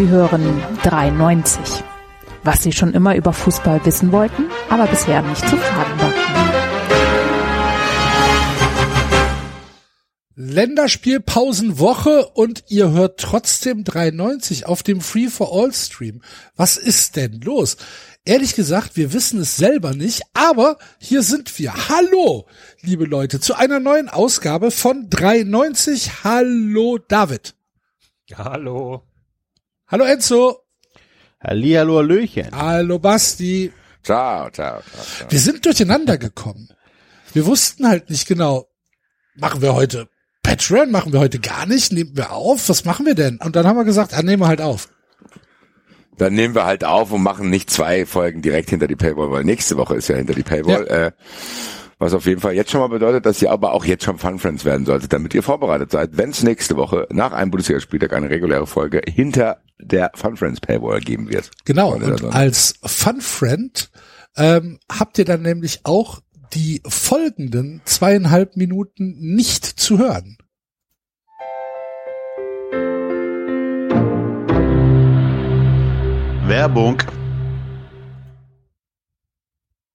Sie hören 93. Was Sie schon immer über Fußball wissen wollten, aber bisher nicht zu fragen war. Länderspielpausenwoche und ihr hört trotzdem 93 auf dem Free for All Stream. Was ist denn los? Ehrlich gesagt, wir wissen es selber nicht, aber hier sind wir. Hallo, liebe Leute, zu einer neuen Ausgabe von 93. Hallo, David. Hallo. Hallo, Enzo. Halli, hallo, Hallöchen. Hallo, Basti. Ciao, ciao, ciao, ciao. Wir sind durcheinander gekommen. Wir wussten halt nicht genau, machen wir heute Patreon, machen wir heute gar nicht, nehmen wir auf, was machen wir denn? Und dann haben wir gesagt, ah, nehmen wir halt auf. Dann nehmen wir halt auf und machen nicht zwei Folgen direkt hinter die Paywall, weil nächste Woche ist ja hinter die Paywall. Ja. Äh, was auf jeden Fall jetzt schon mal bedeutet, dass ihr aber auch jetzt schon Fun Friends werden solltet, damit ihr vorbereitet seid, wenn es nächste Woche nach einem Bundesligaspieltag eine reguläre Folge hinter der Fun Friends Paywall geben wird. Genau, und als Fun Friend ähm, habt ihr dann nämlich auch die folgenden zweieinhalb Minuten nicht zu hören. Werbung.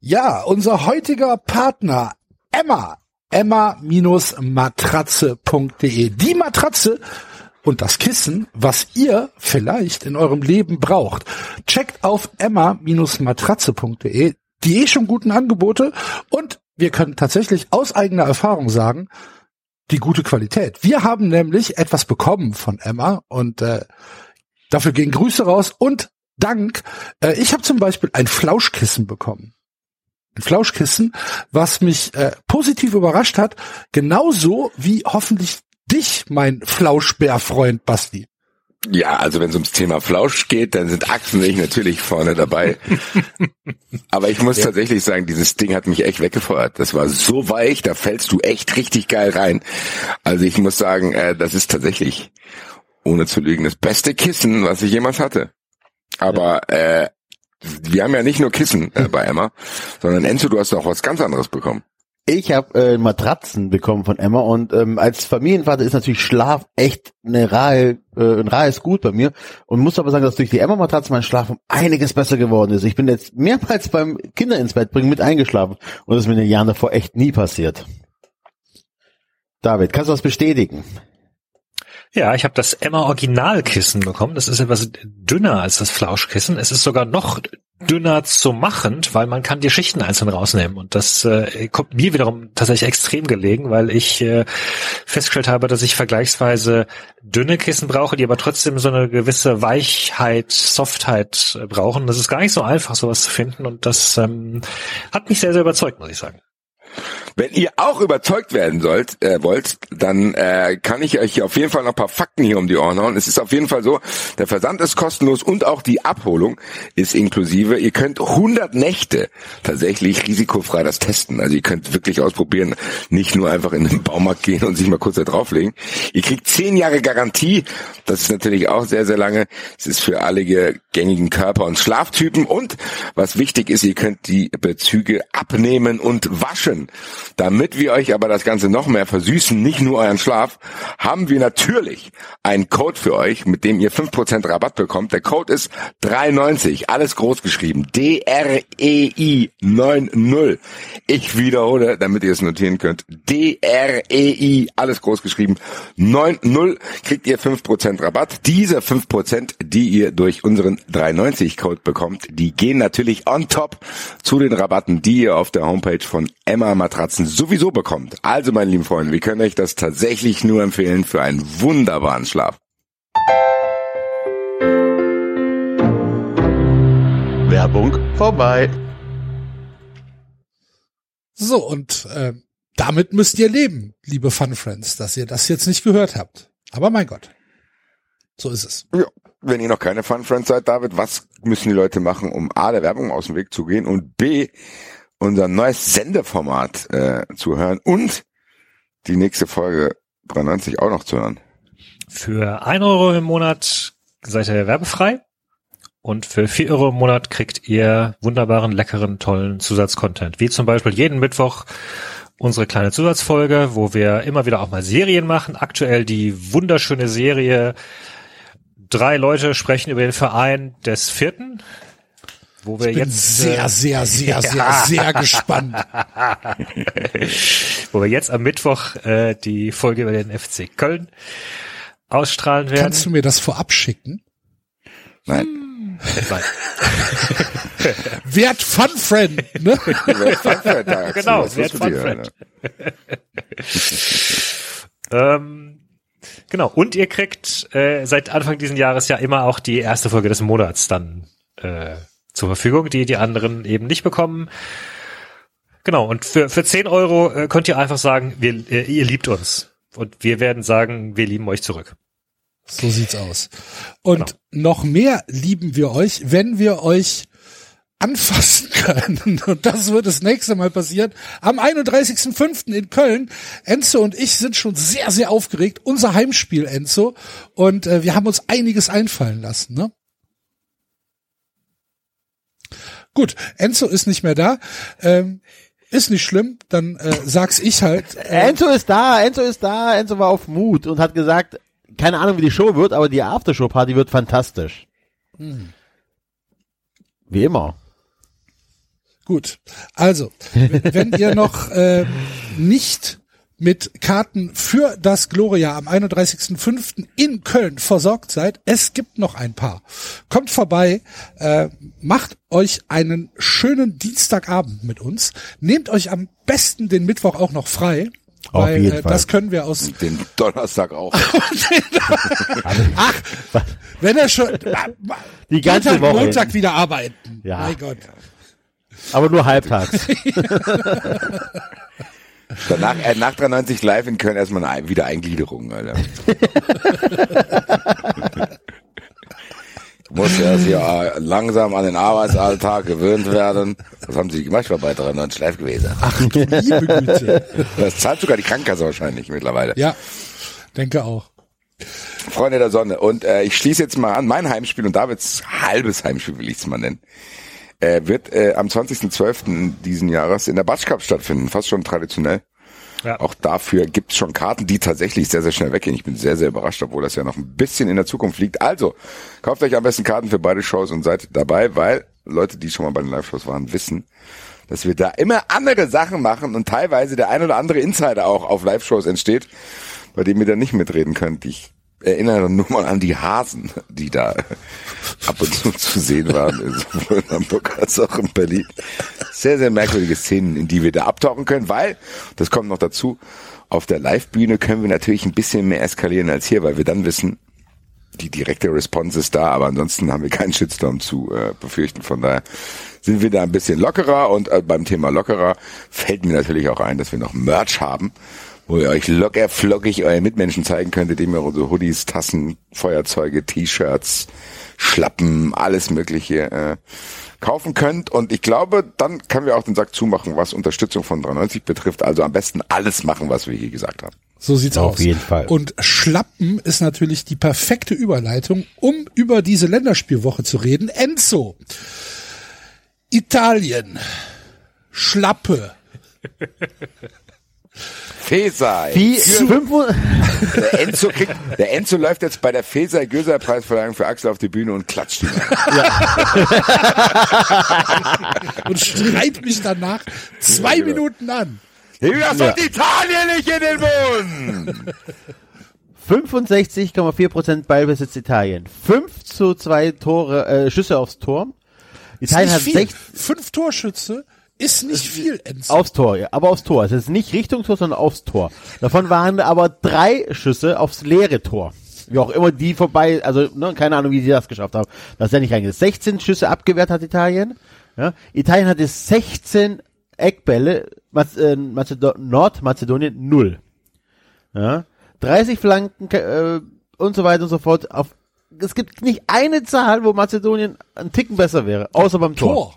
Ja, unser heutiger Partner Emma. Emma-matratze.de. Die Matratze und das Kissen, was ihr vielleicht in eurem Leben braucht. Checkt auf emma-matratze.de die eh schon guten Angebote und wir können tatsächlich aus eigener Erfahrung sagen, die gute Qualität. Wir haben nämlich etwas bekommen von Emma und äh, dafür gehen Grüße raus und Dank. Äh, ich habe zum Beispiel ein Flauschkissen bekommen. Ein Flauschkissen, was mich äh, positiv überrascht hat, genauso wie hoffentlich dich, mein Flauschbärfreund Basti. Ja, also wenn es ums Thema Flausch geht, dann sind Axel und ich natürlich vorne dabei. Aber ich muss tatsächlich sagen, dieses Ding hat mich echt weggefeuert. Das war so weich, da fällst du echt richtig geil rein. Also ich muss sagen, äh, das ist tatsächlich, ohne zu lügen, das beste Kissen, was ich jemals hatte. Aber äh, wir haben ja nicht nur Kissen äh, bei Emma, sondern Enzo, du hast auch was ganz anderes bekommen. Ich habe äh, Matratzen bekommen von Emma und ähm, als Familienvater ist natürlich Schlaf echt eine rahe, äh, ein rahes Gut bei mir und muss aber sagen, dass durch die Emma-Matratze mein Schlaf um einiges besser geworden ist. Ich bin jetzt mehrmals beim Kinder ins Bett bringen mit eingeschlafen und das ist mir in den Jahren davor echt nie passiert. David, kannst du das bestätigen? Ja, ich habe das Emma Originalkissen bekommen. Das ist etwas dünner als das Flauschkissen. Es ist sogar noch dünner zu machen, weil man kann die Schichten einzeln rausnehmen. Und das äh, kommt mir wiederum tatsächlich extrem gelegen, weil ich äh, festgestellt habe, dass ich vergleichsweise dünne Kissen brauche, die aber trotzdem so eine gewisse Weichheit, Softheit äh, brauchen. Das ist gar nicht so einfach, sowas zu finden. Und das ähm, hat mich sehr, sehr überzeugt, muss ich sagen. Wenn ihr auch überzeugt werden sollt, äh, wollt, dann äh, kann ich euch auf jeden Fall noch ein paar Fakten hier um die Ohren hauen. Es ist auf jeden Fall so, der Versand ist kostenlos und auch die Abholung ist inklusive. Ihr könnt 100 Nächte tatsächlich risikofrei das testen. Also ihr könnt wirklich ausprobieren, nicht nur einfach in den Baumarkt gehen und sich mal kurz da drauflegen. Ihr kriegt 10 Jahre Garantie. Das ist natürlich auch sehr, sehr lange. Es ist für alle gängigen Körper- und Schlaftypen. Und was wichtig ist, ihr könnt die Bezüge abnehmen und waschen. Damit wir euch aber das Ganze noch mehr versüßen, nicht nur euren Schlaf, haben wir natürlich einen Code für euch, mit dem ihr 5% Rabatt bekommt. Der Code ist 390, alles groß geschrieben. D-R-E-I 90. Ich wiederhole, damit ihr es notieren könnt. D-R-E-I, alles groß geschrieben. 90 kriegt ihr 5% Rabatt. Diese 5%, die ihr durch unseren 390 Code bekommt, die gehen natürlich on top zu den Rabatten, die ihr auf der Homepage von Emma Matratzen sowieso bekommt. Also, meine lieben Freunde, wir können euch das tatsächlich nur empfehlen für einen wunderbaren Schlaf. Werbung vorbei. So, und äh, damit müsst ihr leben, liebe Fun Friends, dass ihr das jetzt nicht gehört habt. Aber mein Gott, so ist es. Ja, wenn ihr noch keine Fun Friends seid, David, was müssen die Leute machen, um A, der Werbung aus dem Weg zu gehen und B, unser neues Sendeformat äh, zu hören und die nächste Folge 93 auch noch zu hören? Für ein Euro im Monat seid ihr werbefrei. Und für vier Euro im Monat kriegt ihr wunderbaren, leckeren, tollen Zusatzcontent. Wie zum Beispiel jeden Mittwoch unsere kleine Zusatzfolge, wo wir immer wieder auch mal Serien machen. Aktuell die wunderschöne Serie drei Leute sprechen über den Verein des vierten, wo wir Ich bin jetzt sehr, äh, sehr, sehr, sehr, sehr gespannt. wo wir jetzt am Mittwoch äh, die Folge über den FC Köln ausstrahlen werden. Kannst du mir das vorab schicken? Nein. Nein. Wert Fun Friend, ne? Genau, Wert ist mit dir, Funfriend. Alter? Ähm, genau. Und ihr kriegt äh, seit Anfang dieses Jahres ja immer auch die erste Folge des Monats dann äh, zur Verfügung, die die anderen eben nicht bekommen. Genau. Und für, für 10 Euro äh, könnt ihr einfach sagen, wir, äh, ihr liebt uns. Und wir werden sagen, wir lieben euch zurück. So sieht's aus. Und noch mehr lieben wir euch, wenn wir euch anfassen können. Und das wird das nächste Mal passieren. Am 31.05. in Köln. Enzo und ich sind schon sehr, sehr aufgeregt. Unser Heimspiel, Enzo. Und äh, wir haben uns einiges einfallen lassen. Ne? Gut, Enzo ist nicht mehr da. Ähm, ist nicht schlimm, dann äh, sag's ich halt. Enzo ist da, Enzo ist da, Enzo war auf Mut und hat gesagt, keine Ahnung, wie die Show wird, aber die Aftershow-Party wird fantastisch. Wie immer. Gut, also, wenn ihr noch äh, nicht mit Karten für das Gloria am 31.05. in Köln versorgt seid, es gibt noch ein paar. Kommt vorbei, äh, macht euch einen schönen Dienstagabend mit uns, nehmt euch am besten den Mittwoch auch noch frei, Auf weil jeden äh, Fall. das können wir aus Den Donnerstag auch. Ach, wenn er schon Die ganze Montag, Woche. Montag wieder arbeiten. Ja. Mein Gott. Aber nur halbtags. Danach, äh, nach 93 live in Köln erstmal eine Ein- Wiedereingliederung, Alter. Du musst ja hier langsam an den Arbeitsalltag gewöhnt werden. Was haben sie gemacht? Ich war bei 93 live gewesen. Liebe Güte. Das zahlt sogar die Krankenkasse wahrscheinlich mittlerweile. Ja, denke auch. Freunde der Sonne. Und äh, ich schließe jetzt mal an mein Heimspiel und Davids halbes Heimspiel will ich es mal nennen. Äh, wird äh, am 20.12. diesen Jahres in der Batsch Cup stattfinden. Fast schon traditionell. Ja. Auch dafür gibt's schon Karten, die tatsächlich sehr, sehr schnell weggehen. Ich bin sehr, sehr überrascht, obwohl das ja noch ein bisschen in der Zukunft liegt. Also, kauft euch am besten Karten für beide Shows und seid dabei, weil Leute, die schon mal bei den Live-Shows waren, wissen, dass wir da immer andere Sachen machen und teilweise der ein oder andere Insider auch auf Live-Shows entsteht, bei dem ihr dann nicht mitreden könnt. Ich erinnere nur mal an die Hasen, die da ab und zu zu sehen waren, sowohl in Hamburg als auch in Berlin. Sehr, sehr merkwürdige Szenen, in die wir da abtauchen können, weil, das kommt noch dazu, auf der Live-Bühne können wir natürlich ein bisschen mehr eskalieren als hier, weil wir dann wissen, die direkte Response ist da, aber ansonsten haben wir keinen Shitstorm zu äh, befürchten. Von daher sind wir da ein bisschen lockerer und äh, beim Thema lockerer fällt mir natürlich auch ein, dass wir noch Merch haben, wo ihr euch locker flockig euren Mitmenschen zeigen könnt, indem ihr unsere Hoodies, Tassen, Feuerzeuge, T-Shirts, Schlappen, alles mögliche äh, kaufen könnt. Und ich glaube, dann können wir auch den Sack zumachen, was Unterstützung von 93 betrifft. Also am besten alles machen, was wir hier gesagt haben. So sieht's Auf aus. jeden Fall. Und Schlappen ist natürlich die perfekte Überleitung, um über diese Länderspielwoche zu reden. Enzo. Italien. Schlappe. Feser. Wie, fünf, Der Enzo, kriegt, der Enzo läuft jetzt bei der Feser Göser Preisverleihung für Axel auf die Bühne und klatscht ihn. an. Und schreit mich danach zwei genau. Minuten an. Das hat Italien nicht in den Mund! 65,4% Ballbesitz Italien. 5 zu 2 Tore, äh, Schüsse aufs Tor. Italien hat. 6 Fünf Torschütze ist nicht viel, Enzo. aufs Tor, ja, aber aufs Tor. Es ist nicht Richtung Tor, sondern aufs Tor. Davon waren aber drei Schüsse aufs leere Tor. Wie auch immer die vorbei, also ne, keine Ahnung, wie sie das geschafft haben. Das ist ja nicht reingegangen. 16 Schüsse abgewehrt hat Italien. Ja. Italien hatte 16 Eckbälle, Mas äh, Mazedo Nordmazedonien null. Ja. 30 Flanken äh, und so weiter und so fort. Auf, es gibt nicht eine Zahl, wo Mazedonien einen Ticken besser wäre, außer beim Tor. Tor.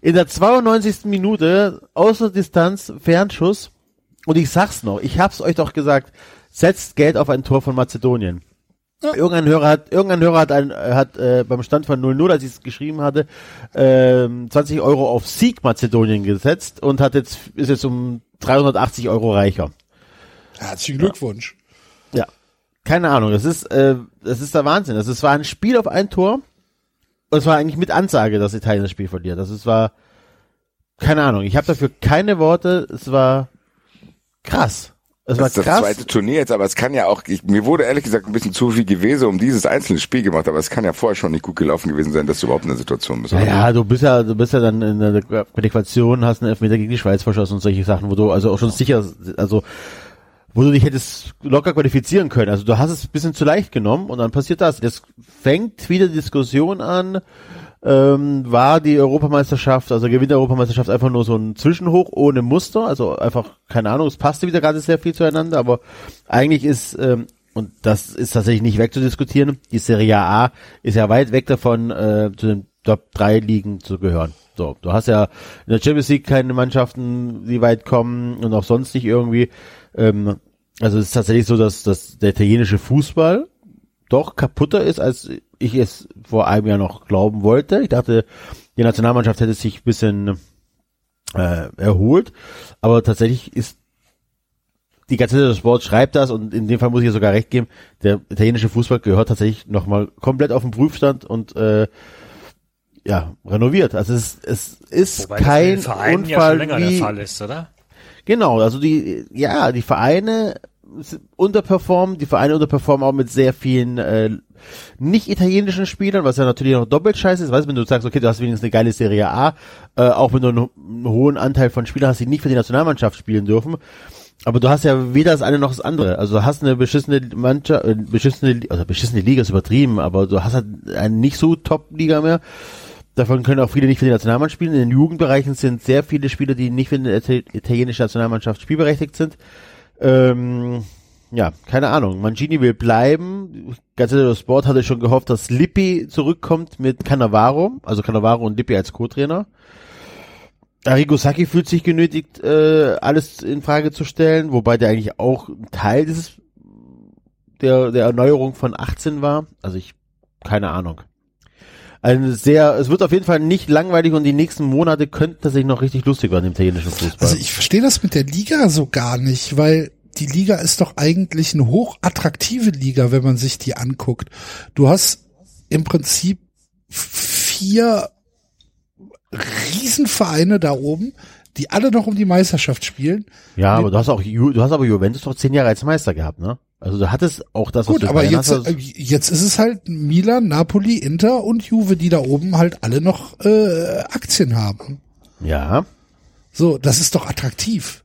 In der 92. Minute, außer Distanz, Fernschuss. Und ich sag's noch, ich hab's euch doch gesagt, setzt Geld auf ein Tor von Mazedonien. Ja. Irgendein Hörer hat, irgendein Hörer hat, ein, hat äh, beim Stand von 0-0, als ich es geschrieben hatte, ähm, 20 Euro auf Sieg Mazedonien gesetzt und hat jetzt, ist jetzt um 380 Euro reicher. Herzlichen Glückwunsch. Ja. keine Ahnung, das ist, äh, das ist der Wahnsinn. Also es war ein Spiel auf ein Tor und es war eigentlich mit Ansage, dass Italien das Spiel verliert. Also es war, keine Ahnung, ich habe dafür keine Worte, es war krass. Es Das war ist das krass. zweite Turnier jetzt, aber es kann ja auch, ich, mir wurde ehrlich gesagt ein bisschen zu viel gewesen um dieses einzelne Spiel gemacht, aber es kann ja vorher schon nicht gut gelaufen gewesen sein, dass du überhaupt in der Situation bist. Ja, ja, du bist ja, du bist ja dann in der Qualifikation, hast einen Elfmeter gegen die Schweiz verschossen und solche Sachen, wo du also auch schon sicher, also wo du dich hättest locker qualifizieren können. Also du hast es ein bisschen zu leicht genommen und dann passiert das. Jetzt fängt wieder die Diskussion an, ähm, war die Europameisterschaft, also gewinnt der Europameisterschaft einfach nur so ein Zwischenhoch ohne Muster, also einfach, keine Ahnung, es passte wieder gerade sehr viel zueinander, aber eigentlich ist, ähm, und das ist tatsächlich nicht wegzudiskutieren, die Serie A ist ja weit weg davon, äh, zu den Top 3 Ligen zu gehören. So, du hast ja in der Champions League keine Mannschaften, die weit kommen und auch sonst nicht irgendwie. Ähm, also es ist tatsächlich so, dass, dass der italienische Fußball doch kaputter ist, als ich es vor einem Jahr noch glauben wollte. Ich dachte, die Nationalmannschaft hätte sich ein bisschen äh, erholt, aber tatsächlich ist die Gazzetta des Sport schreibt das und in dem Fall muss ich ihr sogar recht geben, der italienische Fußball gehört tatsächlich nochmal komplett auf den Prüfstand und äh, ja, renoviert. Also es, es ist Wobei kein ja Unfall schon länger wie, der Fall ist, oder? Genau, also die, ja, die Vereine unterperformen, die Vereine unterperformen auch mit sehr vielen äh, nicht italienischen Spielern, was ja natürlich noch doppelt scheiße ist. Weißt du, wenn du sagst, okay, du hast wenigstens eine geile Serie A, äh, auch wenn du einen, einen hohen Anteil von Spielern hast, die nicht für die Nationalmannschaft spielen dürfen. Aber du hast ja weder das eine noch das andere. Also du hast eine beschissene Mannschaft, äh, beschissene, also beschissene Liga ist übertrieben, aber du hast halt eine nicht so Top-Liga mehr. Davon können auch viele nicht für die Nationalmannschaft spielen. In den Jugendbereichen sind sehr viele Spieler, die nicht für die Ita- italienische Nationalmannschaft spielberechtigt sind. Ähm, ja, keine Ahnung. Mancini will bleiben. Gazzetta dello Sport hatte schon gehofft, dass Lippi zurückkommt mit Cannavaro, also Cannavaro und Lippi als Co-Trainer. Arrigo Sacchi fühlt sich genötigt, äh, alles in Frage zu stellen, wobei der eigentlich auch Teil dieses der, der Erneuerung von 18 war. Also ich, keine Ahnung. Ein sehr, es wird auf jeden Fall nicht langweilig und die nächsten Monate könnten tatsächlich noch richtig lustig werden im italienischen Fußball. Also ich verstehe das mit der Liga so gar nicht, weil die Liga ist doch eigentlich eine hochattraktive Liga, wenn man sich die anguckt. Du hast im Prinzip vier Riesenvereine da oben, die alle noch um die Meisterschaft spielen. ja, aber du hast auch, du hast aber Juventus doch zehn Jahre als Meister gehabt, ne? Also du hattest auch das, was Gut, du aber jetzt, hast, äh, jetzt ist es halt Milan, Napoli, Inter und Juve, die da oben halt alle noch äh, Aktien haben. ja, So, das ist doch attraktiv.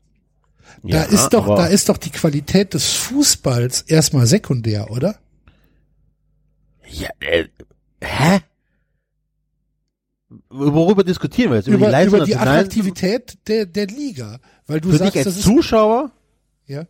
Da ja, ist doch, da ist doch die Qualität des Fußballs erstmal sekundär, oder? Ja, äh, hä? Worüber diskutieren wir jetzt? Über, Leistung über die der Nationalen- Attraktivität der, der Liga. Weil du Für sagst, dich als ist, Zuschauer? ja.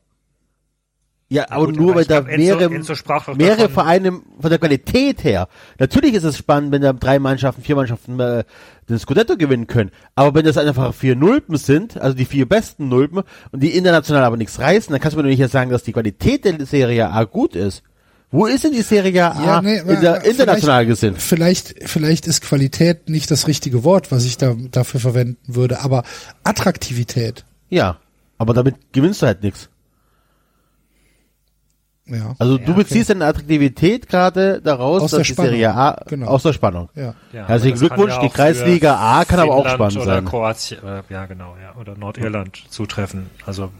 Ja, aber Gut, nur aber weil da glaub, Enzo- mehrere, Enzo doch mehrere Vereine von der Qualität her. Natürlich ist es spannend, wenn da drei Mannschaften, vier Mannschaften äh, den Scudetto gewinnen können. Aber wenn das einfach vier Nulpen sind, also die vier besten Nulpen, und die international aber nichts reißen, dann kannst du mir doch nicht sagen, dass die Qualität der Serie A gut ist. Wo ist denn die Serie A Ja, nee, in der, international vielleicht- gesehen? Vielleicht, vielleicht ist Qualität nicht das richtige Wort, was ich da dafür verwenden würde, aber Attraktivität. Ja, aber damit gewinnst du halt nichts. Ja. Also du beziehst deine Attraktivität gerade daraus, Aus dass der die Spannung. Serie A Genau. aus der Spannung. ja. Ja, Herzlichen Glückwunsch, ja die Kreisliga A kann aber auch Finnland spannend oder sein. Kroatien, äh, ja genau, ja, oder Nordirland zutreffen. Also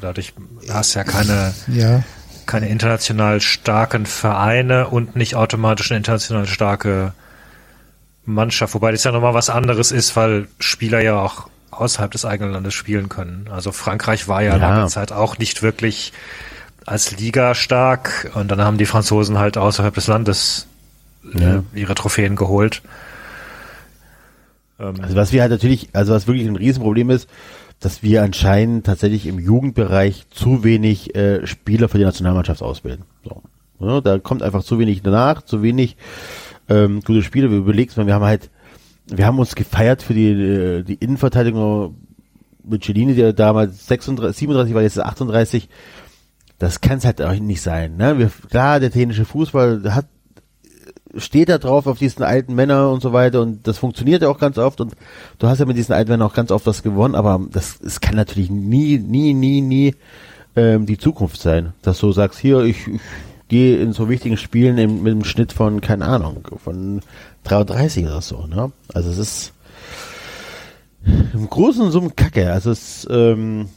dadurch hast du ja keine Ja. keine international starken Vereine und nicht automatisch eine international starke Mannschaft, wobei das ja nochmal was anderes ist, weil Spieler ja auch außerhalb des eigenen Landes spielen können. Also Frankreich war ja, Ja. lange Zeit auch nicht wirklich als Liga stark und dann haben die Franzosen halt außerhalb des Landes Ja. äh, ihre Trophäen geholt. Ähm, Also was wir halt natürlich, also was wirklich ein Riesenproblem ist, dass wir anscheinend tatsächlich im Jugendbereich zu wenig äh, Spieler für die Nationalmannschaft ausbilden. So. Ja, da kommt einfach zu wenig danach, zu wenig ähm, gute Spieler. Wir überlegst mal, wir haben halt, wir haben uns gefeiert für die, äh, die Innenverteidigung mit Cellini, der damals 36, 37 war, jetzt ist er 38. Das kann es halt auch nicht sein. Ne? Wir, klar, der italienische Fußball hat steht da drauf auf diesen alten Männer und so weiter und das funktioniert ja auch ganz oft und du hast ja mit diesen alten Männern auch ganz oft was gewonnen, aber das, es kann natürlich nie, nie, nie, nie ähm, die Zukunft sein, dass du sagst, hier, ich, ich gehe in so wichtigen Spielen im, mit einem Schnitt von, keine Ahnung, von 33 oder so, ne? Also es ist im Großen und Summen Kacke. Also es, ähm,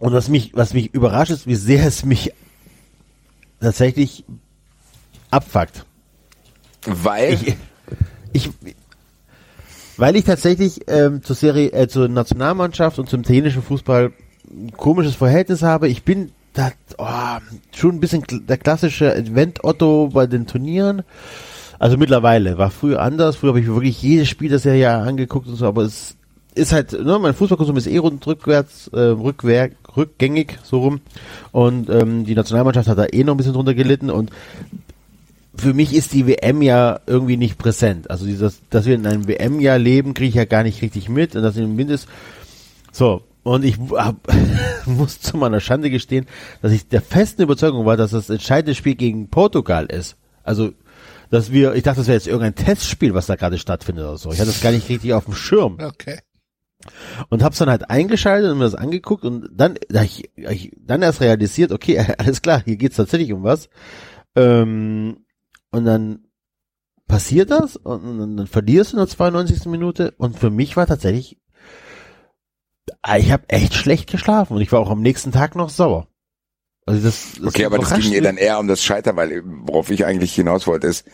und was mich, was mich überrascht ist, wie sehr es mich tatsächlich abfuckt. Weil, Ich, ich, weil ich tatsächlich ähm, zur Serie, äh, zur Nationalmannschaft und zum italienischen Fußball ein komisches Verhältnis habe. Ich bin da oh, schon ein bisschen der klassische Event-Otto bei den Turnieren. Also mittlerweile, war früher anders. Früher habe ich wirklich jedes Spiel der Serie angeguckt und so, aber es ist halt, ne, mein Fußballkonsum ist eh rund rückwärts, äh, rückwer rückgängig, so rum. Und ähm, die Nationalmannschaft hat da eh noch ein bisschen drunter gelitten und für mich ist die WM ja irgendwie nicht präsent. Also dieses, dass wir in einem WM-Jahr leben, kriege ich ja gar nicht richtig mit. Und das im Mindest so. Und ich hab, muss zu meiner Schande gestehen, dass ich der festen Überzeugung war, dass das entscheidende Spiel gegen Portugal ist. Also, dass wir, ich dachte, das wäre jetzt irgendein Testspiel, was da gerade stattfindet oder so. Ich hatte das gar nicht richtig auf dem Schirm Okay. Und hab's dann halt eingeschaltet und mir das angeguckt und dann, da ich, ich dann erst realisiert, okay, alles klar, hier geht's tatsächlich um was. Ähm, und dann passiert das und, und dann, verlierst du in der 92. Minute und für mich war tatsächlich, ah, ich habe echt schlecht geschlafen und ich war auch am nächsten Tag noch sauer. Also das, das okay, aber das ging mich. dann eher um das Scheitern, weil worauf ich eigentlich hinaus wollte ist,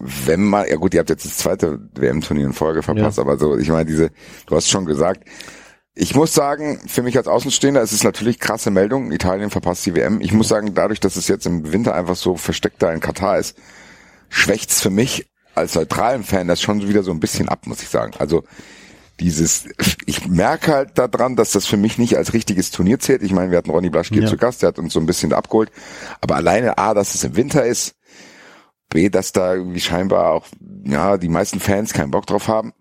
wenn man, ja gut, ihr habt jetzt das zweite WM-Turnier in Folge verpasst, aber so, ich meine, diese, du hast schon gesagt, ich muss sagen, für mich als Außenstehender ist es natürlich krasse Meldung, Italien verpasst die WM. Ich muss sagen, dadurch, dass es jetzt im Winter einfach so versteckt da in Katar ist, schwächt's für mich als neutralen Fan das schon wieder so ein bisschen ab, muss ich sagen. Also dieses, ich merke halt daran, dass das für mich nicht als richtiges Turnier zählt. Ich meine, wir hatten Ronny Blaschke Ja. zu Gast, der hat uns so ein bisschen abgeholt. Aber alleine A, dass es im Winter ist, B, dass da irgendwie scheinbar auch, ja, die meisten Fans keinen Bock drauf haben.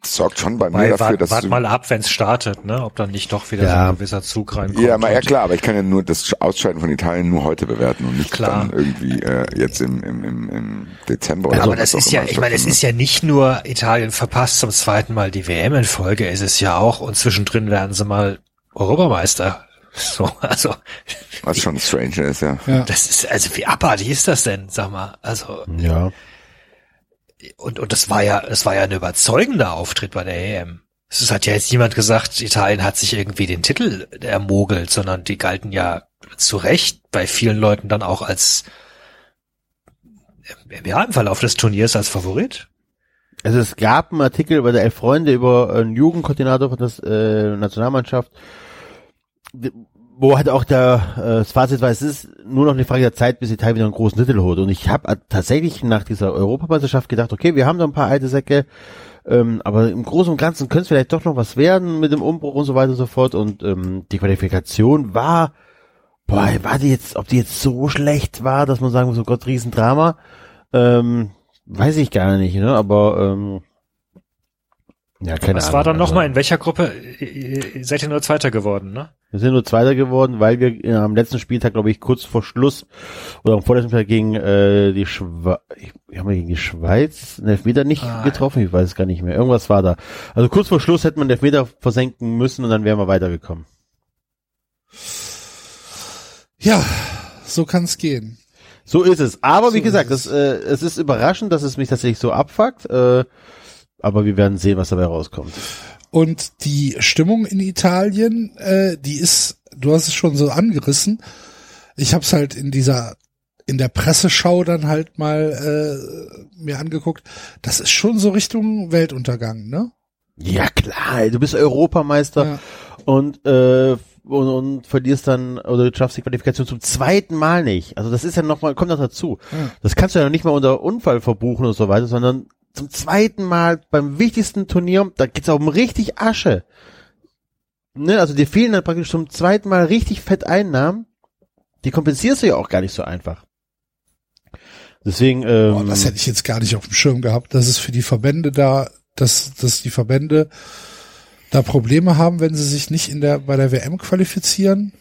Das sorgt schon bei mir Weil, dafür, wart, dass wart mal ab, wenn es startet, ne? Ob dann nicht doch wieder so Ja. ein gewisser Zug reinkommt. ja, mal, ja klar, aber ich kann ja nur das Ausscheiden von Italien nur heute bewerten und nicht Klar. dann irgendwie äh, jetzt im, im, im, im Dezember oder Ja, so. aber das ist ja, ich meine, es ist ja nicht nur Italien verpasst zum zweiten Mal die WM in Folge, es ist ja auch und zwischendrin werden sie mal Europameister. So, also Was schon strange ist, ja. Ja. das ist, also wie abartig ist das denn, sag mal. Also Ja. und und das war ja, es war ja ein überzeugender Auftritt bei der EM. Es hat ja jetzt niemand gesagt, Italien hat sich irgendwie den Titel ermogelt, sondern die galten ja zu Recht bei vielen Leuten dann auch als ja im Verlauf des Turniers als Favorit. Also es gab einen Artikel bei der Elf Freunde über einen Jugendkoordinator von der äh, Nationalmannschaft, wo halt auch der äh, das Fazit war, es ist nur noch eine Frage der Zeit, bis Italien wieder einen großen Titel holt. Und ich habe tatsächlich nach dieser Europameisterschaft gedacht, okay, wir haben da ein paar alte Säcke, ähm, aber im Großen und Ganzen könnte es vielleicht doch noch was werden mit dem Umbruch und so weiter und so fort. Und ähm, die Qualifikation war, boah, war die jetzt, ob die jetzt so schlecht war, dass man sagen muss, oh Gott, Riesendrama. Ähm, weiß ich gar nicht, ne? Aber ähm, ja, keine Was Ahnung. war dann also, nochmal, in welcher Gruppe? Ihr- ihr Seid ihr nur Zweiter geworden, ne? Wir sind nur Zweiter geworden, weil wir äh, am letzten Spieltag, glaube ich, kurz vor Schluss oder am vorletzten Spieltag gegen äh, die Schweiz, haben wir gegen die Schweiz einen Elfmeter nicht Ah. getroffen, ich weiß es gar nicht mehr. Irgendwas war da. Also kurz vor Schluss hätte man den Elfmeter versenken müssen und dann wären wir weitergekommen. Ja, so kann es gehen. So ist es. Aber wie So gesagt, ist das, äh, es ist überraschend, dass es mich tatsächlich so abfuckt. Äh, aber wir werden sehen, was dabei rauskommt. Und die Stimmung in Italien, äh, die ist, du hast es schon so angerissen. Ich habe es halt in dieser, in der Presseschau dann halt mal äh, mir angeguckt. Das ist schon so Richtung Weltuntergang, ne? Ja klar, du bist Europameister Ja. und, äh, und, und verlierst dann oder du schaffst die Qualifikation zum zweiten Mal nicht. Also das ist ja noch mal kommt noch dazu. Ja. Das kannst du ja noch nicht mal unter Unfall verbuchen und so weiter, sondern zum zweiten Mal beim wichtigsten Turnier, da geht's auch um richtig Asche. Ne, also dir fehlen dann praktisch zum zweiten Mal richtig fett Einnahmen. Die kompensierst du ja auch gar nicht so einfach. Deswegen, ähm, Boah, das hätte ich jetzt gar nicht auf dem Schirm gehabt, dass es für die Verbände da, dass, dass die Verbände da Probleme haben, wenn sie sich nicht in der, bei der WM qualifizieren.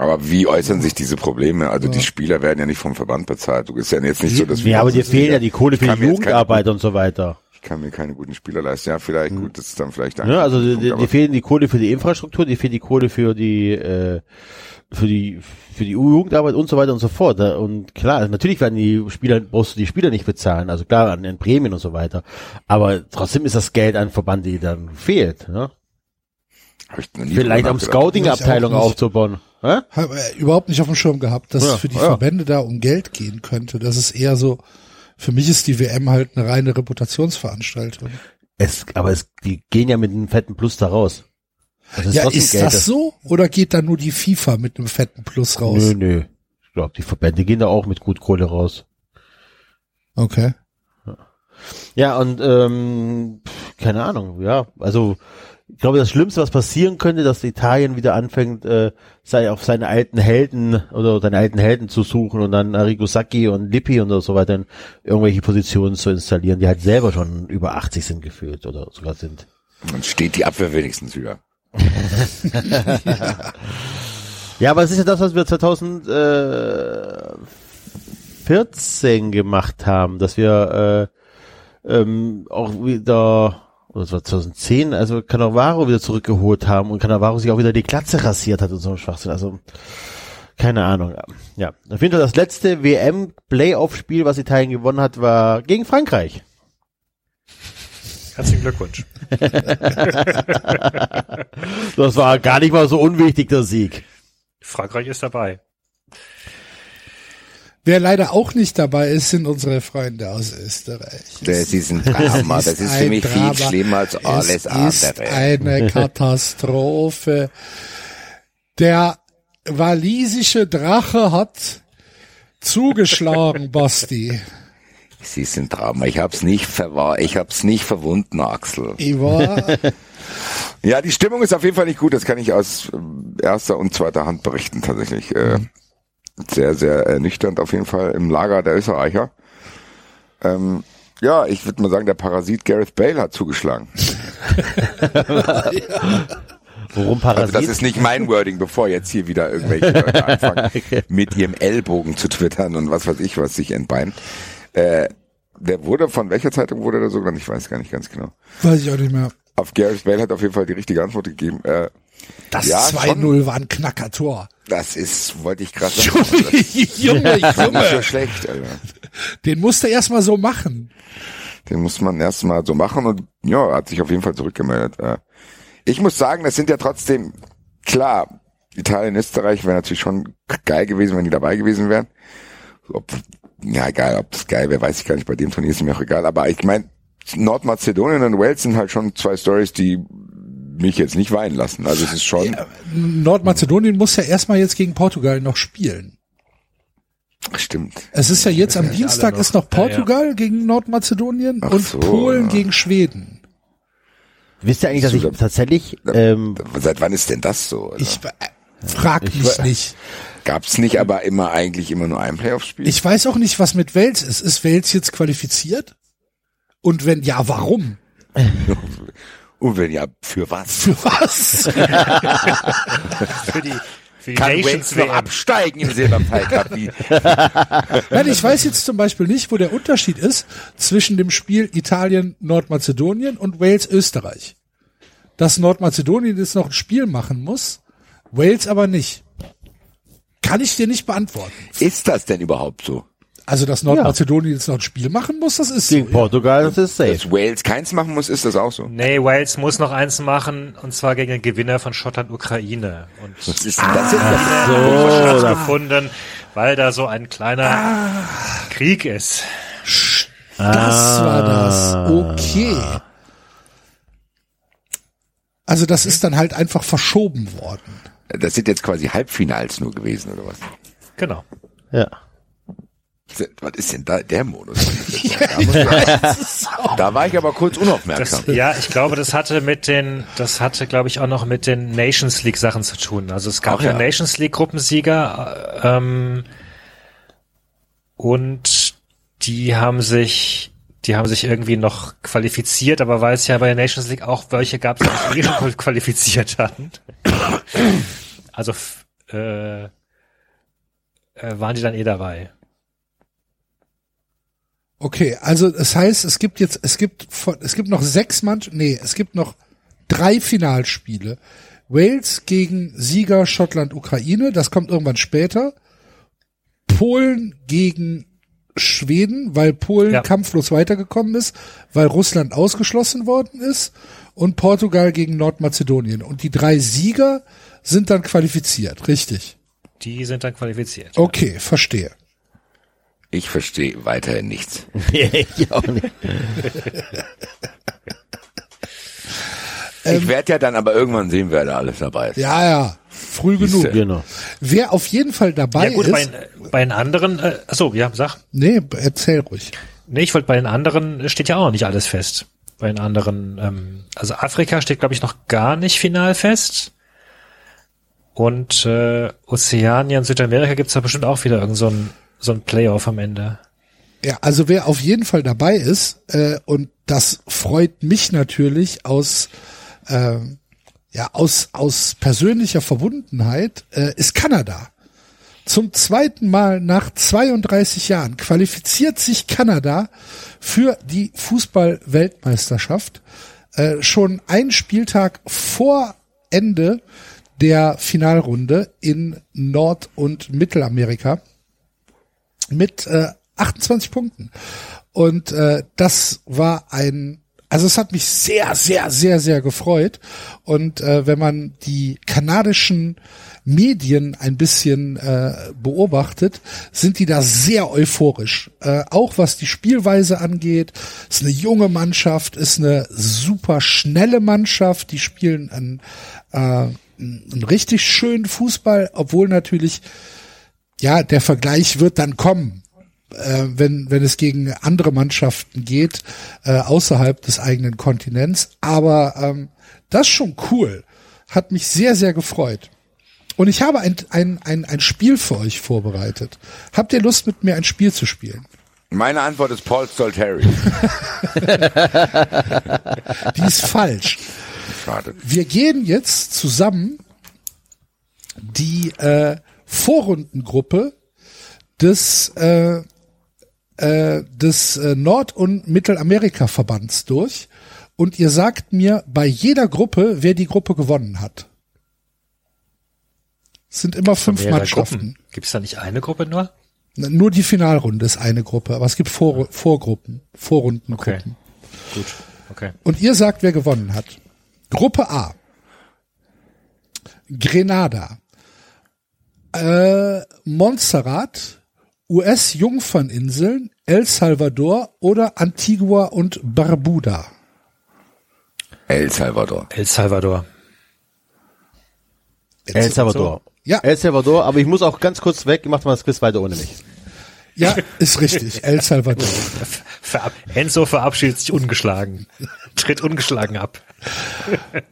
Aber wie äußern sich diese Probleme? Also die Ja. Spieler werden ja nicht vom Verband bezahlt. Du ist ja jetzt nicht so, dass wir ja, aber dir fehlen ja die Kohle für die Jugendarbeit und so weiter. ich kann mir keine guten Spieler leisten. Ja, vielleicht, gut, das ist dann vielleicht Ja, also die, die, aber- die fehlen die Kohle für die Infrastruktur, die fehlt die Kohle für die äh, für die für die Jugendarbeit und so weiter und so fort. Ja, Und klar, natürlich werden die Spieler brauchst du die Spieler nicht bezahlen, also klar an den Prämien und so weiter. Aber trotzdem ist das Geld an Verband, die dann fehlt. Ne? Vielleicht um. Scouting-Abteilung aufzubauen. Hä? Habe äh, überhaupt nicht auf dem Schirm gehabt, dass Ja, es für die ja. Verbände da um Geld gehen könnte. Das ist eher so, für mich ist die WM halt eine reine Reputationsveranstaltung. Es, aber es, die gehen ja mit einem fetten Plus da raus. Das ist ja, ist Geld. das so? Oder geht da nur die FIFA mit einem fetten Plus raus? Nö, nö. Ich glaube, die Verbände gehen da auch mit gut Kohle raus. Okay. Ja, und ähm, keine Ahnung, ja. Also ich glaube, das Schlimmste, was passieren könnte, dass Italien wieder anfängt, äh, sei auf seine alten Helden oder seine alten Helden zu suchen und dann Arrigo Sacchi und Lippi und so weiter in irgendwelche Positionen zu installieren, die halt selber schon über 80 sind gefühlt oder sogar sind. Dann steht die Abwehr wenigstens wieder. Ja, aber es ist ja das, was wir 2014 gemacht haben, dass wir äh, ähm, auch wieder, oder das war 2010, also Cannavaro wieder zurückgeholt haben und Cannavaro sich auch wieder die Glatze rasiert hat und so ein Schwachsinn. Also keine Ahnung. Ja, auf jeden Fall das letzte WM-Playoff-Spiel, was Italien gewonnen hat, war gegen Frankreich. Herzlichen Glückwunsch. Das war gar nicht mal so unwichtig, der Sieg. Frankreich ist dabei. Wer leider auch nicht dabei ist, sind unsere Freunde aus Österreich. Das ist ein Drama. Das ist für mich Drama. viel schlimmer als alles es ist andere. eine Katastrophe. Der walisische Drache hat zugeschlagen, Basti. Es ist ein Drama. Ich hab's nicht verwahr, ich hab's nicht verwunden, Axel. Ja, die Stimmung ist auf jeden Fall nicht gut. Das kann ich aus äh, erster und zweiter Hand berichten tatsächlich. Äh, sehr, sehr ernüchternd auf jeden Fall im Lager der Österreicher. Ähm, ja, ich würde mal sagen, der Parasit Gareth Bale hat zugeschlagen. Worum Also Parasit? das ist nicht mein Wording, bevor jetzt hier wieder irgendwelche Leute anfangen, mit ihrem Ellbogen zu twittern und was weiß ich, was sich entbeint. Äh, der wurde, von welcher Zeitung wurde der so genannt? Ich weiß gar nicht ganz genau. weiß ich auch nicht mehr. Auf Gareth Bale hat auf jeden Fall die richtige Antwort gegeben. Äh, Das Ja, 2-0 war ein Knackertor. das ist, wollte ich gerade sagen. Junge, Das ist nicht so Junge. schlecht, Alter. Den musste er erstmal so machen. Den muss man erstmal so machen und ja, hat sich auf jeden Fall zurückgemeldet. Äh, Ich muss sagen, das sind ja trotzdem, klar, Italien, Österreich wäre natürlich schon geil gewesen, wenn die dabei gewesen wären. Ob, ja, egal, ob das geil wäre, weiß ich gar nicht. Bei dem Turnier ist mir auch egal. Aber ich meine, Nordmazedonien und Wales sind halt schon zwei Stories, die mich jetzt nicht weinen lassen. Also es ist schon, Nordmazedonien muss ja erstmal jetzt gegen Portugal noch spielen. stimmt. Es ist ja jetzt am Dienstag noch. ist noch Ja, ja. Portugal gegen Nordmazedonien Ach und so, Polen ja. gegen Schweden. Wisst ihr eigentlich, dass ich Super. tatsächlich ähm, Seit wann ist denn das so? Also, Ich äh, frag mich wa- nicht. Gab's nicht aber immer eigentlich immer nur ein Playoff-Spiel? Ich weiß auch nicht, was mit Wales ist. Ist Wales jetzt qualifiziert? Und wenn ja, warum? Und wenn ja, für was? Für was? Für die, für die Kann Nations WM. absteigen im Silberpfeil Cup? Nein, ich weiß jetzt zum Beispiel nicht, wo der Unterschied ist zwischen dem Spiel Italien-Nordmazedonien und Wales-Österreich. Dass Nordmazedonien jetzt noch ein Spiel machen muss, Wales aber nicht. Kann ich dir nicht beantworten. Ist das denn überhaupt so? Also, dass Nordmazedonien jetzt noch ein Spiel machen muss, das ist gegen so. Portugal, das ist safe. Dass Wales keins machen muss, ist das auch so? Nee, Wales muss noch eins machen, und zwar gegen den Gewinner von Schottland-Ukraine. Und Was ist denn das jetzt? so, stattgefunden, weil da so ein kleiner Krieg ist. Das war das. Okay. Also, das ist dann halt einfach verschoben worden. Das sind jetzt quasi Halbfinals nur gewesen, oder was? Genau. Ja. Was ist denn da der Modus? Da, war ich aber kurz Das, unaufmerksam. ja, ich glaube, das hatte mit den, das hatte, glaube ich, auch noch mit den Nations League Sachen zu tun. Also es gab Ach ja. Nations League Gruppensieger äh, ähm, und die haben sich, die haben sich irgendwie noch qualifiziert, aber weil es ja bei der Nations League auch welche gab, die sich eh schon qualifiziert hatten, also äh, äh, waren die dann eh dabei. Okay, also das heißt, es gibt jetzt, es gibt es gibt noch sechs Mannschaften, nee, es gibt noch drei Finalspiele. Wales gegen Sieger Schottland Ukraine, das kommt irgendwann später. Polen gegen Schweden, weil Polen Ja. kampflos weitergekommen ist, weil Russland ausgeschlossen worden ist und Portugal gegen Nordmazedonien. Und die drei Sieger sind dann qualifiziert, richtig? Die sind dann qualifiziert. Okay, verstehe. Ich verstehe weiterhin nichts. ich auch nicht. ich werde ja dann aber irgendwann sehen, wer da alles dabei ist. Ja, ja, früh Siehste. genug. Genau. Wer auf jeden Fall dabei Ja gut, ist, bei, bei den anderen, äh, achso, ja, sag. nee, erzähl ruhig. Nee, ich wollte bei den anderen steht ja auch noch nicht alles fest. Bei den anderen, ähm, also Afrika steht, glaube ich, noch gar nicht final fest. Und äh, Ozeanien, Südamerika gibt's da bestimmt auch wieder irgend so ein, so ein Playoff am Ende. Ja, also wer auf jeden Fall dabei ist, äh, und das freut mich natürlich aus, äh, ja, aus, aus persönlicher Verbundenheit, äh, ist Kanada. Zum zweiten Mal nach 32 Jahren qualifiziert sich Kanada für die Fußball-Weltmeisterschaft. Äh, schon einen Spieltag vor Ende der Finalrunde in Nord- und Mittelamerika mit äh, 28 Punkten. Und äh, das war ein, also es hat mich sehr, sehr, sehr, sehr gefreut. Und äh, wenn man die kanadischen Medien ein bisschen äh, beobachtet, sind die da sehr euphorisch. Äh, auch was die Spielweise angeht, ist eine junge Mannschaft, ist eine super schnelle Mannschaft, die spielen einen, äh, einen richtig schönen Fußball, obwohl natürlich ja, der Vergleich wird dann kommen, äh, wenn, wenn es gegen andere Mannschaften geht, äh, außerhalb des eigenen Kontinents. Aber ähm, das ist schon cool. Hat mich sehr, sehr gefreut. Und ich habe ein, ein, ein, ein Spiel für euch vorbereitet. Habt ihr Lust, mit mir ein Spiel zu spielen? Meine Antwort ist Paul Stolteri. Die ist falsch. Schade. Wir gehen jetzt zusammen die äh, Vorrundengruppe des äh, äh, des äh, Nord- und Mittelamerika-Verbands durch und ihr sagt mir bei jeder Gruppe, wer die Gruppe gewonnen hat. Es sind immer fünf Mannschaften. Gruppen. Gibt's da nicht eine Gruppe nur? Nur die Finalrunde ist eine Gruppe, aber es gibt Vor Vorgruppen, Vorrundengruppen. Gut, okay. Und ihr sagt, wer gewonnen hat. Gruppe A. Grenada. Äh, Montserrat, US-Jungferninseln, El Salvador oder Antigua und Barbuda. El Salvador. El Salvador. El Salvador. Ja. El Salvador, aber ich muss auch ganz kurz weg, macht mal das Quiz weiter ohne mich. Ja, ist richtig. El Salvador. Verab Enzo verabschiedet sich ungeschlagen. Tritt ungeschlagen ab.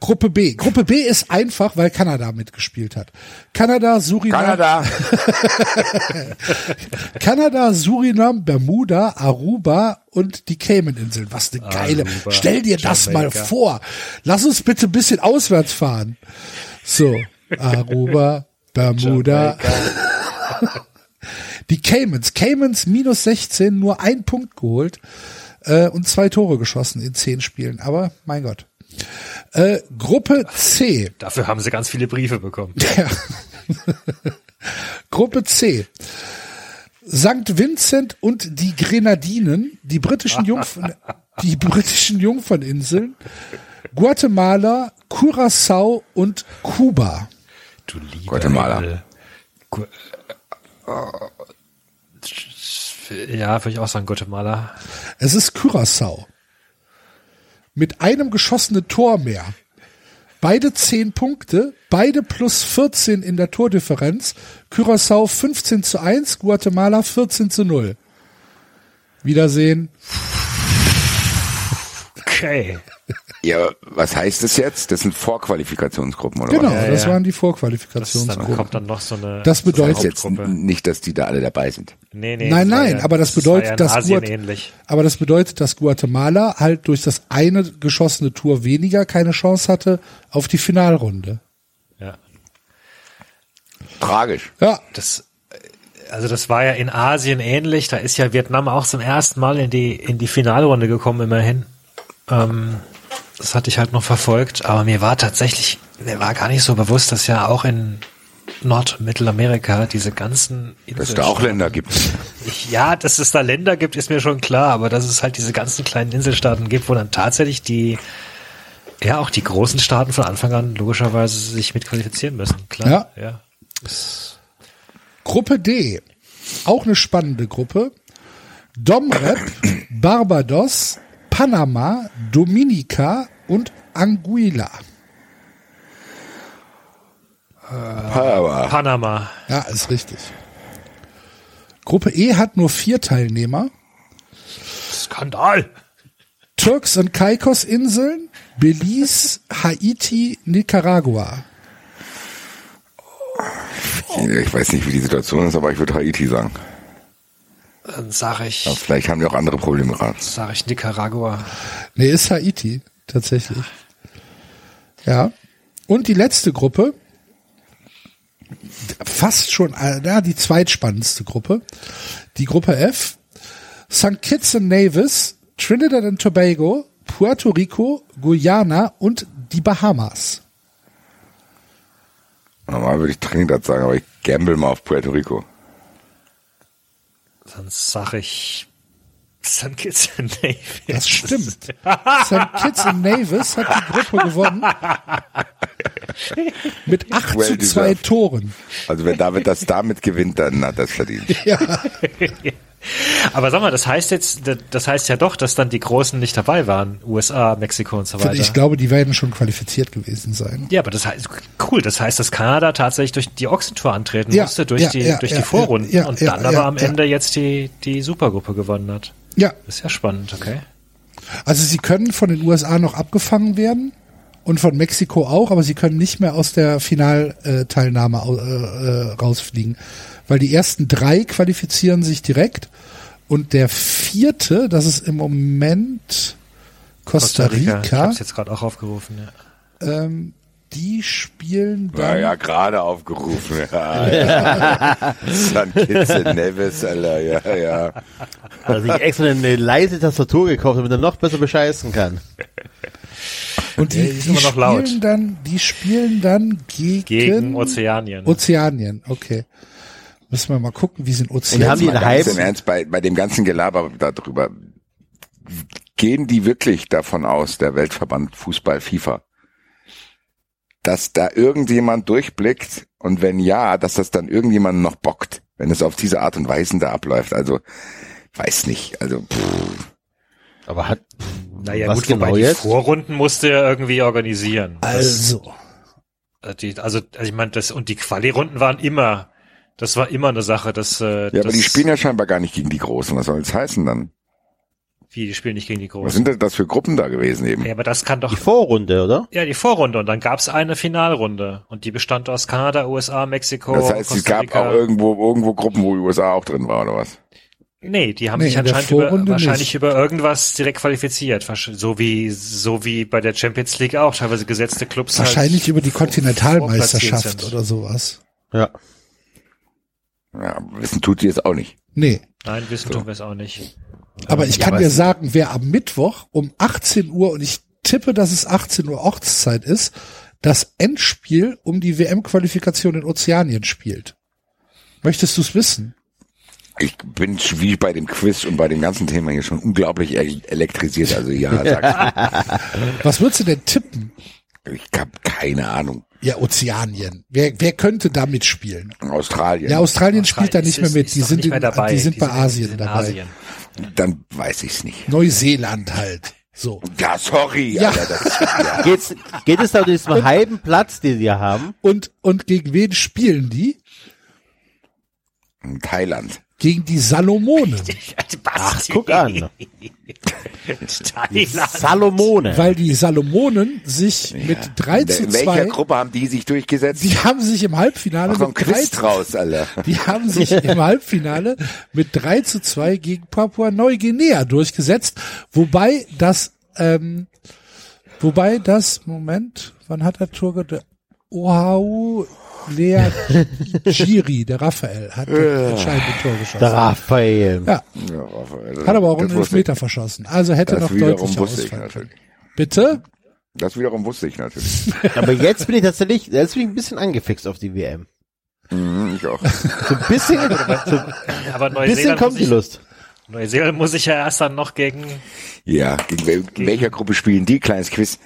Gruppe B. Gruppe B ist einfach, weil Kanada mitgespielt hat. Kanada, Suriname, Kanada. Kanada, Surinam, Bermuda, Aruba und die Cayman-Inseln. Was eine geile. Aruba, Stell dir das mal Jamaika. vor. Lass uns bitte ein bisschen auswärts fahren. So, Aruba, Bermuda. die Caymans. Caymans minus 16, nur ein Punkt geholt äh, und zwei Tore geschossen in zehn Spielen. Aber mein Gott. Äh, Gruppe C. Dafür haben sie ganz viele Briefe bekommen. Ja. Gruppe C. St. Vincent und die Grenadinen, die britischen Jungfern, die britischen Jungferninseln, Guatemala, Curacao und Kuba. Du lieber Guatemala. Gu äh, ja, würde ich auch sagen Guatemala. Es ist Curacao. Mit einem geschossenen Tor mehr. Beide 10 Punkte, beide plus 14 in der Tordifferenz. Curacao 15 zu 1, Guatemala 14 zu 0. Wiedersehen. Okay. Ja, was heißt das jetzt? Das sind Vorqualifikationsgruppen, oder Genau, was? das ja. waren die Das, dann Vorqualifikationsgruppen. kommt dann noch so eine Das bedeutet- Das heißt jetzt nicht, dass die da alle dabei sind. Nee, nee, Nein, nein, aber das bedeutet, ja in dass Asien Guat- ähnlich. Aber das bedeutet, dass Guatemala halt durch das eine geschossene Tor weniger keine Chance hatte auf die Finalrunde. Ja. Tragisch. Ja, Das, also das war ja in Asien ähnlich. Da ist ja Vietnam auch zum ersten Mal in die in die Finalrunde gekommen immerhin. Ähm, das hatte ich halt noch verfolgt, aber mir war tatsächlich, mir war gar nicht so bewusst, dass ja auch in Nord- und Mittelamerika diese ganzen Dass es da auch Länder gibt. Ja, dass es da Länder gibt, ist mir schon klar, aber dass es halt diese ganzen kleinen Inselstaaten gibt, wo dann tatsächlich die, ja, auch die großen Staaten von Anfang an logischerweise sich mitqualifizieren müssen. Klar, ja. ja. Gruppe D. Auch eine spannende Gruppe. Domrep, Barbados, Panama, Dominika und Anguilla. Aber Panama. Ja, ist richtig. Gruppe E hat nur vier Teilnehmer. Skandal. Turks und Caicos Inseln, Belize, Haiti, Nicaragua. ich weiß nicht, wie die Situation ist, aber ich würde Haiti sagen. Dann sage ich, Ja, vielleicht haben die auch andere Probleme gerade. sage ich Nicaragua. Nee, ist Haiti, tatsächlich. Ja. Und die letzte Gruppe, fast schon, äh, ja, die zweitspannendste Gruppe, die Gruppe F, St. Kitts and Nevis, Trinidad and Tobago, Puerto Rico, Guyana und die Bahamas. Normal würde ich Trinidad sagen, aber ich gamble mal auf Puerto Rico. Dann sage ich St. Kitts and Nevis. Das stimmt. St. Kitts and Nevis hat die Gruppe gewonnen. Mit 8 Well zu 2 deserved. Toren. Also wenn David das damit gewinnt, dann hat das verdient. Ja. Aber sag mal, das heißt jetzt, das heißt ja doch, dass dann die Großen nicht dabei waren. USA, Mexiko und so weiter. Ich glaube, die werden schon qualifiziert gewesen sein. ja, aber das heißt, cool, das heißt, dass Kanada tatsächlich durch die Ochsentour antreten Ja, musste, durch ja, die, ja, durch die Vorrunden und dann aber am. Ende jetzt die, die Supergruppe gewonnen hat. Ja, Das ist ja spannend, okay. also sie können von den USA noch abgefangen werden und von Mexiko auch, aber sie können nicht mehr aus der Finalteilnahme äh, äh, rausfliegen, weil die ersten drei qualifizieren sich direkt und der vierte, das ist im Moment Costa Ich Rica, hab's jetzt gerade auch aufgerufen, ja. ähm, die spielen Ja, dann ja, gerade aufgerufen. Ja, ja. St. Kitts and Nevis, Alter, ja, ja. Hat sich extra eine leise Tastatur gekauft, damit er noch besser bescheißen kann. und die, Nee, die die immer noch laut. spielen dann, die spielen dann gegen, Gegen Ozeanien. Ozeanien, okay. Müssen wir mal gucken, wie sind Ozeanien. haben die einen ganz halben- im Ernst, bei, bei dem ganzen Gelaber darüber, gehen die wirklich davon aus, der Weltverband Fußball FIFA, dass da irgendjemand durchblickt und wenn ja, dass das dann irgendjemand noch bockt, wenn es auf diese Art und Weise da abläuft. Also, weiß nicht. Also, pff, Aber hat, naja, was gut, genau wobei die jetzt? Vorrunden musste er irgendwie organisieren. Also, die, also, also ich meine, das und die Quali-Runden waren immer, das war immer eine Sache, dass äh, ja, das, aber die spielen ja scheinbar gar nicht gegen die Großen. Was soll das heißen dann? wie, die spielen nicht gegen die Was Großen. sind denn das für Gruppen da gewesen eben? Ja, aber das kann doch die Vorrunde, oder? ja die Vorrunde und dann gab's eine Finalrunde und die bestand aus Kanada, USA, Mexiko, Das heißt, es gab auch irgendwo, irgendwo Gruppen, wo die USA auch drin war, oder was? Nee, die haben Nee, sich anscheinend über, wahrscheinlich nicht. über irgendwas direkt qualifiziert. So wie, so wie bei der Champions League auch teilweise gesetzte Clubs. wahrscheinlich halt über die Kontinentalmeisterschaft oder sowas. Ja. Ja, wissen tut die es auch nicht. Nee. Nein, wissen tun wir es auch nicht. Aber ich Ja, kann dir sagen, wer am Mittwoch um 18 Uhr, und ich tippe, dass es 18 Uhr Ortszeit ist, das Endspiel um die WM-Qualifikation in Ozeanien spielt. Möchtest du es wissen? Ich bin wie bei dem Quiz und bei dem ganzen Thema hier schon unglaublich el- elektrisiert. Also ja, sag Was würdest du denn tippen? ich. Ich habe keine Ahnung. Ja, Ozeanien. Wer, wer könnte da mitspielen? Australien. Ja, Australien spielt da Australien nicht mehr mit. Die sind, in, mehr dabei. die sind bei in- Asien dabei. Asien. Dann weiß ich's nicht. Neuseeland halt. So. Ja, sorry. Ja. Alter, das, ja. Geht's, geht es da um diesen halben Platz, den wir haben? Und, und gegen wen spielen die? Thailand. Gegen die Salomonen. Ach, guck an. Thailand. Salomone. Weil die Salomonen sich mit 3 zu In welcher 2, Gruppe haben die sich durchgesetzt? die haben sich im Halbfinale ein mit 3 Quiz zu, draus, Alter. die haben sich im Halbfinale mit 3 zu 2 gegen Papua Neuguinea durchgesetzt, wobei das, ähm, wobei das, Moment, wann hat der ged- Oahu, Lea Giri, der Raphael, hat das entscheidende Tor geschossen. Der Raphael. Ja, Ja, Raphael, hat aber auch einen Elfmeter verschossen. Also hätte Das noch wiederum deutlicher wusste ich ausfallen können. natürlich. Bitte? Das wiederum wusste ich natürlich. Aber jetzt bin ich tatsächlich, jetzt bin ich ein bisschen angefixt auf die WM. Mhm, ich auch. So ein bisschen, so Aber bisschen Neuseeland, kommt muss die ich, Lust. Neuseeland muss ich ja erst dann noch gegen Ja, gegen, in welcher Gruppe spielen die? Kleines Quiz.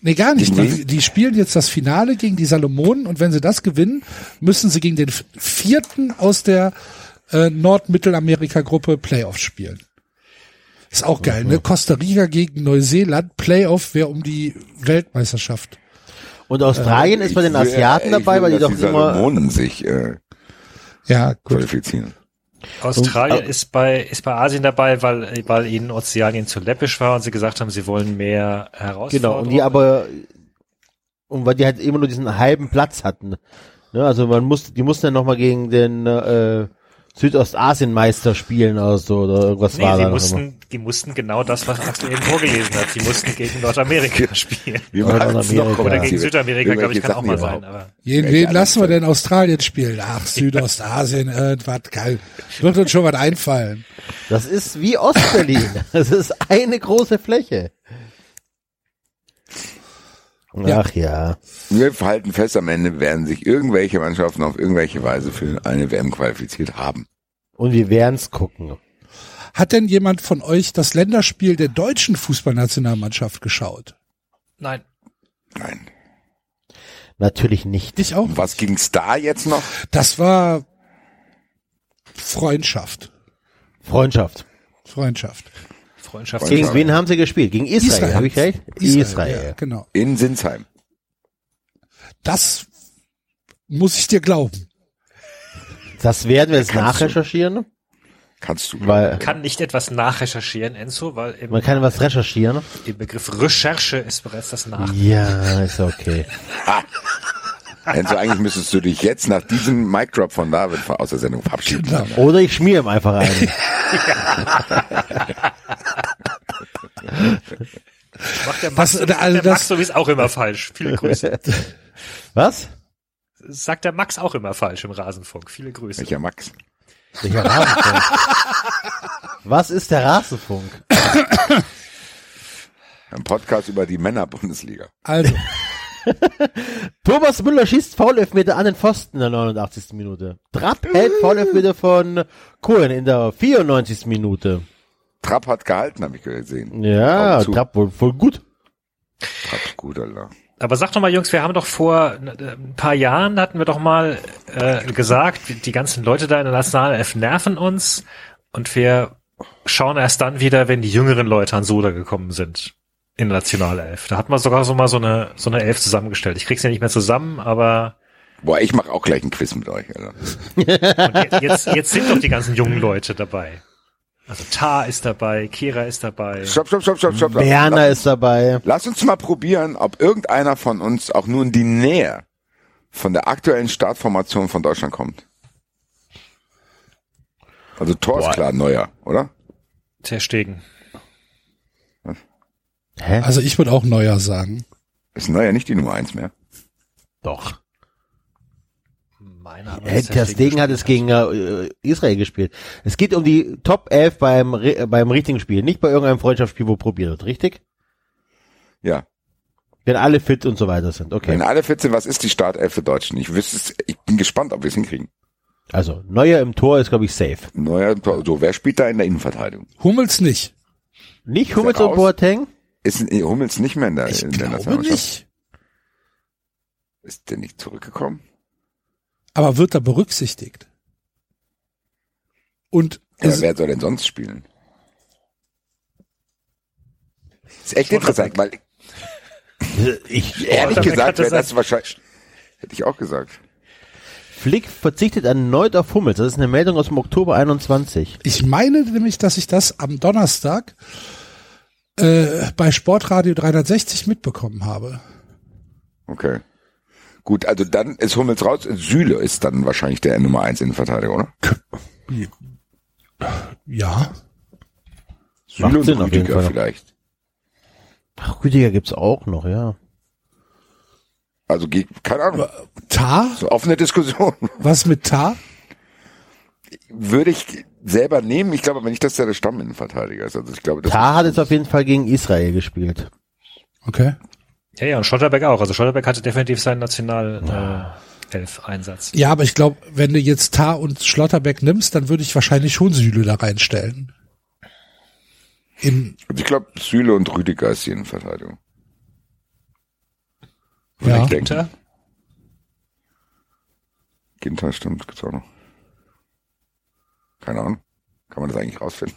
Nee, gar nicht. Die, die spielen jetzt das Finale gegen die Salomonen und wenn sie das gewinnen, müssen sie gegen den vierten aus der äh, Nord-Mittelamerika-Gruppe Playoffs spielen. Ist auch geil, ne? Costa Rica gegen Neuseeland, Playoff wäre um die Weltmeisterschaft. Und Australien ist bei den will- Asiaten ich dabei, will, weil die doch die immer, Salomonen sich äh, Ja, gut. qualifizieren. Australien Und- ist bei ist bei Asien dabei, weil weil ihnen Ozeanien zu läppisch war und sie gesagt haben, sie wollen mehr Herausforderungen. genau, und die aber, und weil die halt immer nur diesen halben Platz hatten. Ne, also man muss, die mussten dann nochmal gegen den, äh, Südostasien-Meister spielen oder so, oder irgendwas Nee, war sie da mussten, die mussten genau das, was Axel eben vorgelesen hat. Sie mussten gegen Nordamerika spielen. Wir Nordamerika. noch Oder gegen. Südamerika, glaube ich, kann auch mal sein. Aber wen lassen wir denn Australien spielen? Ach, Südostasien, irgendwas geil. Wird uns schon was einfallen. Das ist wie Ostberlin. Das ist eine große Fläche. Ja. Ach ja. Wir halten fest, am Ende werden sich irgendwelche Mannschaften auf irgendwelche Weise für eine WM qualifiziert haben. Und wir werden's gucken. Hat denn jemand von euch das Länderspiel der deutschen Fußballnationalmannschaft geschaut? nein. Nein. Natürlich nicht. Ich auch. Um was ging's da jetzt noch? Das war Freundschaft. Freundschaft. Freundschaft. Freundschaft. Gegen wen haben sie gespielt? Gegen Israel, habe ich recht? Israel. Ja, genau. In Sinsheim. Das muss ich dir glauben. Das werden wir jetzt Kannst du. nachrecherchieren, Kannst du. weil kann nicht etwas nachrecherchieren, Enzo, weil im, man kann was recherchieren. im Begriff Recherche ist bereits das Nach. Ja, ist okay. Enzo, eigentlich müsstest du dich jetzt nach diesem Mic Drop von David aus der Sendung verabschieden. Genau. Oder ich schmier ihm einfach einen. Macht der Max, Das- macht also der das- Max sowieso auch immer falsch. Viele Grüße. Was? Sagt der Max auch immer falsch im Rasenfunk. Viele Grüße. Welcher Max? Welcher Rasenfunk? Was ist der Rasenfunk? Ein Podcast über die Männer-Bundesliga. Also, Thomas Müller schießt Foulelfmeter an den Pfosten in der 89. Minute. Trapp hält Foulelfmeter von Cohen in der 94. Minute. Trapp hat gehalten, habe ich gesehen. Ja. Trapp wohl voll gut. Trapp, gut, Alter. Aber sag doch mal, Jungs, wir haben doch vor äh, ein paar Jahren hatten wir doch mal äh, gesagt, die, ganzen Leute da in der Nationalelf nerven uns und wir schauen erst dann wieder, wenn die jüngeren Leute an Soda gekommen sind in der Nationalelf. Da hat man sogar so mal so eine so eine Elf zusammengestellt. Ich krieg's ja nicht mehr zusammen, aber Boah, ich mache auch gleich ein Quiz mit euch, Alter. und je- jetzt jetzt sind doch die ganzen jungen Leute dabei. Also Tar ist dabei, Kira ist dabei. Stopp, stopp, stopp, stopp, stopp. Lass, ist dabei. lass uns mal probieren, ob irgendeiner von uns auch nur in die Nähe von der aktuellen Startformation von Deutschland kommt. Also Tor ist klar, neuer, oder? Ter Stegen. Hä? also ich würde auch Neuer sagen. Ist neuer nicht die Nummer eins mehr? Doch. Meiner Hey, Ter Stegen hat es gegen äh, Israel gespielt. Es geht um die Top 11 beim, äh, beim richtigen Spiel, nicht bei irgendeinem Freundschaftsspiel, wo probiert wird, richtig? Ja. Wenn alle fit und so weiter sind. Okay. Wenn alle fit sind, was ist die Startelf für Deutschen? Ich wüsste es, ich bin gespannt, ob wir es hinkriegen. Also, Neuer im Tor ist, glaube ich, safe. Neuer, Tor- so, wer spielt da in der Innenverteidigung? Hummels nicht. Nicht Hummels und? Boateng? Ist nee, Hummels nicht mehr in der, Ich in der glaube Nationalmannschaft? nicht. Ist der nicht zurückgekommen? Aber wird er berücksichtigt? Und Ja, wer soll denn sonst spielen? Ist echt interessant, weil Ich, ehrlich Sportler gesagt wäre das wahrscheinlich, hätte ich auch gesagt. Flick verzichtet erneut auf Hummels. Das ist eine Meldung aus dem Oktober 21. ich meine nämlich, dass ich das am Donnerstag äh, bei Sportradio 360 mitbekommen habe. Okay. Gut, also dann ist Hummels raus. Süle ist dann wahrscheinlich der Nummer eins Innenverteidiger, oder? Ja. Süle Macht und Sinn auf jeden Rüdiger Fall. vielleicht. Ach, Rüdiger gibt's auch noch, ja. Also keine Ahnung. Tar? So offene Diskussion. Was mit Tar? Würde ich selber nehmen. Ich glaube aber nicht, dass der der Stamminnenverteidiger ist. Also ich glaube, das Tar hat jetzt auf jeden Fall gegen Israel gespielt. Okay. Ja, ja, und Schotterbeck auch. Also Schotterbeck hatte definitiv seinen National äh, Elf-Einsatz. Ja, aber ich glaube, wenn du jetzt Tar und Schlotterbeck nimmst, dann würde ich wahrscheinlich schon Süle da reinstellen. In, Also ich glaube, Süle und Rüdiger ist die Innenverteidigung. Würde ja. ich denken. Ginter? Ginter stimmt, gibt's auch noch. Keine Ahnung. Kann man das eigentlich rausfinden?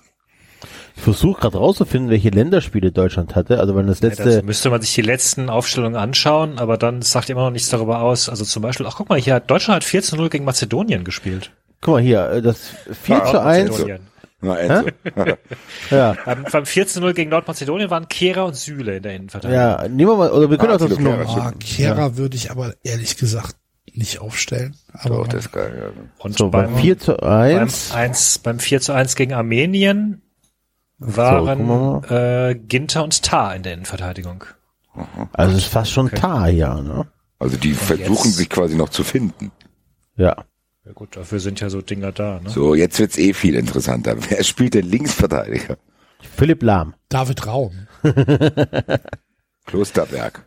Ich versuche gerade rauszufinden, welche Länderspiele Deutschland hatte. Also wenn das Ja, letzte, dazu müsste man sich die letzten Aufstellungen anschauen, aber dann sagt immer noch nichts darüber aus. Also zum Beispiel, ach guck mal hier, Deutschland hat 4 zu 0 gegen Mazedonien gespielt. guck mal hier, äh, das 4 Ah, zu 1, Mazedonien. Na, Enzo. ja, Beim, beim 4 zu 0 gegen Nordmazedonien waren Kehrer und Süle in der Innenverteidigung. ja, nehmen wir mal, oder wir können Ah, auch das Kehrer. Ah, Kehra würde ich aber ehrlich gesagt nicht aufstellen. Aber Doch, das ist geil. Ja. Und so, beim, beim 4 zu beim, 1, 1, beim 4 zu 1 gegen Armenien waren wir äh, Ginter und Tar in der Innenverteidigung. also es ist fast schon Tar hier, ne? Also die versuchen jetzt? sich quasi noch zu finden. Ja. Ja gut, dafür sind ja so Dinger da. Ne? So, jetzt wird's eh viel interessanter. Wer spielt den Linksverteidiger? Philipp Lahm. David Raum. Klosterberg.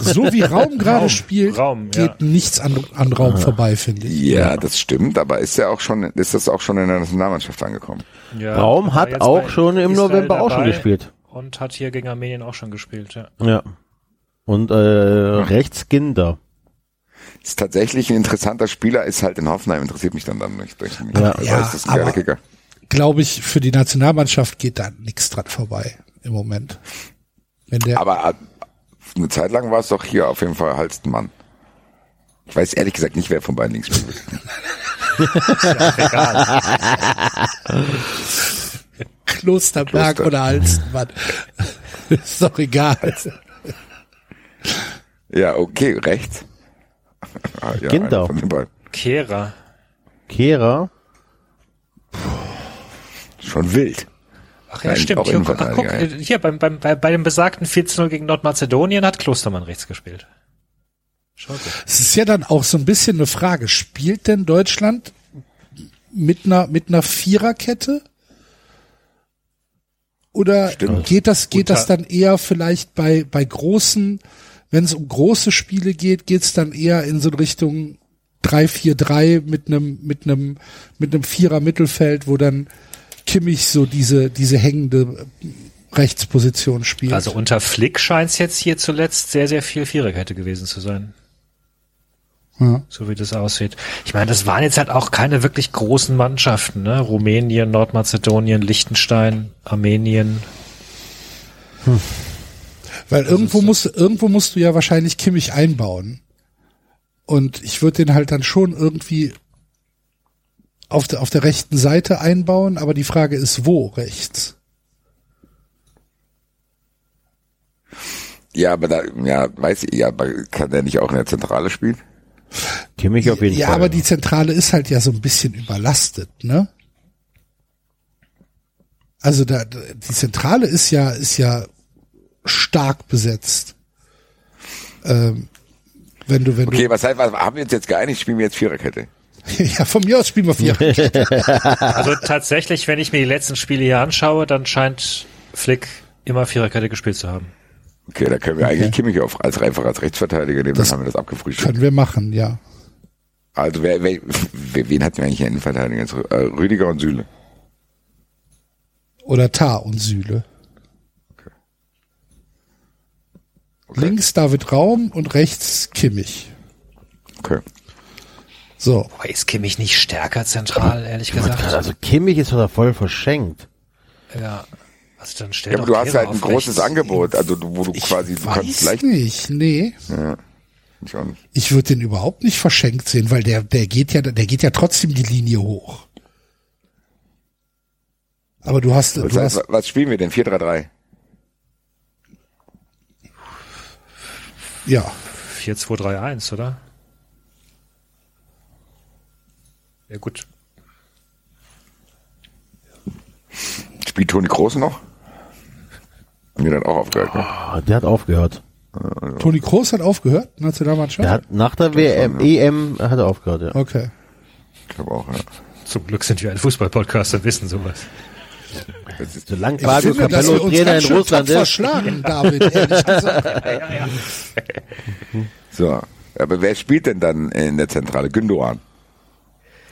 So wie Raum gerade Raum, spielt, Raum, geht ja. nichts an, an Raum vorbei, finde ich. Ja, das stimmt, aber ist ja auch schon, ist das auch schon in der Nationalmannschaft angekommen? Ja, Raum hat auch schon im Israel November auch schon gespielt. Und hat hier gegen Armenien auch schon gespielt, ja. Ja. Und äh, rechts Ginder. Ist tatsächlich ein interessanter Spieler, ist halt in Hoffenheim, interessiert mich dann dann nicht. Ich, Ja. also Ja, ist das ein geiler aber- Kicker. Glaube ich, für die Nationalmannschaft geht da nichts dran vorbei im Moment. Wenn der, Aber eine Zeit lang war es doch hier auf jeden Fall Halstenmann. Ich weiß ehrlich gesagt nicht, wer von beiden links spielt. Klosterberg Kloster. oder Halstenmann. ist doch egal. Ja, okay, rechts. Ah, ja, beiden. Kehrer. Kehrer. Schon wild. Ach ja, Eigentlich stimmt. auch Hier, guck, ach, guck, Innenverteidiger, hier beim, beim, bei, bei dem besagten 4 zu 0 gegen Nordmazedonien hat Klostermann rechts gespielt. Es ist ja dann auch so ein bisschen eine Frage. Spielt denn Deutschland mit einer, mit einer Viererkette? Oder Stimmt. geht das, geht Unter- das dann eher vielleicht bei, bei großen, wenn es um große Spiele geht, geht es dann eher in so Richtung 3-4-3 mit einem, mit einem, mit einem Vierer Mittelfeld, wo dann Kimmich so diese, diese hängende Rechtsposition spielt. Also unter Flick scheint es jetzt hier zuletzt sehr, sehr viel Viererkette gewesen zu sein. ja. So wie das aussieht. Ich meine, das waren jetzt halt auch keine wirklich großen Mannschaften, ne? Rumänien, Nordmazedonien, Liechtenstein, Armenien. Weil irgendwo musst, irgendwo musst du ja wahrscheinlich Kimmich einbauen. Und ich würde den halt dann schon irgendwie auf der, auf der rechten Seite einbauen, aber die Frage ist, wo rechts? Ja, aber da, ja, weiß ich, ja, kann der nicht auch in der Zentrale spielen? Kimmich auf jeden ja, Fall. aber die Zentrale ist halt ja so ein bisschen überlastet, ne? Also da, die Zentrale ist ja, ist ja stark besetzt. Ähm, wenn du, wenn Okay, was heißt, was, haben wir uns jetzt geeinigt? Spielen wir jetzt Viererkette? ja, von mir aus spielen wir vier. Also tatsächlich, wenn ich mir die letzten Spiele hier anschaue, dann scheint Flick immer Viererkette gespielt zu haben. Okay, da können wir eigentlich Kimmich auf, als einfach als Rechtsverteidiger nehmen, dann haben wir das abgefrühstückt. Können wir machen, ja. Also wer, wer, wen hatten wir eigentlich in Innenverteidiger? Äh, Rüdiger und Süle. Oder Tar und Süle. Okay. Links David Raum und rechts Kimmich. Okay. So. Boah, ist Kimmich nicht stärker zentral, ehrlich gesagt? also Kimmich ist doch voll verschenkt. Ja. Also dann stell Ja, aber du hast halt ein großes. Angebot, also du, wo du quasi, du kannst Weiß leicht, nicht, nee. ja, ich auch nicht. Ich würde den überhaupt nicht verschenkt sehen, weil der, der geht ja, der geht ja trotzdem die Linie hoch. Aber du hast, Was, du heißt, hast, was spielen wir denn? 4-3-3? ja, 4-2-3-1, oder? Ja gut. Spielt Toni Groß noch? Haben wir dann auch aufgehört, ne? Ah, der hat aufgehört. Toni Kroos hat aufgehört, Nationalmannschaft? Der hat nach der WM, EM hat er aufgehört, ja. Okay. Ich glaube auch, ja. Zum Glück sind wir ein Fußball-Podcast und wissen sowas. Solange Fabio Capello Trainer in Russland ist. schlagen, David, ehrlich gesagt. so. Aber wer spielt denn dann in der Zentrale? Gündogan.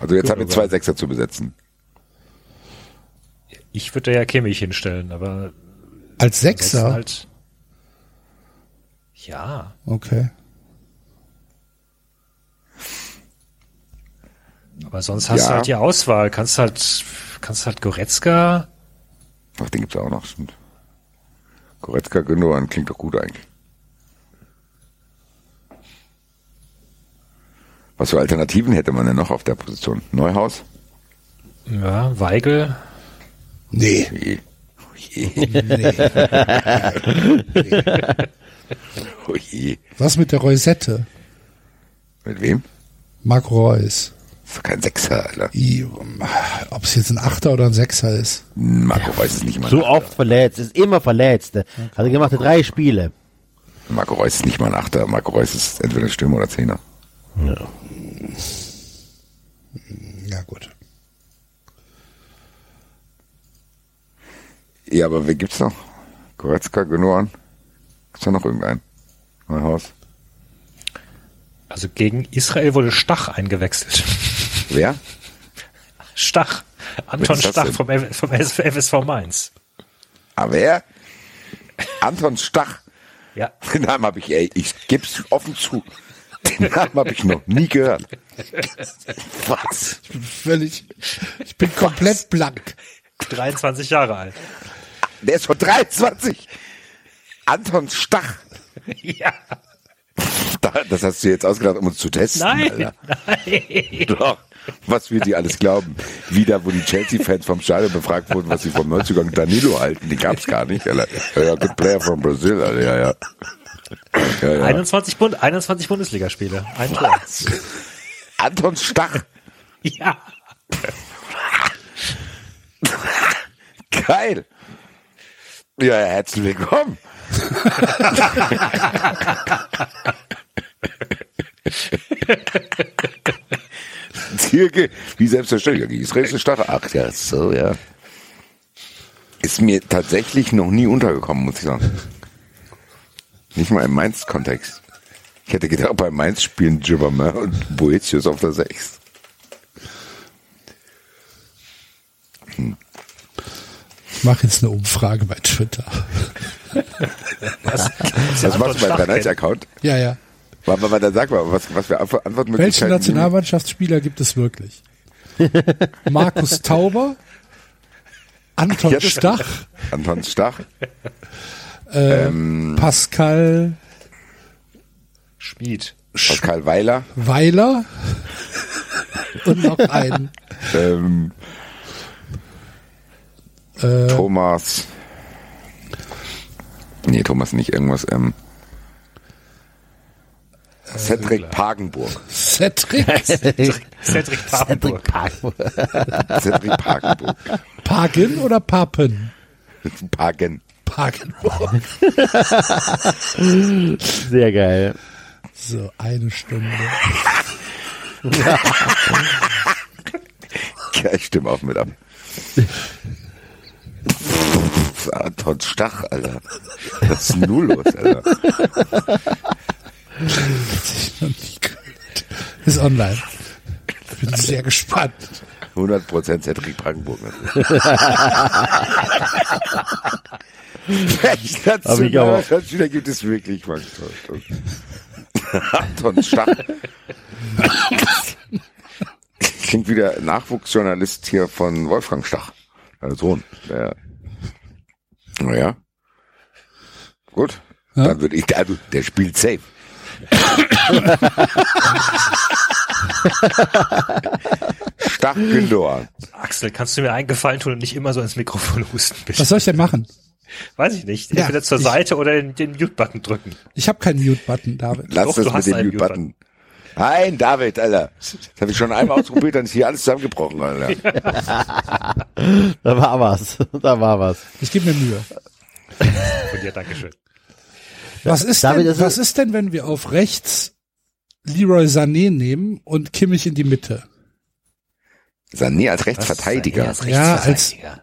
Also jetzt haben wir zwei Sechser zu besetzen. Ich würde ja Kimmich hinstellen, aber Als Sechser? halt. Ja. Okay. Aber sonst hast Ja. du halt die Auswahl. Kannst halt, kannst halt Goretzka. Ach, den gibt's auch noch, stimmt. Goretzka, Gündogan klingt doch gut eigentlich. Was für Alternativen hätte man denn noch auf der Position? Neuhaus? Ja, Weigel. Nee. Je. Je. Oh je. Was mit der Reusette? Mit wem? Marco Reus. Das ist doch kein Sechser, Alter. Ob es jetzt ein Achter oder ein Sechser ist. Marco weiß es nicht mal. So oft verletzt, ist immer verletzt. Hat er gemacht, drei Spiele. Marco Reus ist nicht mal ein Achter. Marco Reus ist entweder Stürmer oder Zehner. Ja, gut. Ja, aber wer gibt's noch? Goretzka, Gündogan? Gibt's da noch irgendeinen? Neuhaus? Also gegen Israel wurde Stach eingewechselt. Wer? Stach. Anton Stach vom, vom FSV Mainz. Ah, wer? Anton Stach. Ja. Den Namen habe ich, ey, ich geb's offen zu. Den Namen habe ich noch nie gehört. Was? Völlig. Ich bin komplett blank. 23 Jahre alt. Der ist von 23. Anton Stach. Ja. Da- Das hast du jetzt ausgedacht, um uns zu testen. Nein, Alter. nein. Doch. Was wir die alles glauben. Wieder, wo die Chelsea-Fans vom Stadion befragt wurden, was sie vom Neuzugang Danilo halten. Die gab's gar nicht. Alter. Ja, ja, good player from Brazil. Alter. Ja, ja. Ja, ja. 21, Bund, 21 Bundesligaspiele. Ein Tor. Anton Stach. Ja. Geil. Ja, herzlich willkommen. Dirke, wie selbstverständlich. Die israelische Stadt. Ach ja, so, ja. Ist mir tatsächlich noch nie untergekommen, muss ich sagen. Nicht mal im Mainz-Kontext. Ich hätte gedacht, bei Mainz spielen Gibbermann und Boetius auf der 6. Ich mache jetzt eine Umfrage bei Twitter. Was, Was machst du bei deinem Account? Ja, ja. Warte mal, dann sag mal, was, was für Antwort- Welche Nationalmannschaftsspieler gibt es wirklich? Markus Tauber, Anton das- Stach, Anton Stach, äh, Pascal Schmied. Pascal Weiler, Weiler und noch einen. ähm, Äh, Thomas. Nee, Thomas nicht irgendwas. Ähm, Cedric Pagenburg. Cedric Cedric Cedric Papenburg. Park. Cedric Pagenburg. Pagen oder Papen? Pagen. Pagenburg. Sehr geil. So, eine Stunde. Ja, ich stimme auch mit ab. Anton Stach, Alter. Was ist denn nun los, Alter? Ist online. Ich bin sehr gespannt. 100% Cedric ich aber. Nationalspieler gibt es wirklich, Max? Anton Stach. Klingt wieder Nachwuchsjournalist hier von Wolfgang Stach. Der Sohn. Der, naja. Gut. Ja. Dann würde ich, also, der spielt safe. Stach Gündogan. Axel, kannst du mir einen Gefallen tun und nicht immer so ins Mikrofon husten, bitte? Was soll ich denn machen? Weiß ich nicht. Ja, Entweder zur ich- Seite oder den, den Mute-Button drücken. Ich habe keinen Mute-Button, David. Lass Doch, das du mit dem Mute-Button. Nein, David, Alter. Das habe ich schon einmal ausprobiert, dann ist hier alles zusammengebrochen, Alter. Da war was. Da war was. Ich gebe mir Mühe. Von dir, Dankeschön. Was ist David, denn, ist- was ist denn, wenn wir auf rechts Leroy Sané nehmen und Kimmich in die Mitte? Sané als Rechtsverteidiger. Das ist Ja, Rechtsverteidiger.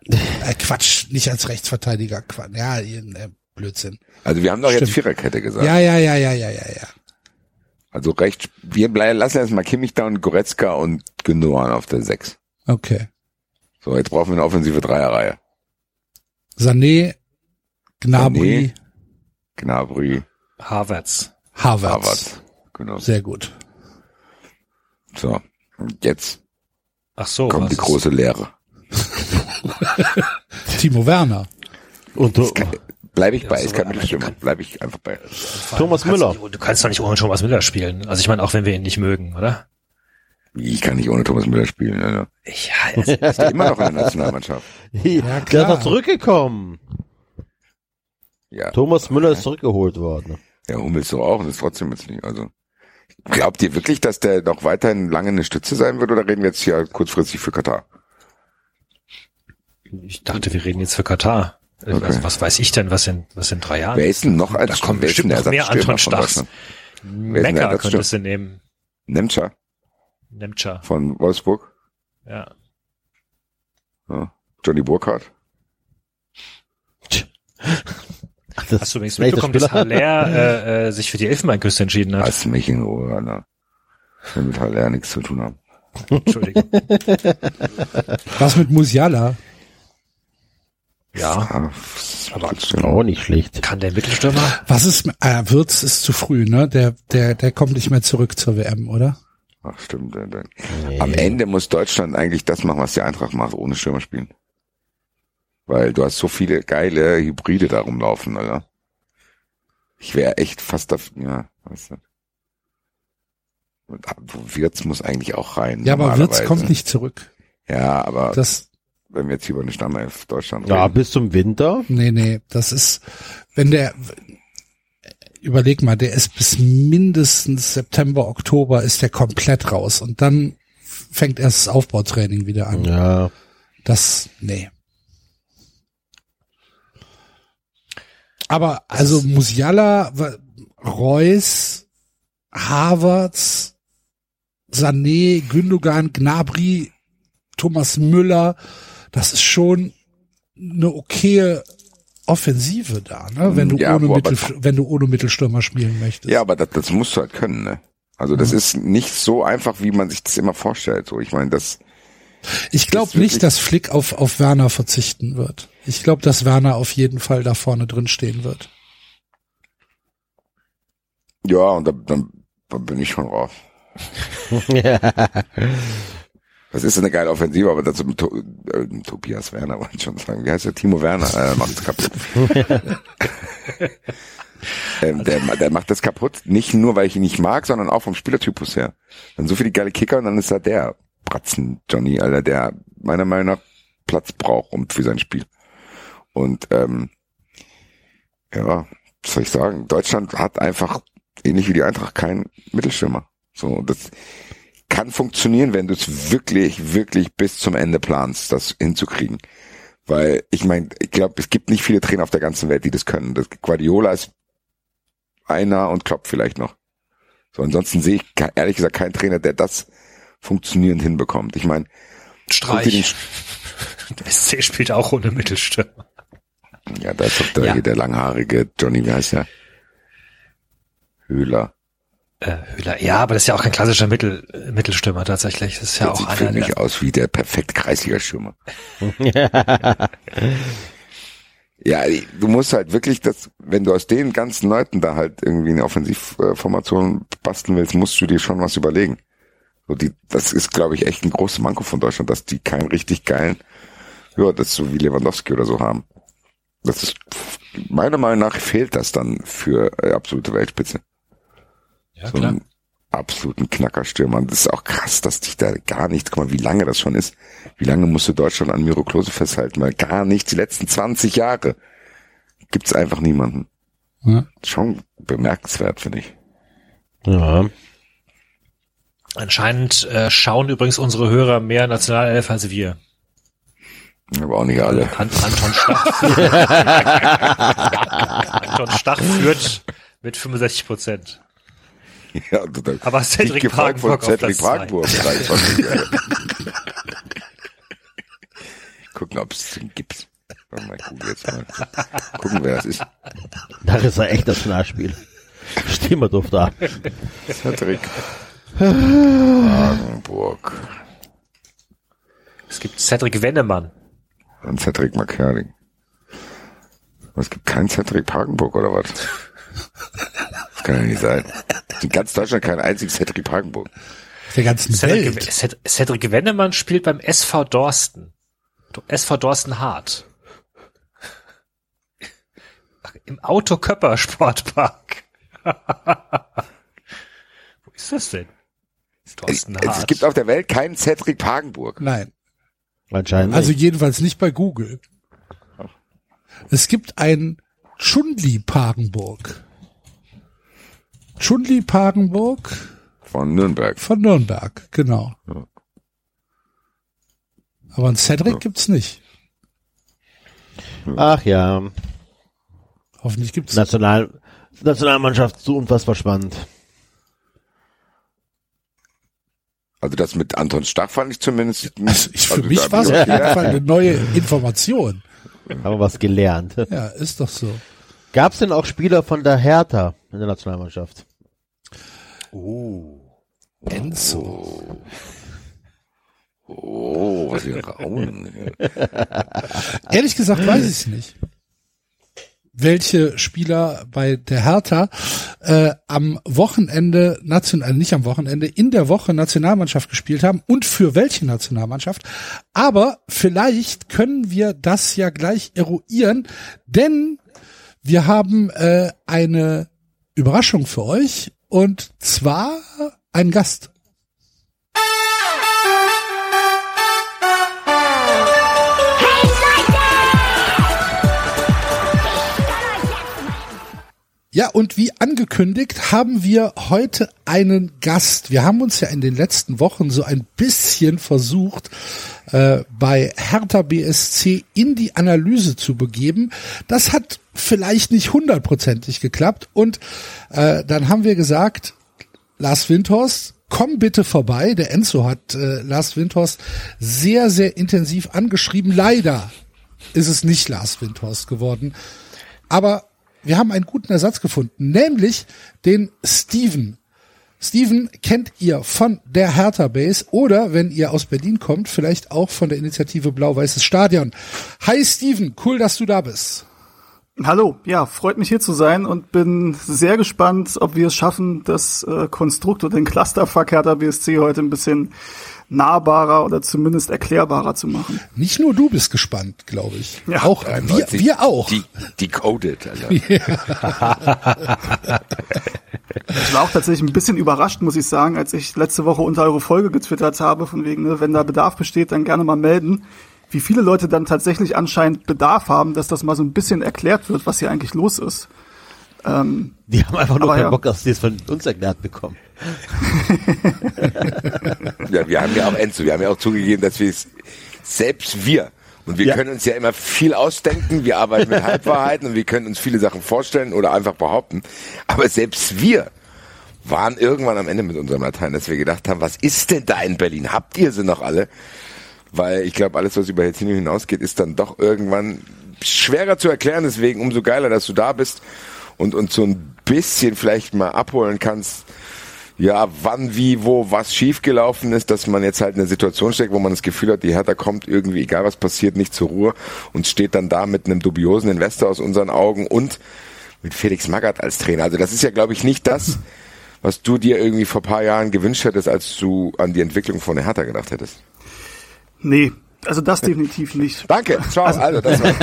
Äh, Quatsch, nicht als Rechtsverteidiger. Quatsch. Ja, äh, Blödsinn. Also wir haben doch jetzt Stimmt. Viererkette gesagt. Ja, ja, ja, ja, ja, ja, ja. Also rechts, wir bleiben, lassen jetzt mal Kimmich da und Goretzka und Gündogan auf der Sechs. Okay. So, jetzt brauchen wir eine offensive Dreierreihe. Sané, Gnabry, Gnabry, Harvards. Havertz. Harvard. Genau. Sehr gut. So. Und jetzt Ach so. kommt was die große Lehre. Timo Werner. Und du, Bleibe ich bei, so, ist kein aber Mittelstürmer. kann- Bleibe ich einfach bei. Thomas Müller. Nicht, du kannst doch nicht ohne Thomas Müller spielen. Also ich meine, auch wenn wir ihn nicht mögen, oder? Ich kann nicht ohne Thomas Müller spielen. Ja, ja. Ich, also, Ist ja immer noch in der Nationalmannschaft. Ja, klar. der ist noch zurückgekommen. Ja. Thomas Müller ist zurückgeholt worden. Ja, Hummels so auch und ist trotzdem jetzt nicht. Also glaubt ihr wirklich, dass der noch weiterhin lange eine Stütze sein wird oder reden wir jetzt hier kurzfristig für Katar? ich dachte, wir reden jetzt für Katar. Okay. Also, was weiß ich denn, was in, was in drei Jahren? Wer ist denn noch als da kommen wer ist denn bestimmt der noch mehr Anton Stachs. Mecker könntest du nehmen. Nemtscher Nemtscher. von Wolfsburg, Ja. ja. Johnny Burkhardt. Ach, das Hast du übrigens mitbekommen, dass? Haller äh, äh, sich für die Elfenbeinküste entschieden hat? Lass mich in Ruhe, Alter. Ich will mit Haller nichts zu tun haben. Entschuldigung. Was mit Musiala? Ja. Ah, das Aber- Auch nicht schlecht. Kann der Mittelstürmer? Was ist, äh, Wirtz ist zu früh, ne? Der, der, der kommt nicht mehr zurück zur WM, oder? Ach, stimmt. der- der- Am Ende muss Deutschland eigentlich das machen, was die Eintracht macht, ohne Stürmer spielen. Weil du hast so viele geile Hybride da rumlaufen, Alter. Ich wäre echt fast dafür, ja, weißt du. Und Wirtz muss eigentlich auch rein. Ja, aber Wirtz kommt nicht zurück. Ja, aber Das, wenn wir jetzt hier über eine Stammelf Deutschland Ja, reden. bis zum Winter. nee, nee, das ist, wenn der, überleg mal, der ist bis mindestens September, Oktober ist der komplett raus und dann fängt erst das Aufbautraining wieder an. Ja. Das, nee. Aber also Musiala, Reus, Havertz, Sané, Gündogan, Gnabry, Thomas Müller, das ist schon eine okaye Offensive da, ne? Wenn du Ja, ohne aber- Mittel, wenn du ohne Mittelstürmer spielen möchtest. Ja, aber das, das musst du halt können, ne? Also das ist nicht so einfach, wie man sich das immer vorstellt. So, ich meine, das Ich glaube nicht, dass Flick auf, auf Werner verzichten wird. Ich glaube, dass Werner auf jeden Fall da vorne drin stehen wird. ja, und da, dann, dann bin ich schon raus. Das ist eine geile Offensive, aber dazu mit to äh, Tobias Werner wollte ich schon sagen. Wie heißt der? Timo Werner äh, macht es kaputt. ähm, der, der macht das kaputt, nicht nur, weil ich ihn nicht mag, sondern auch vom Spielertypus her. Dann so viele geile Kicker und dann ist da der Bratzen Johnny, Alter, der meiner Meinung nach Platz braucht um, für sein Spiel. Und ähm, ja, was soll ich sagen? Deutschland hat einfach, ähnlich wie die Eintracht, keinen Mittelstürmer. So, das kann funktionieren, wenn du es wirklich, wirklich bis zum Ende planst, das hinzukriegen. Weil ich meine, ich glaube, es gibt nicht viele Trainer auf der ganzen Welt, die das können. Das Guardiola ist einer und Klopp vielleicht noch. So, ansonsten sehe ich ehrlich gesagt keinen Trainer, der das funktionierend hinbekommt. Ich meine, Streich. Der SC spielt auch ohne Mittelstürmer. Ja, da ist doch der, Ja. der langhaarige Johnny, wie heißt der? Höhler. Äh, Höhler. Ja, aber das ist ja auch kein klassischer Mittel, Mittelstürmer tatsächlich. Das ist ja Der auch sieht für einer, mich der, aus wie der perfekt Kreisliga-Stürmer. Ja, du musst halt wirklich das, wenn du aus den ganzen Leuten da halt irgendwie eine Offensivformation basteln willst, musst du dir schon was überlegen. So die, das ist, glaube ich, echt ein großes Manko von Deutschland, dass die keinen richtig geilen, ja, das so wie Lewandowski oder so haben. Das ist, meiner Meinung nach fehlt das dann für äh, absolute Weltspitze. ja, so klar. einen absoluten Knackerstürmer. Und das ist auch krass, dass dich da gar nichts, guck mal, wie lange das schon ist. Wie lange musste Deutschland an Miro Klose festhalten? Mal gar nichts. Die letzten 20 Jahre gibt's einfach niemanden. Ja. Schon bemerkenswert, finde ich. ja. Anscheinend äh, schauen übrigens unsere Hörer mehr Nationalelf als wir. Aber auch nicht alle. An Anton Stach. Anton Stach führt mit 65 Prozent. Ja, total. Aber Cedric gefolgt von Cedric mir. Gucken, ob es den gibt. Mal, ich gucke jetzt mal. Gucken, wer das ist. Da ist er echt das Nachspiel. Stehen wir doof da. Cedric Pagenburg. Es gibt Cedric Wennemann. Und Cedric McCurling. Es gibt keinen Cedric Pagenburg oder was? Das kann ja nicht sein. In ganz Deutschland kein einziges Cedric Pagenburg. Der ganzen Cedric, Welt. Ced- Cedric Wennemann spielt beim SV Dorsten. SV Dorsten Hart. Im Auto Köpper Sportpark. Wo ist das denn? Dorsten Es, es gibt auf der Welt keinen Cedric Pagenburg. Nein. Anscheinend. Also nicht. jedenfalls nicht bei Google. Es gibt ein Chunli Pagenburg. Chunli Pagenburg Von Nürnberg. von Nürnberg, genau. Ja. Aber ein Cedric gibt's nicht. Ach ja, Hoffentlich gibt's. National, Nationalmannschaft so unfassbar spannend. Also das mit Anton Stach fand ich zumindest. Also ich, für also mich war es auf jeden Fall eine neue Information. Haben wir was gelernt. Ja, ist doch so. Gab es denn auch Spieler von der Hertha in der Nationalmannschaft? Enzo. Oh, was für Rauen. Ehrlich gesagt weiß ich es nicht. Welche Spieler bei der Hertha äh, am Wochenende national, nicht am Wochenende, in der Woche Nationalmannschaft gespielt haben und für welche Nationalmannschaft. Aber vielleicht können wir das ja gleich eruieren, denn wir haben äh, eine Überraschung für euch und zwar einen Gast. Ja, und wie angekündigt haben wir heute einen Gast. Wir haben uns ja in den letzten Wochen so ein bisschen versucht, äh, bei Hertha BSC in die Analyse zu begeben. Das hat vielleicht nicht hundertprozentig geklappt. Und äh, dann haben wir gesagt, Lars Windhorst, komm bitte vorbei. Der Enzo hat äh, Lars Windhorst sehr, sehr intensiv angeschrieben. Leider ist es nicht Lars Windhorst geworden. Aber wir haben einen guten Ersatz gefunden, nämlich den Steven. Steven kennt ihr von der Hertha Base oder wenn ihr aus Berlin kommt, vielleicht auch von der Initiative Blau-Weißes Stadion. Hi Steven, cool, dass du da bist. Hallo, ja, freut mich hier zu sein und bin sehr gespannt, ob wir es schaffen, das äh, Konstrukt oder den Clusterfuck Hertha BSC heute ein bisschen nahbarer oder zumindest erklärbarer zu machen. Nicht nur du bist gespannt, glaube ich. Ja. auch wir, 93 wir auch. Die, decoded, Alter. Ich war auch tatsächlich ein bisschen überrascht, muss ich sagen, als ich letzte Woche unter eure Folge getwittert habe, von wegen, ne, wenn da Bedarf besteht, dann gerne mal melden. Wie viele Leute dann tatsächlich anscheinend Bedarf haben, dass das mal so ein bisschen erklärt wird, was hier eigentlich los ist. Ähm, Die haben einfach nur keinen ja. Bock, dass die es von uns erklärt bekommen. Ja, wir haben ja auch Enzo, wir haben ja auch zugegeben, dass wir es selbst wir und wir Ja. können uns ja immer viel ausdenken, wir arbeiten mit Halbwahrheiten und wir können uns viele Sachen vorstellen oder einfach behaupten, aber selbst wir waren irgendwann am Ende mit unserem Latein, dass wir gedacht haben, was ist denn da in Berlin? Habt ihr sie noch alle? Weil ich glaube, alles, was über Helsinki hinausgeht, ist dann doch irgendwann schwerer zu erklären. Deswegen umso geiler, dass du da bist und uns so ein bisschen vielleicht mal abholen kannst, ja, wann, wie, wo, was schiefgelaufen ist, dass man jetzt halt in einer Situation steckt, wo man das Gefühl hat, die Hertha kommt irgendwie, egal was passiert, nicht zur Ruhe und steht dann da mit einem dubiosen Investor aus unseren Augen und mit Felix Magath als Trainer. Also das ist ja, glaube ich, nicht das, was du dir irgendwie vor paar Jahren gewünscht hättest, als du an die Entwicklung von der Hertha gedacht hättest. nee, also das definitiv nicht. Danke, ciao. Also, das war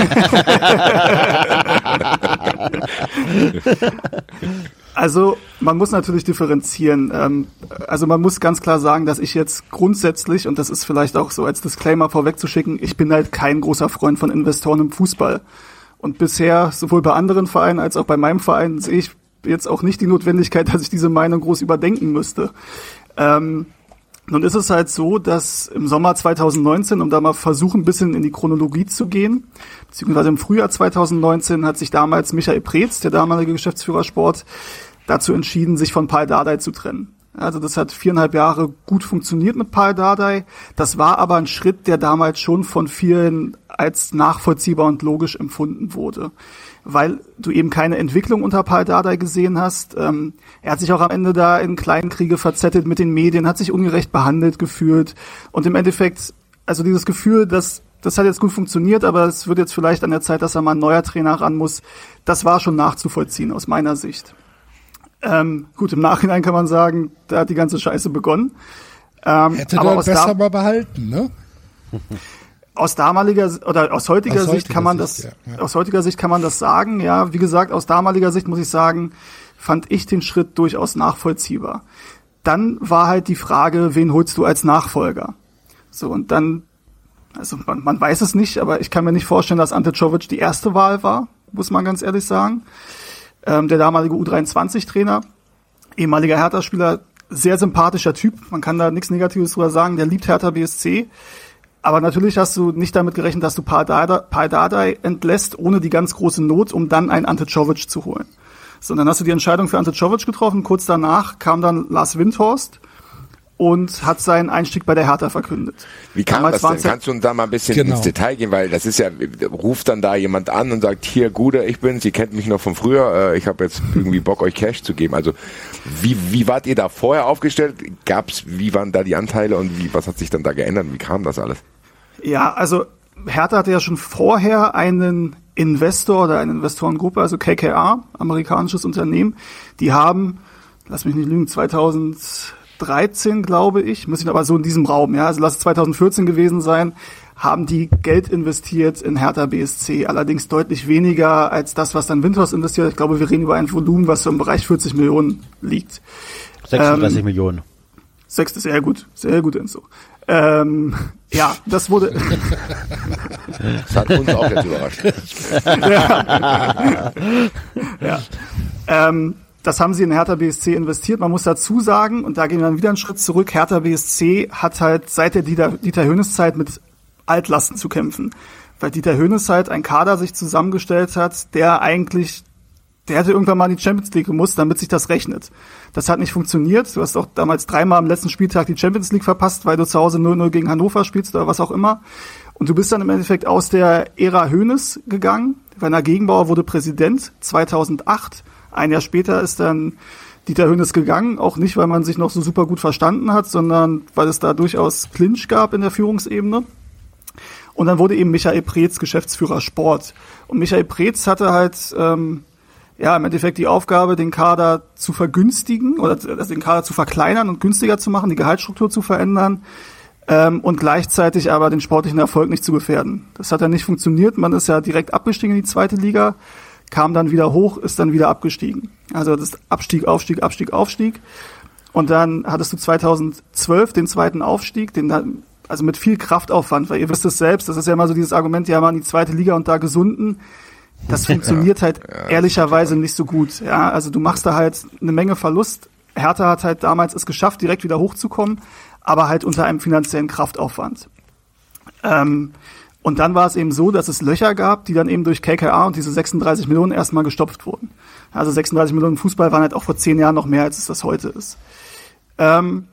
Also man muss natürlich differenzieren. Ähm, also man muss ganz klar sagen, dass ich jetzt grundsätzlich, und das ist vielleicht auch so als Disclaimer vorwegzuschicken, ich bin halt kein großer Freund von Investoren im Fußball. Und bisher, sowohl bei anderen Vereinen als auch bei meinem Verein, sehe ich jetzt auch nicht die Notwendigkeit, dass ich diese Meinung groß überdenken müsste. Ähm, Nun ist es halt so, dass im Sommer 2019, um da mal versuchen, ein bisschen in die Chronologie zu gehen, beziehungsweise im Frühjahr 2019 hat sich damals Michael Preetz, der damalige Geschäftsführer Sport, dazu entschieden, sich von Paul Dardai zu trennen. Also das hat viereinhalb Jahre gut funktioniert mit Paul Dardai. Das war aber ein Schritt, der damals schon von vielen als nachvollziehbar und logisch empfunden wurde weil du eben keine Entwicklung unter Paul Dardai gesehen hast. Ähm, er hat sich auch am Ende da in Kleinkriege verzettelt mit den Medien, hat sich ungerecht behandelt gefühlt und im Endeffekt, also dieses Gefühl, dass das hat jetzt gut funktioniert, aber es wird jetzt vielleicht an der Zeit, dass er mal ein neuer Trainer ran muss. Das war schon nachzuvollziehen aus meiner Sicht. Ähm, gut, im Nachhinein kann man sagen, da hat die ganze Scheiße begonnen. Ähm, Hätte aber besser mal behalten, ne? aus damaliger oder aus heutiger, aus Sicht kann man Sicht, das ja, ja. aus heutiger Sicht kann man das sagen. Ja, wie gesagt, aus damaliger Sicht muss ich sagen, fand ich den Schritt durchaus nachvollziehbar. Dann war halt die Frage, wen holst du als Nachfolger? So und dann, also man, man weiß es nicht, aber ich kann mir nicht vorstellen, dass Ante Czovic die erste Wahl war, muss man ganz ehrlich sagen. Ähm, der damalige U23-Trainer, ehemaliger Hertha-Spieler, sehr sympathischer Typ. Man kann da nichts Negatives drüber sagen. Der liebt Hertha BSC aber natürlich hast du nicht damit gerechnet, dass du Dardai entlässt, ohne die ganz große Not, um dann einen Ante Czovic zu holen. Sondern hast du die Entscheidung für Ante Czovic getroffen. Kurz danach kam dann Lars Windhorst und hat seinen Einstieg bei der Hertha verkündet. Wie kam Damals das denn? Kannst du uns da mal ein bisschen genau. ins Detail gehen? Weil das ist ja, ruft dann da jemand an und sagt, hier, Guder, ich bin, Sie kennt mich noch von früher, äh, ich habe jetzt irgendwie Bock, euch Cash zu geben. Also wie, wie wart ihr da vorher aufgestellt? Gab's, wie waren da die Anteile und wie, was hat sich dann da geändert? Wie kam das alles? Ja, also Hertha hatte ja schon vorher einen Investor oder eine Investorengruppe, also KKR, amerikanisches Unternehmen, die haben, lass mich nicht lügen, 2013, glaube ich, muss ich aber so in diesem Raum, ja, also lass es 2014 gewesen sein, haben die Geld investiert in Hertha BSC, allerdings deutlich weniger als das, was dann Windhorst investiert. Ich glaube, wir reden über ein Volumen, was so im Bereich 40 Millionen liegt. 36 ähm, Millionen. Sechs ist sehr gut, sehr gut Enzo. Ähm, ja, das wurde. das hat uns auch jetzt überrascht. ja. ja. Ähm, das haben sie in Hertha BSC investiert. Man muss dazu sagen, und da gehen wir dann wieder einen Schritt zurück, Hertha BSC hat halt seit der Dieter, Dieter Hönes Zeit mit Altlasten zu kämpfen. Weil Dieter Hönes halt ein Kader sich zusammengestellt hat, der eigentlich der hätte irgendwann mal in die Champions League gemusst, damit sich das rechnet. Das hat nicht funktioniert. Du hast auch damals dreimal am letzten Spieltag die Champions League verpasst, weil du zu Hause 0-0 gegen Hannover spielst oder was auch immer. Und du bist dann im Endeffekt aus der Ära Hönes gegangen. Werner Gegenbauer wurde Präsident 2008. Ein Jahr später ist dann Dieter Hönes gegangen, auch nicht, weil man sich noch so super gut verstanden hat, sondern weil es da durchaus Clinch gab in der Führungsebene. Und dann wurde eben Michael Preetz Geschäftsführer Sport. Und Michael Preetz hatte halt ähm, ja, im Endeffekt die Aufgabe, den Kader zu vergünstigen oder also den Kader zu verkleinern und günstiger zu machen, die Gehaltsstruktur zu verändern ähm, und gleichzeitig aber den sportlichen Erfolg nicht zu gefährden. Das hat ja nicht funktioniert. Man ist ja direkt abgestiegen in die zweite Liga, kam dann wieder hoch, ist dann wieder abgestiegen. Also das Abstieg, Aufstieg, Abstieg, Aufstieg. Und dann hattest du 2012 den zweiten Aufstieg, den also mit viel Kraftaufwand, weil ihr wisst es selbst, das ist ja immer so dieses Argument, ja, man die zweite Liga und da gesunden das funktioniert halt ja, ehrlicherweise nicht so gut. Ja, also du machst da halt eine Menge Verlust. Hertha hat halt damals es geschafft, direkt wieder hochzukommen, aber halt unter einem finanziellen Kraftaufwand. Ähm, und dann war es eben so, dass es Löcher gab, die dann eben durch KKA und diese 36 Millionen erstmal gestopft wurden. Also 36 Millionen Fußball waren halt auch vor zehn Jahren noch mehr, als es das heute ist. Ähm,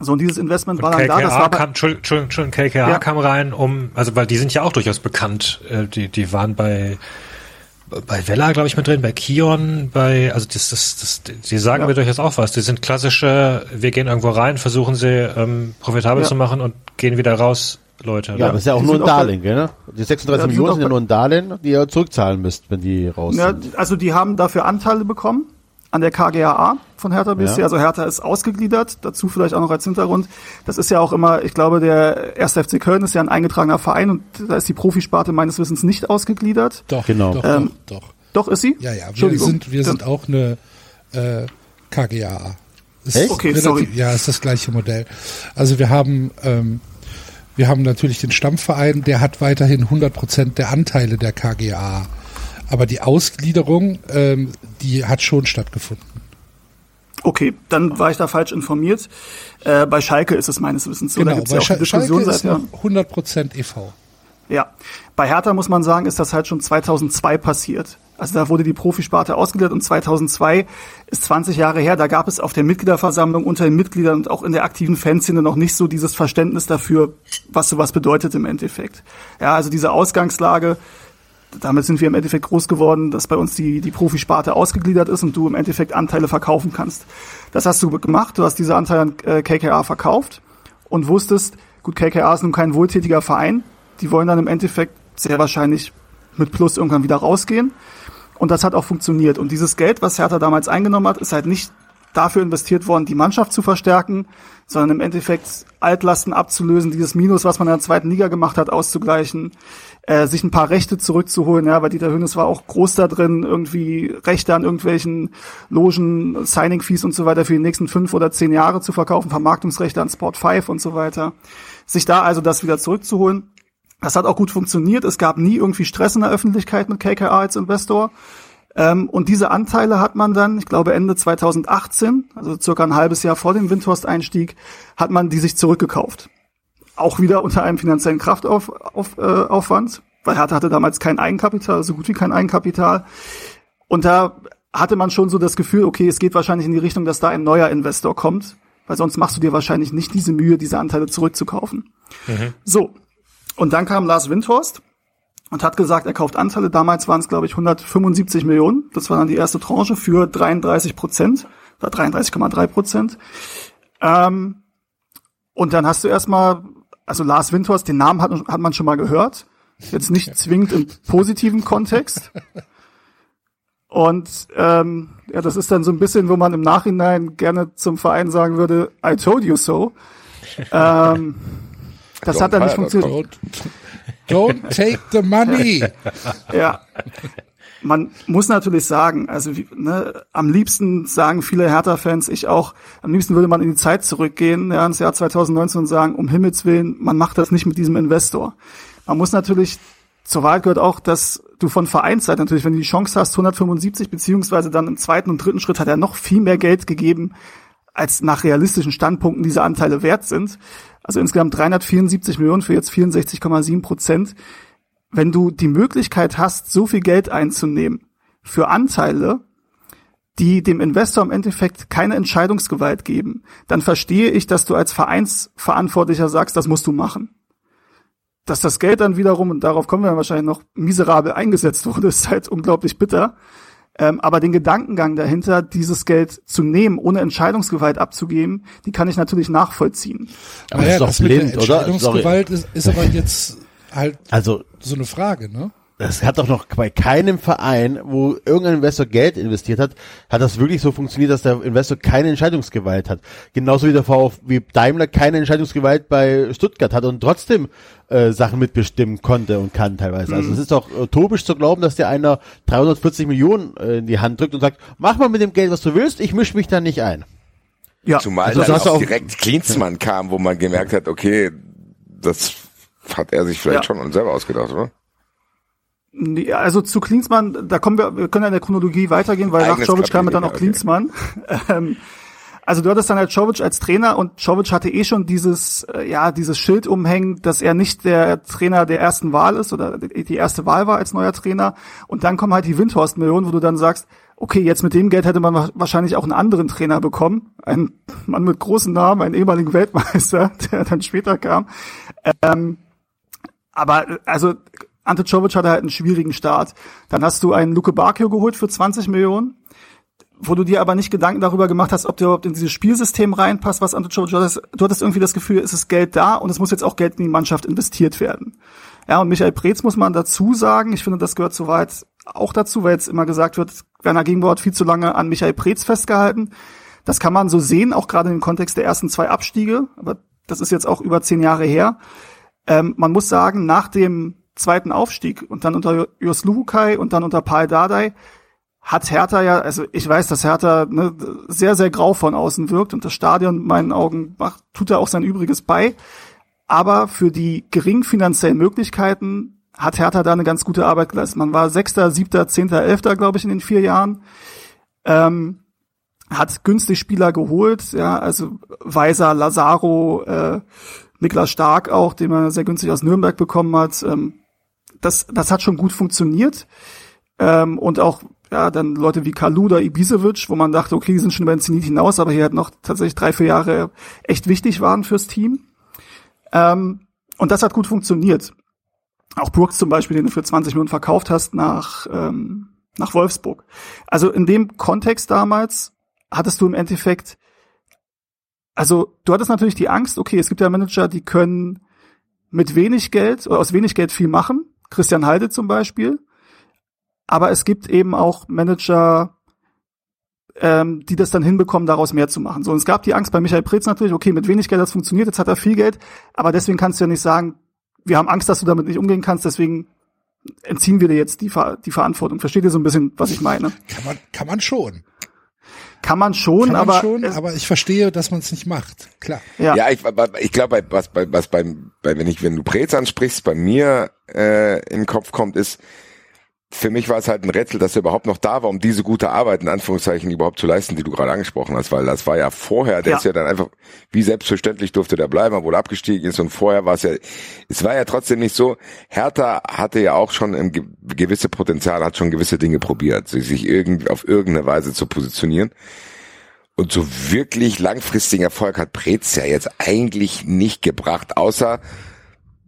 so, und dieses Investment und war dann KKA da. Das war kam, Entschuldigung, Entschuldigung, KKA ja. kam rein, um, also weil die sind ja auch durchaus bekannt. Äh, die, die waren bei bei Vella, glaube ich, mit drin, bei Kion, bei, also das, das, das, die sagen ja. mir durchaus auch was. Die sind klassische, wir gehen irgendwo rein, versuchen sie ähm, profitabel ja. zu machen und gehen wieder raus, Leute. Ja, das ist ja auch die nur ein Darlehen, gell? Die 36 ja, Millionen sind ja nur ein Darlehen, die ihr zurückzahlen müsst, wenn die raus ja, sind. Also die haben dafür Anteile bekommen an der KGAA von Hertha BSC. Ja. Also Hertha ist ausgegliedert. Dazu vielleicht auch noch als Hintergrund. Das ist ja auch immer, ich glaube, der 1. FC Köln ist ja ein eingetragener Verein und da ist die Profisparte meines Wissens nicht ausgegliedert. Doch, genau. Doch, ähm, doch, doch. Doch ist sie? Ja, ja. Wir sind, wir sind auch eine äh, KGAA. Ist Echt? Okay, relativ, sorry. Ja, ist das gleiche Modell. Also wir haben ähm, wir haben natürlich den Stammverein, der hat weiterhin 100 Prozent der Anteile der KGA. Aber die Ausgliederung, ähm, die hat schon stattgefunden. Okay, dann war ich da falsch informiert. Äh, bei Schalke ist es meines Wissens so. Genau, da gibt's bei ja auch Sch Diskussion Schalke ist noch 100% e.V. Ja, bei Hertha muss man sagen, ist das halt schon 2002 passiert. Also da wurde die Profisparte ausgegliedert und 2002 ist 20 Jahre her. Da gab es auf der Mitgliederversammlung unter den Mitgliedern und auch in der aktiven Fanszene noch nicht so dieses Verständnis dafür, was sowas bedeutet im Endeffekt. Ja, also diese Ausgangslage, damit sind wir im Endeffekt groß geworden, dass bei uns die, die Profisparte ausgegliedert ist und du im Endeffekt Anteile verkaufen kannst. Das hast du gemacht. Du hast diese Anteile an äh, KKA verkauft und wusstest, gut, KKA ist nun kein wohltätiger Verein. Die wollen dann im Endeffekt sehr wahrscheinlich mit Plus irgendwann wieder rausgehen. Und das hat auch funktioniert. Und dieses Geld, was Hertha damals eingenommen hat, ist halt nicht dafür investiert worden, die Mannschaft zu verstärken, sondern im Endeffekt Altlasten abzulösen, dieses Minus, was man in der zweiten Liga gemacht hat, auszugleichen, äh, sich ein paar Rechte zurückzuholen, ja, weil Dieter Hönes war auch groß da drin, irgendwie Rechte an irgendwelchen Logen, Signing-Fees und so weiter für die nächsten fünf oder zehn Jahre zu verkaufen, Vermarktungsrechte an Sport 5 und so weiter. Sich da also das wieder zurückzuholen. Das hat auch gut funktioniert. Es gab nie irgendwie Stress in der Öffentlichkeit mit KKA als Investor. Ähm, und diese Anteile hat man dann, ich glaube Ende 2018, also circa ein halbes Jahr vor dem Windhorst-Einstieg, hat man die sich zurückgekauft. Auch wieder unter einem finanziellen Kraftaufwand, auf, äh, Aufwand, weil Hertha hatte damals kein Eigenkapital, so gut wie kein Eigenkapital. Und da hatte man schon so das Gefühl, okay, es geht wahrscheinlich in die Richtung, dass da ein neuer Investor kommt, weil sonst machst du dir wahrscheinlich nicht diese Mühe, diese Anteile zurückzukaufen. Mhm. So. Und dann kam Lars Windhorst und hat gesagt, er kauft Anteile. Damals waren es, glaube ich, 175 Millionen. Das war dann die erste Tranche für 33 Prozent oder 33,3 Prozent. Ähm, und dann hast du erstmal, also Lars Windhorst, den Namen hat, hat man schon mal gehört. Jetzt nicht zwingend im positiven Kontext. Und ähm, ja, das ist dann so ein bisschen, wo man im Nachhinein gerne zum Verein sagen würde, I told you so. ähm, das hat dann nicht funktioniert. Don't take the money. Ja. Man muss natürlich sagen, also ne, am liebsten sagen viele Hertha-Fans, ich auch, am liebsten würde man in die Zeit zurückgehen, ja, ins Jahr 2019 und sagen, um Himmels Willen, man macht das nicht mit diesem Investor. Man muss natürlich, zur Wahrheit gehört auch, dass du von Vereinsseite natürlich, wenn du die Chance hast, 175 beziehungsweise dann im zweiten und dritten Schritt hat er noch viel mehr Geld gegeben, als nach realistischen Standpunkten diese Anteile wert sind. Also insgesamt 374 Millionen für jetzt 64,7 Prozent. Wenn du die Möglichkeit hast, so viel Geld einzunehmen für Anteile, die dem Investor im Endeffekt keine Entscheidungsgewalt geben, dann verstehe ich, dass du als Vereinsverantwortlicher sagst, das musst du machen. Dass das Geld dann wiederum, und darauf kommen wir dann wahrscheinlich noch, miserabel eingesetzt wurde, ist halt unglaublich bitter. Ähm, aber den Gedankengang dahinter, dieses Geld zu nehmen, ohne Entscheidungsgewalt abzugeben, die kann ich natürlich nachvollziehen. Aber naja, das ist doch blind, oder? Entscheidungsgewalt ist, ist aber jetzt halt also, so eine Frage, ne? Das hat doch noch bei keinem Verein, wo irgendein Investor Geld investiert hat, hat das wirklich so funktioniert, dass der Investor keine Entscheidungsgewalt hat. Genauso wie der VfB wie Daimler keine Entscheidungsgewalt bei Stuttgart hat und trotzdem äh, Sachen mitbestimmen konnte und kann teilweise. Also mhm. es ist doch utopisch zu glauben, dass dir einer 340 Millionen äh, in die Hand drückt und sagt, mach mal mit dem Geld, was du willst, ich mische mich da nicht ein. Ja. Zumal also, dann auch direkt Klinsmann kam, wo man gemerkt hat, okay, das hat er sich vielleicht ja. schon selber ausgedacht, oder? Also zu Klinsmann, da kommen wir, wir können ja in der Chronologie weitergehen, weil Eigenes nach Jovic kam dann auch okay. Klinsmann. Ähm, also du hattest dann halt Jovic als Trainer und Jovic hatte eh schon dieses, äh, ja, dieses Schild umhängen, dass er nicht der Trainer der ersten Wahl ist oder die erste Wahl war als neuer Trainer. Und dann kommen halt die Windhorst-Millionen, wo du dann sagst, okay, jetzt mit dem Geld hätte man wahrscheinlich auch einen anderen Trainer bekommen. Ein Mann mit großen Namen, einen ehemaligen Weltmeister, der dann später kam. Ähm, aber also Ante Czovic hatte halt einen schwierigen Start. Dann hast du einen Luke Bakio geholt für 20 Millionen, wo du dir aber nicht Gedanken darüber gemacht hast, ob der überhaupt in dieses Spielsystem reinpasst, was Ante Czovic, hattest, du hattest irgendwie das Gefühl, es ist Geld da und es muss jetzt auch Geld in die Mannschaft investiert werden. Ja, und Michael Preetz muss man dazu sagen, ich finde, das gehört soweit auch dazu, weil jetzt immer gesagt wird, Werner Gegenbauer hat viel zu lange an Michael Preetz festgehalten. Das kann man so sehen, auch gerade im Kontext der ersten zwei Abstiege, aber das ist jetzt auch über zehn Jahre her. Ähm, man muss sagen, nach dem zweiten Aufstieg und dann unter Jos Luhukai und dann unter Paul Dardai hat Hertha ja, also ich weiß, dass Hertha ne, sehr, sehr grau von außen wirkt und das Stadion in meinen Augen macht, tut er auch sein Übriges bei. Aber für die geringen finanziellen Möglichkeiten hat Hertha da eine ganz gute Arbeit geleistet. Man war Sechster, Siebter, Zehnter, Elfter, glaube ich, in den vier Jahren. Ähm, hat günstig Spieler geholt, ja, also Weiser, Lazaro, äh, Niklas Stark auch, den man sehr günstig aus Nürnberg bekommen hat. Ähm, das, das hat schon gut funktioniert. Ähm, und auch ja, dann Leute wie Kaluda, Ibisevic, wo man dachte, okay, die sind schon über den Zenit hinaus, aber hier halt noch tatsächlich drei, vier Jahre echt wichtig waren fürs Team. Ähm, und das hat gut funktioniert. Auch Brooks zum Beispiel, den du für 20 Millionen verkauft hast nach, ähm, nach Wolfsburg. Also in dem Kontext damals hattest du im Endeffekt, also du hattest natürlich die Angst, okay, es gibt ja Manager, die können mit wenig Geld oder aus wenig Geld viel machen. Christian Halde zum Beispiel. Aber es gibt eben auch Manager, ähm, die das dann hinbekommen, daraus mehr zu machen. So, und es gab die Angst bei Michael Preetz natürlich, okay, mit wenig Geld es funktioniert, jetzt hat er viel Geld, aber deswegen kannst du ja nicht sagen, wir haben Angst, dass du damit nicht umgehen kannst, deswegen entziehen wir dir jetzt die, Ver die Verantwortung. Versteht ihr so ein bisschen, was ich meine? Kann man, kann man schon. Kann man schon, Kann man aber schon, aber ich verstehe, dass man es nicht macht. Klar. ja, Ja, ich, ich glaube, bei, was, bei, was beim, bei, wenn ich, wenn du Prez ansprichst, bei mir äh, in den Kopf kommt, ist, für mich war es halt ein Rätsel, dass er überhaupt noch da war, um diese gute Arbeit in Anführungszeichen überhaupt zu leisten, die du gerade angesprochen hast, weil das war ja vorher, der Ja. ist ja dann einfach, wie selbstverständlich durfte der bleiben, obwohl er abgestiegen ist und vorher war es ja, es war ja trotzdem nicht so, Hertha hatte ja auch schon ein ge- gewisse Potenzial, hat schon gewisse Dinge probiert, sich irgendwie auf irgendeine Weise zu positionieren. Und so wirklich langfristigen Erfolg hat Preetz ja jetzt eigentlich nicht gebracht, außer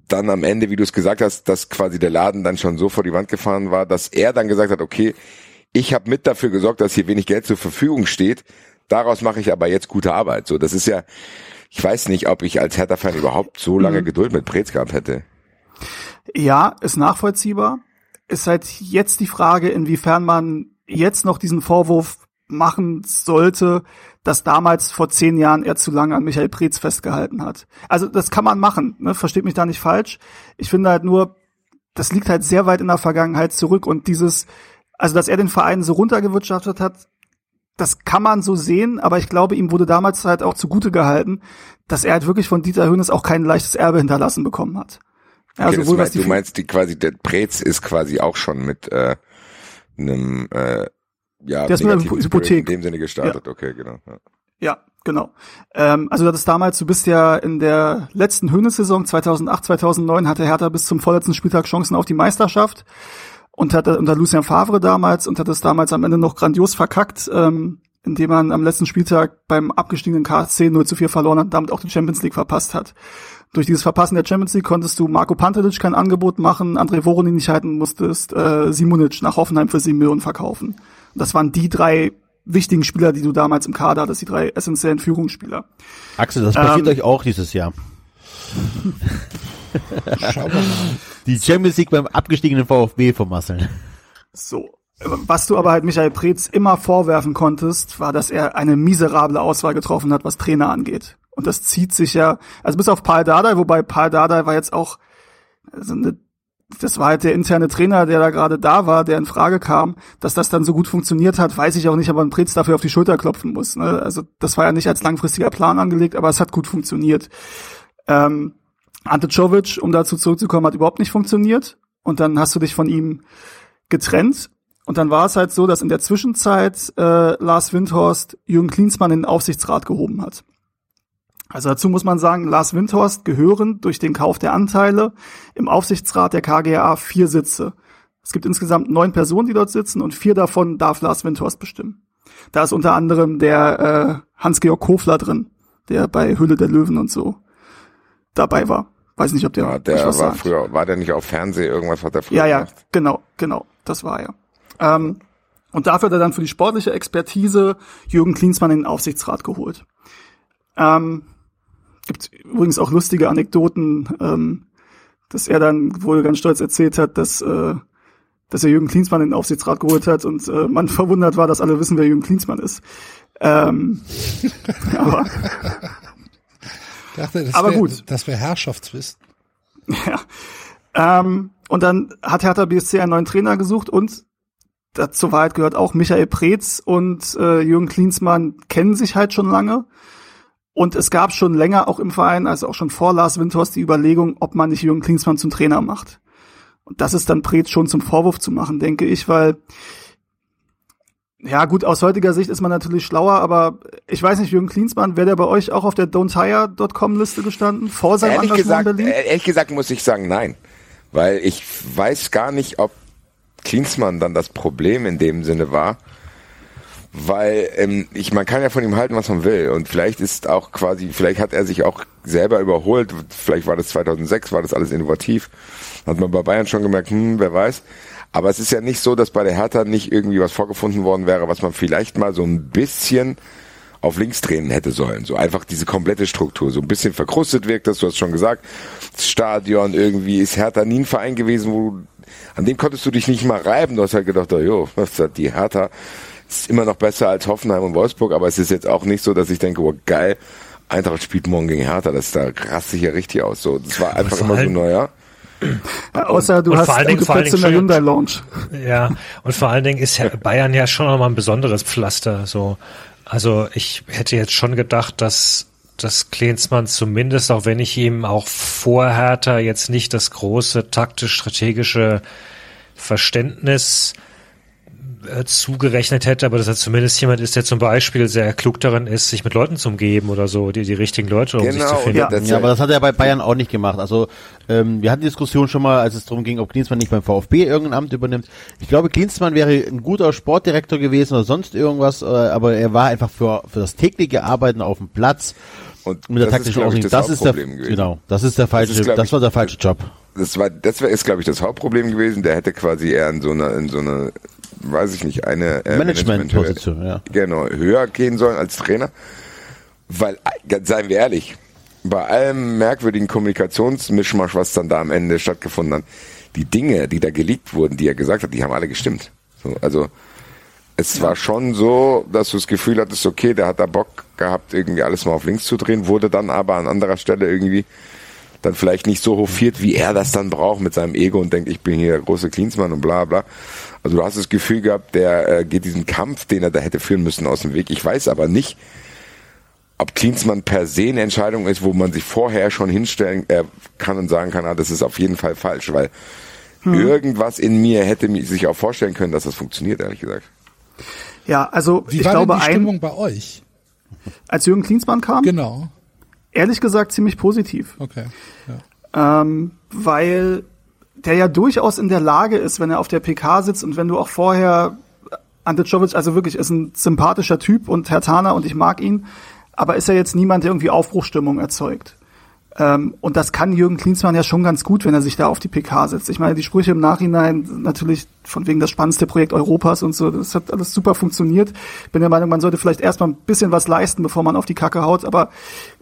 dann am Ende, wie du es gesagt hast, dass quasi der Laden dann schon so vor die Wand gefahren war, dass er dann gesagt hat, okay, ich habe mit dafür gesorgt, dass hier wenig Geld zur Verfügung steht. Daraus mache ich aber jetzt gute Arbeit. So, das ist ja, ich weiß nicht, ob ich als Hertha-Fan überhaupt so lange Geduld mit Preetz gehabt hätte. Ja, ist nachvollziehbar. Ist halt jetzt die Frage, inwiefern man jetzt noch diesen Vorwurf machen sollte, dass damals vor zehn Jahren er zu lange an Michael Preetz festgehalten hat. Also das kann man machen, ne? versteht mich da nicht falsch. Ich finde halt nur, das liegt halt sehr weit in der Vergangenheit zurück und dieses, also dass er den Verein so runtergewirtschaftet hat, das kann man so sehen, aber ich glaube, ihm wurde damals halt auch zugute gehalten, dass er halt wirklich von Dieter Hönes auch kein leichtes Erbe hinterlassen bekommen hat. Ja, Okay, das sowohl was meinst, die du meinst, die quasi, der Preetz ist quasi auch schon mit äh, einem äh, ja, Der ist mit einer Hypothek. In dem Sinne gestartet, okay, genau. Ja. Ja, genau. Ähm, also das ist damals, du bist ja in der letzten Höhnes-Saison 2008, 2009 hatte Hertha bis zum vorletzten Spieltag Chancen auf die Meisterschaft und hatte unter Lucien Favre damals und hat es damals am Ende noch grandios verkackt, ähm, indem man am letzten Spieltag beim abgestiegenen KSC 0 zu 4 verloren hat und damit auch die Champions League verpasst hat. Durch dieses Verpassen der Champions League konntest du Marco Pantelic kein Angebot machen, André Voronin nicht halten, musstest äh, Simonic nach Hoffenheim für 7 Millionen verkaufen. Das waren die drei wichtigen Spieler, die du damals im Kader hattest, die drei essentiellen Führungsspieler. Axel, das passiert Ähm, euch auch dieses Jahr. Die Champions League beim abgestiegenen VfB vermasseln. So. Was du aber halt Michael Preetz immer vorwerfen konntest, war, dass er eine miserable Auswahl getroffen hat, was Trainer angeht. Und das zieht sich ja, also bis auf Paul Dardai, wobei Paul Dardai war jetzt auch, also eine, das war halt der interne Trainer, der da gerade da war, der in Frage kam, dass das dann so gut funktioniert hat, weiß ich auch nicht, aber ein Preetz dafür auf die Schulter klopfen muss. Ne? Also das war ja nicht als langfristiger Plan angelegt, aber es hat gut funktioniert. Ähm, Ante Czovic, um dazu zurückzukommen, hat überhaupt nicht funktioniert. Und dann hast du dich von ihm getrennt. Und dann war es halt so, dass in der Zwischenzeit äh, Lars Windhorst Jürgen Klinsmann in den Aufsichtsrat gehoben hat. Also dazu muss man sagen, Lars Windhorst gehören durch den Kauf der Anteile im Aufsichtsrat der KGA vier Sitze. Es gibt insgesamt neun Personen, die dort sitzen und vier davon darf Lars Windhorst bestimmen. Da ist unter anderem der äh, Hans-Georg Kofler drin, der bei Hülle der Löwen und so dabei war. Weiß nicht, ob der, Ja, der war sagt. früher, war der nicht auf Fernsehen, irgendwas hat er früher Ja, ja, gemacht? genau, genau, das war er. Ähm, und dafür hat er dann für die sportliche Expertise Jürgen Klinsmann in den Aufsichtsrat geholt. Ähm, gibt übrigens auch lustige Anekdoten, ähm, dass er dann wohl ganz stolz erzählt hat, dass, äh, dass er Jürgen Klinsmann in den Aufsichtsrat geholt hat und äh, man verwundert war, dass alle wissen, wer Jürgen Klinsmann ist. Ähm, aber dachte, das Aber wär, gut. Das wäre Herrschaftswissen. Ja. Ähm, und dann hat Hertha BSC einen neuen Trainer gesucht und dazu Wahrheit gehört auch Michael Preetz und äh, Jürgen Klinsmann kennen sich halt schon lange. Und es gab schon länger auch im Verein, also auch schon vor Lars Windhorst, die Überlegung, ob man nicht Jürgen Klinsmann zum Trainer macht. Und das ist dann Preetz schon zum Vorwurf zu machen, denke ich, weil Ja, gut, aus heutiger Sicht ist man natürlich schlauer, aber ich weiß nicht, Jürgen Klinsmann, wäre der bei euch auch auf der don'tire.com Liste gestanden, vor seinem Ehrlich gesagt, in Berlin? äh, ehrlich gesagt muss ich sagen, nein. Weil ich weiß gar nicht, ob Klinsmann dann das Problem in dem Sinne war. Weil ähm, ich, man kann ja von ihm halten, was man will. Und vielleicht ist auch quasi, vielleicht hat er sich auch selber überholt. Vielleicht war das 2006, war das alles innovativ. Hat man bei Bayern schon gemerkt, hm, wer weiß. Aber es ist ja nicht so, dass bei der Hertha nicht irgendwie was vorgefunden worden wäre, was man vielleicht mal so ein bisschen auf links drehen hätte sollen. So einfach diese komplette Struktur. So ein bisschen verkrustet wirkt das, du hast schon gesagt. Das Stadion irgendwie ist Hertha nie ein Verein gewesen, wo du, an dem konntest du dich nicht mal reiben. Du hast halt gedacht, oh, jo, was hat die Hertha ist immer noch besser als Hoffenheim und Wolfsburg, aber es ist jetzt auch nicht so, dass ich denke, oh geil, Eintracht spielt morgen gegen Hertha, das da raste ich ja richtig aus. So, das war einfach immer so, naja. Ja, außer du und hast vor allen Dingen- vor allen Plätze in der Dingen- Hyundai Lounge. Ja, und vor allen Dingen ist Bayern ja schon nochmal ein besonderes Pflaster. So, also ich hätte jetzt schon gedacht, dass dass Klinsmann zumindest, auch wenn ich ihm auch vor Hertha jetzt nicht das große taktisch-strategische Verständnis äh, zugerechnet hätte, aber dass er zumindest jemand ist, der zum Beispiel sehr klug darin ist, sich mit Leuten zu umgeben oder so, die, die richtigen Leute um sich Genau, zu und finden. Ja. das, Ja, aber das hat er bei Bayern auch nicht gemacht. Also ähm, wir hatten die Diskussion schon mal, als es darum ging, ob Klinsmann nicht beim VfB irgendein Amt übernimmt. Ich glaube, Klinsmann wäre ein guter Sportdirektor gewesen oder sonst irgendwas, äh, aber er war einfach für, für das tägliche Arbeiten auf dem Platz und mit der das ist, taktischen Ausrichtung. das Das ist der Hauptproblem gewesen. genau, das ist der falsche, ist, glaub das war der falsche Job. Das war, das wär, ist, glaube ich, das Hauptproblem gewesen. Der hätte quasi eher in so einer, in so einer, weiß ich nicht, eine äh, Management-Position, ja. Genau, höher gehen sollen als Trainer. Weil, äh, seien wir ehrlich, bei allem merkwürdigen Kommunikationsmischmasch, was dann da am Ende stattgefunden hat, die Dinge, die da geleakt wurden, die er gesagt hat, die haben alle gestimmt. So, also, es war schon so, dass du das Gefühl hattest, okay, der hat da Bock gehabt, irgendwie alles mal auf links zu drehen, wurde dann aber an anderer Stelle irgendwie dann vielleicht nicht so hofiert, wie er das dann braucht mit seinem Ego und denkt, ich bin hier der große Klinsmann und bla bla. Also du hast das Gefühl gehabt, der äh, geht diesen Kampf, den er da hätte führen müssen, aus dem Weg. Ich weiß aber nicht, ob Klinsmann per se eine Entscheidung ist, wo man sich vorher schon hinstellen äh, kann und sagen kann, ah, das ist auf jeden Fall falsch, weil irgendwas in mir hätte sich auch vorstellen können, dass das funktioniert, ehrlich gesagt. Ja, also Wie ich war glaube, denn die ein, Stimmung bei euch? als Jürgen Klinsmann kam, Genau. Ehrlich gesagt ziemlich positiv. Okay. Ja. ähm, weil der ja durchaus in der Lage ist, wenn er auf der PK sitzt und wenn du auch vorher Ante Czovic, also wirklich ist ein sympathischer Typ und Herr Tana und ich mag ihn, aber ist ja jetzt niemand, der irgendwie Aufbruchstimmung erzeugt. Ähm, und das kann Jürgen Klinsmann ja schon ganz gut, wenn er sich da auf die PK setzt. Ich meine, die Sprüche im Nachhinein natürlich von wegen das spannendste Projekt Europas und so, das hat alles super funktioniert. Bin der Meinung, man sollte vielleicht erstmal ein bisschen was leisten, bevor man auf die Kacke haut. Aber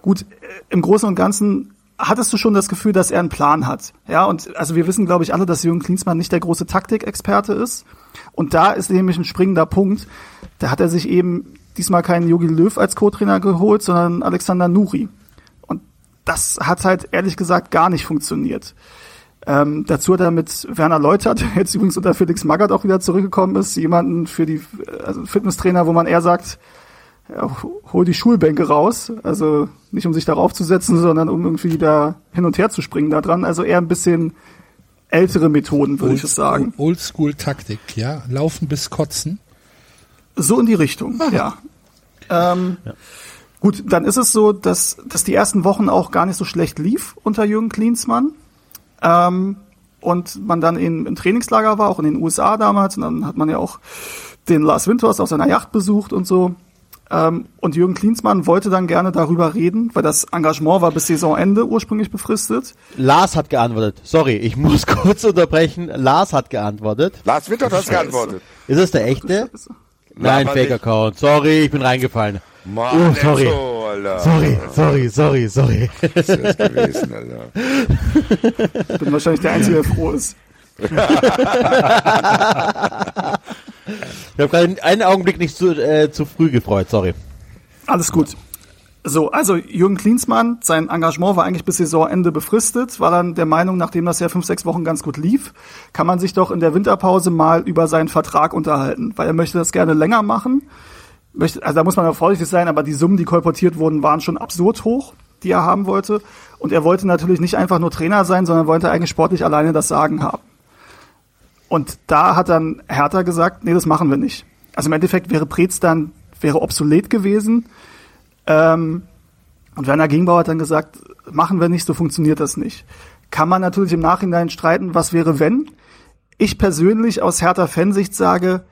gut, äh, im Großen und Ganzen hattest du schon das Gefühl, dass er einen Plan hat. Ja, und also wir wissen, glaube ich, alle, dass Jürgen Klinsmann nicht der große Taktikexperte ist. Und da ist nämlich ein springender Punkt. Da hat er sich eben diesmal keinen Jogi Löw als Co-Trainer geholt, sondern Alexander Nuri. Das hat halt ehrlich gesagt gar nicht funktioniert. Ähm, dazu hat er mit Werner Leutert, der jetzt übrigens unter Felix Magath auch wieder zurückgekommen ist, jemanden für die also Fitnesstrainer, wo man eher sagt, ja, hol die Schulbänke raus, also nicht um sich darauf zu setzen, sondern um irgendwie da hin und her zu springen da dran. Also eher ein bisschen ältere Methoden, würde ich es sagen. Oldschool-Taktik, ja. Laufen bis kotzen. So in die Richtung, ja. Ähm, Gut, dann ist es so, dass, dass die ersten Wochen auch gar nicht so schlecht lief unter Jürgen Klinsmann. Ähm, und man dann in, im Trainingslager war, auch in den USA damals. Und dann hat man ja auch den Lars Winters auf seiner Yacht besucht und so. Ähm, und Jürgen Klinsmann wollte dann gerne darüber reden, weil das Engagement war bis Saisonende ursprünglich befristet. Lars hat geantwortet. Sorry, ich muss kurz unterbrechen. Lars hat geantwortet. Lars Wittert hat geantwortet. Ist das der echte? Nein, Laber Fake nicht. Account. Sorry, ich bin reingefallen. Mann, Oh, sorry. Enzo, Alter. Sorry, sorry, sorry, sorry. Was ist das gewesen, Alter? Ich bin wahrscheinlich der Einzige, der froh ist. Ich habe gerade einen Augenblick nicht zu, äh, zu früh gefreut, sorry. Alles gut. So, also Jürgen Klinsmann, sein Engagement war eigentlich bis Saisonende befristet, war dann der Meinung, nachdem das ja fünf, sechs Wochen ganz gut lief, kann man sich doch in der Winterpause mal über seinen Vertrag unterhalten, weil er möchte das gerne länger machen. Möchte, also da muss man ja vorsichtig sein, aber die Summen, die kolportiert wurden, waren schon absurd hoch, die er haben wollte. Und er wollte natürlich nicht einfach nur Trainer sein, sondern wollte eigentlich sportlich alleine das Sagen haben. Und da hat dann Hertha gesagt, nee, das machen wir nicht. also im Endeffekt wäre Preetz dann wäre obsolet gewesen. Ähm, und Werner Gegenbauer hat dann gesagt, machen wir nicht, so funktioniert das nicht. Kann man natürlich im Nachhinein streiten, was wäre wenn. Ich persönlich aus härter Fansicht sage,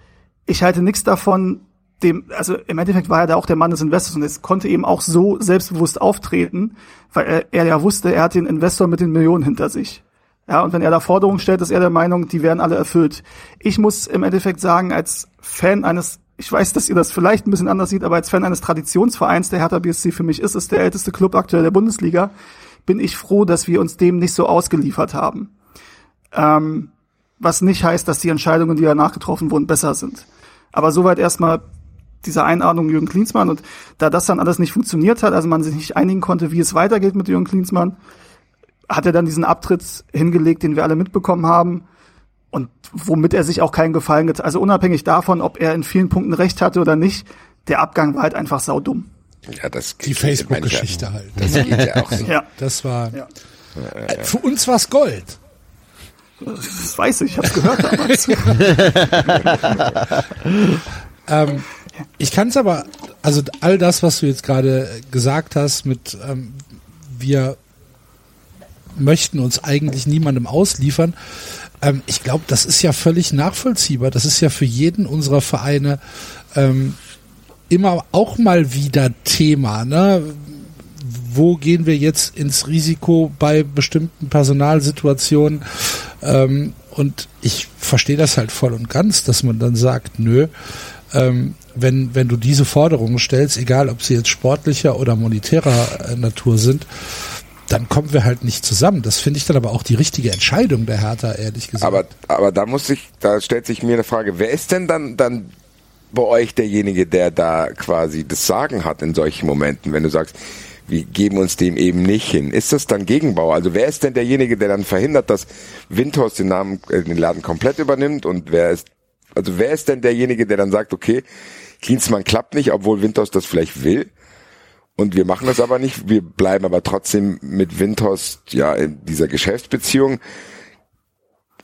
ich halte nichts davon, dem, also im Endeffekt war er da auch der Mann des Investors und es konnte eben auch so selbstbewusst auftreten, weil er, er ja wusste, er hat den Investor mit den Millionen hinter sich. Ja, und wenn er da Forderungen stellt, ist er der Meinung, die werden alle erfüllt. Ich muss im Endeffekt sagen, als Fan eines, ich weiß, dass ihr das vielleicht ein bisschen anders seht, aber als Fan eines Traditionsvereins, der Hertha BSC für mich ist, ist der älteste Club aktuell der Bundesliga, bin ich froh, dass wir uns dem nicht so ausgeliefert haben. Ähm, was nicht heißt, dass die Entscheidungen, die danach getroffen wurden, besser sind. Aber soweit erstmal diese Einordnung Jürgen Klinsmann und da das dann alles nicht funktioniert hat, also man sich nicht einigen konnte, wie es weitergeht mit Jürgen Klinsmann, hat er dann diesen Abtritt hingelegt, den wir alle mitbekommen haben und womit er sich auch keinen Gefallen getan. Also unabhängig davon, ob er in vielen Punkten recht hatte oder nicht, der Abgang war halt einfach saudumm. Ja, das die Facebook-Geschichte halt. Das geht ja auch so. Ja. Das war ja. für uns war's Gold. Das weiß ich, ich hab's gehört damals. ähm, ich kann es aber, also all das, was du jetzt gerade gesagt hast, mit ähm, wir möchten uns eigentlich niemandem ausliefern. Ähm, ich glaube, das ist ja völlig nachvollziehbar. Das ist ja für jeden unserer Vereine ähm, immer auch mal wieder Thema. Ne? Wo gehen wir jetzt ins Risiko bei bestimmten Personalsituationen? Ähm, und ich verstehe das halt voll und ganz, dass man dann sagt, nö, ähm, wenn, wenn du diese Forderungen stellst, egal ob sie jetzt sportlicher oder monetärer äh, Natur sind, dann kommen wir halt nicht zusammen. Das finde ich dann aber auch die richtige Entscheidung der Hertha, ehrlich gesagt. Aber, aber da muss ich, da stellt sich mir eine Frage, wer ist denn dann, dann bei euch derjenige, der da quasi das Sagen hat in solchen Momenten, wenn du sagst, wir geben uns dem eben nicht hin. Ist das dann Gegenbau? Also wer ist denn derjenige, der dann verhindert, dass Windhorst den Namen, äh, den Laden komplett übernimmt und wer ist, also wer ist denn derjenige, der dann sagt, okay, Klinsmann klappt nicht, obwohl Windhorst das vielleicht will? Und wir machen das aber nicht. Wir bleiben aber trotzdem mit Windhorst ja in dieser Geschäftsbeziehung.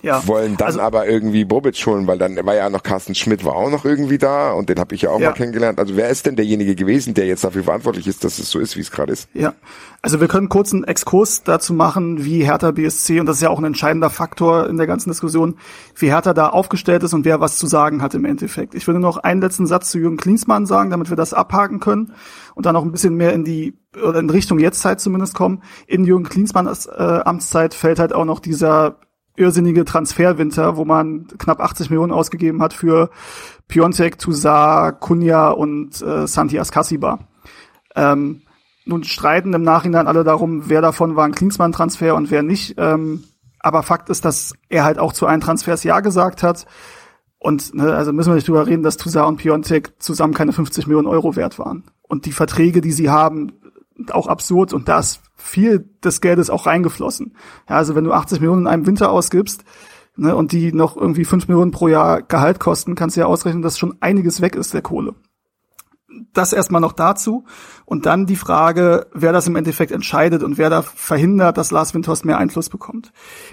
Ja, wollen dann also, aber irgendwie Bobic holen, weil dann war ja noch Carsten Schmidt war auch noch irgendwie da und den habe ich ja auch ja. mal kennengelernt. Also wer ist denn derjenige gewesen, der jetzt dafür verantwortlich ist, dass es so ist, wie es gerade ist? Ja, also wir können kurz einen Exkurs dazu machen, wie Hertha BSC und das ist ja auch ein entscheidender Faktor in der ganzen Diskussion, wie Hertha da aufgestellt ist und wer was zu sagen hat im Endeffekt. Ich würde noch einen letzten Satz zu Jürgen Klinsmann sagen, damit wir das abhaken können und dann auch ein bisschen mehr in die oder in Richtung Jetztzeit zumindest kommen. In Jürgen Klinsmanns äh, Amtszeit fällt halt auch noch dieser irrsinnige Transferwinter, wo man knapp 80 Millionen ausgegeben hat für Piontek, Toussaint, Kunja und äh, Santi Ascasiba. Ähm, nun streiten im Nachhinein alle darum, wer davon war ein Klinsmann-Transfer und wer nicht. Ähm, aber Fakt ist, dass er halt auch zu allen Transfers Ja gesagt hat. Und ne, also müssen wir nicht drüber reden, dass Toussaint und Piontek zusammen keine 50 Millionen Euro wert waren. Und die Verträge, die sie haben, auch absurd und da ist viel des Geldes auch reingeflossen. Ja, also wenn du 80 Millionen in einem Winter ausgibst ne, und die noch irgendwie 5 Millionen pro Jahr Gehalt kosten, kannst du ja ausrechnen, dass schon einiges weg ist der Kohle. Das erstmal noch dazu und dann die Frage, wer das im Endeffekt entscheidet und wer da verhindert, dass Lars Windhorst mehr Einfluss bekommt.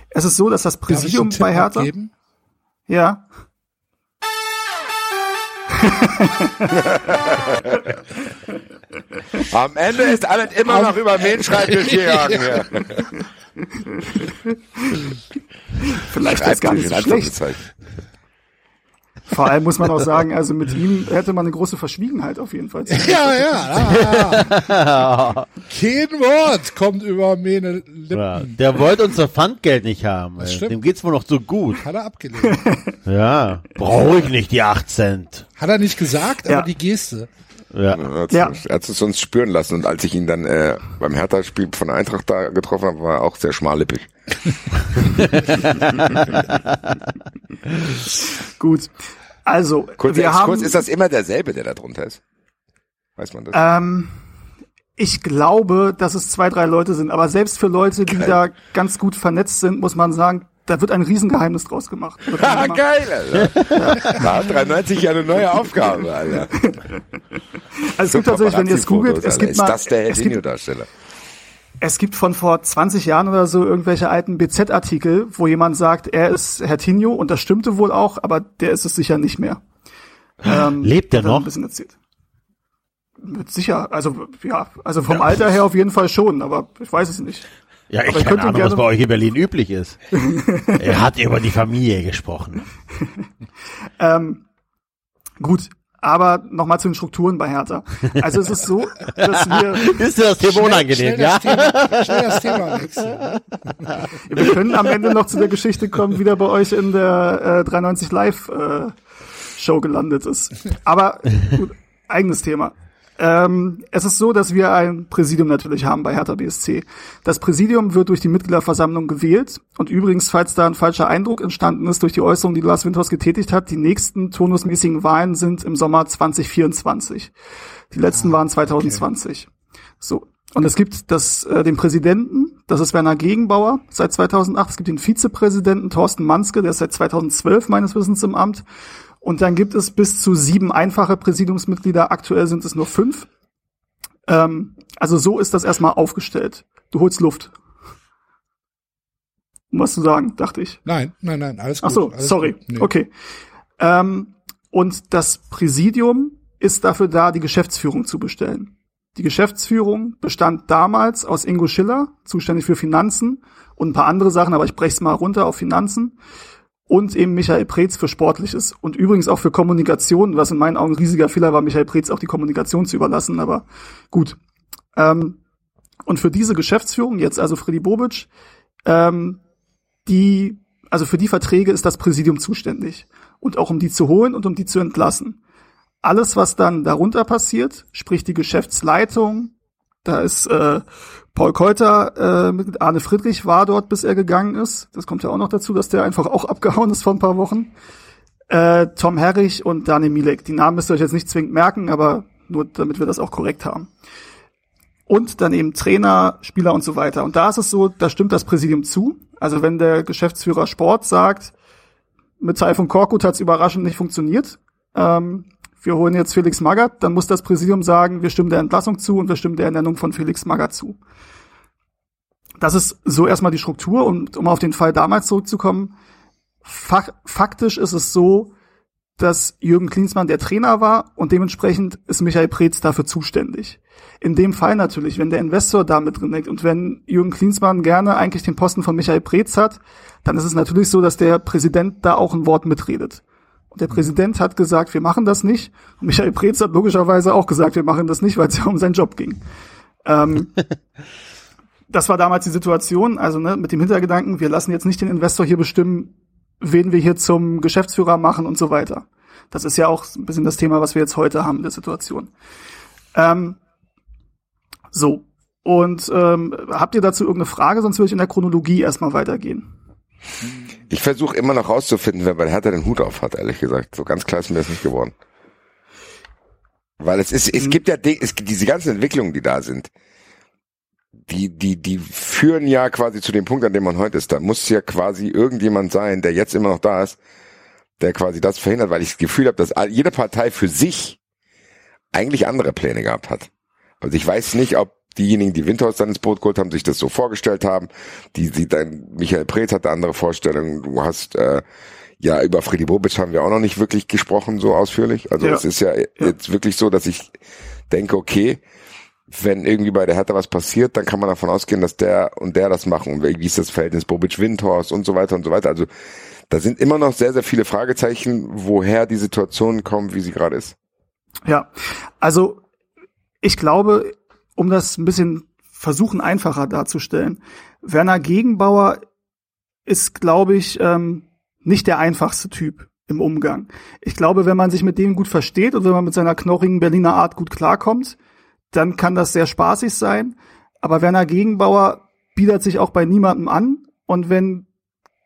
Es ist so, dass das Präsidium bei Hertha abgeben? ja Am Ende ist alles immer noch über den Schreibtisch gegangen. Ja. Vielleicht ist gar nicht so schlecht. Vor allem muss man auch sagen, also mit ihm hätte man eine große Verschwiegenheit auf jeden Fall. Ja, ja. ja. Kein Wort kommt über meine Lippen. Ja, der wollte unser Pfandgeld nicht haben. Das stimmt. Dem geht's wohl noch so gut. Hat er abgelehnt. ja, brauche ich nicht die 8 Cent. Hat er nicht gesagt, ja. aber die Geste. Ja. Er, ja. hat es uns spüren lassen und als ich ihn dann äh, beim Hertha-Spiel von Eintracht da getroffen habe, war er auch sehr schmallippig. Gut. Also, kurz, wir haben, kurz, ist das immer derselbe, der da drunter ist? Weiß man das? Ähm, ich glaube, dass es zwei, drei Leute sind, aber selbst für Leute, die Geil. da ganz gut vernetzt sind, muss man sagen, da wird ein Riesengeheimnis draus gemacht. Ah, geil, Alter. Ja. Da hat 93 ja eine neue Aufgabe, Alter. Also es gibt tatsächlich, wenn ihr es googelt, es gibt ist mal, das der Herdinho-Darsteller? Es gibt von vor 20 Jahren oder so irgendwelche alten BZ-Artikel, wo jemand sagt, er ist Herr Tinio und das stimmte wohl auch, aber der ist es sicher nicht mehr. Ähm, Lebt er noch? Ein bisschen erzählt. Mit sicher, also ja, also vom Alter her auf jeden Fall schon, aber ich weiß es nicht. Ja, ich Aber ich keine könnte Ahnung, was bei euch in Berlin üblich ist. er hat über die Familie gesprochen. Ähm, gut, aber nochmal zu den Strukturen bei Hertha. Also es ist so, dass wir, Ist das Thema unangenehm, schnell ja? Das Thema, schnell das Thema wechseln. wir können am Ende noch zu der Geschichte kommen, wie der bei euch in der äh, 93 Live äh, Show gelandet ist. Aber gut, eigenes Thema. Ähm, es ist so, dass wir ein Präsidium natürlich haben bei Hertha BSC. Das Präsidium wird durch die Mitgliederversammlung gewählt. Und übrigens, falls da ein falscher Eindruck entstanden ist durch die Äußerung, die Lars Windhorst getätigt hat, die nächsten turnusmäßigen Wahlen sind im Sommer 2024. Die letzten waren 2020. So. Und es gibt das, äh, den Präsidenten, das ist Werner Gegenbauer seit 2008. Es gibt den Vizepräsidenten Thorsten Manske, der ist seit 2012 meines Wissens im Amt. Und dann gibt es bis zu sieben einfache Präsidiumsmitglieder. Aktuell sind es nur fünf. Ähm, also so ist das erstmal aufgestellt. Du holst Luft. Um was zu sagen, dachte ich. Nein, nein, nein, alles gut. Ach so, sorry. Nee. Okay. Ähm, und das Präsidium ist dafür da, die Geschäftsführung zu bestellen. Die Geschäftsführung bestand damals aus Ingo Schiller, zuständig für Finanzen und ein paar andere Sachen, aber ich brech's mal runter auf Finanzen. Und eben Michael Preetz für Sportliches und übrigens auch für Kommunikation, was in meinen Augen ein riesiger Fehler war, Michael Preetz auch die Kommunikation zu überlassen, aber gut. Ähm, und für diese Geschäftsführung, jetzt also Freddy Bobic, ähm, die, also für die Verträge ist das Präsidium zuständig. Und auch um die zu holen und um die zu entlassen. Alles, was dann darunter passiert, sprich die Geschäftsleitung, da ist äh, Paul Keuter, äh, mit Arne Friedrich war dort, bis er gegangen ist. Das kommt ja auch noch dazu, dass der einfach auch abgehauen ist vor ein paar Wochen. Äh, Tom Herrich und Daniel Milek. Die Namen müsst ihr euch jetzt nicht zwingend merken, aber nur damit wir das auch korrekt haben. Und dann eben Trainer, Spieler und so weiter. Und da ist es so, da stimmt das Präsidium zu. Also wenn der Geschäftsführer Sport sagt, mit Taifun Korkut hat es überraschend nicht funktioniert, ähm, wir holen jetzt Felix Magath, dann muss das Präsidium sagen, wir stimmen der Entlassung zu und wir stimmen der Ernennung von Felix Magath zu. Das ist so erstmal die Struktur und um auf den Fall damals zurückzukommen, fak faktisch ist es so, dass Jürgen Klinsmann der Trainer war und dementsprechend ist Michael Preetz dafür zuständig. In dem Fall natürlich, wenn der Investor da mit drin liegt und wenn Jürgen Klinsmann gerne eigentlich den Posten von Michael Preetz hat, dann ist es natürlich so, dass der Präsident da auch ein Wort mitredet. Der Präsident hat gesagt, wir machen das nicht. Und Michael Preetz hat logischerweise auch gesagt, wir machen das nicht, weil es ja um seinen Job ging. Ähm, das war damals die Situation, also ne, mit dem Hintergedanken, wir lassen jetzt nicht den Investor hier bestimmen, wen wir hier zum Geschäftsführer machen und so weiter. Das ist ja auch ein bisschen das Thema, was wir jetzt heute haben in der Situation. Ähm, so. Und ähm, habt ihr dazu irgendeine Frage? Sonst würde ich in der Chronologie erstmal weitergehen. Ich versuche immer noch rauszufinden, wer bei Hertha den Hut auf hat, ehrlich gesagt. So ganz klar ist mir das nicht geworden. Weil es ist, es gibt ja es gibt diese ganzen Entwicklungen, die da sind. Die, die, die führen ja quasi zu dem Punkt, an dem man heute ist. Da muss ja quasi irgendjemand sein, der jetzt immer noch da ist, der quasi das verhindert, weil ich das Gefühl habe, dass jede Partei für sich eigentlich andere Pläne gehabt hat. Also ich weiß nicht, ob diejenigen, die Windhaus dann ins Boot geholt haben, sich das so vorgestellt haben. Die, die dann, Michael Preetz hatte andere Vorstellungen. Du hast äh, ja über Freddy Bobic haben wir auch noch nicht wirklich gesprochen so ausführlich. Also Ja. es ist ja, jetzt wirklich so, dass ich denke, okay, wenn irgendwie bei der Hertha was passiert, dann kann man davon ausgehen, dass der und der das machen. Und wie ist das Verhältnis Bobic-Windhorst und so weiter und so weiter. Also da sind immer noch sehr, sehr viele Fragezeichen, woher die Situation kommt, wie sie gerade ist. Ja, also ich glaube, um das ein bisschen versuchen einfacher darzustellen, Werner Gegenbauer ist, glaube ich, ähm, nicht der einfachste Typ im Umgang. Ich glaube, wenn man sich mit dem gut versteht und wenn man mit seiner knorrigen Berliner Art gut klarkommt, dann kann das sehr spaßig sein. Aber Werner Gegenbauer bietet sich auch bei niemandem an. Und wenn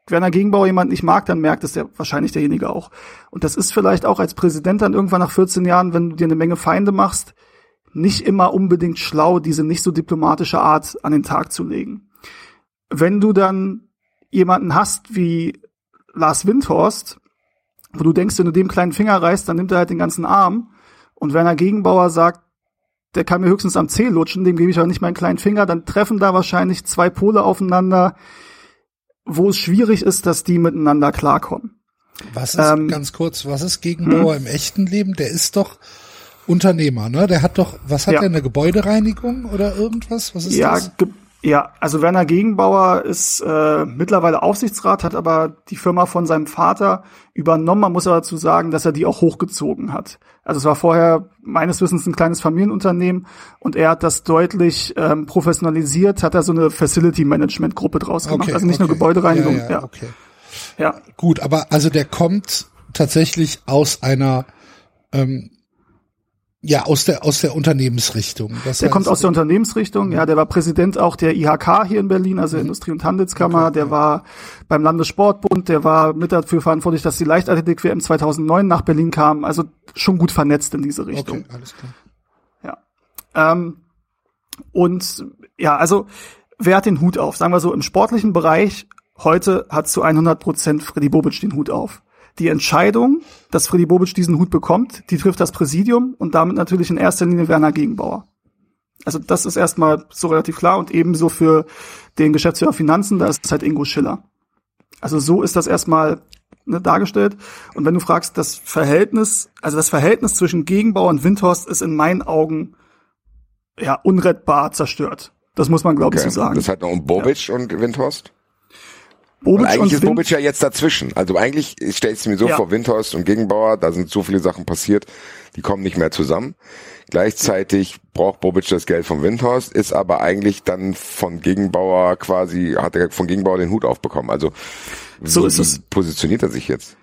Werner Gegenbauer jemand nicht mag, dann merkt es der wahrscheinlich derjenige auch. Und das ist vielleicht auch als Präsident dann irgendwann nach 14 Jahren, wenn du dir eine Menge Feinde machst, nicht immer unbedingt schlau, diese nicht so diplomatische Art an den Tag zu legen. Wenn du dann jemanden hast wie Lars Windhorst, wo du denkst, wenn du dem kleinen Finger reißt, dann nimmt er halt den ganzen Arm. Und Werner Gegenbauer sagt, der kann mir höchstens am Zeh lutschen, dem gebe ich aber nicht meinen kleinen Finger, dann treffen da wahrscheinlich zwei Pole aufeinander, wo es schwierig ist, dass die miteinander klarkommen. Was ist, Ähm, ganz kurz, was ist Gegenbauer im echten Leben? Der ist doch Unternehmer, ne? Der hat doch, was hat Ja. der, eine Gebäudereinigung oder irgendwas? Was ist Ja, das? ja, also Werner Gegenbauer ist äh, mittlerweile Aufsichtsrat, hat aber die Firma von seinem Vater übernommen. Man muss aber dazu sagen, dass er die auch hochgezogen hat. Also es war vorher meines Wissens ein kleines Familienunternehmen und er hat das deutlich ähm, professionalisiert, hat da so eine Facility Management Gruppe draus gemacht. also nicht nur okay. Gebäudereinigung. Ja, ja, ja. okay. ja. Gut, aber also der kommt tatsächlich aus einer, ähm, ja, aus der aus der Unternehmensrichtung. Das Der heißt, kommt aus der Unternehmensrichtung, ja, der war Präsident auch der IHK hier in Berlin, also der Industrie- und Handelskammer, der war beim Landessportbund, der war mit dafür verantwortlich, dass die Leichtathletik-WM 2009 nach Berlin kam, also schon gut vernetzt in diese Richtung. Okay, alles klar. Ähm, und ja, also wer hat den Hut auf? Sagen wir so, im sportlichen Bereich heute hat zu 100 Prozent Freddy Bobic den Hut auf. Die Entscheidung, dass Freddy Bobic diesen Hut bekommt, die trifft das Präsidium und damit natürlich in erster Linie Werner Gegenbauer. Also das ist erstmal so relativ klar und ebenso für den Geschäftsführer Finanzen, da ist es halt Ingo Schiller. Also so ist das erstmal ne, dargestellt. Und wenn du fragst, das Verhältnis, also das Verhältnis zwischen Gegenbauer und Windhorst ist in meinen Augen ja unrettbar zerstört. Das muss man, glaube ich, Okay. so sagen. Das hat noch um Bobic und Windhorst? Bobic Weil eigentlich und ist Bobic ja jetzt dazwischen. Also eigentlich stelle ich es mir so Ja. vor, Windhorst und Gegenbauer, da sind so viele Sachen passiert, die kommen nicht mehr zusammen. Gleichzeitig braucht Bobic das Geld von Windhorst, ist aber eigentlich dann von Gegenbauer quasi, hat er von Gegenbauer den Hut aufbekommen. Also So wie, ist es. positioniert er sich jetzt?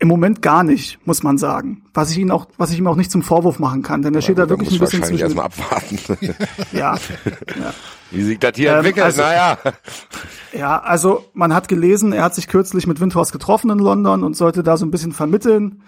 Im Moment gar nicht, muss man sagen. Was ich ihn auch, was ich ihm auch nicht zum Vorwurf machen kann, denn er steht da wirklich ein bisschen zwischen. erstmal abwarten. Ja, wie sich das hier Ähm, entwickelt, also- naja. ja, also man hat gelesen, er hat sich kürzlich mit Windhorst getroffen in London und sollte da so ein bisschen vermitteln.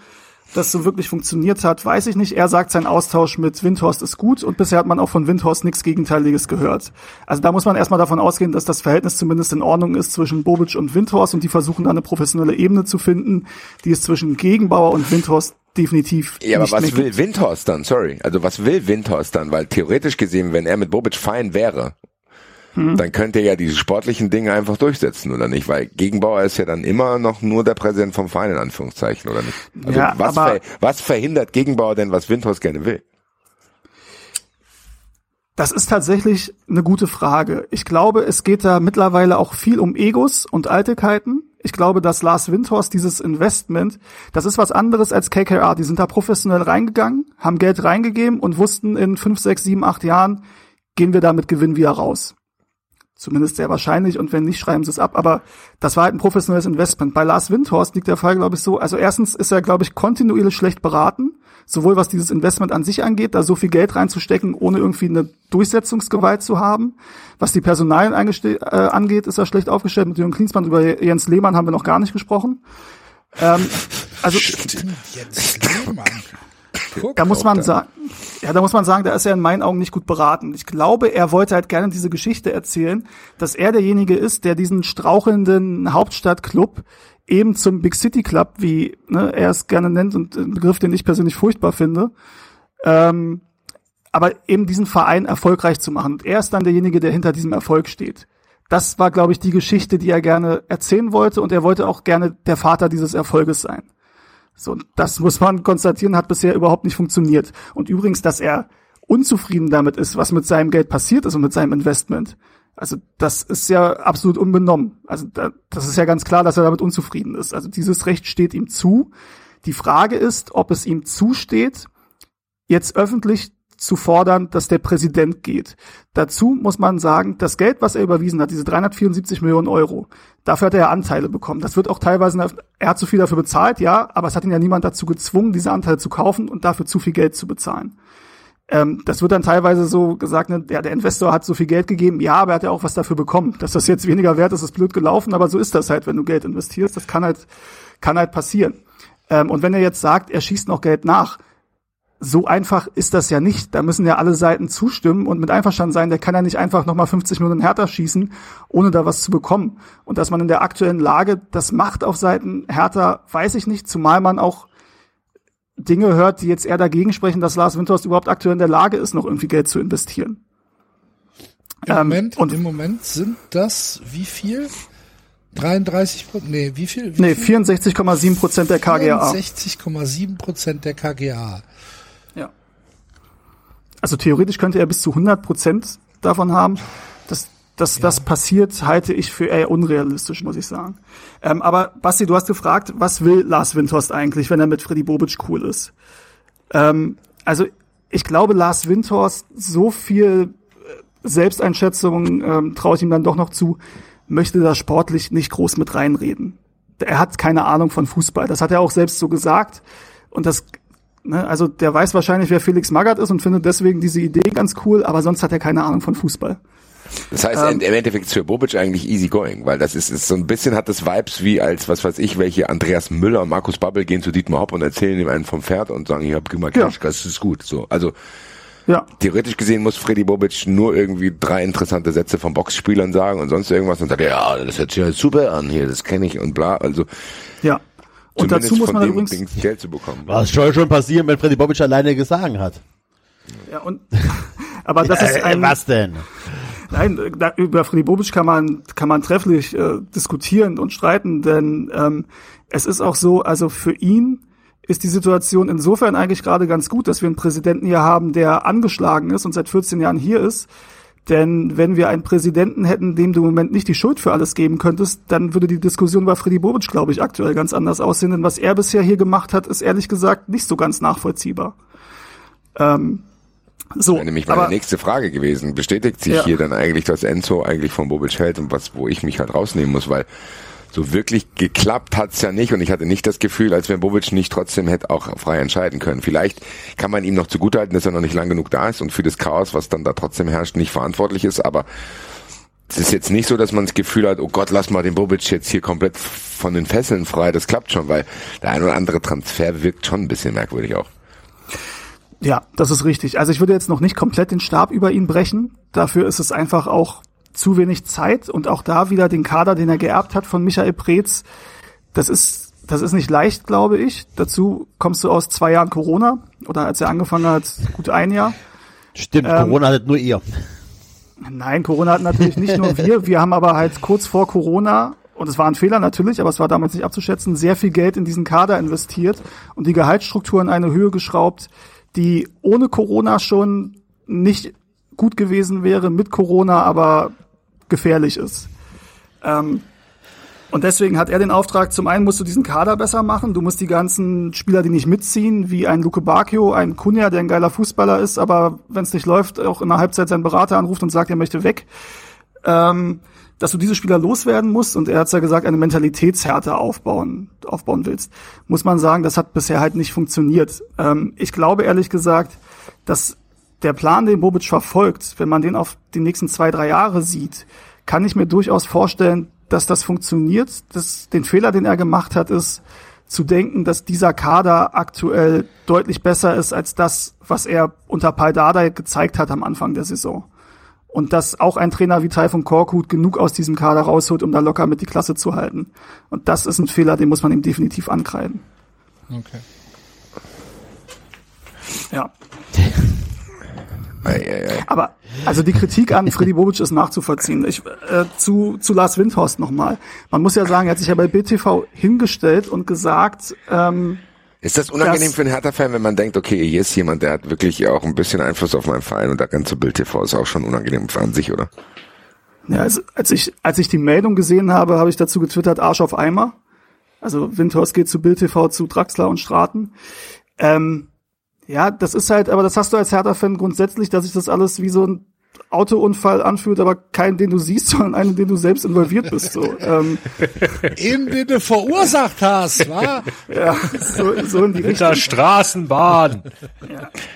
Das so wirklich funktioniert hat, weiß ich nicht. Er sagt, sein Austausch mit Windhorst ist gut und bisher hat man auch von Windhorst nichts Gegenteiliges gehört. Also da muss man erstmal davon ausgehen, dass das Verhältnis zumindest in Ordnung ist zwischen Bobic und Windhorst und die versuchen da eine professionelle Ebene zu finden, die es zwischen Gegenbauer und Windhorst definitiv Ja, aber was will. Windhorst dann? Sorry. Also was will Windhorst dann? Weil theoretisch gesehen, wenn er mit Bobic fein wäre, Hm. dann könnte er ja diese sportlichen Dinge einfach durchsetzen, oder nicht? Weil Gegenbauer ist ja dann immer noch nur der Präsident vom Verein, in Anführungszeichen, oder nicht? Also Ja, was, ver was verhindert Gegenbauer denn, was Windhorst gerne will? Das ist tatsächlich eine gute Frage. Ich glaube, es geht da mittlerweile auch viel um Egos und Eitelkeiten. Ich glaube, dass Lars Windhorst dieses Investment, das ist was anderes als KKR. Die sind da professionell reingegangen, haben Geld reingegeben und wussten in fünf, sechs, sieben, acht Jahren gehen wir da mit Gewinn wieder raus. Zumindest sehr wahrscheinlich und wenn nicht, schreiben sie es ab. Aber das war halt ein professionelles Investment. Bei Lars Windhorst liegt der Fall, glaube ich, so. Also erstens ist er, glaube ich, kontinuierlich schlecht beraten. Sowohl was dieses Investment an sich angeht, da so viel Geld reinzustecken, ohne irgendwie eine Durchsetzungsgewalt zu haben. Was die Personalien äh, angeht, ist er schlecht aufgestellt. Mit Jürgen Klinsmann über Jens Lehmann haben wir noch gar nicht gesprochen. Ähm, also Jens Lehmann. Da muss man sagen, ja, da muss man sagen, da ist er in meinen Augen nicht gut beraten. Ich glaube, er wollte halt gerne diese Geschichte erzählen, dass er derjenige ist, der diesen strauchelnden Hauptstadtclub eben zum Big City Club, wie ne, er es gerne nennt und ein Begriff, den ich persönlich furchtbar finde, ähm, aber eben diesen Verein erfolgreich zu machen. Und er ist dann derjenige, der hinter diesem Erfolg steht. Das war, glaube ich, die Geschichte, die er gerne erzählen wollte und er wollte auch gerne der Vater dieses Erfolges sein. So, das muss man konstatieren, hat bisher überhaupt nicht funktioniert. Und übrigens, dass er unzufrieden damit ist, was mit seinem Geld passiert ist und mit seinem Investment. Also das ist ja absolut unbenommen. Also da, das ist ja ganz klar, dass er damit unzufrieden ist. Also dieses Recht steht ihm zu. Die Frage ist, ob es ihm zusteht, jetzt öffentlich zu fordern, dass der Präsident geht. Dazu muss man sagen, das Geld, was er überwiesen hat, diese 374 Millionen Euro, dafür hat er ja Anteile bekommen. Das wird auch teilweise, er hat zu viel dafür bezahlt, ja, aber es hat ihn ja niemand dazu gezwungen, diese Anteile zu kaufen und dafür zu viel Geld zu bezahlen. Ähm, das wird dann teilweise so gesagt, ne, ja, der Investor hat so viel Geld gegeben, ja, aber er hat ja auch was dafür bekommen. Dass das jetzt weniger wert ist, ist blöd gelaufen, aber so ist das halt, wenn du Geld investierst. Das kann halt, kann halt passieren. Ähm, und wenn er jetzt sagt, er schießt noch Geld nach, so einfach ist das ja nicht. Da müssen ja alle Seiten zustimmen und mit einverstanden sein. Der kann ja nicht einfach nochmal 50 Millionen Hertha schießen, ohne da was zu bekommen. Und dass man in der aktuellen Lage das macht auf Seiten Hertha, weiß ich nicht. Zumal man auch Dinge hört, die jetzt eher dagegen sprechen, dass Lars Windhorst überhaupt aktuell in der Lage ist, noch irgendwie Geld zu investieren. Im, Ähm, Moment, und- Im Moment sind das wie viel? 33, nee, wie viel? Wie Nee, viel? 64,7 Prozent der KGA. 64,7 Prozent der KGA. Ja. Also theoretisch könnte er bis zu 100 Prozent davon haben. Dass, dass das passiert, halte ich für eher unrealistisch, muss ich sagen. Ähm, aber Basti, du hast gefragt, was will Lars Windhorst eigentlich, wenn er mit Freddy Bobic cool ist? Ähm, also ich glaube, Lars Windhorst, so viel äh, Selbsteinschätzung ähm, traue ich ihm dann doch noch zu, möchte da sportlich nicht groß mit reinreden. Er hat keine Ahnung von Fußball. Das hat er auch selbst so gesagt. Und das, ne, also der weiß wahrscheinlich, wer Felix Magath ist und findet deswegen diese Idee ganz cool, aber sonst hat er keine Ahnung von Fußball. Das heißt, Ähm, im Endeffekt ist für Bobic eigentlich easy going, weil das ist, ist so ein bisschen hat das Vibes wie als, was weiß ich, welche Andreas Müller und Markus Babbel gehen zu Dietmar Hopp und erzählen ihm einen vom Pferd und sagen, hier, gib mal Ja. Das ist gut. So, also, Ja, theoretisch gesehen muss Freddy Bobic nur irgendwie drei interessante Sätze von Boxspielern sagen und sonst irgendwas und sagt, ja, das hört sich ja super an hier, das kenne ich und bla, also, ja. Und zumindest dazu muss von man dem übrigens, Dings Geld zu bekommen. Was soll schon passieren, wenn Freddy Bobic alleine gesagt hat? ja, und, aber das ist Äh, ein, was denn? Nein, da, über Freddy Bobic kann man, kann man trefflich äh, diskutieren und streiten, denn ähm, es ist auch so, also für ihn ist die Situation insofern eigentlich gerade ganz gut, dass wir einen Präsidenten hier haben, der angeschlagen ist und seit 14 Jahren hier ist. Denn wenn wir einen Präsidenten hätten, dem du im Moment nicht die Schuld für alles geben könntest, dann würde die Diskussion über Freddy Bobic, glaube ich, aktuell ganz anders aussehen. Denn was er bisher hier gemacht hat, ist ehrlich gesagt nicht so ganz nachvollziehbar. Ähm, so, wäre nämlich meine aber, nächste Frage gewesen. Bestätigt sich Ja. hier dann eigentlich, dass Enzo eigentlich von Bobic hält und was, wo ich mich halt rausnehmen muss, weil so wirklich geklappt hat's ja nicht und ich hatte nicht das Gefühl, als wenn Bobic nicht trotzdem hätte auch frei entscheiden können. Vielleicht kann man ihm noch zugutehalten, dass er noch nicht lang genug da ist und für das Chaos, was dann da trotzdem herrscht, nicht verantwortlich ist, aber es ist jetzt nicht so, dass man das Gefühl hat, oh Gott, lass mal den Bobic jetzt hier komplett von den Fesseln frei. Das klappt schon, weil der ein oder andere Transfer wirkt schon ein bisschen merkwürdig auch. Ja, das ist richtig. Also ich würde jetzt noch nicht komplett den Stab über ihn brechen. Dafür ist es einfach auch zu wenig Zeit und auch da wieder den Kader, den er geerbt hat von Michael Preetz. Das ist, das ist nicht leicht, glaube ich. Dazu kommst du aus zwei Jahren Corona oder als er angefangen hat, gut ein Jahr. Stimmt, Ähm, Corona hattet nur ihr. Nein, Corona hatten natürlich nicht nur wir. Wir haben aber halt kurz vor Corona, und es war ein Fehler natürlich, aber es war damals nicht abzuschätzen, sehr viel Geld in diesen Kader investiert und die Gehaltsstruktur in eine Höhe geschraubt, die ohne Corona schon nicht gut gewesen wäre, mit Corona aber gefährlich ist. Ähm, und deswegen hat er den Auftrag, zum einen musst du diesen Kader besser machen, du musst die ganzen Spieler, die nicht mitziehen, wie ein Luke Bacchio, ein Kunja, der ein geiler Fußballer ist, aber wenn es nicht läuft, auch in der Halbzeit seinen Berater anruft und sagt, er möchte weg, ähm, dass du diese Spieler loswerden musst und er hat ja gesagt, eine Mentalitätshärte aufbauen, aufbauen willst, muss man sagen, das hat bisher halt nicht funktioniert. Ähm, ich glaube ehrlich gesagt, dass der Plan, den Bobic verfolgt, wenn man den auf die nächsten zwei, drei Jahre sieht, kann ich mir durchaus vorstellen, dass das funktioniert. Das, den Fehler, den er gemacht hat, ist zu denken, dass dieser Kader aktuell deutlich besser ist als das, was er unter Paldada gezeigt hat am Anfang der Saison. Und dass auch ein Trainer wie Taifun Korkut genug aus diesem Kader rausholt, um da locker mit die Klasse zu halten. Und das ist ein Fehler, den muss man ihm definitiv ankreiden. Okay. Ja. Aber also die Kritik an Freddy Bobic ist nachzuvollziehen. Ich, äh, zu, zu Lars Windhorst nochmal. Man muss ja sagen, er hat sich ja bei BTV hingestellt und gesagt, ähm, Ist das unangenehm Das- für einen Hertha-Fan, wenn man denkt, okay, hier ist jemand, der hat wirklich auch ein bisschen Einfluss auf meinen Verein und der ganze Bild TV ist auch schon unangenehm an sich, oder? ja, als, als ich als ich die Meldung gesehen habe, habe ich dazu getwittert Arsch auf Eimer. Also Windhorst geht zu Bild TV, zu Draxler und Straten. Ähm, ja, das ist halt, aber das hast du als Hertha-Fan grundsätzlich, dass sich das alles wie so ein Autounfall anfühlt, aber keinen, den du siehst, sondern einen, in den du selbst involviert bist. So, ähm, In den du verursacht hast, wa? ja, so, so in die Mit Richtung. der Straßenbahn.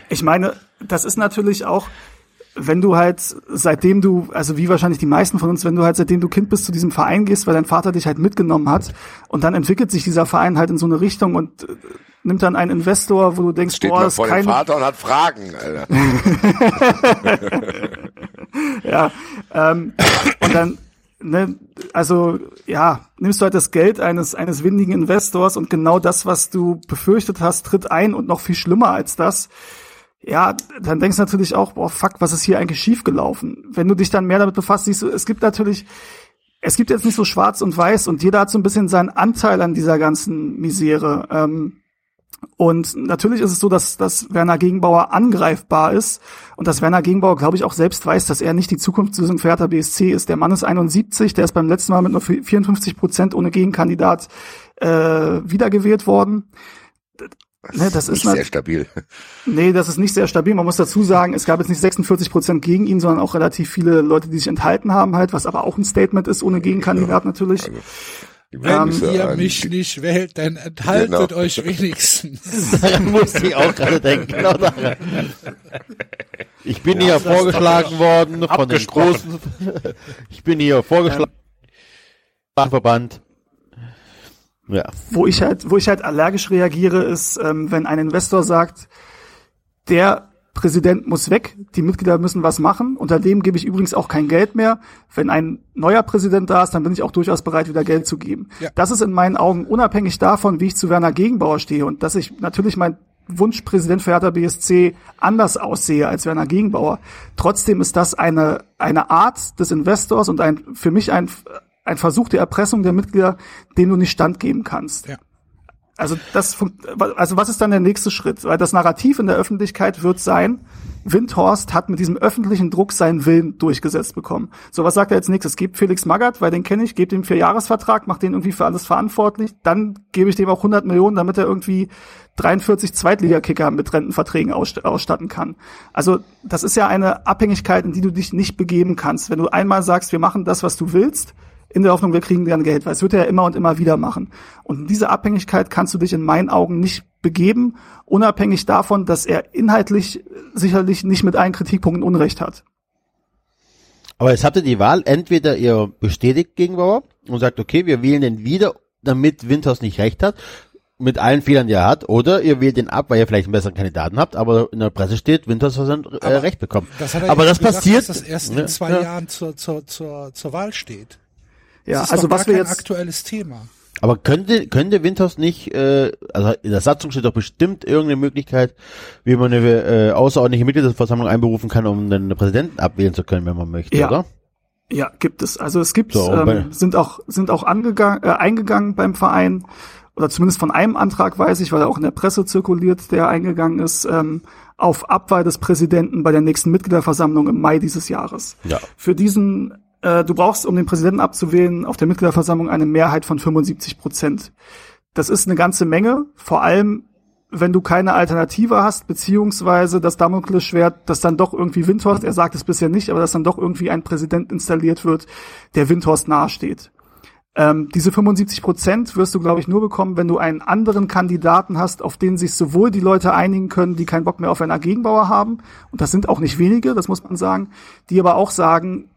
Ich meine, das ist natürlich auch, wenn du halt, seitdem du, also wie wahrscheinlich die meisten von uns, wenn du halt seitdem du Kind bist zu diesem Verein gehst, weil dein Vater dich halt mitgenommen hat und dann entwickelt sich dieser Verein halt in so eine Richtung und äh, nimmt dann einen Investor, wo du denkst, Steht boah, ist vor dem keine, Vater und hat Fragen, Alter. ja, ähm, und dann, ne, also ja, nimmst du halt das Geld eines eines windigen Investors und genau das, was du befürchtet hast, tritt ein und noch viel schlimmer als das. Ja, dann denkst du natürlich auch, boah, fuck, was ist hier eigentlich schiefgelaufen? Wenn du dich dann mehr damit befasst, siehst du, es gibt natürlich es gibt jetzt nicht so schwarz und weiß und jeder hat so ein bisschen seinen Anteil an dieser ganzen Misere. Ähm, und natürlich ist es so, dass, dass Werner Gegenbauer angreifbar ist und dass Werner Gegenbauer, glaube ich, auch selbst weiß, dass er nicht die Zukunftslösung für Hertha BSC ist. Der Mann ist 71, der ist beim letzten Mal mit nur 54 Prozent ohne Gegenkandidat äh, wiedergewählt worden. Ne, das ist nicht sehr stabil. Nee, das ist nicht sehr stabil. Man muss dazu sagen, es gab jetzt nicht 46 Prozent gegen ihn, sondern auch relativ viele Leute, die sich enthalten haben halt, was aber auch ein Statement ist, ohne Gegenkandidat natürlich. Also, wenn ähm, ihr mich nicht wählt, dann enthaltet genau. euch wenigstens. daran muss ich auch gerade denken. Genau daran. Ich bin ja, hier vorgeschlagen worden von den großen. Ich bin hier vorgeschlagen. Ähm, Verband. Ja. Wo ich halt, wo ich halt allergisch reagiere, ist, ähm, wenn ein Investor sagt, der Präsident muss weg, die Mitglieder müssen was machen. Unter dem gebe ich übrigens auch kein Geld mehr. Wenn ein neuer Präsident da ist, dann bin ich auch durchaus bereit, wieder Geld zu geben. Ja. Das ist in meinen Augen unabhängig davon, wie ich zu Werner Gegenbauer stehe und dass ich natürlich mein Wunschpräsident für Hertha BSC anders aussehe als Werner Gegenbauer. Trotzdem ist das eine, eine Art des Investors und ein, für mich ein, ein Versuch der Erpressung der Mitglieder, dem du nicht standgeben kannst. Ja. Also das, also was ist dann der nächste Schritt? Weil das Narrativ in der Öffentlichkeit wird sein, Windhorst hat mit diesem öffentlichen Druck seinen Willen durchgesetzt bekommen. So, was sagt er jetzt nächstes? Gebt Felix Magath, weil den kenne ich, gebt ihm vier Jahresvertrag, macht den irgendwie für alles verantwortlich. Dann gebe ich dem auch 100 Millionen, damit er irgendwie 43 Zweitligakicker mit Rentenverträgen ausstatten kann. Also das ist ja eine Abhängigkeit, in die du dich nicht begeben kannst. Wenn du einmal sagst, wir machen das, was du willst, in der Hoffnung, wir kriegen dann Geld, weil es wird er ja immer und immer wieder machen. Und in diese Abhängigkeit kannst du dich in meinen Augen nicht begeben, unabhängig davon, dass er inhaltlich sicherlich nicht mit allen Kritikpunkten Unrecht hat. Aber jetzt habt ihr die Wahl, entweder ihr bestätigt Gegenbauer und sagt, okay, wir wählen den wieder, damit Winters nicht recht hat, mit allen Fehlern, die er hat, oder ihr wählt ihn ab, weil ihr vielleicht einen besseren Kandidaten habt, aber in der Presse steht, Winters hat sein äh, Recht bekommen. Das aber das gesagt, passiert, dass das erst in zwei ja. Jahren zur, zur, zur, zur Wahl steht. Ja, das ist also was wir jetzt aktuelles Thema. Aber könnte könnte Winters nicht, äh, also in der Satzung steht doch bestimmt irgendeine Möglichkeit, wie man eine äh, außerordentliche Mitgliederversammlung einberufen kann, um den Präsidenten abwählen zu können, wenn man möchte, ja. oder? Ja, gibt es. Also es gibt, so, ähm, sind auch sind auch angegangen, äh, eingegangen beim Verein oder zumindest von einem Antrag weiß ich, weil er auch in der Presse zirkuliert, der eingegangen ist, ähm, auf Abwahl des Präsidenten bei der nächsten Mitgliederversammlung im Mai dieses Jahres. Ja. Für diesen äh, du brauchst, um den Präsidenten abzuwählen, auf der Mitgliederversammlung eine Mehrheit von 75 Prozent. Das ist eine ganze Menge, vor allem wenn du keine Alternative hast, beziehungsweise das Damoklesschwert, das dann doch irgendwie Windhorst, er sagt es bisher nicht, aber dass dann doch irgendwie ein Präsident installiert wird, der Windhorst nahesteht. Ähm, diese 75 Prozent wirst du, glaube ich, nur bekommen, wenn du einen anderen Kandidaten hast, auf den sich sowohl die Leute einigen können, die keinen Bock mehr auf einen Gegenbauer haben, und das sind auch nicht wenige, das muss man sagen, die aber auch sagen,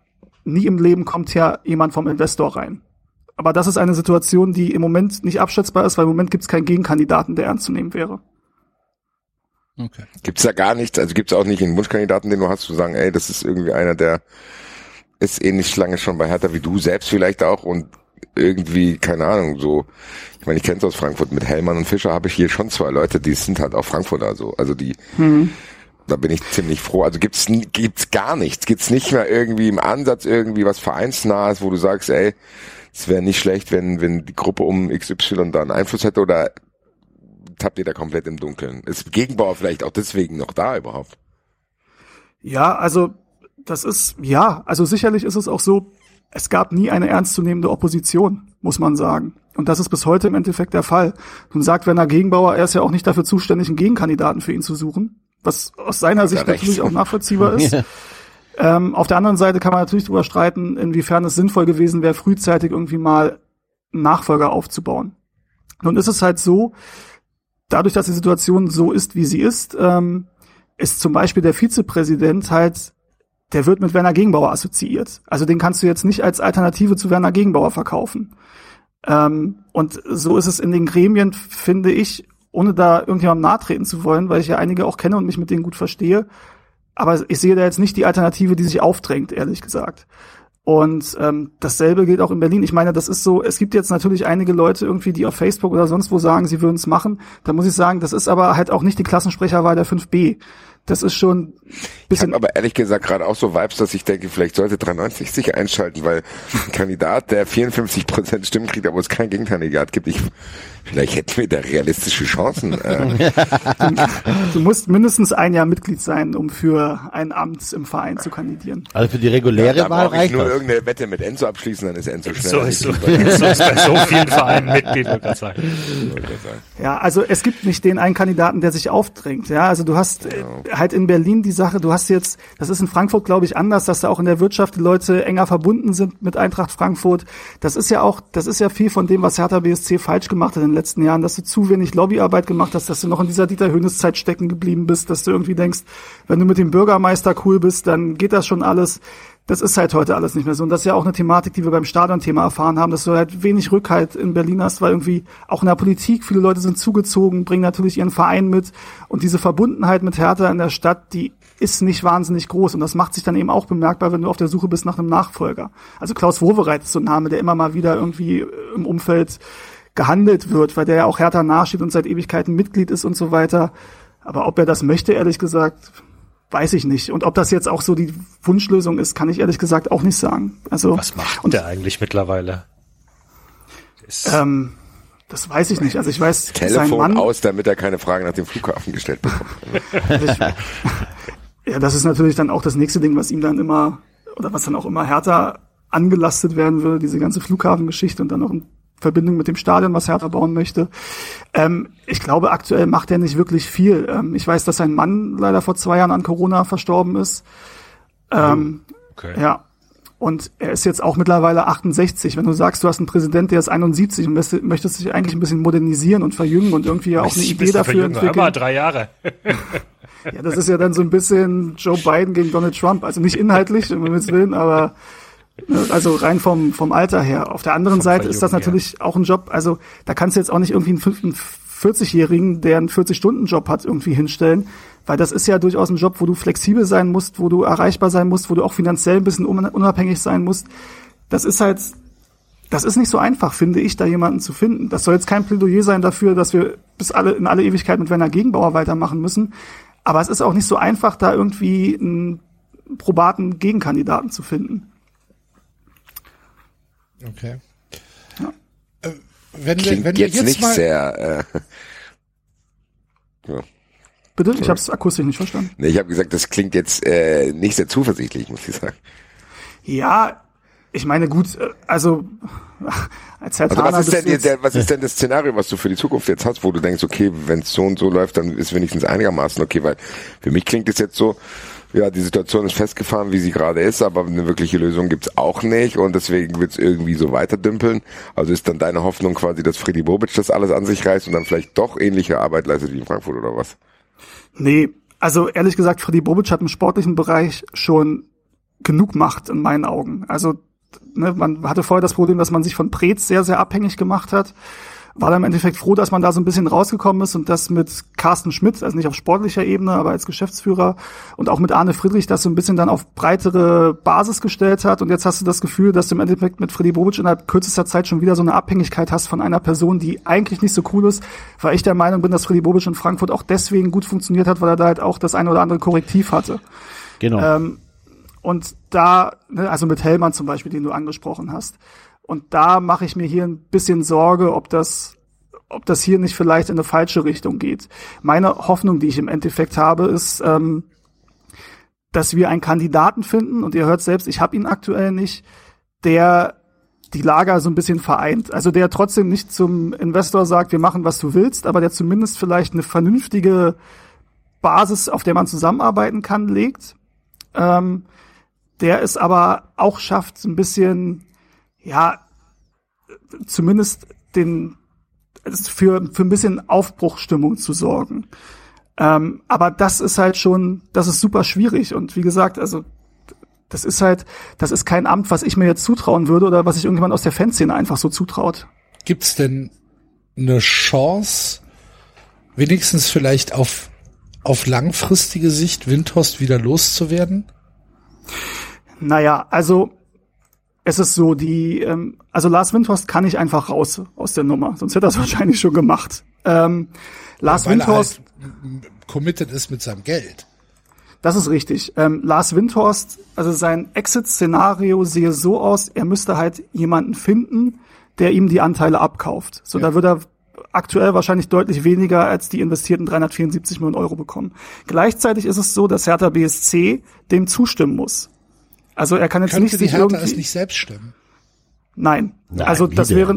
nie im Leben kommt ja jemand vom Investor rein. Aber das ist eine Situation, die im Moment nicht abschätzbar ist, weil im Moment gibt es keinen Gegenkandidaten, der ernst zu nehmen wäre. Okay. Gibt's da gar nichts, also gibt's auch nicht einen Wunschkandidaten, den du hast, zu sagen, ey, das ist irgendwie einer, der ist ähnlich lange schon bei Hertha wie du selbst vielleicht auch und irgendwie, keine Ahnung, so, ich meine, ich kenn's aus Frankfurt, mit Hellmann und Fischer habe ich hier schon zwei Leute, die sind halt auch Frankfurter so, also die, mhm da bin ich ziemlich froh. Also gibt's gibt's gar nichts. Gibt's nicht mehr irgendwie im Ansatz irgendwie was vereinsnahes, wo du sagst, ey, es wäre nicht schlecht, wenn wenn die Gruppe um XY da einen Einfluss hätte oder tappt ihr da komplett im Dunkeln? Ist Gegenbauer vielleicht auch deswegen noch da überhaupt? Ja, also das ist ja, also sicherlich ist es auch so. Es gab nie eine ernstzunehmende Opposition, muss man sagen. Und das ist bis heute im Endeffekt der Fall. Nun sagt Werner Gegenbauer, er ist ja auch nicht dafür zuständig, einen Gegenkandidaten für ihn zu suchen was aus seiner Sicht natürlich auch nachvollziehbar ist. ja. ähm, auf der anderen Seite kann man natürlich darüber streiten, inwiefern es sinnvoll gewesen wäre, frühzeitig irgendwie mal einen Nachfolger aufzubauen. Nun ist es halt so, dadurch, dass die Situation so ist, wie sie ist, ähm, ist zum Beispiel der Vizepräsident halt, der wird mit Werner Gegenbauer assoziiert. Also den kannst du jetzt nicht als Alternative zu Werner Gegenbauer verkaufen. Ähm, und so ist es in den Gremien, finde ich, ohne da irgendjemandem nahtreten zu wollen, weil ich ja einige auch kenne und mich mit denen gut verstehe. Aber ich sehe da jetzt nicht die Alternative, die sich aufdrängt, ehrlich gesagt. Und ähm, dasselbe gilt auch in Berlin. Ich meine, das ist so, es gibt jetzt natürlich einige Leute irgendwie, die auf Facebook oder sonst wo sagen, sie würden es machen. Da muss ich sagen, das ist aber halt auch nicht die Klassensprecherwahl der 5b. Das ist schon Ich bisschen. habe aber ehrlich gesagt gerade auch so Vibes, dass ich denke, vielleicht sollte 93 sich einschalten, weil ein Kandidat, der 54 Prozent Stimmen kriegt, aber es kein Gegenkandidat gibt, ich, vielleicht hätten wir da realistische Chancen. Äh, du musst mindestens ein Jahr Mitglied sein, um für ein Amt im Verein zu kandidieren. Also für die reguläre da Wahl brauche ich reicht nur das. irgendeine Wette mit Enzo abschließen, dann ist Enzo ist, so, so ist bei so vielen Vereinen Mitglied, wollte ich sagen. Ja, also es gibt nicht den einen Kandidaten, der sich aufdrängt. Ja, also du hast äh, halt in Berlin die Sache, du hast jetzt, das ist in Frankfurt, glaube ich, anders, dass da auch in der Wirtschaft die Leute enger verbunden sind mit Eintracht Frankfurt. Das ist ja auch, das ist ja viel von dem, was Hertha BSC falsch gemacht hat in den letzten Jahren, dass du zu wenig Lobbyarbeit gemacht hast, dass du noch in dieser Dieter Hönes Zeit stecken geblieben bist, dass du irgendwie denkst, wenn du mit dem Bürgermeister cool bist, dann geht das schon alles. Das ist halt heute alles nicht mehr so. Und das ist ja auch eine Thematik, die wir beim Stadion-Thema erfahren haben, dass du halt wenig Rückhalt in Berlin hast, weil irgendwie auch in der Politik viele Leute sind zugezogen, bringen natürlich ihren Verein mit. Und diese Verbundenheit mit Hertha in der Stadt, die ist nicht wahnsinnig groß. Und das macht sich dann eben auch bemerkbar, wenn du auf der Suche bist nach einem Nachfolger. Also Klaus Wowereit ist so ein Name, der immer mal wieder irgendwie im Umfeld gehandelt wird, weil der ja auch Hertha nachsteht und seit Ewigkeiten Mitglied ist und so weiter. Aber ob er das möchte, ehrlich gesagt, weiß ich nicht. Und ob das jetzt auch so die Wunschlösung ist, kann ich ehrlich gesagt auch nicht sagen. Also Was macht und der eigentlich mittlerweile? Ist, ähm, das weiß ich nicht. Also ich weiß, Telefon Mann, aus, damit er keine Fragen nach dem Flughafen gestellt bekommt. Also ich, ja, das ist natürlich dann auch das nächste Ding, was ihm dann immer oder was dann auch immer härter angelastet werden würde, diese ganze Flughafengeschichte und dann noch in Verbindung mit dem Stadion, was Hertha bauen möchte. Ähm, ich glaube, aktuell macht er nicht wirklich viel. Ähm, ich weiß, dass sein Mann leider vor zwei Jahren an Corona verstorben ist. Ähm, okay. Ja. Und er ist jetzt auch mittlerweile 68. Wenn du sagst, du hast einen Präsident, der ist 71 und möchtest, möchtest dich eigentlich ein bisschen modernisieren und verjüngen und irgendwie ja auch eine Idee dafür entwickeln. Aber drei Jahre. Ja, das ist ja dann so ein bisschen Joe Biden gegen Donald Trump. Also nicht inhaltlich, um Himmels Willen, aber also rein vom, vom Alter her. Auf der anderen Seite ist das natürlich auch ein Job, also da kannst du jetzt auch nicht irgendwie einen fünf- einen 40-Jährigen, der einen 40-Stunden-Job hat, irgendwie hinstellen, weil das ist ja durchaus ein Job, wo du flexibel sein musst, wo du erreichbar sein musst, wo du auch finanziell ein bisschen un- unabhängig sein musst. Das ist halt, das ist nicht so einfach, finde ich, da jemanden zu finden. Das soll jetzt kein Plädoyer sein dafür, dass wir bis alle in alle Ewigkeit mit Werner Gegenbauer weitermachen müssen. Aber es ist auch nicht so einfach, da irgendwie einen probaten Gegenkandidaten zu finden. Okay. Ja. Äh, wenn wir, wenn wir jetzt, jetzt, nicht mal, sehr. Äh, ja. Bitte? Ich habe es akustisch nicht verstanden. Nee, ich habe gesagt, das klingt jetzt äh, nicht sehr zuversichtlich, muss ich sagen. Ja, ich meine, gut, äh, also als Herr Also was ist denn die, der, was ist denn das Szenario, was du für die Zukunft jetzt hast, wo du denkst, okay, wenn es so und so läuft, dann ist wenigstens einigermaßen okay, weil für mich klingt es jetzt so, ja, die Situation ist festgefahren, wie sie gerade ist, aber eine wirkliche Lösung gibt's auch nicht und deswegen wird's irgendwie so weiterdümpeln. Also ist dann deine Hoffnung quasi, dass Freddy Bobic das alles an sich reißt und dann vielleicht doch ähnliche Arbeit leistet wie in Frankfurt oder was? Nee, also ehrlich gesagt, Freddy Bobic hat im sportlichen Bereich schon genug Macht in meinen Augen. Also ne, man hatte vorher das Problem, dass man sich von Preetz sehr, sehr abhängig gemacht hat. War dann im Endeffekt froh, dass man da so ein bisschen rausgekommen ist und das mit Carsten Schmidt, also nicht auf sportlicher Ebene, aber als Geschäftsführer und auch mit Arne Friedrich das so ein bisschen dann auf breitere Basis gestellt hat. Und jetzt hast du das Gefühl, dass du im Endeffekt mit Freddy Bobic innerhalb kürzester Zeit schon wieder so eine Abhängigkeit hast von einer Person, die eigentlich nicht so cool ist, weil ich der Meinung bin, dass Freddy Bobic in Frankfurt auch deswegen gut funktioniert hat, weil er da halt auch das eine oder andere Korrektiv hatte. Genau. Ähm, und da, ne, also mit Hellmann zum Beispiel, den du angesprochen hast. Und da mache ich mir hier ein bisschen Sorge, ob das, ob das hier nicht vielleicht in eine falsche Richtung geht. Meine Hoffnung, die ich im Endeffekt habe, ist, ähm, dass wir einen Kandidaten finden, und ihr hört selbst, ich habe ihn aktuell nicht, der die Lager so ein bisschen vereint. Also der trotzdem nicht zum Investor sagt, wir machen, was du willst, aber der zumindest vielleicht eine vernünftige Basis, auf der man zusammenarbeiten kann, legt. Ähm, der es aber auch schafft, ein bisschen, ja, zumindest den, für, für ein bisschen Aufbruchstimmung zu sorgen. Ähm, aber das ist halt schon, das ist super schwierig. Und wie gesagt, also das ist halt, das ist kein Amt, was ich mir jetzt zutrauen würde oder was sich irgendjemand aus der Fanszene einfach so zutraut. gibt's denn eine Chance, wenigstens vielleicht auf, auf langfristige Sicht Windhorst wieder loszuwerden? Naja, also es ist so, die, ähm, also Lars Windhorst kann nicht einfach raus aus der Nummer, sonst hätte er es wahrscheinlich schon gemacht. Ähm, Lars er Windhorst, halt committed ist mit seinem Geld. Das ist richtig. Ähm, Lars Windhorst, also sein Exit-Szenario sehe so aus, er müsste halt jemanden finden, der ihm die Anteile abkauft. So, Ja. da würde er aktuell wahrscheinlich deutlich weniger als die investierten 374 Millionen Euro bekommen. Gleichzeitig ist es so, dass Hertha BSC dem zustimmen muss. Also er kann jetzt Könnte nicht die sich Hertha irgendwie, es nicht selbst stimmen? nein. Nein, also das denn? wäre,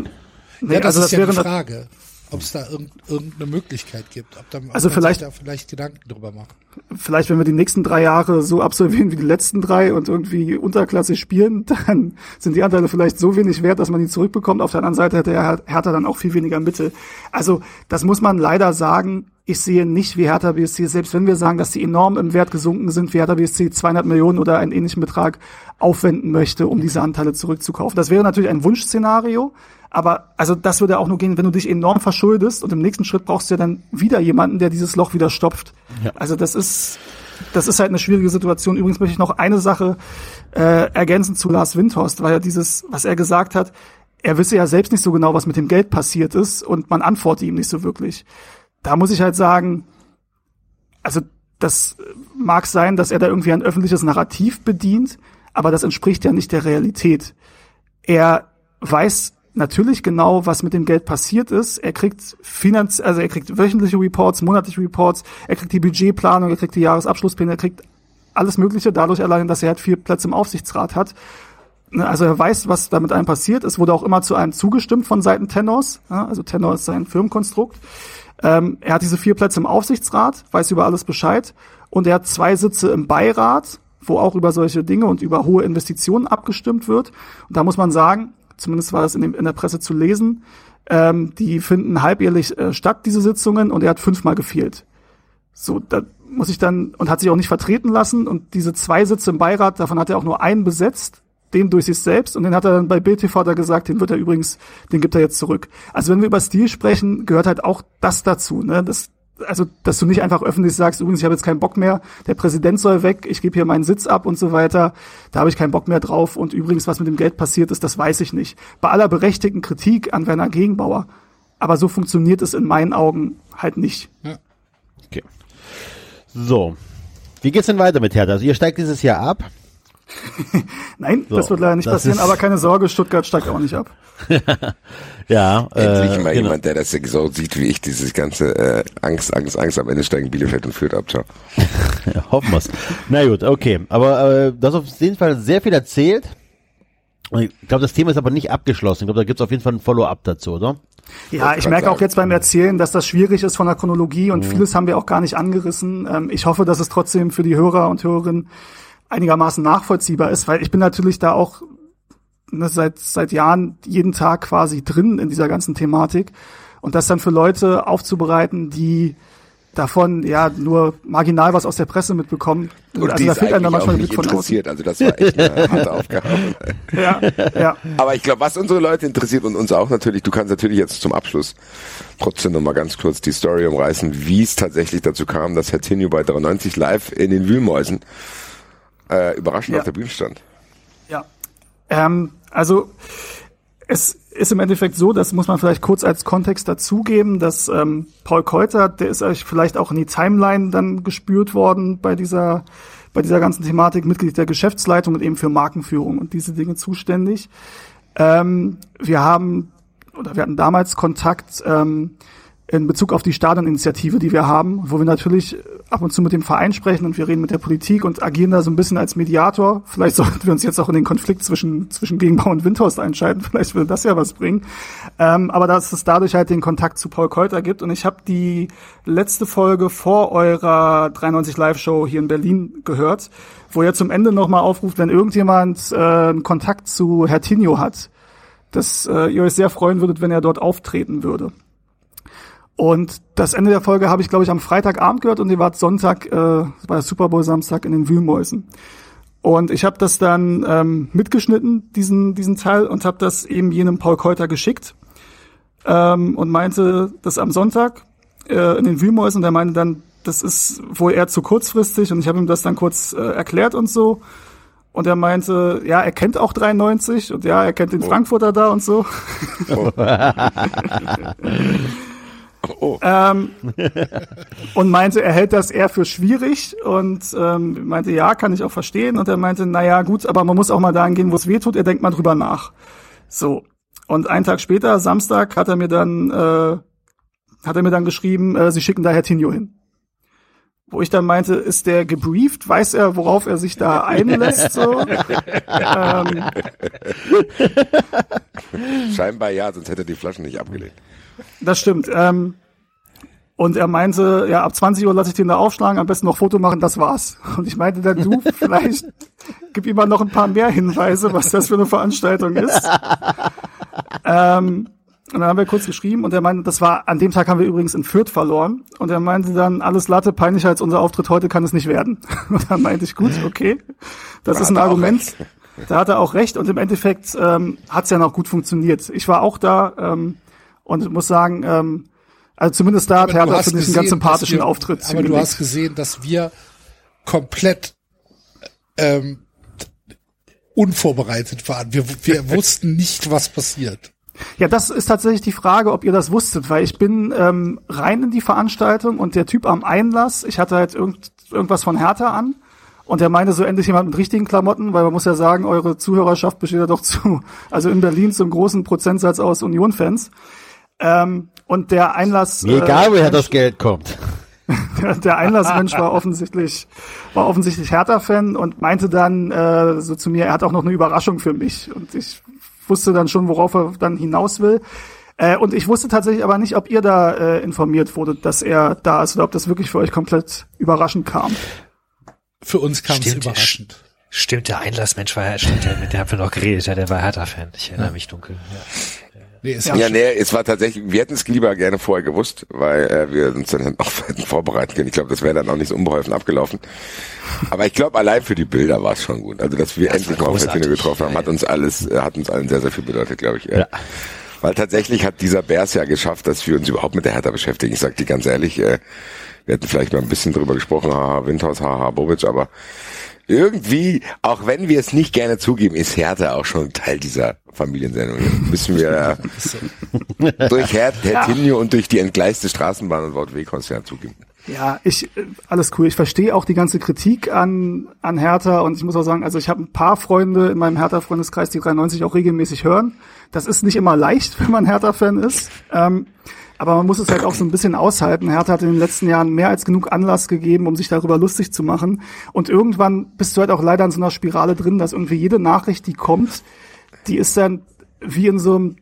nee, Ja, das also ist das ja wäre die eine- Frage, ob es da irgend, irgendeine Möglichkeit gibt, ob, da, ob Also man vielleicht- sich da vielleicht Gedanken drüber macht. vielleicht, wenn wir die nächsten drei Jahre so absolvieren wie die letzten drei und irgendwie unterklassig spielen, dann sind die Anteile vielleicht so wenig wert, dass man die zurückbekommt. Auf der anderen Seite hätte Her- Hertha dann auch viel weniger Mittel. Also das muss man leider sagen. Ich sehe nicht, wie Hertha BSC, selbst wenn wir sagen, dass die enorm im Wert gesunken sind, wie Hertha BSC 200 Millionen oder einen ähnlichen Betrag aufwenden möchte, um diese Anteile zurückzukaufen. Das wäre natürlich ein Wunschszenario. Aber also das würde auch nur gehen, wenn du dich enorm verschuldest und im nächsten Schritt brauchst du ja dann wieder jemanden, der dieses Loch wieder stopft. Also das ist das ist halt eine schwierige Situation. Übrigens möchte ich noch eine Sache äh, ergänzen zu Lars Windhorst, weil ja dieses, was er gesagt hat, er wisse ja selbst nicht so genau, was mit dem Geld passiert ist und man antworte ihm nicht so wirklich. Da muss ich halt sagen, also das mag sein, dass er da irgendwie ein öffentliches Narrativ bedient, aber das entspricht ja nicht der Realität. Er weiß natürlich genau, was mit dem Geld passiert ist. Er kriegt Finanz, also er kriegt wöchentliche Reports, monatliche Reports, er kriegt die Budgetplanung, er kriegt die Jahresabschlusspläne, er kriegt alles Mögliche, dadurch allein, dass er halt vier Plätze im Aufsichtsrat hat. Ne, Also er weiß, was da mit einem passiert. Es wurde auch immer zu einem zugestimmt von Seiten Tenors. Also Tenor ist sein Firmenkonstrukt. Ähm, er hat diese vier Plätze im Aufsichtsrat, weiß über alles Bescheid. Und er hat zwei Sitze im Beirat, wo auch über solche Dinge und über hohe Investitionen abgestimmt wird. Und da muss man sagen, zumindest war das in, dem, in der Presse zu lesen, ähm, die finden halbjährlich äh, statt, diese Sitzungen, und er hat fünfmal gefehlt. So, da muss ich dann, und hat sich auch nicht vertreten lassen, und diese zwei Sitze im Beirat, davon hat er auch nur einen besetzt, den durch sich selbst, und den hat er dann bei BTV da gesagt, den wird er übrigens, den gibt er jetzt zurück. Also wenn wir über Stil sprechen, gehört halt auch das dazu, ne, das, also, dass du nicht einfach öffentlich sagst, übrigens, ich habe jetzt keinen Bock mehr, der Präsident soll weg, ich gebe hier meinen Sitz ab und so weiter, da habe ich keinen Bock mehr drauf und übrigens, was mit dem Geld passiert ist, das weiß ich nicht. Bei aller berechtigten Kritik an Werner Gegenbauer, aber so funktioniert es in meinen Augen halt nicht. Okay. So. Wie geht's denn weiter mit Hertha? Also ihr steigt dieses Jahr ab. Nein, So, das wird leider nicht das passieren, aber keine Sorge, Stuttgart steigt auch nicht ab. Ja. Endlich äh, mal genau. jemand, der das so sieht wie ich, dieses ganze äh, Angst, Angst, Angst. Am Ende steigen Bielefeld und Fürth ab. Ciao. Ja, hoffen wir's. Na gut, okay. Aber äh, du hast auf jeden Fall sehr viel erzählt. Ich glaube, das Thema ist aber nicht abgeschlossen. Ich glaube, da gibt's auf jeden Fall ein Follow-up dazu, oder? Ja, ich merke auch jetzt beim Erzählen, dass das schwierig ist von der Chronologie und vieles haben wir auch gar nicht angerissen. Ähm, ich hoffe, dass es trotzdem für die Hörer und Hörerinnen einigermaßen nachvollziehbar ist, weil ich bin natürlich da auch ne, seit seit Jahren jeden Tag quasi drin in dieser ganzen Thematik und das dann für Leute aufzubereiten, die davon ja nur marginal was aus der Presse mitbekommen. Und also da fehlt einem auch manchmal nicht interessiert. Also das war echt eine harte Aufgabe. Ja, ja. Aber ich glaube, was unsere Leute interessiert und uns auch natürlich, du kannst natürlich jetzt zum Abschluss trotzdem noch mal ganz kurz die Story umreißen, wie es tatsächlich dazu kam, dass Herr Tinio bei 93 live in den Wühlmäusen äh, überraschend Ja. auf der Bühne stand. Ja. Ähm, also es ist im Endeffekt so, das muss man vielleicht kurz als Kontext dazugeben, dass ähm, Paul Keuter, der ist euch vielleicht auch in die Timeline dann gespürt worden bei dieser bei dieser ganzen Thematik, Mitglied der Geschäftsleitung und eben für Markenführung und diese Dinge zuständig. Ähm, wir haben oder wir hatten damals Kontakt ähm, in Bezug auf die Stadioninitiative, die wir haben, wo wir natürlich ab und zu mit dem Verein sprechen und wir reden mit der Politik und agieren da so ein bisschen als Mediator. Vielleicht sollten wir uns jetzt auch in den Konflikt zwischen, zwischen Gegenbau und Windhorst einschalten. Vielleicht würde das ja was bringen. Ähm, aber dass es dadurch halt den Kontakt zu Paul Keuter gibt. Und ich habe die letzte Folge vor eurer 93 Live-Show hier in Berlin gehört, wo ihr zum Ende nochmal aufruft, wenn irgendjemand äh, Kontakt zu Herr Tinio hat, dass äh, ihr euch sehr freuen würdet, wenn er dort auftreten würde. Und das Ende der Folge habe ich, glaube ich, am Freitagabend gehört und ihr wart Sonntag, äh, das war der Super Bowl Samstag in den Wühlmäusen. Und ich habe das dann ähm, mitgeschnitten, diesen, diesen Teil, und habe das eben jenem Paul Keuter geschickt ähm, und meinte das am Sonntag äh, in den Wühlmäusen. Und der meinte dann, das ist wohl eher zu kurzfristig. Und ich habe ihm das dann kurz äh, erklärt und so. Und er meinte, ja, er kennt auch 93 und ja, er kennt den Frankfurter da und so. Oh. Ähm, und meinte, er hält das eher für schwierig und ähm, meinte, ja, kann ich auch verstehen. Und er meinte, naja, gut, aber man muss auch mal dahin gehen, wo es weh tut, er denkt mal drüber nach. So. Und einen Tag später, Samstag, hat er mir dann, äh, hat er mir dann geschrieben, äh, sie schicken da Herr Tinio hin. Wo ich dann meinte, ist der gebrieft? Weiß er, worauf er sich da einlässt? So? ähm, Scheinbar ja, sonst hätte er die Flaschen nicht abgelegt. Das stimmt. Ähm, und er meinte, ja, ab 20 Uhr lasse ich den da aufschlagen, am besten noch Foto machen, das war's. Und ich meinte dann, du, vielleicht gib ihm mal noch ein paar mehr Hinweise, was das für eine Veranstaltung ist. ähm, und dann haben wir kurz geschrieben und er meinte, das war, an dem Tag haben wir übrigens in Fürth verloren. Und er meinte dann, alles Latte, peinlicher als unser Auftritt heute kann es nicht werden. Und dann meinte ich, gut, okay, das Da ist ein Argument. Da hat er auch recht und im Endeffekt ähm, hat es ja noch gut funktioniert. Ich war auch da ähm, und muss sagen, ähm, also zumindest da hat du Hertha, finde ich, einen ganz sympathischen wir- Auftritt Aber du hingelegt. hast gesehen, dass wir komplett ähm, unvorbereitet waren. Wir, wir wussten nicht, was passiert. Ja, das ist tatsächlich die Frage, ob ihr das wusstet, weil ich bin ähm, rein in die Veranstaltung und der Typ am Einlass, ich hatte halt irgend, irgendwas von Hertha an und der meinte so endlich jemand mit richtigen Klamotten, weil man muss ja sagen, eure Zuhörerschaft besteht ja doch zu, also in Berlin zum großen Prozentsatz aus Union-Fans. Ähm, und der Einlass, Mir egal, äh, woher das Geld kommt. der, Einlassmensch war offensichtlich war offensichtlich Hertha-Fan und meinte dann äh, so zu mir, er hat auch noch eine Überraschung für mich und ich wusste dann schon, worauf er dann hinaus will. Äh, und ich wusste tatsächlich aber nicht, ob ihr da äh, informiert wurdet, dass er da ist oder ob das wirklich für euch komplett überraschend kam. Für uns kam es überraschend. Stimmt, der Einlassmensch war ja, stimmt, der, mit dem haben wir noch geredet, ja, der war Hertha-Fan. Ich erinnere mich dunkel. Ja. Nee, es Ja. Ja, nee, es war tatsächlich, wir hätten es lieber gerne vorher gewusst, weil äh, wir uns dann auch hätten vorbereiten können. Ich glaube, das wäre dann auch nicht so unbeholfen abgelaufen. Aber ich glaube, allein für die Bilder war es schon gut. Also, dass wir Das endlich mal auf großartig. Fettine getroffen haben, Ja, hat ja. uns alles, äh, hat uns allen sehr, sehr viel bedeutet, glaube ich. Ja. Weil tatsächlich hat dieser Bears ja geschafft, dass wir uns überhaupt mit der Hertha beschäftigen. Ich sag dir ganz ehrlich, äh, wir hätten vielleicht mal ein bisschen drüber gesprochen, haha, Windhaus, haha, Bobic, aber irgendwie, auch wenn wir es nicht gerne zugeben, ist Hertha auch schon Teil dieser Familiensendung. Müssen wir durch Her Hertinho und durch die entgleiste Straßenbahn und Wort Weghorst zugeben. Ja, ich äh, alles cool. Ich verstehe auch die ganze Kritik an an Hertha und ich muss auch sagen, also ich habe ein paar Freunde in meinem Hertha Freundeskreis, die 93 auch regelmäßig hören. Das ist nicht immer leicht, wenn man Hertha Fan ist. Ähm, aber man muss es halt auch so ein bisschen aushalten. Hertha hat in den letzten Jahren mehr als genug Anlass gegeben, um sich darüber lustig zu machen. Und irgendwann bist du halt auch leider in so einer Spirale drin, dass irgendwie jede Nachricht, die kommt, die ist dann wie in so einem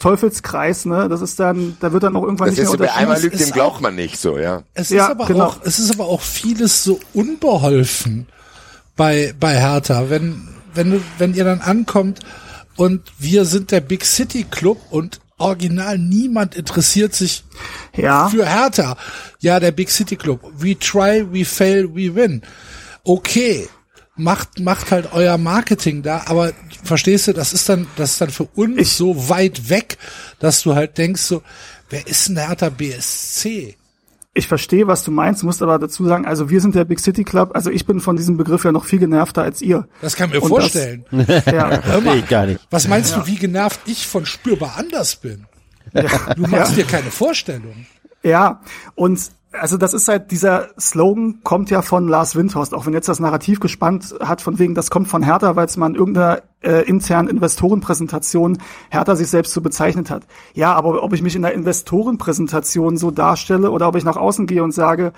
Teufelskreis, ne? Das ist dann, da wird dann auch irgendwann Das nicht ist mehr wer einmal unterschieden. lügt, dem glaubt man nicht so, ja. Es Ja, ist aber genau. auch, es ist aber auch vieles so unbeholfen bei, bei Hertha. Wenn, wenn du, wenn ihr dann ankommt und wir sind der Big City Club und original niemand interessiert sich Ja. für Hertha. Ja, der Big City Club. We try, we fail, we win. Okay. Macht, macht halt euer Marketing da, aber verstehst du, das ist dann, das ist dann für uns Ich- so weit weg, dass du halt denkst so, wer ist denn der Hertha BSC? Ich verstehe, was du meinst, musst aber dazu sagen, also wir sind der Big City Club, also ich bin von diesem Begriff ja noch viel genervter als ihr. Das kann ich mir Und vorstellen. Ja, Hör mal, ich gar nicht. Was meinst du, wie genervt ich von spürbar anders bin? Du machst dir keine Vorstellung. ja. und also das ist halt, dieser Slogan kommt ja von Lars Windhorst, auch wenn jetzt das Narrativ gespannt hat, von wegen, das kommt von Hertha, weil es mal in irgendeiner äh, internen Investorenpräsentation Hertha sich selbst so bezeichnet hat. Ja, aber ob ich mich in der Investorenpräsentation so darstelle oder ob ich nach außen gehe und sage,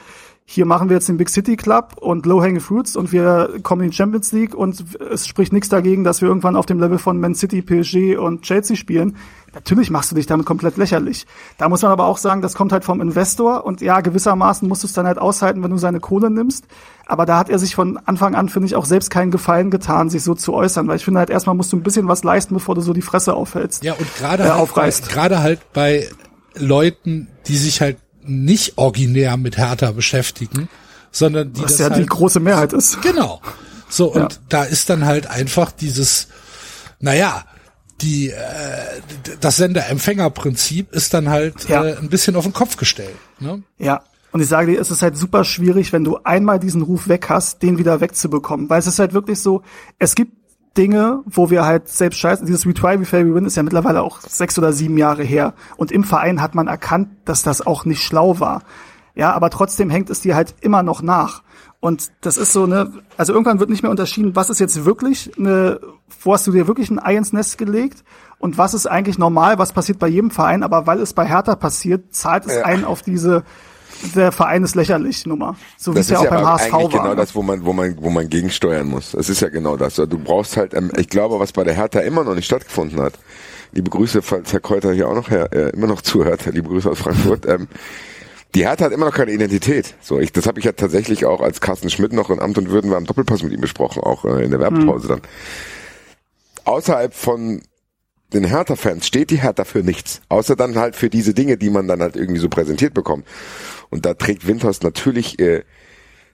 hier machen wir jetzt den Big City Club und Low Hanging Fruits und wir kommen in die Champions League und es spricht nichts dagegen, dass wir irgendwann auf dem Level von Man City, PSG und Chelsea spielen. Natürlich machst du dich damit komplett lächerlich. Da muss man aber auch sagen, das kommt halt vom Investor und ja, gewissermaßen musst du es dann halt aushalten, wenn du seine Kohle nimmst. Aber da hat er sich von Anfang an, finde ich, auch selbst keinen Gefallen getan, sich so zu äußern, weil ich finde halt erstmal musst du ein bisschen was leisten, bevor du so die Fresse aufhältst. Ja, und gerade Äh, halt, aufreißt. gerade halt bei Leuten, die sich halt nicht originär mit Hertha beschäftigen, sondern die was das ja die halt, große Mehrheit ist. genau. So, und Ja. da ist dann halt einfach dieses, naja, die, äh, das Sender-Empfänger-Prinzip ist dann halt Ja. äh, ein bisschen auf den Kopf gestellt. Ne? Ja. Und ich sage dir, es ist halt super schwierig, wenn du einmal diesen Ruf weg hast, den wieder wegzubekommen. Weil es ist halt wirklich so, es gibt Dinge, wo wir halt selbst scheißen. Dieses We Try, We Fail, We Win ist ja mittlerweile auch sechs oder sieben Jahre her. Und im Verein hat man erkannt, dass das auch nicht schlau war. Ja, aber trotzdem hängt es dir halt immer noch nach. Und das ist so eine, also irgendwann wird nicht mehr unterschieden, was ist jetzt wirklich eine, wo hast du dir wirklich ein Ei ins Nest gelegt und was ist eigentlich normal, was passiert bei jedem Verein, aber weil es bei Hertha passiert, zahlt es Ja. einen auf diese, der Verein ist lächerlich Nummer. So wie es ja auch beim HSV war. genau das, wo man, wo man, wo man gegensteuern muss. Das ist ja genau das. Du brauchst halt, ähm, ich glaube, was bei der Hertha immer noch nicht stattgefunden hat. Liebe Grüße, falls Herr Keuter hier auch noch her, äh, immer noch zuhört. Liebe Grüße aus Frankfurt. Ähm, die Hertha hat immer noch keine Identität. So, ich, das habe ich ja tatsächlich auch als Carsten Schmidt noch in Amt und Würden war im Doppelpass mit ihm besprochen, auch äh, in der Werbepause dann. Außerhalb von den Hertha-Fans steht die Hertha für nichts. Außer dann halt für diese Dinge, die man dann halt irgendwie so präsentiert bekommt. Und da trägt Windhorst natürlich äh,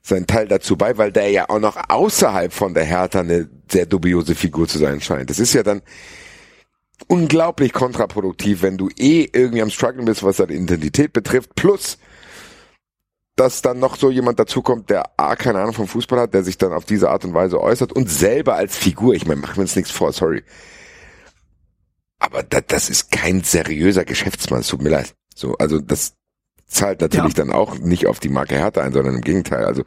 seinen Teil dazu bei, weil der ja auch noch außerhalb von der Hertha eine sehr dubiose Figur zu sein scheint. Das ist ja dann unglaublich kontraproduktiv, wenn du eh irgendwie am Struggeln bist, was deine Identität betrifft, plus dass dann noch so jemand dazukommt, der A, keine Ahnung vom Fußball hat, der sich dann auf diese Art und Weise äußert und selber als Figur, ich meine, machen wir uns nichts vor, sorry. Aber da, das ist kein seriöser Geschäftsmann, es tut mir leid. So, also das zahlt natürlich dann auch nicht auf die Marke Hertha ein, sondern im Gegenteil. Also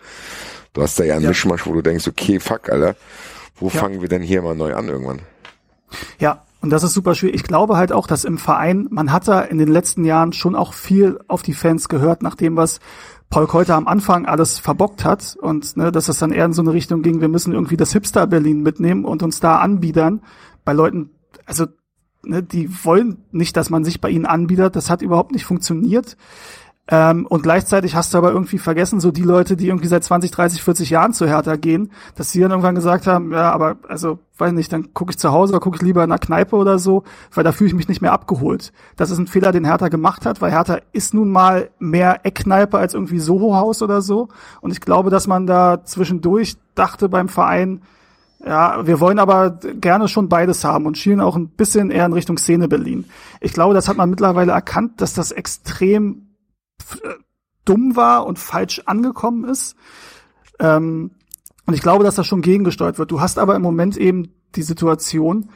du hast da ja einen Ja. Mischmasch, wo du denkst, okay, fuck, Alter, wo Ja. fangen wir denn hier mal neu an irgendwann? Ja, und das ist super schwierig. Ich glaube halt auch, dass im Verein, man hat da in den letzten Jahren schon auch viel auf die Fans gehört, nach dem, was Paul Keuter am Anfang alles verbockt hat und ne, dass es dann eher in so eine Richtung ging, wir müssen irgendwie das Hipster Berlin mitnehmen und uns da anbiedern bei Leuten, also ne, die wollen nicht, dass man sich bei ihnen anbietet, das hat überhaupt nicht funktioniert. Ähm, und gleichzeitig hast du aber irgendwie vergessen, so die Leute, die irgendwie seit 20, 30, 40 Jahren zu Hertha gehen, dass sie dann irgendwann gesagt haben, ja, aber also, weiß nicht, dann gucke ich zu Hause oder gucke ich lieber in einer Kneipe oder so, weil da fühle ich mich nicht mehr abgeholt. Das ist ein Fehler, den Hertha gemacht hat, weil Hertha ist nun mal mehr Eckkneipe als irgendwie Soho-Haus oder so. Und ich glaube, dass man da zwischendurch dachte beim Verein, ja, wir wollen aber gerne schon beides haben und schielen auch ein bisschen eher in Richtung Szene Berlin. Ich glaube, das hat man mittlerweile erkannt, dass das extrem äh, dumm war und falsch angekommen ist. Ähm, und ich glaube, dass das schon gegengesteuert wird. Du hast aber im Moment eben die Situation,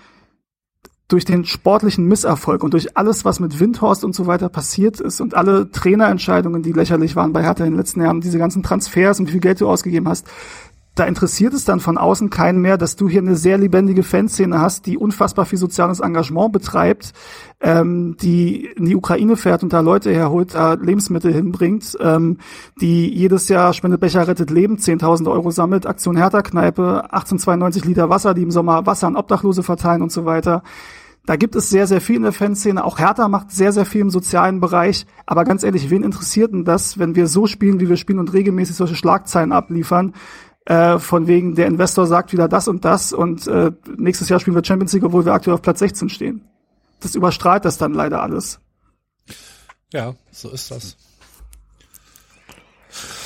durch den sportlichen Misserfolg und durch alles, was mit Windhorst und so weiter passiert ist und alle Trainerentscheidungen, die lächerlich waren bei Hertha in den letzten Jahren, diese ganzen Transfers und wie viel Geld du ausgegeben hast, da interessiert es dann von außen keinen mehr, dass du hier eine sehr lebendige Fanszene hast, die unfassbar viel soziales Engagement betreibt, ähm, die in die Ukraine fährt und da Leute herholt, da Lebensmittel hinbringt, ähm, die jedes Jahr Spendebecher rettet Leben, 10.000 Euro sammelt, Aktion Hertha-Kneipe, 1892 Liter Wasser, die im Sommer Wasser an Obdachlose verteilen und so weiter. Da gibt es sehr, sehr viel in der Fanszene. Auch Hertha macht sehr, sehr viel im sozialen Bereich. Aber ganz ehrlich, wen interessiert denn das, wenn wir so spielen, wie wir spielen und regelmäßig solche Schlagzeilen abliefern? Äh, von wegen, der Investor sagt wieder das und das und äh, nächstes Jahr spielen wir Champions League, obwohl wir aktuell auf Platz 16 stehen. Das überstrahlt das dann leider alles. Ja, so ist das.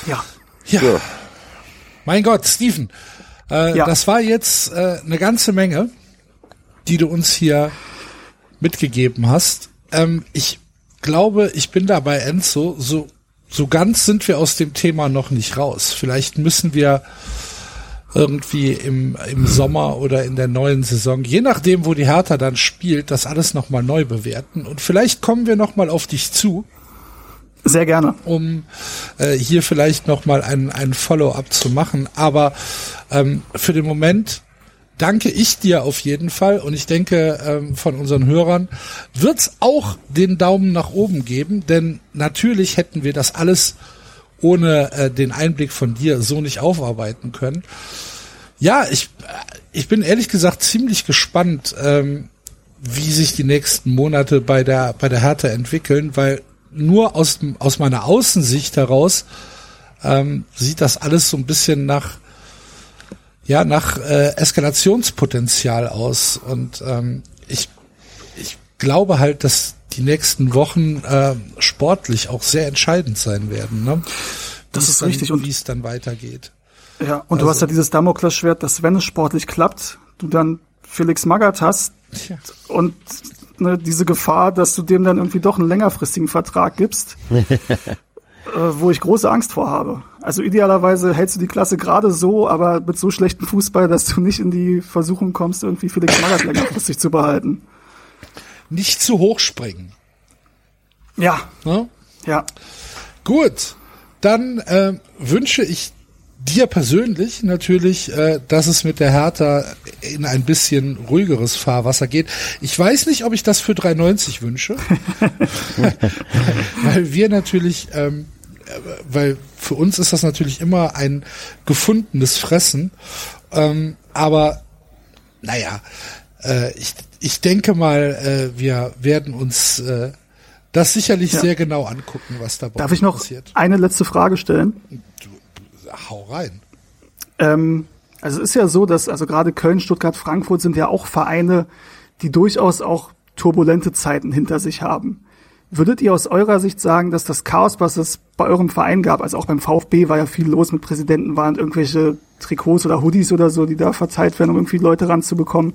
Ja. Ja. Ja. Mein Gott, Steven, äh, Ja. das war jetzt äh, eine ganze Menge, die du uns hier mitgegeben hast. Ähm, ich glaube, ich bin da bei Enzo. So, so ganz sind wir aus dem Thema noch nicht raus. Vielleicht müssen wir irgendwie im, im Sommer oder in der neuen Saison, je nachdem, wo die Hertha dann spielt, das alles nochmal neu bewerten. Und vielleicht kommen wir nochmal auf dich zu Sehr gerne. um äh, hier vielleicht noch mal ein, ein Follow-up zu machen. Aber ähm, für den Moment danke ich dir auf jeden Fall und ich denke ähm, von unseren Hörern wird's auch den Daumen nach oben geben, denn natürlich hätten wir das alles ohne äh, den Einblick von dir so nicht aufarbeiten können. Ja, ich, ich bin ehrlich gesagt ziemlich gespannt, ähm, wie sich die nächsten Monate bei der, bei der Hertha entwickeln, weil nur aus, aus meiner Außensicht heraus ähm, sieht das alles so ein bisschen nach, ja, nach äh, Eskalationspotenzial aus. Und ähm, ich, ich glaube halt, dass die nächsten Wochen äh, sportlich auch sehr entscheidend sein werden. Ne? Das ist dann, richtig. Und- wie es dann weitergeht. Ja, und du hast ja dieses Damoklesschwert, dass wenn es sportlich klappt, du dann Felix Magath hast Ja. und ne, diese Gefahr, dass du dem dann irgendwie doch einen längerfristigen Vertrag gibst, äh, wo ich große Angst vor habe. Also idealerweise hältst du die Klasse gerade so, aber mit so schlechtem Fußball, dass du nicht in die Versuchung kommst, irgendwie Felix Magath längerfristig zu behalten. Nicht zu hoch springen. Ja, Ne? ja. Gut, dann äh, wünsche ich dir persönlich natürlich, äh, dass es mit der Hertha in ein bisschen ruhigeres Fahrwasser geht. Ich weiß nicht, ob ich das für 3,90 wünsche, weil wir natürlich, ähm, äh, weil für uns ist das natürlich immer ein gefundenes Fressen, ähm, aber naja, äh, ich, ich denke mal, äh, wir werden uns äh, das sicherlich Ja. sehr genau angucken, was da bei Darf ich noch passiert. eine letzte Frage stellen? Hau rein. Ähm, also es ist ja so, dass also gerade Köln, Stuttgart, Frankfurt sind ja auch Vereine, die durchaus auch turbulente Zeiten hinter sich haben. Würdet ihr aus eurer Sicht sagen, dass das Chaos, was es bei eurem Verein gab, also auch beim VfB war ja viel los mit Präsidenten, waren irgendwelche Trikots oder Hoodies oder so, die da verteilt werden, um irgendwie Leute ranzubekommen.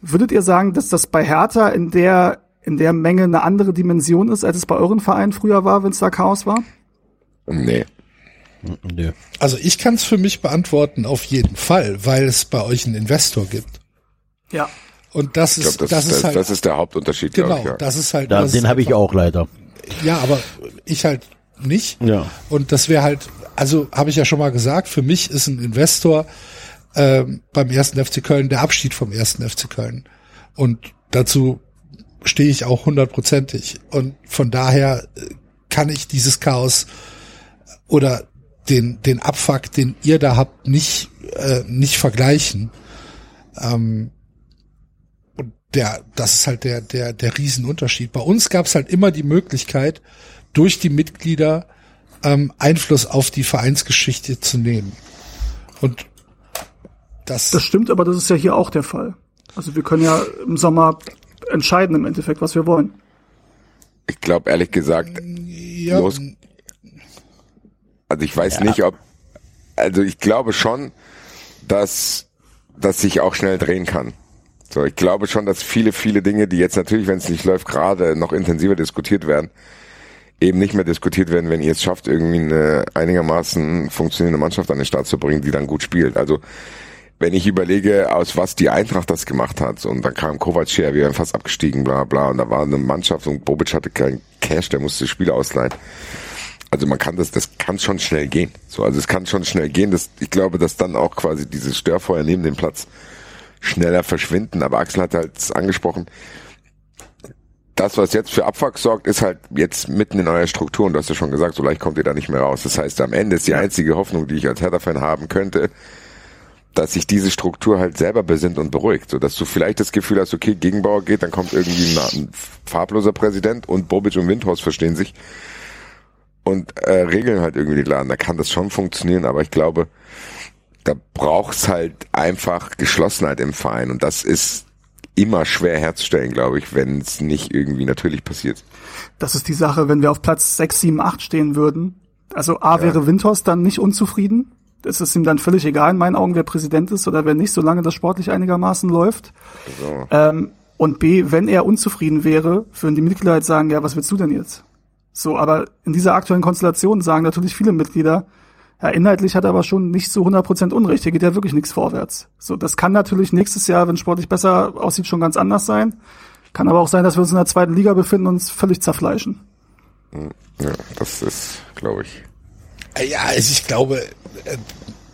Würdet ihr sagen, dass das bei Hertha in der in der Menge eine andere Dimension ist, als es bei euren Vereinen früher war, wenn es da Chaos war? Nee. Nö. Also ich kann es für mich beantworten, auf jeden Fall, weil es bei euch einen Investor gibt. Ja. Und das ist, glaube, das, das, ist halt, das ist der Hauptunterschied, genau, glaube ich. Ja. das ist halt, Da, das den habe ich auch leider. Ja, aber ich halt nicht. Ja. Und das wäre halt, also habe ich ja schon mal gesagt, für mich ist ein Investor ähm, beim ersten FC Köln der Abschied vom ersten FC Köln. Und dazu stehe ich auch hundertprozentig. Und von daher äh, kann ich dieses Chaos oder den, den Abfuck, den ihr da habt, nicht, äh, nicht vergleichen. Ähm, der, das ist halt der, der, der Riesenunterschied. Bei uns gab es halt immer die Möglichkeit, durch die Mitglieder ähm, Einfluss auf die Vereinsgeschichte zu nehmen. Und das, Das stimmt, aber das ist ja hier auch der Fall. Also wir können ja im Sommer entscheiden im Endeffekt, was wir wollen. Ich glaube ehrlich gesagt, ja, los- also ich weiß nicht, ob, also ich glaube schon, dass das sich auch schnell drehen kann. So, ich glaube schon, dass viele, viele Dinge, die jetzt natürlich, wenn es nicht läuft, gerade noch intensiver diskutiert werden, eben nicht mehr diskutiert werden, wenn ihr es schafft, irgendwie eine einigermaßen funktionierende Mannschaft an den Start zu bringen, die dann gut spielt. Also wenn ich überlege, aus was die Eintracht das gemacht hat, und dann kam Kovac her, wir wären fast abgestiegen, bla bla, und da war eine Mannschaft und Bobic hatte keinen Cash, der musste Spiele ausleihen. Also man kann das, das kann schon schnell gehen. So, also es kann schon schnell gehen. Das, ich glaube, dass dann auch quasi dieses Störfeuer neben dem Platz schneller verschwinden. Aber Axel hat halt angesprochen, das, was jetzt für Abfuck sorgt, ist halt jetzt mitten in eurer Struktur. Und du hast ja schon gesagt, so leicht kommt ihr da nicht mehr raus. Das heißt, am Ende ist die einzige Hoffnung, die ich als Hertha-Fan haben könnte, dass sich diese Struktur halt selber besinnt und beruhigt, so dass du vielleicht das Gefühl hast, okay, Gegenbauer geht, dann kommt irgendwie ein, ein farbloser Präsident und Bobic und Windhorst verstehen sich und äh, regeln halt irgendwie den Laden. Da kann das schon funktionieren, aber ich glaube, da braucht's halt einfach Geschlossenheit im Verein und das ist immer schwer herzustellen, glaube ich, wenn es nicht irgendwie natürlich passiert. Das ist die Sache, wenn wir auf Platz 6, 7, 8 stehen würden. Also A wäre Windhorst dann nicht unzufrieden. Es ist ihm dann völlig egal in meinen Augen, wer Präsident ist oder wer nicht, solange das sportlich einigermaßen läuft. So. Ähm, und B, wenn er unzufrieden wäre, würden die Mitglieder halt sagen, ja, was willst du denn jetzt? So, aber in dieser aktuellen Konstellation sagen natürlich viele Mitglieder, ja, inhaltlich hat er aber schon nicht so 100% Unrecht, hier geht ja wirklich nichts vorwärts. So, das kann natürlich nächstes Jahr, wenn sportlich besser aussieht, schon ganz anders sein. Kann aber auch sein, dass wir uns in der zweiten Liga befinden und uns völlig zerfleischen. Ja, das ist, glaube ich. ja, also ich glaube äh,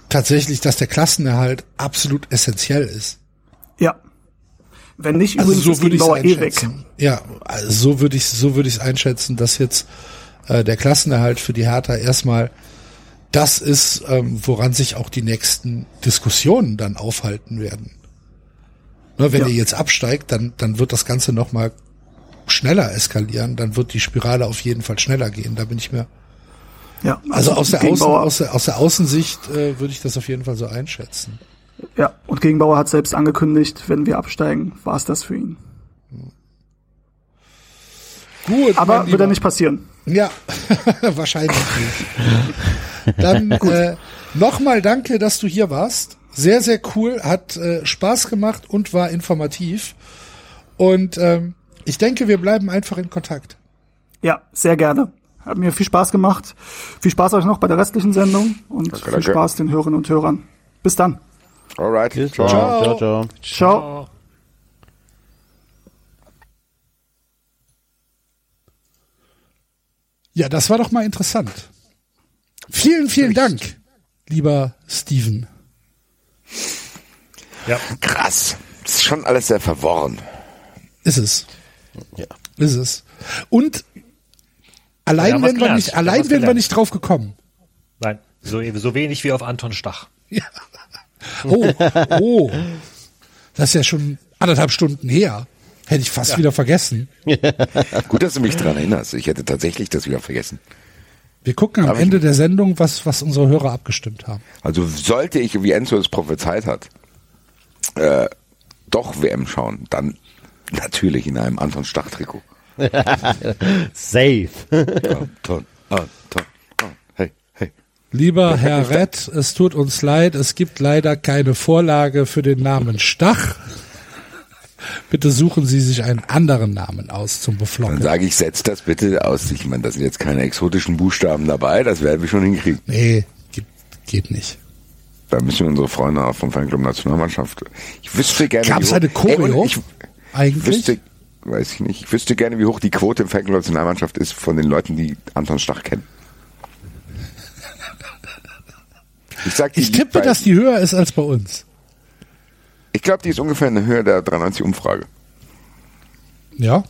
tatsächlich, dass der Klassenerhalt absolut essentiell ist. Ja. Wenn nicht, Also übrigens so würde ich es eh einschätzen. Ja, also so würde ich so würde ich es einschätzen, dass jetzt äh, der Klassenerhalt für die Hertha erstmal das ist, ähm, woran sich auch die nächsten Diskussionen dann aufhalten werden. Ne, wenn Ja. ihr jetzt absteigt, dann dann wird das Ganze noch mal schneller eskalieren, dann wird die Spirale auf jeden Fall schneller gehen. Da bin ich mir Ja, also aus der Außen, aus der, aus der Außensicht äh, würde ich das auf jeden Fall so einschätzen. ja, und Gegenbauer hat selbst angekündigt, wenn wir absteigen, war es das für ihn. Gut, Aber wird ja nicht passieren. Ja, wahrscheinlich nicht. Dann äh, nochmal danke, dass du hier warst. Sehr, sehr cool, hat äh, Spaß gemacht und war informativ. Und ähm, ich denke, wir bleiben einfach in Kontakt. Ja, sehr gerne. hat mir viel Spaß gemacht. Viel Spaß euch noch bei der restlichen Sendung und Danke, viel danke. Spaß den Hörerinnen und Hörern. Bis dann. Alright. Ciao, Ciao. ciao, ciao. Ciao. Ja, das war doch mal interessant. Vielen, vielen Dank, lieber Steven. Ja. Krass. Das ist schon alles sehr verworren. Ist es. Ja. Ist es. Und allein wären wir nicht, allein wären wir nicht drauf gekommen. Nein, so, so wenig wie auf Anton Stach. Oh, oh. Das ist ja schon anderthalb Stunden her. Hätte ich fast wieder vergessen. Gut, dass du mich dran erinnerst. Ich hätte tatsächlich das wieder vergessen. Wir gucken am ich- Ende der Sendung, was, was unsere Hörer abgestimmt haben. Also sollte ich, wie Enzo es prophezeit hat, äh, doch WM schauen, dann natürlich in einem Anton Stach-Trikot. Safe. Anton, Anton, Anton. Hey, hey. Lieber Herr Rett, es tut uns leid, es gibt leider keine Vorlage für den Namen Stach. Bitte suchen Sie sich einen anderen Namen aus zum Dann Beflocken. sage ich, setzt das bitte aus. Ich meine, da sind jetzt keine exotischen Buchstaben dabei, das werden wir schon hinkriegen. Nee, geht, geht nicht. Da müssen wir unsere Freunde auch vom Fanclub Nationalmannschaft. Ich wüsste gerne. Wie hoch- eine Choreo? Ey, ich Eigentlich? wüsste, weiß ich nicht, ich wüsste gerne, wie hoch die Quote im Fanclub Nationalmannschaft ist von den Leuten, die Anton Stach kennen. Ich sag, Ich tippe, dass die höher ist als bei uns. Ich glaube, die ist ungefähr in der Höhe der 93 Umfrage. Ja.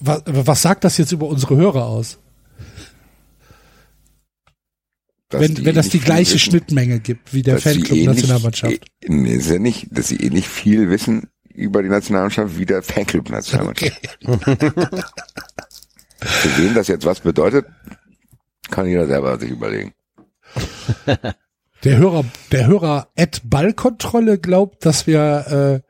Was, was sagt das jetzt über unsere Hörer aus? Wenn, wenn das nicht die gleiche wissen, Schnittmenge gibt wie der dass sie Fanclub ähnlich- Nationalmannschaft. eh- Nee, ist ja nicht, dass sie ähnlich viel wissen über die Nationalmannschaft wie der Fanclub Nationalmannschaft. Für wen das jetzt was bedeutet, kann jeder selber sich überlegen. Der Hörer, der Hörer at Ballkontrolle glaubt, dass wir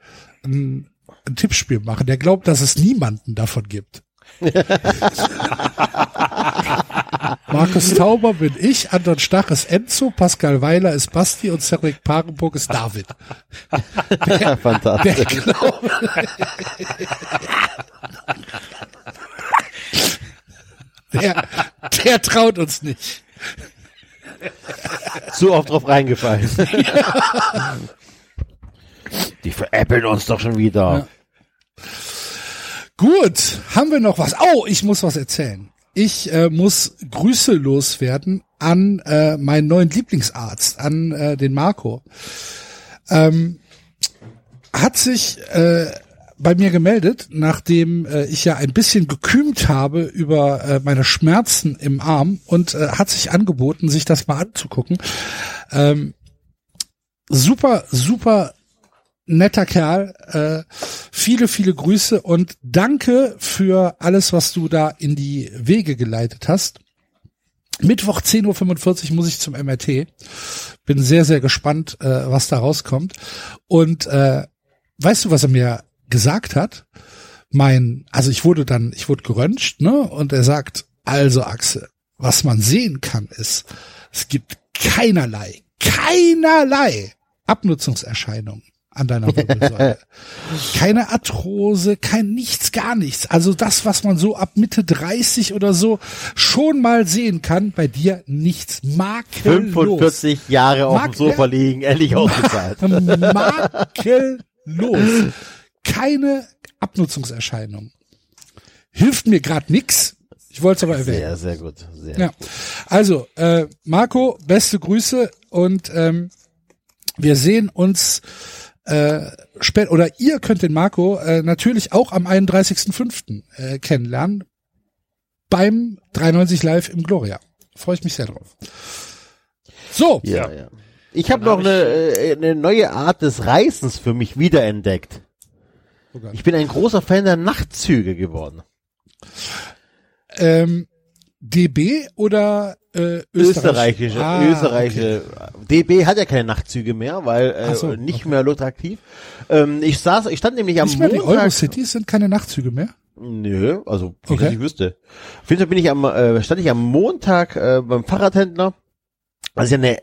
äh, ein, ein Tippspiel machen. Der glaubt, dass es niemanden davon gibt. Markus Tauber bin ich, Anton Stach ist Enzo, Pascal Weiler ist Basti und Cedric Parenburg ist David. Der, Fantastisch. der glaubt, der, der traut uns nicht. Zu oft drauf reingefallen. Die veräppeln uns doch schon wieder. Gut, haben wir noch was? Oh, ich muss was erzählen. Ich äh, muss Grüße loswerden an äh, meinen neuen Lieblingsarzt, an äh, den Marco. Ähm, hat sich äh, bei mir gemeldet, nachdem äh, ich ja ein bisschen gekümt habe über äh, meine Schmerzen im Arm und äh, hat sich angeboten, sich das mal anzugucken. Ähm, super, super netter Kerl. Äh, viele, viele Grüße und danke für alles, was du da in die Wege geleitet hast. Mittwoch 10.45 Uhr muss ich zum MRT. Bin sehr, sehr gespannt, äh, was da rauskommt. Und äh, weißt du, was er mir gesagt hat? Mein, also ich wurde dann, ich wurde geröntgt, ne? Und er sagt, also Axel, was man sehen kann, ist, es gibt keinerlei, keinerlei Abnutzungserscheinungen an deiner Wirbelsäule. Keine Arthrose, kein nichts, gar nichts. Also das, was man so ab Mitte 30 oder so schon mal sehen kann, bei dir nichts. Makellos. 45 Jahre auf dem Mag- Sofa liegen, endlich ausgezahlt. Makellos. Keine Abnutzungserscheinung. Hilft mir gerade nix. Ich wollte es aber erwähnen. Sehr, sehr gut. Sehr Ja. Also, äh, Marco, beste Grüße und ähm, wir sehen uns äh, spät oder ihr könnt den Marco äh, natürlich auch am 31.05. Äh, kennenlernen beim 93 Live im Gloria. Freue ich mich sehr drauf. So, Ja, Ja. Ich habe noch hab eine, äh, eine neue Art des Reisens für mich wiederentdeckt. Oh. Ich bin ein großer Fan der Nachtzüge geworden. ähm, DB oder äh, Österreich? Österreichische, Ah, österreichische. DB hat ja keine Nachtzüge mehr, weil äh, so, nicht okay. mehr lukrativ. Ähm, ich saß, ich stand nämlich am Nicht mehr die Montag. Eurocities sind keine Nachtzüge mehr. Nö, also wie Okay. ich wüsste. Auf jeden Fall bin ich am, äh, stand ich am Montag äh, beim Fahrradhändler, als ich eine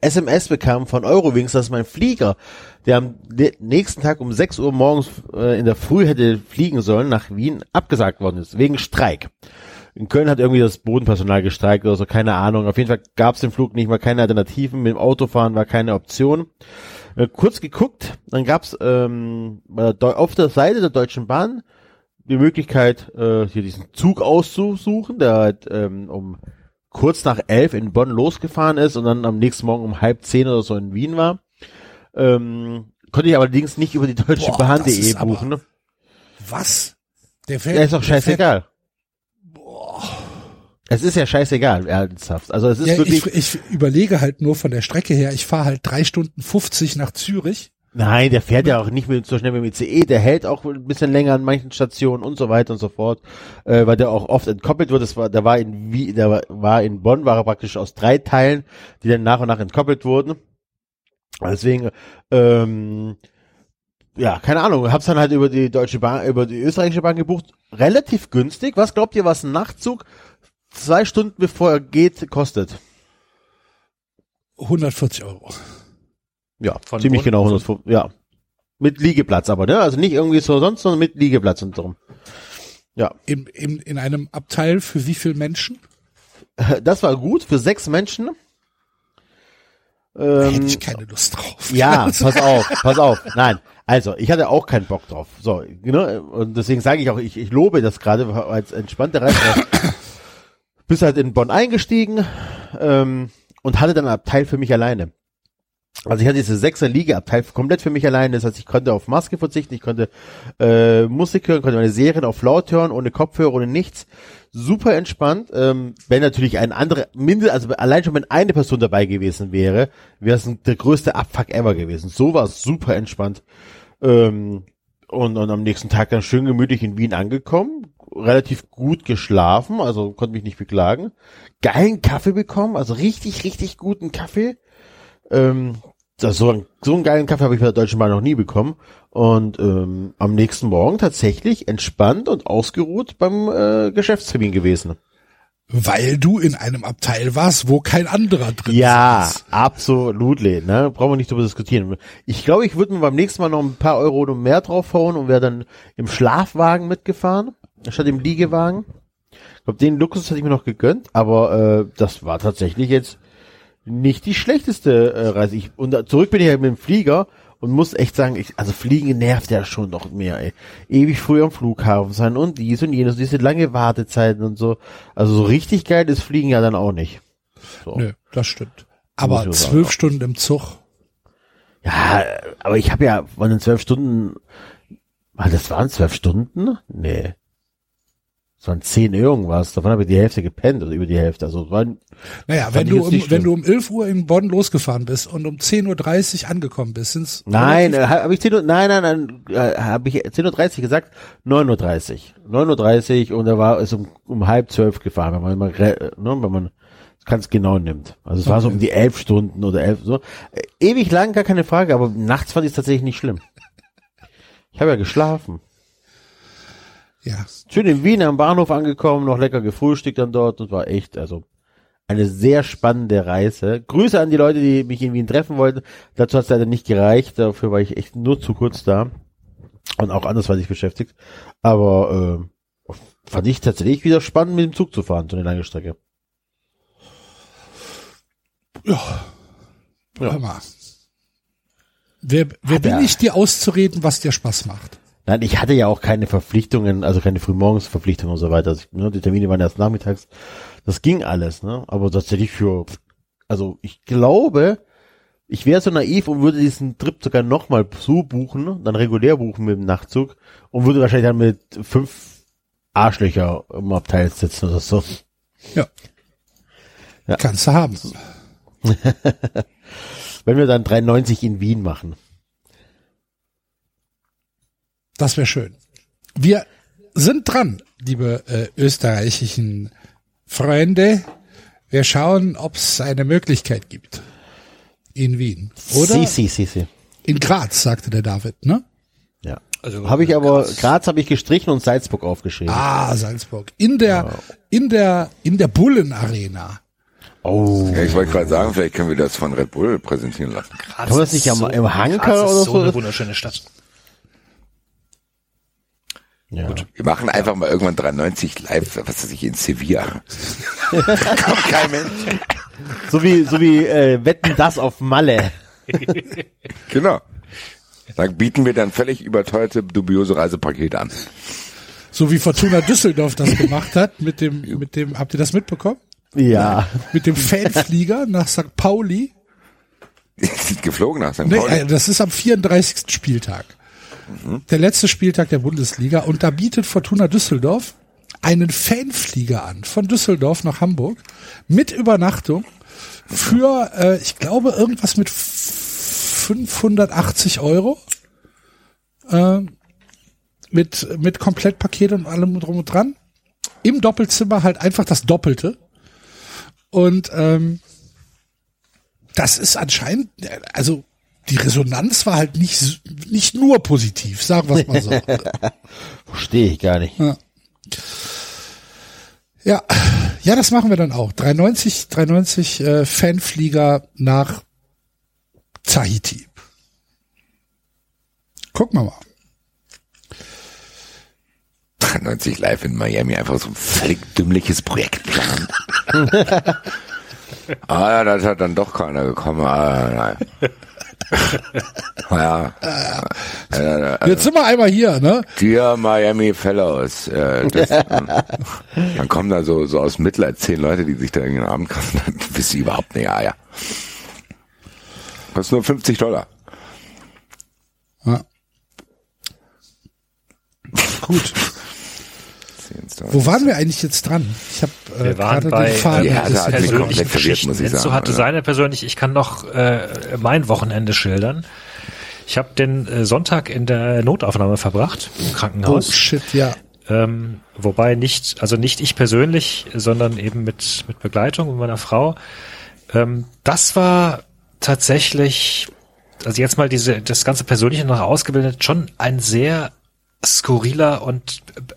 SMS bekam von Eurowings, dass mein Flieger, der am nächsten Tag um 6 Uhr morgens äh, in der Früh hätte fliegen sollen nach Wien, abgesagt worden ist, wegen Streik. In Köln hat irgendwie das Bodenpersonal gestreikt oder so, keine Ahnung. Auf jeden Fall gab es den Flug nicht mal keine Alternativen. Mit dem Autofahren war keine Option. Äh, kurz geguckt, dann gab es ähm, auf der Seite der Deutschen Bahn die Möglichkeit, äh, hier diesen Zug auszusuchen, der halt ähm, um kurz nach elf in Bonn losgefahren ist und dann am nächsten Morgen um halb zehn oder so in Wien war. Ähm, konnte ich allerdings nicht über die Deutsche Boah, Bahn.de ist aber- buchen. Ne? Was? Der fährt, Ja, ist doch fährt- scheißegal. Es ist ja scheißegal, ernsthaft. Also es ist Ja, wirklich. ich, ich überlege halt nur von der Strecke her, ich fahre halt drei Stunden 50 nach Zürich. Nein, der fährt ja auch nicht mehr so schnell mit dem ICE, der hält auch ein bisschen länger an manchen Stationen und so weiter und so fort, äh, weil der auch oft entkoppelt wird. Das war, der war in wie, der war- in Bonn, war er praktisch aus drei Teilen, die dann nach und nach entkoppelt wurden. Deswegen, ähm, ja, keine Ahnung, hab's dann halt über die deutsche Bahn, über die österreichische Bahn gebucht, relativ günstig. Was glaubt ihr, was ein Nachtzug zwei Stunden bevor er geht kostet? 140 Euro. Ja, Von ziemlich genau 150, ja. Mit Liegeplatz aber, ne? Also nicht irgendwie so sonst, sondern mit Liegeplatz und drum. Ja, In, in, in einem Abteil für wie viele Menschen? das war gut für sechs Menschen. Da Ähm, hätte ich keine Lust drauf. ja, pass auf, pass auf. Nein, also ich hatte auch keinen Bock drauf. So, ne? Und deswegen sage ich auch, ich, ich lobe das gerade als entspannte Reise. Bist halt in Bonn eingestiegen ähm, und hatte dann ein Abteil für mich alleine. Also ich hatte diese sechser Liga-Abteil komplett für mich alleine. Das heißt, ich konnte auf Maske verzichten, ich konnte äh, Musik hören, konnte meine Serien auf laut hören, ohne Kopfhörer, ohne nichts. Super entspannt. Ähm, wenn natürlich ein anderer, mindestens, also allein schon wenn eine Person dabei gewesen wäre, wäre es der größte Abfuck ever gewesen. So war es super entspannt. Ähm, und, und am nächsten Tag dann schön gemütlich in Wien angekommen, relativ gut geschlafen, also konnte mich nicht beklagen. Geilen Kaffee bekommen, also richtig, richtig guten Kaffee. Ähm, das, so, einen, so einen geilen Kaffee habe ich bei der Deutschen Bahn noch nie bekommen. Und ähm, am nächsten Morgen tatsächlich entspannt und ausgeruht beim äh, Geschäftstermin gewesen. Weil du in einem Abteil warst, wo kein anderer drin Ja, saß. absolut, ne? Brauchen wir nicht drüber diskutieren. Ich glaube, ich würde mir beim nächsten Mal noch ein paar Euro oder mehr draufhauen und wäre dann im Schlafwagen mitgefahren, statt im Liegewagen. Ich glaube, den Luxus hätte ich mir noch gegönnt, aber äh, das war tatsächlich jetzt nicht die schlechteste äh, Reise. Ich, und da- zurück bin ich halt mit dem Flieger und muss echt sagen, ich, also Fliegen nervt ja schon noch mehr, ey. Ewig früh am Flughafen sein und dies und jenes, diese lange Wartezeiten und so. Also so richtig geil ist Fliegen ja dann auch nicht. So. Nö, das stimmt. Aber zwölf. Stunden im Zug. Ja, aber ich habe ja von den zwölf Stunden, ah, das waren zwölf Stunden? Nee. Das waren zehn irgendwas. Davon habe ich die Hälfte gepennt oder über die Hälfte. Also es waren, Naja, wenn du, um, wenn du um 11 Uhr in Bonn losgefahren bist und um 10.30 Uhr angekommen bist, sind's nein, äh, habe ich 10 Uhr, nein, nein, nein, äh, habe ich 10.30 Uhr gesagt? 9.30 Uhr. 9.30 Uhr und er war es um, um halb zwölf gefahren, wenn man, ne, wenn man ganz genau nimmt. Also es war so um die elf Stunden oder elf, so. Äh, ewig lang, gar keine Frage, aber nachts fand ich es tatsächlich nicht schlimm. Ich habe ja geschlafen. Ja. Schön in Wien am Bahnhof angekommen, noch lecker gefrühstückt dann dort. Das war echt, also eine sehr spannende Reise. Grüße an die Leute, die mich in Wien treffen wollten. Dazu hat es leider nicht gereicht. Dafür war ich echt nur zu kurz da. Und auch andersweitig beschäftigt. Aber äh, fand ich tatsächlich wieder spannend, mit dem Zug zu fahren, so eine lange Strecke. Ja. Ja. Hör mal. Wer, wer bin ja. ich, dir auszureden, was dir Spaß macht? Nein, ich hatte ja auch keine Verpflichtungen, also keine Frühmorgensverpflichtungen und so weiter. Also, ne, die Termine waren erst nachmittags. Das ging alles, ne? Aber tatsächlich für, also ich glaube, ich wäre so naiv und würde diesen Trip sogar nochmal so buchen, dann regulär buchen mit dem Nachtzug und würde wahrscheinlich dann mit fünf Arschlöcher im Abteil sitzen oder so. Ja. Ja. Kannst du haben. Wenn wir dann 93 in Wien machen. Das wäre schön. Wir sind dran, liebe äh, österreichischen Freunde. Wir schauen, ob es eine Möglichkeit gibt. In Wien. Oder Si, si, si, si. in Graz, sagte der David, ne? Ja. Also Habe ich aber, Graz habe ich gestrichen und Salzburg aufgeschrieben. Ah, Salzburg. In der, in der, in der Bullen-Arena. Oh. Ja, ich wollte gerade sagen, vielleicht können wir das von Red Bull präsentieren lassen. Graz Kann man das ist nicht am- im Hanker Graz ist oder so so? eine wunderschöne Stadt. Ja. Wir machen einfach mal irgendwann 93 live, was weiß ich, in Sevilla. Kommt kein Mensch. So wie, so wie äh, Wetten das auf Malle. Genau. Da bieten wir dann völlig überteuerte, dubiose Reisepakete an. So wie Fortuna Düsseldorf das gemacht hat mit dem, mit dem, habt ihr das mitbekommen? Ja. Mit dem Fanflieger nach St. Pauli. Sind geflogen nach St. Nee, Pauli. äh, das ist am 34. Spieltag. Der letzte Spieltag der Bundesliga und da bietet Fortuna Düsseldorf einen Fanflieger an von Düsseldorf nach Hamburg mit Übernachtung für, äh, ich glaube, irgendwas mit 580 Euro. Äh, mit, mit Komplettpaket und allem drum und dran. Im Doppelzimmer halt einfach das Doppelte. Und ähm, das ist anscheinend, äh, also die Resonanz war halt nicht, nicht nur positiv, sagen wir es mal so. Verstehe ich gar nicht. ja, ja, das machen wir dann auch. 390, 390 äh, Fanflieger nach Tahiti. Gucken wir mal. 93 live in Miami, einfach so ein völlig dümmliches Projekt planen. ah, ja, das hat dann doch keiner gekommen. Ah, nein. ja, äh, Jetzt sind wir einmal hier, ne? Dear Miami Fellows. Äh, das, dann kommen da so, so aus Mitleid zehn Leute, die sich da irgendwie einen Abend kaufen. Dann wissen sie überhaupt nicht. Ja, ja. Kostet nur 50 Dollar. Ja. Gut. 10 Wo waren wir eigentlich jetzt dran? Ich habe äh, Wir waren gerade bei, den Faden. Ja, ein da hat mich komplett verwirrt, muss ich sagen, hatte ja. seine persönlich, ich kann noch äh, mein Wochenende schildern. Ich habe den äh, Sonntag in der Notaufnahme verbracht, im Oh Krankenhaus. shit, ja. Ähm, wobei nicht, also nicht ich persönlich, sondern eben mit, mit Begleitung mit meiner Frau. Ähm, das war tatsächlich, also jetzt mal diese, das ganze Persönliche noch ausgebildet, schon ein sehr skurriler und be-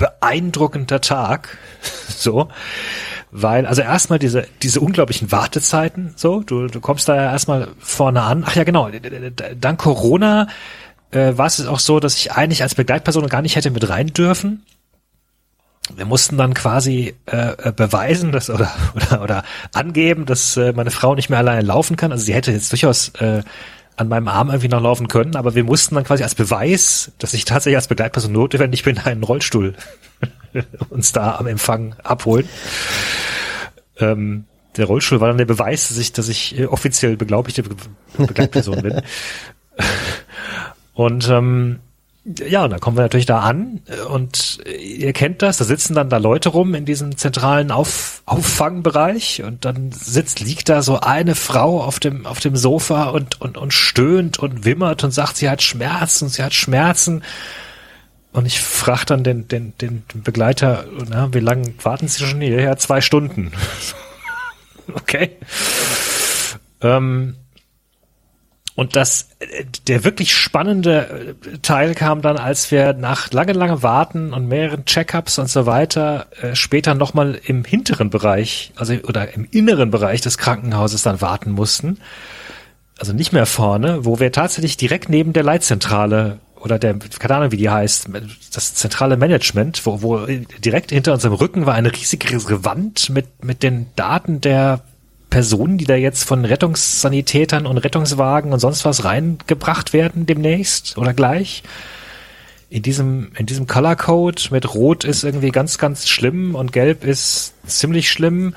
beeindruckender Tag. so. Weil, also erstmal diese, diese unglaublichen Wartezeiten, so, du, du kommst da ja erstmal vorne an. Ach ja, genau, dank Corona äh, war es auch so, dass ich eigentlich als Begleitperson gar nicht hätte mit rein dürfen. Wir mussten dann quasi äh, äh, beweisen, dass oder, oder oder angeben, dass äh, meine Frau nicht mehr alleine laufen kann. Also sie hätte jetzt durchaus äh, an meinem Arm irgendwie noch laufen können, aber wir mussten dann quasi als Beweis, dass ich tatsächlich als Begleitperson notwendig bin, einen Rollstuhl uns da am Empfang abholen. Ähm, der Rollstuhl war dann der Beweis, dass ich, dass ich äh, offiziell beglaubigte Be Begleitperson bin. Und ähm, ja, und dann kommen wir natürlich da an äh, und äh, ihr kennt das, da sitzen dann da Leute rum in diesem zentralen Auf Auffangbereich und dann sitzt, liegt da so eine Frau auf dem, auf dem Sofa und, und, und stöhnt und wimmert und sagt, sie hat Schmerzen, sie hat Schmerzen. Und ich frage dann den, den, den, Begleiter, na, wie lange warten Sie schon hierher? Zwei Stunden. okay. Ähm, und das, äh, der wirklich spannende äh, Teil kam dann, als wir nach lange, lange Warten und mehreren Checkups und so weiter äh, später nochmal im hinteren Bereich, also oder im inneren Bereich des Krankenhauses dann warten mussten. Also nicht mehr vorne, wo wir tatsächlich direkt neben der Leitzentrale oder der, keine Ahnung, wie die heißt, das zentrale Management, wo, wo direkt hinter unserem Rücken war eine riesige Wand mit, mit den Daten der Personen, die da jetzt von Rettungssanitätern und Rettungswagen und sonst was reingebracht werden demnächst oder gleich. In diesem, in diesem Color Code mit Rot ist irgendwie ganz, ganz schlimm und Gelb ist ziemlich schlimm.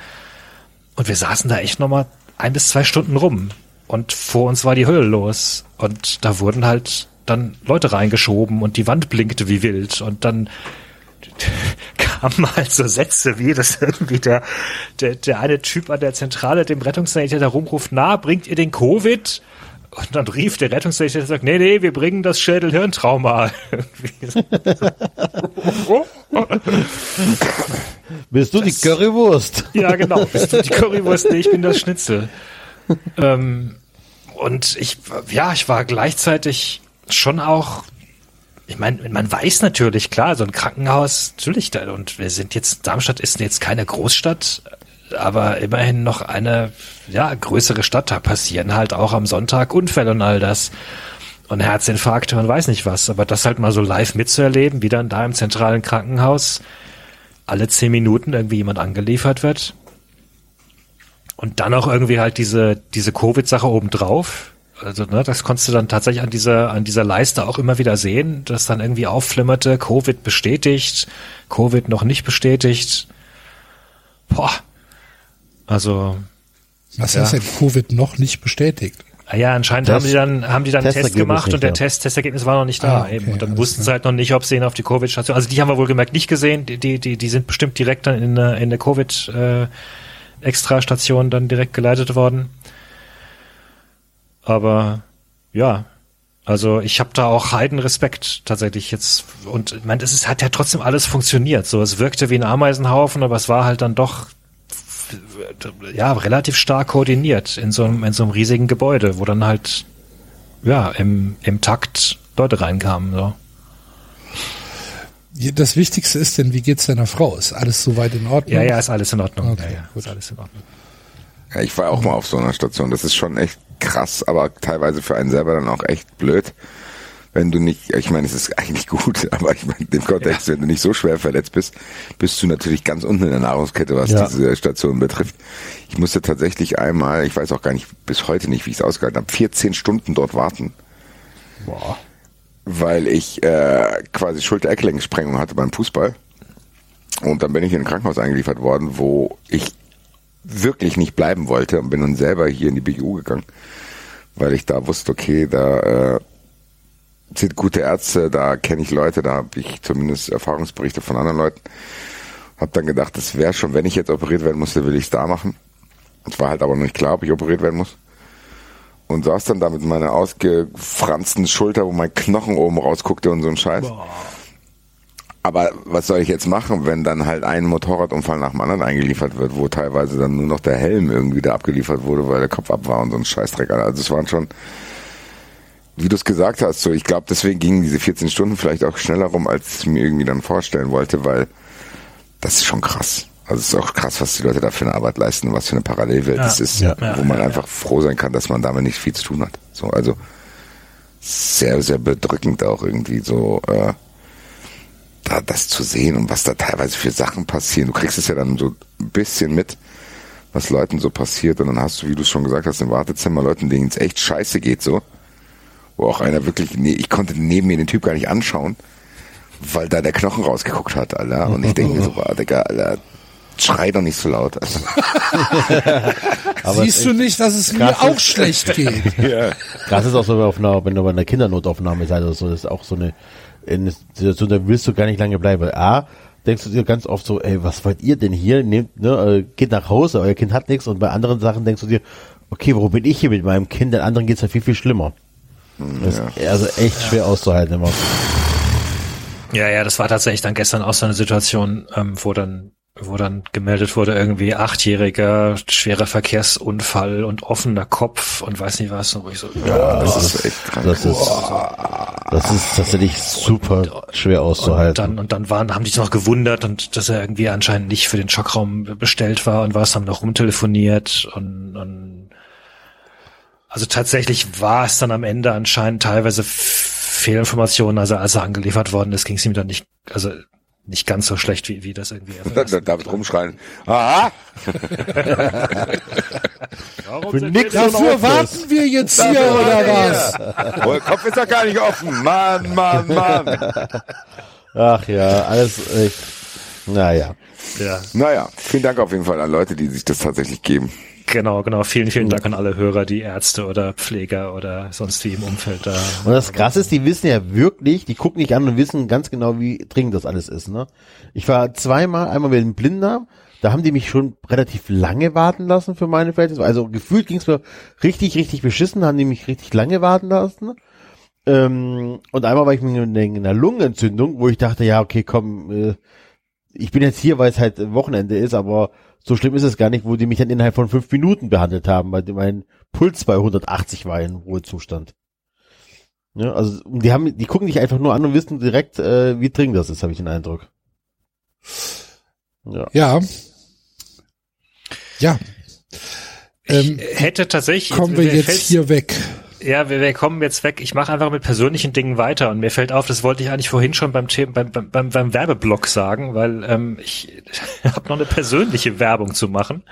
Und wir saßen da echt nochmal ein bis zwei Stunden rum. Und vor uns war die Hölle los. Und da wurden halt dann Leute reingeschoben und die Wand blinkte wie wild. Und dann kamen halt so Sätze wie, dass irgendwie der, der, der eine Typ an der Zentrale dem Rettungssanitäter rumruft, na, bringt ihr den Covid? Und dann rief der Rettungssanitäter und sagt, nee, nee, wir bringen das Schädel-Hirntrauma. Bist du die Currywurst? ja, genau. Bist du die Currywurst? Nee, ich bin das Schnitzel. ähm, und ich, ja, ich war gleichzeitig schon auch ich meine, man weiß natürlich, klar, so ein Krankenhaus, natürlich, da, und wir sind jetzt, Darmstadt ist jetzt keine Großstadt, aber immerhin noch eine, ja, größere Stadt, da passieren halt auch am Sonntag Unfälle und all das. und Herzinfarkte, man weiß nicht was. Aber das halt mal so live mitzuerleben, wie dann da im zentralen Krankenhaus alle zehn Minuten irgendwie jemand angeliefert wird. Und dann auch irgendwie halt diese, diese Covid-Sache obendrauf. Also, ne, das konntest du dann tatsächlich an dieser, an dieser Leiste auch immer wieder sehen, dass dann irgendwie aufflimmerte, Covid bestätigt, Covid noch nicht bestätigt. Boah. Also. Was ja. heißt denn Covid noch nicht bestätigt? Ah ja, anscheinend Test- haben die dann, haben die dann einen Test gemacht und der. Test, Testergebnis war noch nicht da Ah, okay, eben. Und dann wussten sie klar. halt noch nicht, ob sie ihn auf die Covid-Station, also die haben wir wohlgemerkt nicht gesehen, die, die, die, die sind bestimmt direkt dann in eine, in eine Covid, äh, Extrastation dann direkt geleitet worden. Aber, ja. Also ich habe da auch Heidenrespekt tatsächlich jetzt und ich meine, es ist, hat ja trotzdem alles funktioniert. So, es wirkte wie ein Ameisenhaufen, aber es war halt dann doch ja relativ stark koordiniert in so einem in so einem riesigen Gebäude, wo dann halt ja im im Takt Leute reinkamen. So. Das Wichtigste ist denn, wie geht's deiner Frau? Ist alles soweit in Ordnung? Ja, ja, ist alles in Ordnung. Okay, ja, ja, gut. ist alles in Ordnung. Ja, ich war auch mal auf so einer Station. Das ist schon echt krass, aber teilweise für einen selber dann auch echt blöd. Wenn du nicht, ich meine, es ist eigentlich gut, aber ich meine, in dem Kontext, wenn du nicht so schwer verletzt bist, bist du natürlich ganz unten in der Nahrungskette, was Ja. diese Station betrifft. Ich musste tatsächlich einmal, ich weiß auch gar nicht, bis heute nicht, wie ich es ausgehalten habe, 14 Stunden dort warten. Boah. weil ich äh, quasi Schulter-Eckgelenksprengung hatte beim Fußball. Und dann bin ich in ein Krankenhaus eingeliefert worden, wo ich wirklich nicht bleiben wollte und bin dann selber hier in die BGU gegangen, weil ich da wusste, okay, da äh, sind gute Ärzte, da kenne ich Leute, da habe ich zumindest Erfahrungsberichte von anderen Leuten. Hab dann gedacht, das wäre schon, wenn ich jetzt operiert werden musste, will ich es da machen. Es war halt aber noch nicht klar, ob ich operiert werden muss und saß dann da mit meiner ausgefransten Schulter, wo mein Knochen oben rausguckte und so ein Scheiß. Aber was soll ich jetzt machen, wenn dann halt ein Motorradunfall nach dem anderen eingeliefert wird, wo teilweise dann nur noch der Helm irgendwie da abgeliefert wurde, weil der Kopf ab war und so ein Scheißdreck. Also es waren schon, wie du es gesagt hast, so ich glaube, deswegen gingen diese 14 Stunden vielleicht auch schneller rum, als ich mir irgendwie dann vorstellen wollte, weil das ist schon krass. Also es ist auch krass, was die Leute da für eine Arbeit leisten, was für eine Parallelwelt Ja, das ist, ja, wo man einfach froh sein kann, dass man damit nicht viel zu tun hat. So, also sehr, sehr bedrückend auch irgendwie so äh, da das zu sehen und was da teilweise für Sachen passieren. Du kriegst es ja dann so ein bisschen mit, was Leuten so passiert und dann hast du, wie du es schon gesagt hast, im Wartezimmer Leuten, denen es echt scheiße geht so, wo auch einer wirklich, nee, ich konnte neben mir den Typ gar nicht anschauen, weil da der Knochen rausgeguckt hat, Alter. Und ich denke mir so, boah, Digga, Alter, schrei doch nicht so laut. Also, Aber Siehst du nicht, dass es mir auch schlecht geht? ja. Krass ist auch so, auf einer, wenn du bei einer Kindernotaufnahme seid oder so, das ist auch so eine, eine Situation, da willst du gar nicht lange bleiben. Weil A, denkst du dir ganz oft so, ey, was wollt ihr denn hier? Nehmt, ne, äh, geht nach Hause, euer Kind hat nichts und bei anderen Sachen denkst du dir, okay, warum bin ich hier mit meinem Kind? Den anderen geht's ja viel, viel schlimmer. Das ist also echt schwer auszuhalten immer. Ja, ja, das war tatsächlich dann gestern auch so eine Situation, ähm, wo dann wo dann gemeldet wurde, irgendwie achtjähriger, schwerer Verkehrsunfall und offener Kopf und weiß nicht was, und wo ich so, ja, Das ist echt krank. Das ist, das ist tatsächlich super schwer und auszuhalten. dann, und dann waren, haben die sich noch gewundert und dass er irgendwie anscheinend nicht für den Schockraum bestellt war und was haben noch rumtelefoniert und, und also tatsächlich war es dann am Ende anscheinend teilweise Fehlinformationen, also als er angeliefert worden ist, ging es ihm dann nicht, also nicht ganz so schlecht, wie, wie das irgendwie Dann David rumschreien. Aha! Für nix Dafür warten wir jetzt hier, oder was? Oh, der Kopf ist doch gar nicht offen. Mann, Mann, Mann. Ach ja, alles echt. Naja. Ja, Naja, vielen Dank auf jeden Fall an Leute, die sich das tatsächlich geben. Genau, genau. Vielen, vielen Dank an alle Hörer, die Ärzte oder Pfleger oder sonst wie im Umfeld da. Und das Krasse ist, die wissen ja wirklich, die gucken nicht an und wissen ganz genau, wie dringend das alles ist. Ne? Ich war zweimal, einmal mit dem Blinder, da haben die mich schon relativ lange warten lassen für meine Verhältnisse. Also gefühlt ging es mir richtig, richtig beschissen, haben die mich richtig lange warten lassen. Ähm, und einmal war ich mit einer Lungenentzündung, wo ich dachte, ja, okay, komm, äh, ich bin jetzt hier, weil es halt Wochenende ist, aber so schlimm ist es gar nicht, wo die mich dann innerhalb von fünf Minuten behandelt haben, weil mein Puls bei 180 war in Ruhezustand. Ja, also die haben, die gucken dich einfach nur an und wissen direkt, äh, wie dringend das ist, habe ich den Eindruck. Ja. Ja. Ja. Ähm, hätte tatsächlich kommen wir jetzt fällt's- hier weg. Ja, wir, wir kommen jetzt weg. Ich mache einfach mit persönlichen Dingen weiter und mir fällt auf, das wollte ich eigentlich vorhin schon beim Thema, beim, beim, beim, Werbeblock sagen, weil ähm, ich habe noch eine persönliche Werbung zu machen.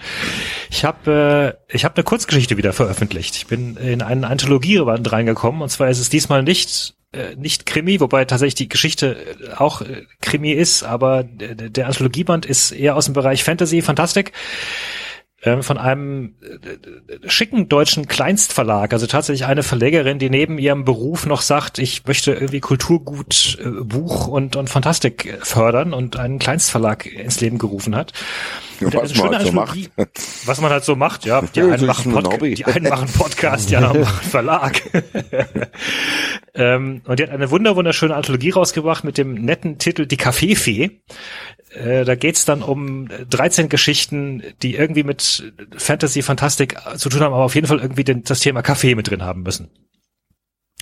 Ich habe äh, ich habe eine Kurzgeschichte wieder veröffentlicht. Ich bin in einen Anthologierband reingekommen und zwar ist es diesmal nicht äh, nicht Krimi, wobei tatsächlich die Geschichte äh, auch äh, Krimi ist, aber der, Anthologieband ist eher aus dem Bereich Fantasy, Fantastik von einem äh, schicken deutschen Kleinstverlag, also tatsächlich eine Verlegerin, die neben ihrem Beruf noch sagt, ich möchte irgendwie Kulturgut, äh, Buch und, und Fantastik fördern und einen Kleinstverlag ins Leben gerufen hat. Und Was man halt so macht. Was man halt so macht, ja. Die, einen, machen ein Podca die einen machen Podcast, die anderen machen Verlag. ähm, und die hat eine wunder wunderschöne Anthologie rausgebracht mit dem netten Titel Die Kaffeefee. Äh, da geht's dann um 13 Geschichten, die irgendwie mit Fantasy, Fantastik zu tun haben, aber auf jeden Fall irgendwie den, das Thema Kaffee mit drin haben müssen.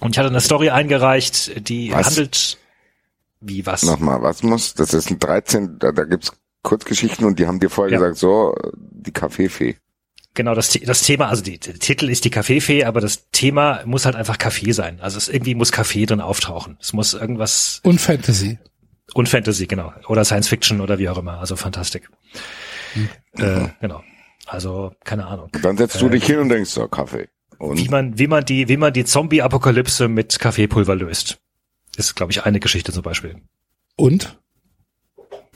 Und ich hatte eine Story eingereicht, die Was? handelt wie was? Nochmal, was muss? Das ist ein 13, da, da gibt's Kurzgeschichten und die haben dir vorher Ja. gesagt, so, die Kaffeefee. Genau, das, das Thema, also die, der Titel ist die Kaffeefee, aber das Thema muss halt einfach Kaffee sein. Also es irgendwie muss Kaffee drin auftauchen. Es muss irgendwas Und Fantasy. Und Fantasy, genau. Oder Science Fiction oder wie auch immer. Also Fantastik. Äh, genau. Also, keine Ahnung. Dann setzt du dich hin und denkst, so, Kaffee. Und Wie man, wie man die, wie man die Zombie-Apokalypse mit Kaffeepulver löst. Ist, glaube ich, eine Geschichte zum Beispiel. Und?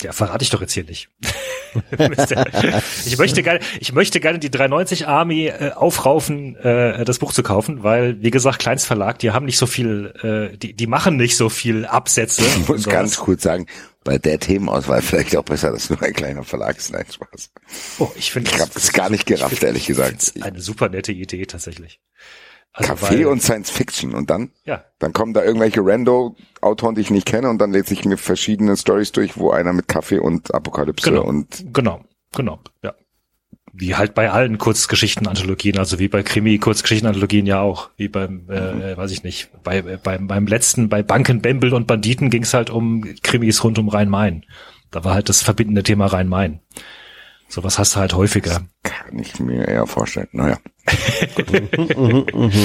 Ja, verrate ich doch jetzt hier nicht. ich möchte gerne, ich möchte gerne die 390 Army äh, aufraufen, äh, das Buch zu kaufen, weil, wie gesagt, Kleinstverlag, die haben nicht so viel, äh, die, die machen nicht so viel Absätze. ich muss ganz kurz sagen, bei der Themenauswahl vielleicht auch besser, dass nur ein kleiner Verlag ist. Nein, Spaß. oh, ich finde, Ich hab das gar nicht gerafft, ehrlich gesagt. Eine super nette Idee tatsächlich. Also, Kaffee und Science Fiction und dann? ja, Dann kommen da irgendwelche Rando-Autoren, die ich nicht kenne und dann lese ich mir verschiedene Stories durch, wo einer mit Kaffee und Apokalypse Genau. und Genau, genau, ja. Wie halt bei allen Kurzgeschichten-Anthologien, also wie bei Krimi-Kurzgeschichten-Anthologien ja auch, wie beim, äh, weiß ich nicht, bei, äh, beim, beim letzten, bei Banken, Bembel und Banditen ging es halt um Krimis rund um Rhein-Main. Da war halt das verbindende Thema Rhein-Main. Sowas hast du halt häufiger. kann ich mir eher vorstellen. Naja.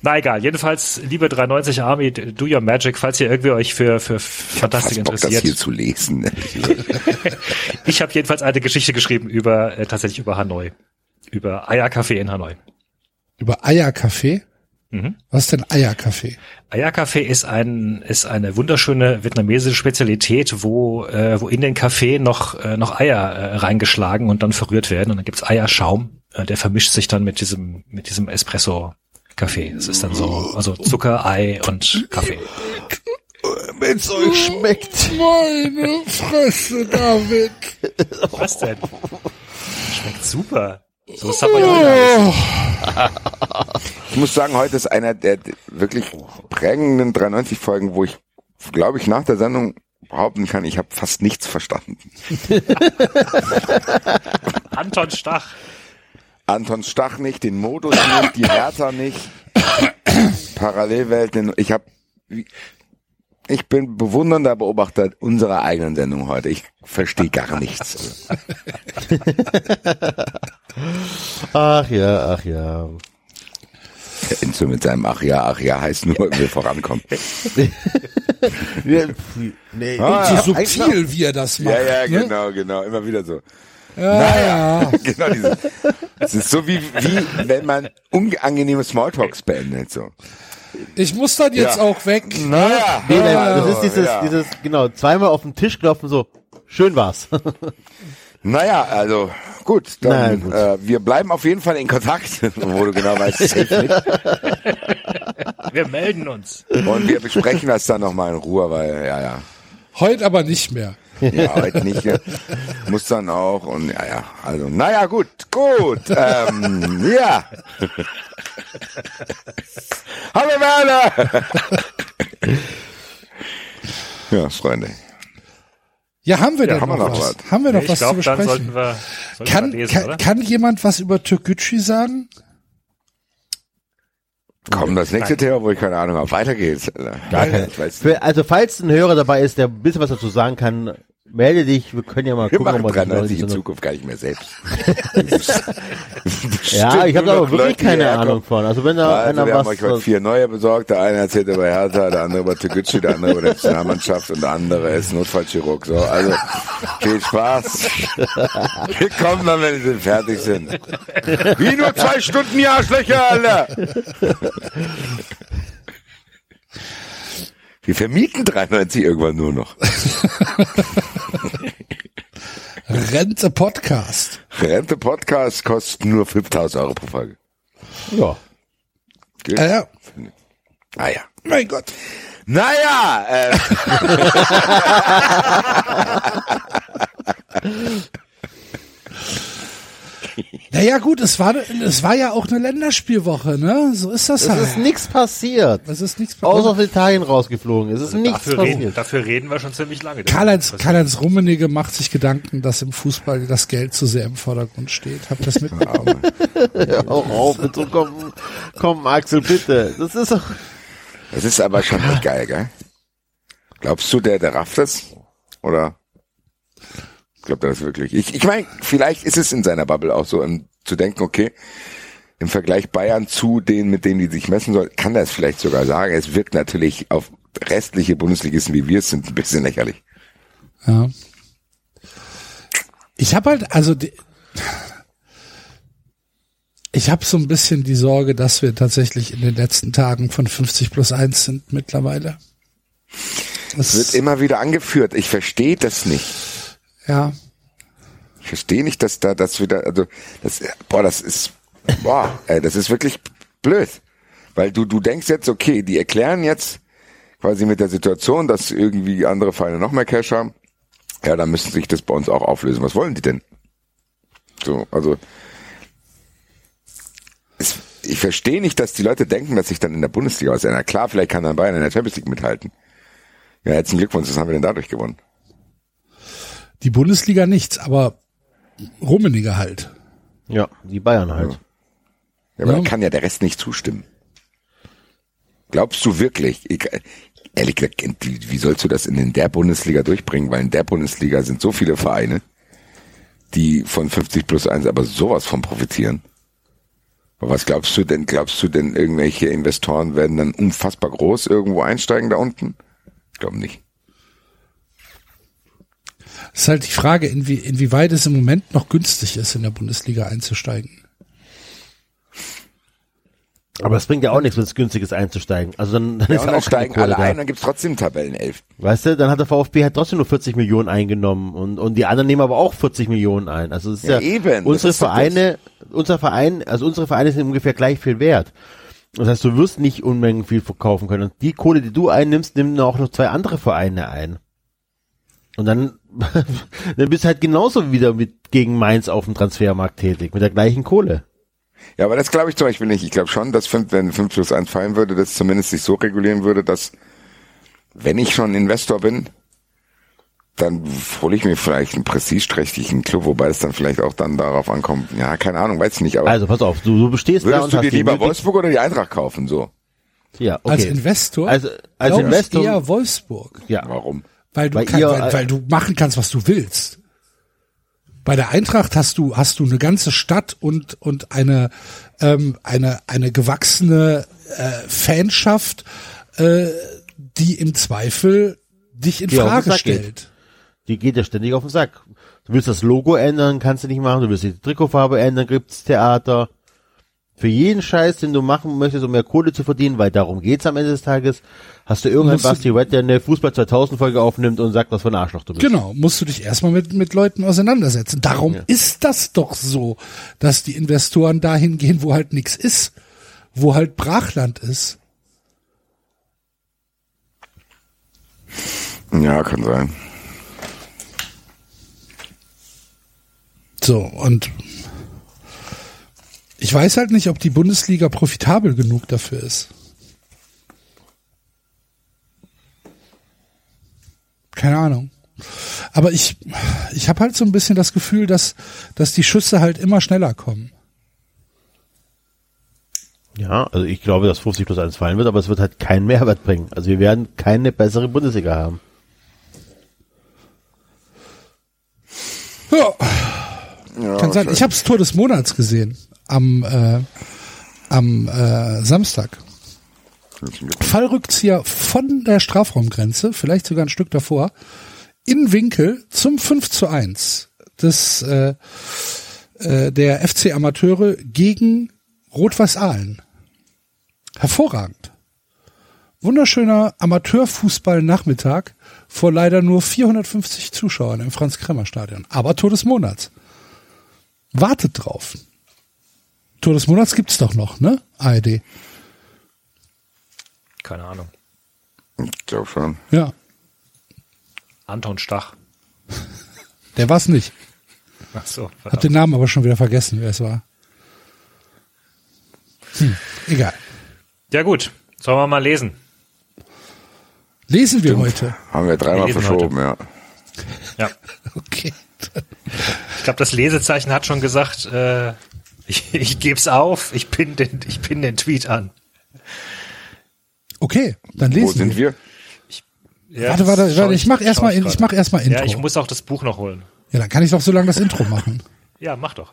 Na egal, jedenfalls, liebe 390 Army, do your magic, falls ihr irgendwie euch für, für Fantastik Bock, das hier interessiert. zu lesen. Ich habe jedenfalls eine Geschichte geschrieben über, äh, tatsächlich über Hanoi. Über Eierkaffee in Hanoi. Über Eierkaffee? Mhm. Was ist denn Eierkaffee? Eierkaffee ist ein ist eine wunderschöne vietnamesische Spezialität, wo äh, wo in den Kaffee noch äh, noch Eier äh, reingeschlagen und dann verrührt werden und dann gibt's Eierschaum, äh, der vermischt sich dann mit diesem mit diesem Espresso Kaffee. Es ist dann so also Zucker, Ei und Kaffee. Wenn's euch schmeckt. Meine Fresse, David. Was denn? Schmeckt super. So ist aber ja. Ich muss sagen, heute ist einer der wirklich prägenden 93 Folgen, wo ich, glaube ich, nach der Sendung behaupten kann, ich habe fast nichts verstanden. Anton Stach. Anton Stach nicht, den Modus nicht, die Hertha nicht, Parallelwelten. Ich habe, ich bin bewundernder Beobachter unserer eigenen Sendung heute. Ich verstehe gar nichts. Ach ja, ach ja. Der Enzo mit seinem Ach ja, ach ja heißt nur, wir vorankommen. Nee, Ah, Wie ja. subtil wie er das macht. Ja, ja, ne? genau, genau, immer wieder so. Ja, ja. genau diese. Es ist so wie, wie wenn man unangenehme Smalltalks beendet, so. Ich muss dann jetzt Ja. auch weg. Naja, Nee, nein, das ist dieses, ja. dieses, genau, zweimal auf den Tisch klopfen, so, schön war's. Naja, also gut, Na dann gut. Äh, wir bleiben auf jeden Fall in Kontakt, wo du genau weißt. Wir melden uns. Und wir besprechen das dann nochmal in Ruhe, weil, ja, ja, Heute aber nicht mehr. ja, heute nicht. ja. Muss dann auch und ja, ja, also, naja, gut, gut, ähm, ja. Hallo Werner! ja, Freunde. Ja, haben wir Ja, denn haben wir noch noch was? was? Haben wir noch ich was glaube, zu dann besprechen? sollten wir, sollten Kann, wir lesen, kann, oder? kann jemand was über Türkgücü sagen? Komm, das nächste Thema, wo ich keine Ahnung habe. Weiter geht's. Für, also falls ein Hörer dabei ist, der ein bisschen was dazu sagen kann, melde dich, wir können ja mal Wir gucken, machen ob wir 93 so in eine- Zukunft gar nicht mehr selbst. Ja, ich habe da aber wirklich Leute, keine. Ahnung von. Also wenn da Also einer wir haben was, euch heute vier neue besorgt. Der eine erzählt über Hertha, der andere über Tegucci, der andere über die Nationalmannschaft und der andere ist Notfallchirurg. So, also viel Spaß. Wir kommen dann, wenn sie fertig sind. Wie nur zwei Stunden, die Arschlöcher, Alter! Wir vermieten 93 irgendwann nur noch. Rente Podcast. Rente Podcast kostet nur 5000 Euro pro Folge. ja. Geht? Ja, ja. Ah ja. Mein Gott. Naja, äh, Naja, gut, es war, es war ja auch eine Länderspielwoche, ne? So ist das Es halt. ist nichts passiert. Es ist nichts Außer passiert. aus Italien rausgeflogen. Es ist nichts Dafür reden, passiert. dafür reden wir schon ziemlich lange. Karl-Heinz Karl Rummenigge macht sich Gedanken, dass im Fußball das Geld zu sehr im Vordergrund steht. Habt ihr das mitbekommen? Hör auch auf mit so komm, komm Axel, bitte. Das ist doch, das ist aber schon echt geil, gell? Glaubst du, der, der rafft das? Oder? Glaubt er das wirklich? Ich, ich meine, vielleicht ist es in seiner Bubble auch so, um zu denken, okay, im Vergleich Bayern zu denen, mit denen die sich messen soll, kann er es vielleicht sogar sagen. Es wirkt natürlich auf restliche Bundesligisten wie wir es sind ein bisschen lächerlich. Ja. Ich habe halt, also die, ich habe so ein bisschen die Sorge, dass wir tatsächlich in den letzten Tagen von 50 plus 1 sind mittlerweile. Es wird Das, immer wieder angeführt. Ich verstehe das nicht. Ja, Ich verstehe nicht, dass da das wieder, also das, boah, das ist, boah, ey, das ist wirklich blöd, weil du du denkst jetzt, okay, die erklären jetzt quasi mit der Situation, dass irgendwie andere Vereine noch mehr Cash haben, ja, dann müssen sich das bei uns auch auflösen. Was wollen die denn? So, also es, ich verstehe nicht, dass die Leute denken, dass sich dann in der Bundesliga was ändert. Klar, vielleicht kann dann Bayern in der Champions League mithalten. Ja, herzlichen Glückwunsch, was haben wir denn dadurch gewonnen? Die Bundesliga nichts, aber Rummenigge halt. ja, die Bayern halt. Ja, aber Ja. da kann ja der Rest nicht zustimmen. Glaubst du wirklich, ich, ehrlich gesagt, wie, wie sollst du das in, in der Bundesliga durchbringen? Weil in der Bundesliga sind so viele Vereine, die von 50 plus 1 aber sowas von profitieren. Aber was glaubst du denn? Glaubst du denn, irgendwelche Investoren werden dann unfassbar groß irgendwo einsteigen da unten? Ich glaube nicht. Es ist halt die Frage, inwie, inwieweit es im Moment noch günstig ist, in der Bundesliga einzusteigen. Aber es bringt ja auch nichts, wenn es günstig ist einzusteigen. Also dann, dann Ja, ist und ja dann auch keine steigen alle da. ein, dann gibt's trotzdem Tabellenelf. Weißt du, dann hat der VfB halt trotzdem nur 40 Millionen eingenommen und, und die anderen nehmen aber auch 40 Millionen ein. Also es ist Ja, ja, eben, das unsere Vereine, unser Verein, also unsere Vereine sind ungefähr gleich viel wert. Das heißt, du wirst nicht Unmengen viel verkaufen können. Und die Kohle, die du einnimmst, nehmen auch noch zwei andere Vereine ein. Und dann, dann bist du halt genauso wieder mit gegen Mainz auf dem Transfermarkt tätig, mit der gleichen Kohle. Ja, aber das glaube ich zum Beispiel nicht. Ich glaube schon, dass fünf, wenn 5 plus 1 fallen würde, das zumindest sich so regulieren würde, dass wenn ich schon Investor bin, dann hole ich mir vielleicht einen prestigeträchtigen Club, wobei es dann vielleicht auch dann darauf ankommt. Ja, keine Ahnung, weiß nicht, aber Also pass auf, du, du bestehst da würdest und du hast dir die lieber Wolfsburg oder die Eintracht kaufen? So. Ja, okay. Als Investor? Also, als glaub ich Investor, eher Wolfsburg. ja. Warum? Weil du, Weil kann, ihr, weil, äh, weil du machen kannst, was du willst. Bei der Eintracht hast du hast du eine ganze Stadt und und eine ähm, eine eine gewachsene äh, Fanschaft, äh, die im Zweifel dich in Die Frage geht. stellt. Die geht ja ständig auf den Sack. Du willst das Logo ändern, kannst du nicht machen. Du willst die Trikotfarbe ändern, gibt's Theater. Für jeden Scheiß, den du machen möchtest, um mehr Kohle zu verdienen, weil darum geht's am Ende des Tages, hast du irgendeinen Basti Red, der eine Fußball 2000 Folge aufnimmt und sagt, was für ein Arschloch du bist. Genau, musst du dich erstmal mit mit Leuten auseinandersetzen. Darum ist das doch so, dass die Investoren dahin gehen, wo halt nichts ist, wo halt Brachland ist. Ja, kann sein. So, und ich weiß halt nicht, ob die Bundesliga profitabel genug dafür ist. Keine Ahnung. Aber ich, ich habe halt so ein bisschen das Gefühl, dass, dass die Schüsse halt immer schneller kommen. Ja, also ich glaube, dass 50 plus 1 fallen wird, aber es wird halt keinen Mehrwert bringen. Also wir werden keine bessere Bundesliga haben. Ja, Ja, kann sein. Ich habe das Tor des Monats gesehen am äh, am äh, Samstag. Fallrückzieher von der Strafraumgrenze, vielleicht sogar ein Stück davor, in Winkel zum 5 zu 1 des äh, äh, der FC Amateure gegen Rot-Weiß Aalen. Hervorragend. Wunderschöner Amateurfußball-Nachmittag vor leider nur 450 Zuschauern im Franz-Kremmer-Stadion. Aber Tor des Monats. Wartet drauf. Tor des Monats gibt's doch noch, ne? ARD. Keine Ahnung. Ich glaube schon. Ja, Anton Stach. der war's nicht. Ach so. Hab den Namen aber schon wieder vergessen, wer es war. Hm, egal. Ja gut, sollen wir mal lesen. Lesen wir heute. Haben wir dreimal Wir verschoben, ja. Ja. Okay. Ich glaube, das Lesezeichen hat schon gesagt, äh, ich, ich geb's auf, ich pin den, ich pin den Tweet an. Okay, dann lesen Wo sind wir? Ja, Warte, warte, warte, ich mach schau erstmal, ich gerade. mach erstmal Intro. Ja, ich muss auch das Buch noch holen. ja, dann kann ich doch so lange das Intro machen. Ja, mach doch.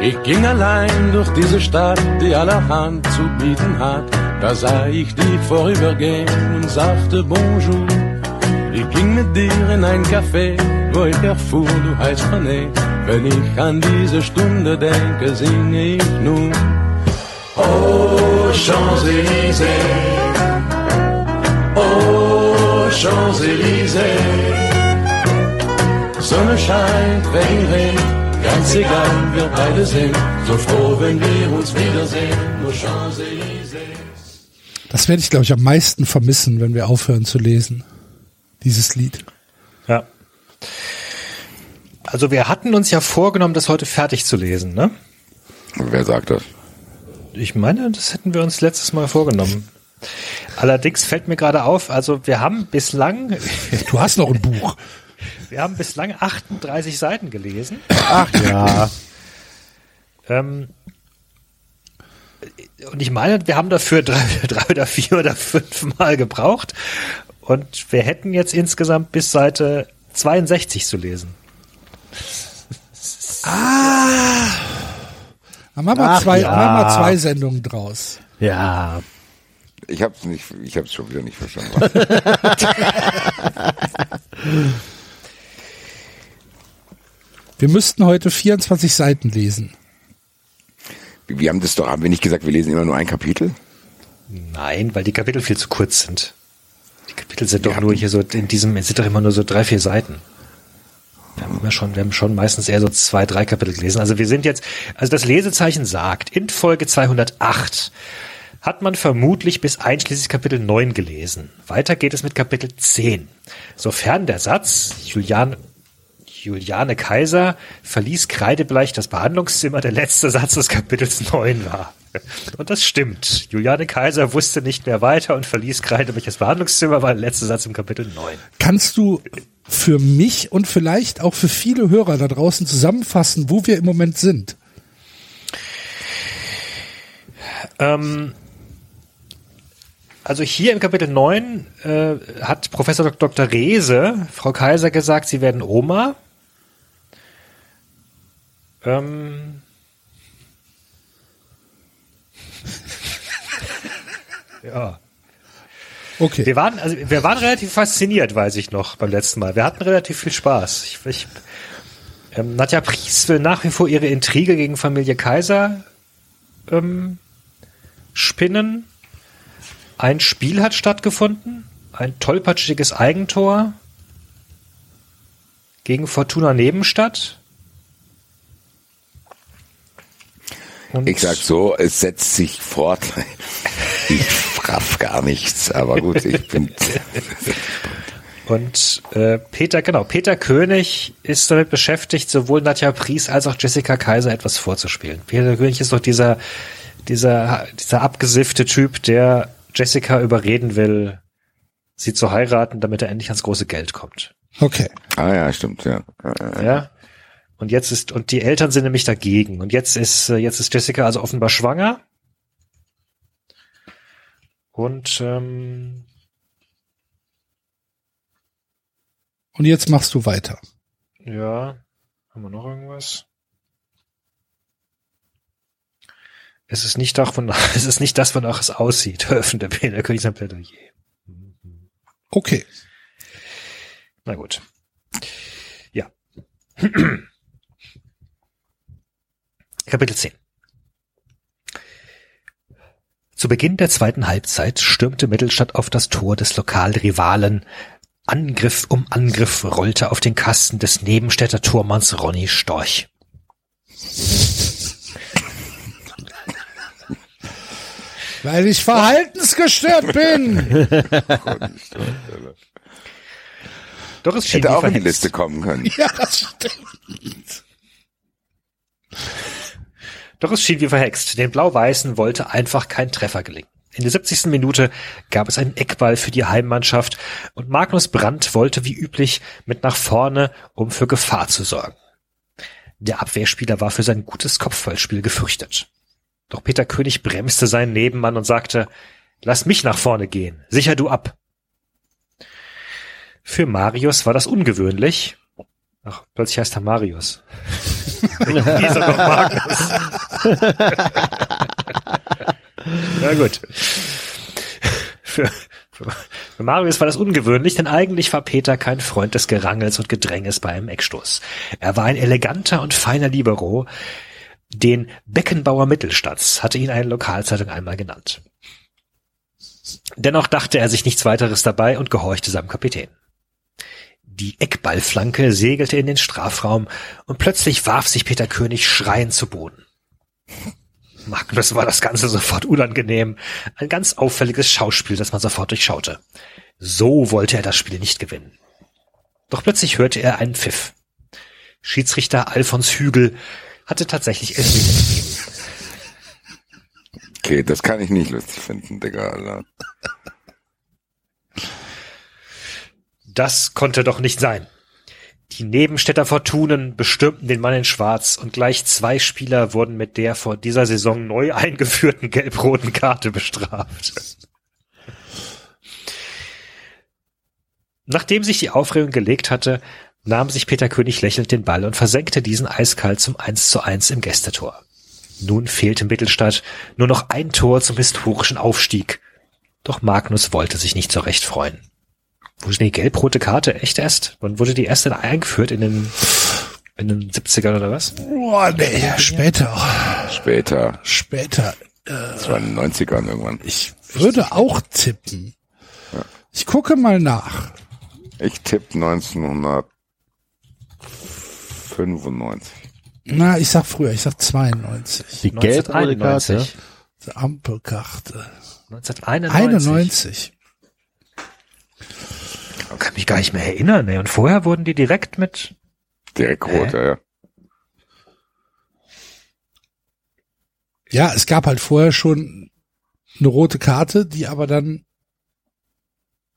Ich ging allein durch diese Stadt, die allerhand zu bieten hat. Da sah ich dich vorübergehen und sagte Bonjour. Ich ging mit dir in ein Café, wo ich erfuhr, du heißt René. Wenn ich an diese Stunde denke, singe ich nun. Oh, Champs-Élysées. Oh, Champs-Élysées. Sonne scheint, Regen regnet, ganz egal, wir beide sind so froh, wenn wir uns wiedersehen. Nur Champs-Élysées. Das werde ich, glaube ich, am meisten vermissen, wenn wir aufhören zu lesen. Dieses Lied. Ja. Also wir hatten uns ja vorgenommen, das heute fertig zu lesen, ne? Wer sagt das? Ich meine, das hätten wir uns letztes Mal vorgenommen. Allerdings fällt mir gerade auf, also wir haben bislang, Du hast noch ein Buch. wir haben bislang 38 Seiten gelesen. Ach ja. Ähm, und ich meine, wir haben dafür drei, drei oder vier oder fünf Mal gebraucht. Und wir hätten jetzt insgesamt bis Seite 62 zu lesen. Dann machen wir, Ach zwei, ja. machen wir zwei Sendungen draus. Ja. Ich hab's nicht, ich hab's schon wieder nicht verstanden. Wir müssten heute 24 Seiten lesen. Wir haben das doch, haben wir nicht gesagt, wir lesen immer nur ein Kapitel? Nein, weil die Kapitel viel zu kurz sind. Die Kapitel sind doch Ja. nur hier so, in diesem, es sind doch immer nur so drei, vier Seiten. Wir haben immer schon, wir haben schon meistens eher so zwei, drei Kapitel gelesen. Also wir sind jetzt, also das Lesezeichen sagt, in Folge 208 hat man vermutlich bis einschließlich Kapitel 9 gelesen. Weiter geht es mit Kapitel 10. Sofern der Satz, Julian, Juliane Kaiser verließ kreidebleich das Behandlungszimmer, der letzte Satz des Kapitels 9 war. Und das stimmt. Juliane Kaiser wusste nicht mehr weiter und verließ kreidebleich das Behandlungszimmer, war der letzte Satz im Kapitel 9. Kannst du für mich und vielleicht auch für viele Hörer da draußen zusammenfassen, wo wir im Moment sind? Ähm, also hier im Kapitel 9 äh, hat Professor Dr. Rehse, Frau Kaiser, gesagt, sie werden Oma. Ähm, ja. Okay. Wir waren, also wir waren relativ fasziniert, weiß ich noch, beim letzten Mal. Wir hatten relativ viel Spaß. Ich, ich, ähm, Nadja Pries will nach wie vor ihre Intrige gegen Familie Kaiser ähm, spinnen. Ein Spiel hat stattgefunden, ein tollpatschiges Eigentor gegen Fortuna Nebenstadt. Und Ich sag so, es setzt sich fort. Ich raff gar nichts, aber gut, ich bin. Und äh, Peter, genau, Peter König ist damit beschäftigt, sowohl Nadja Pries als auch Jessica Kaiser etwas vorzuspielen. Peter König ist doch dieser, dieser, dieser abgesiffte Typ, der Jessica überreden will, sie zu heiraten, damit er endlich ans große Geld kommt. Okay. Ah ja, stimmt, ja. Ja. Und jetzt ist, und die Eltern sind nämlich dagegen. Und jetzt ist, äh, jetzt ist Jessica also offenbar schwanger. Und ähm, Und jetzt machst du weiter. ja, haben wir noch irgendwas? Es ist nicht das, von, es ist nicht das, wonach es aussieht, öffnet der Peter König sein Plädoyer. Okay. Na gut. Ja. Kapitel 10. Zu Beginn der zweiten Halbzeit stürmte Mittelstadt auf das Tor des Lokalrivalen. Angriff um Angriff rollte auf den Kasten des Nebenstädter Tormanns Ronny Storch. Weil ich verhaltensgestört bin. Doch es schien Hätte auch in die verhext. Liste kommen können. ja, das stimmt. Doch es schien wie verhext. Den Blau-Weißen wollte einfach kein Treffer gelingen. In der 70. Minute gab es einen Eckball für die Heimmannschaft und Magnus Brandt wollte wie üblich mit nach vorne, um für Gefahr zu sorgen. Der Abwehrspieler war für sein gutes Kopfballspiel gefürchtet. Doch Peter König bremste seinen Nebenmann und sagte, lass mich nach vorne gehen, sicher du ab. Für Marius war das ungewöhnlich. Ach, plötzlich heißt er Marius. Dieser doch Magnus. Na gut. Für, für, für Marius war das ungewöhnlich, denn eigentlich war Peter kein Freund des Gerangels und Gedränges bei einem Eckstoß. Er war ein eleganter und feiner Libero. Den Beckenbauer Mittelstatz hatte ihn eine Lokalzeitung einmal genannt. Dennoch dachte er sich nichts weiteres dabei und gehorchte seinem Kapitän. Die Eckballflanke segelte in den Strafraum und plötzlich warf sich Peter König schreiend zu Boden. Magnus war das Ganze sofort unangenehm. Ein ganz auffälliges Schauspiel, das man sofort durchschaute. So wollte er das Spiel nicht gewinnen. Doch plötzlich hörte er einen Pfiff. Schiedsrichter Alfons Hügel hatte tatsächlich Elfmeter gegeben. Okay, das kann ich nicht lustig finden, Digga. Alter. Das konnte doch nicht sein. Die Nebenstädter Fortunen bestürmten den Mann in Schwarz und gleich zwei Spieler wurden mit der vor dieser Saison neu eingeführten gelb-roten Karte bestraft. Nachdem sich die Aufregung gelegt hatte, nahm sich Peter König lächelnd den Ball und versenkte diesen eiskalt zum 1 zu 1 im Gästetor. Nun fehlte Mittelstadt nur noch ein Tor zum historischen Aufstieg. Doch Magnus wollte sich nicht so recht freuen. Wo ist denn die gelb-rote Karte? Echt erst? Wann wurde die erst denn eingeführt? In den, in den 70ern oder was? Boah, nee, später. Später. Später. Das war in den 90ern irgendwann. Ich würde auch tippen. Ich gucke mal nach. Ich tippe 1995. Na, ich sag früher, ich sag 92. Die gelb-rote Karte. 1991. Die Ampelkarte. 1991. 91. Ich kann mich gar nicht mehr erinnern. Ey. Und vorher wurden die direkt mit... Direkt rot, ja, ja. Ja, es gab halt vorher schon eine rote Karte, die aber dann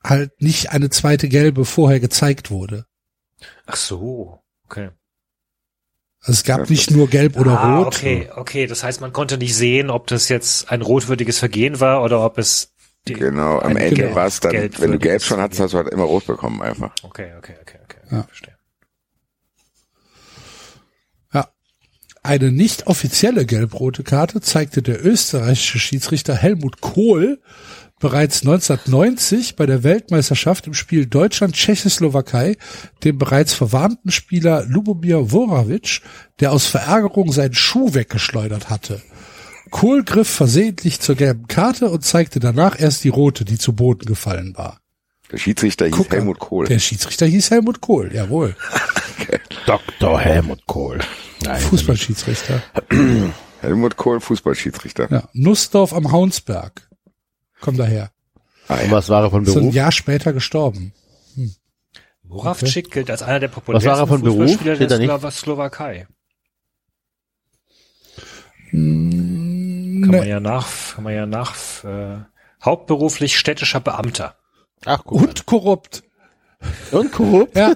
halt nicht eine zweite gelbe vorher gezeigt wurde. Ach so, okay. Also es gab nicht nur gelb oder ah, rot. okay, okay. Das heißt, man konnte nicht sehen, ob das jetzt ein rotwürdiges Vergehen war oder ob es... Die, Genau, am Ende gelb- war es dann, wenn du gelb schon hattest, hast du halt immer rot bekommen einfach. Okay, okay, okay, okay. Ja. Verstehe. Ja. Eine nicht offizielle gelb-rote Karte zeigte der österreichische Schiedsrichter Helmut Kohl bereits 1990 bei der Weltmeisterschaft im Spiel Deutschland-Tschechoslowakei dem bereits verwarnten Spieler Lubomir Vorovic, der aus Verärgerung seinen Schuh weggeschleudert hatte. Kohl griff versehentlich zur gelben Karte und zeigte danach erst die rote, die zu Boden gefallen war. Der Schiedsrichter hieß Guck. Helmut Kohl. Der Schiedsrichter hieß Helmut Kohl, jawohl. Dr. Helmut Kohl. Nein. Fußballschiedsrichter. Helmut Kohl, Fußballschiedsrichter. Ja, Nussdorf am Haunsberg. Komm daher. Ah, ja. was war er von Ist ein Beruf? Jahr später gestorben. Moravcik gilt als einer der Was war er populärsten von Beruf? Der Slowakei. Hm, Kann man ne, ja nach, kann man ja nach, äh, hauptberuflich städtischer Beamter. Ach, mal. und korrupt. Und korrupt? Ja.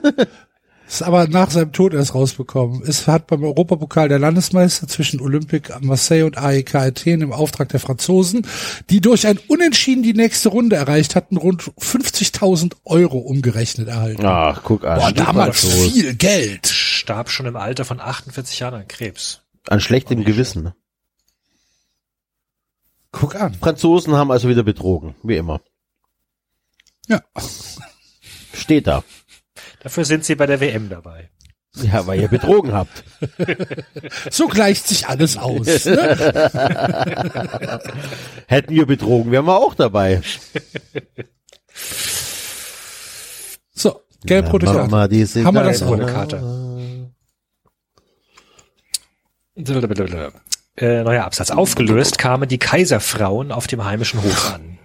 Ist aber nach seinem Tod erst rausbekommen. Es hat beim Europapokal der Landesmeister zwischen Olympique Marseille und AEK Athen im Auftrag der Franzosen, die durch ein Unentschieden die nächste Runde erreicht hatten, rund 50.000 Euro umgerechnet erhalten. Ach, guck an. Boah, damals viel Geld. Starb schon im Alter von 48 Jahren an Krebs. An schlechtem Gewissen. Guck an. Franzosen haben also wieder betrogen, wie immer. Ja. Steht da. Dafür sind sie bei der WM dabei. Ja, weil ihr betrogen habt. So gleicht sich alles aus. Ne? Hätten wir betrogen, wären wir auch dabei. So, gelb-rote Mach Karte. mal diese Haben wir das auch? Karte. Äh, neuer Absatz. Aufgelöst kamen die Kaiserfrauen auf dem heimischen Hof an.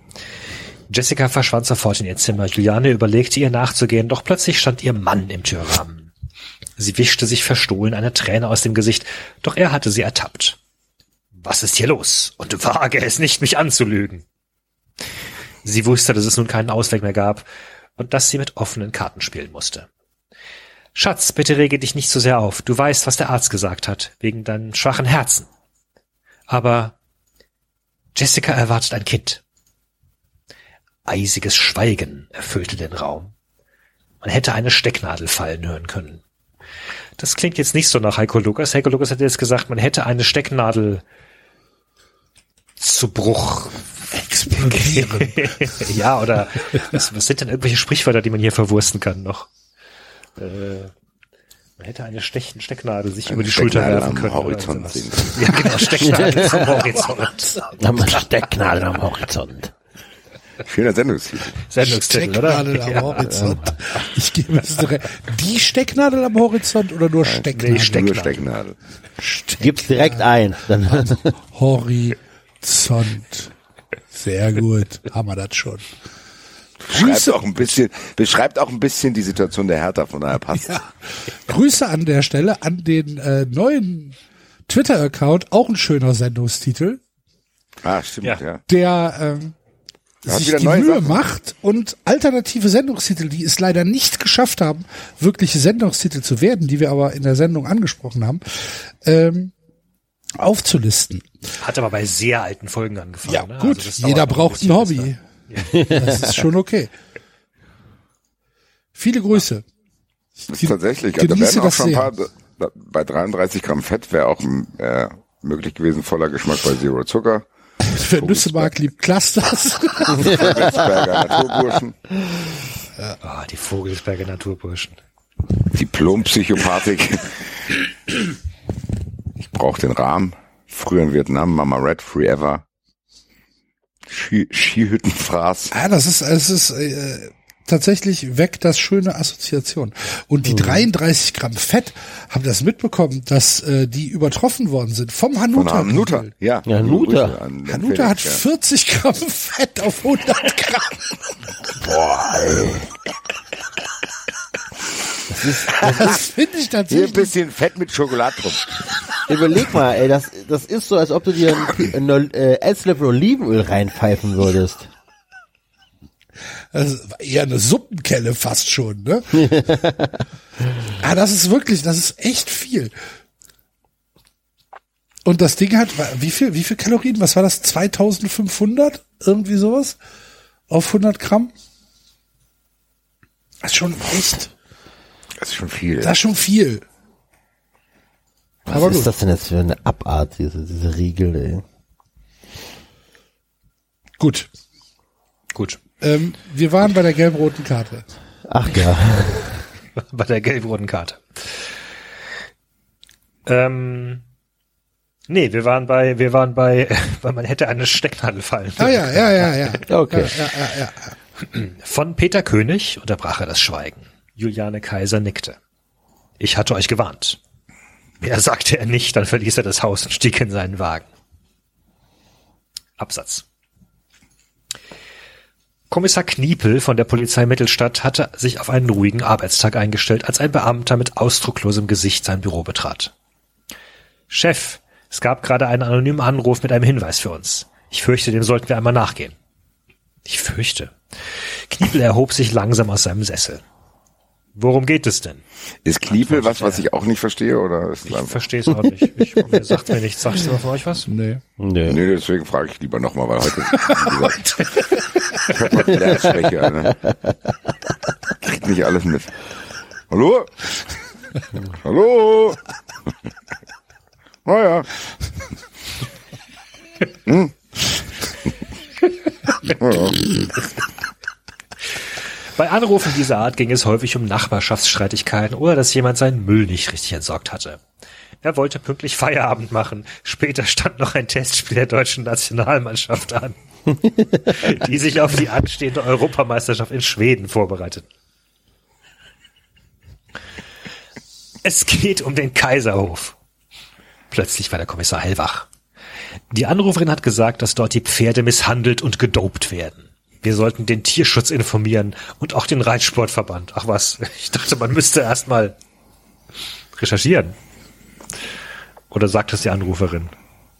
Jessica verschwand sofort in ihr Zimmer. Juliane überlegte ihr nachzugehen, doch plötzlich stand ihr Mann im Türrahmen. Sie wischte sich verstohlen eine Träne aus dem Gesicht, doch er hatte sie ertappt. Was ist hier los? Und wage es nicht, mich anzulügen. Sie wusste, dass es nun keinen Ausweg mehr gab und dass sie mit offenen Karten spielen musste. Schatz, bitte rege dich nicht so sehr auf. Du weißt, was der Arzt gesagt hat, wegen deinem schwachen Herzen. Aber Jessica erwartet ein Kind. Eisiges Schweigen erfüllte den Raum. Man hätte eine Stecknadel fallen hören können. Das klingt jetzt nicht so nach Heiko Lukas. Heiko Lukas hat jetzt gesagt, man hätte eine Stecknadel zu Bruch Explodieren. ja, oder was, was sind denn irgendwelche Sprichwörter, die man hier verwursten kann noch? Äh, man hätte eine Stech Stecknadel sich über die Schulter Stecknadel werfen am können. oder Horizont sehen. Ja, genau, Stecknadel am Horizont. Stecknadel am Horizont. Schöner Sendungstitel. Sendungstitel, oder? Stecknadel am Ja. Horizont. Ich gebe es direkt. Die Stecknadel am Horizont oder nur Stecknadel? nee, Steck- Nur Stecknadel. Stecknadel. Gibt's direkt ein. Dann Horizont. Sehr gut. Haben wir das schon. Beschreibt auch ein bisschen, beschreibt auch ein bisschen die Situation der Hertha, von daher passt. Ja. Grüße an der Stelle an den äh, neuen Twitter-Account, auch ein schöner Sendungstitel, Ah, stimmt, Ja. ja. der ähm, sich die Mühe Sachen. macht und alternative Sendungstitel, die es leider nicht geschafft haben, wirkliche Sendungstitel zu werden, die wir aber in der Sendung angesprochen haben, ähm, aufzulisten. Hat aber bei sehr alten Folgen angefangen. Ja, ne? gut. Also das dauert Jeder braucht ein bisschen, Hobby. Das ist schon okay. Viele Grüße. Tatsächlich, also da genieße werden auch das schon ein paar, da- bei 33 Gramm Fett wäre auch äh, möglich gewesen, voller Geschmack bei Zero Zucker. Wer Nüsse mag, liebt Clusters. Witzberger Naturburschen, Ah, die Vogelsberger Naturburschen. Diplompsychopathik. Ich brauche den Rahmen. Früher in Vietnam, Mama Red, Free Ever. Ski Skihüttenfraß. Ja, das ist, es ist äh, tatsächlich weg das schöne Assoziation. Und die 33 Gramm Fett, haben das mitbekommen, dass äh, die übertroffen worden sind vom Von Hanuta. Hanuta. Ja, Ja, Hanuta. Hanuta hat Felix, ja. 40 Gramm Fett auf 100 Gramm. Das finde ich Hier ein tatsächlich. bisschen Fett mit Schokolade drauf. Überleg mal, ey, das, das ist so, als ob du dir ein, ein äh, Esslöffel Olivenöl reinpfeifen würdest. Das ist eher eine Suppenkelle fast schon, ne? ah, das ist wirklich, das ist echt viel. Und das Ding hat, wie viel, wie viel Kalorien? Was war das? 2500? Irgendwie sowas? Auf 100 Gramm? Das ist schon echt, Das ist schon viel. das ist schon viel. Was Aber ist gut. das denn jetzt für eine Abart, diese, diese Riegel, ey? Gut. Gut. Ähm, wir waren bei der gelb-roten Karte. Ach ja. Bei der gelb-roten Karte. Ähm, nee, wir waren bei, wir waren bei, weil man hätte eine Stecknadel fallen. Ah ja, ja, ja, ja. Okay. Ja, ja, ja, ja. Von Peter König unterbrach er das Schweigen. Juliane Kaiser nickte. Ich hatte euch gewarnt. Mehr sagte er nicht, dann verließ er das Haus und stieg in seinen Wagen. Absatz. Kommissar Kniepel von der Polizei Mittelstadt hatte sich auf einen ruhigen Arbeitstag eingestellt, als ein Beamter mit ausdrucklosem Gesicht sein Büro betrat. Chef, es gab gerade einen anonymen Anruf mit einem Hinweis für uns. Ich fürchte, dem sollten wir einmal nachgehen. Ich fürchte. Kniepel erhob sich langsam aus seinem Sessel. Worum geht es denn? Ist Kniepel was, was ich auch nicht verstehe, oder ist Ich verstehe es auch nicht. Ich, mir sagt mir nichts. Sagt ihr von euch was? Nee. Nee. Nee, deswegen frage ich lieber nochmal, weil heute, ich hab heute Lernschwäche, ne? Kriegt nicht alles mit. Hallo? Hallo? Naja. Hm? Ja. Bei Anrufen dieser Art ging es häufig um Nachbarschaftsstreitigkeiten oder dass jemand seinen Müll nicht richtig entsorgt hatte. Er wollte pünktlich Feierabend machen. Später stand noch ein Testspiel der deutschen Nationalmannschaft an, die sich auf die anstehende Europameisterschaft in Schweden vorbereitet. Es geht um den Kaiserhof. Plötzlich war der Kommissar hellwach. Die Anruferin hat gesagt, dass dort die Pferde misshandelt und gedopt werden. Wir sollten den Tierschutz informieren und auch den Reitsportverband. Ach was, ich dachte, man müsste erst mal recherchieren. Oder sagt es die Anruferin?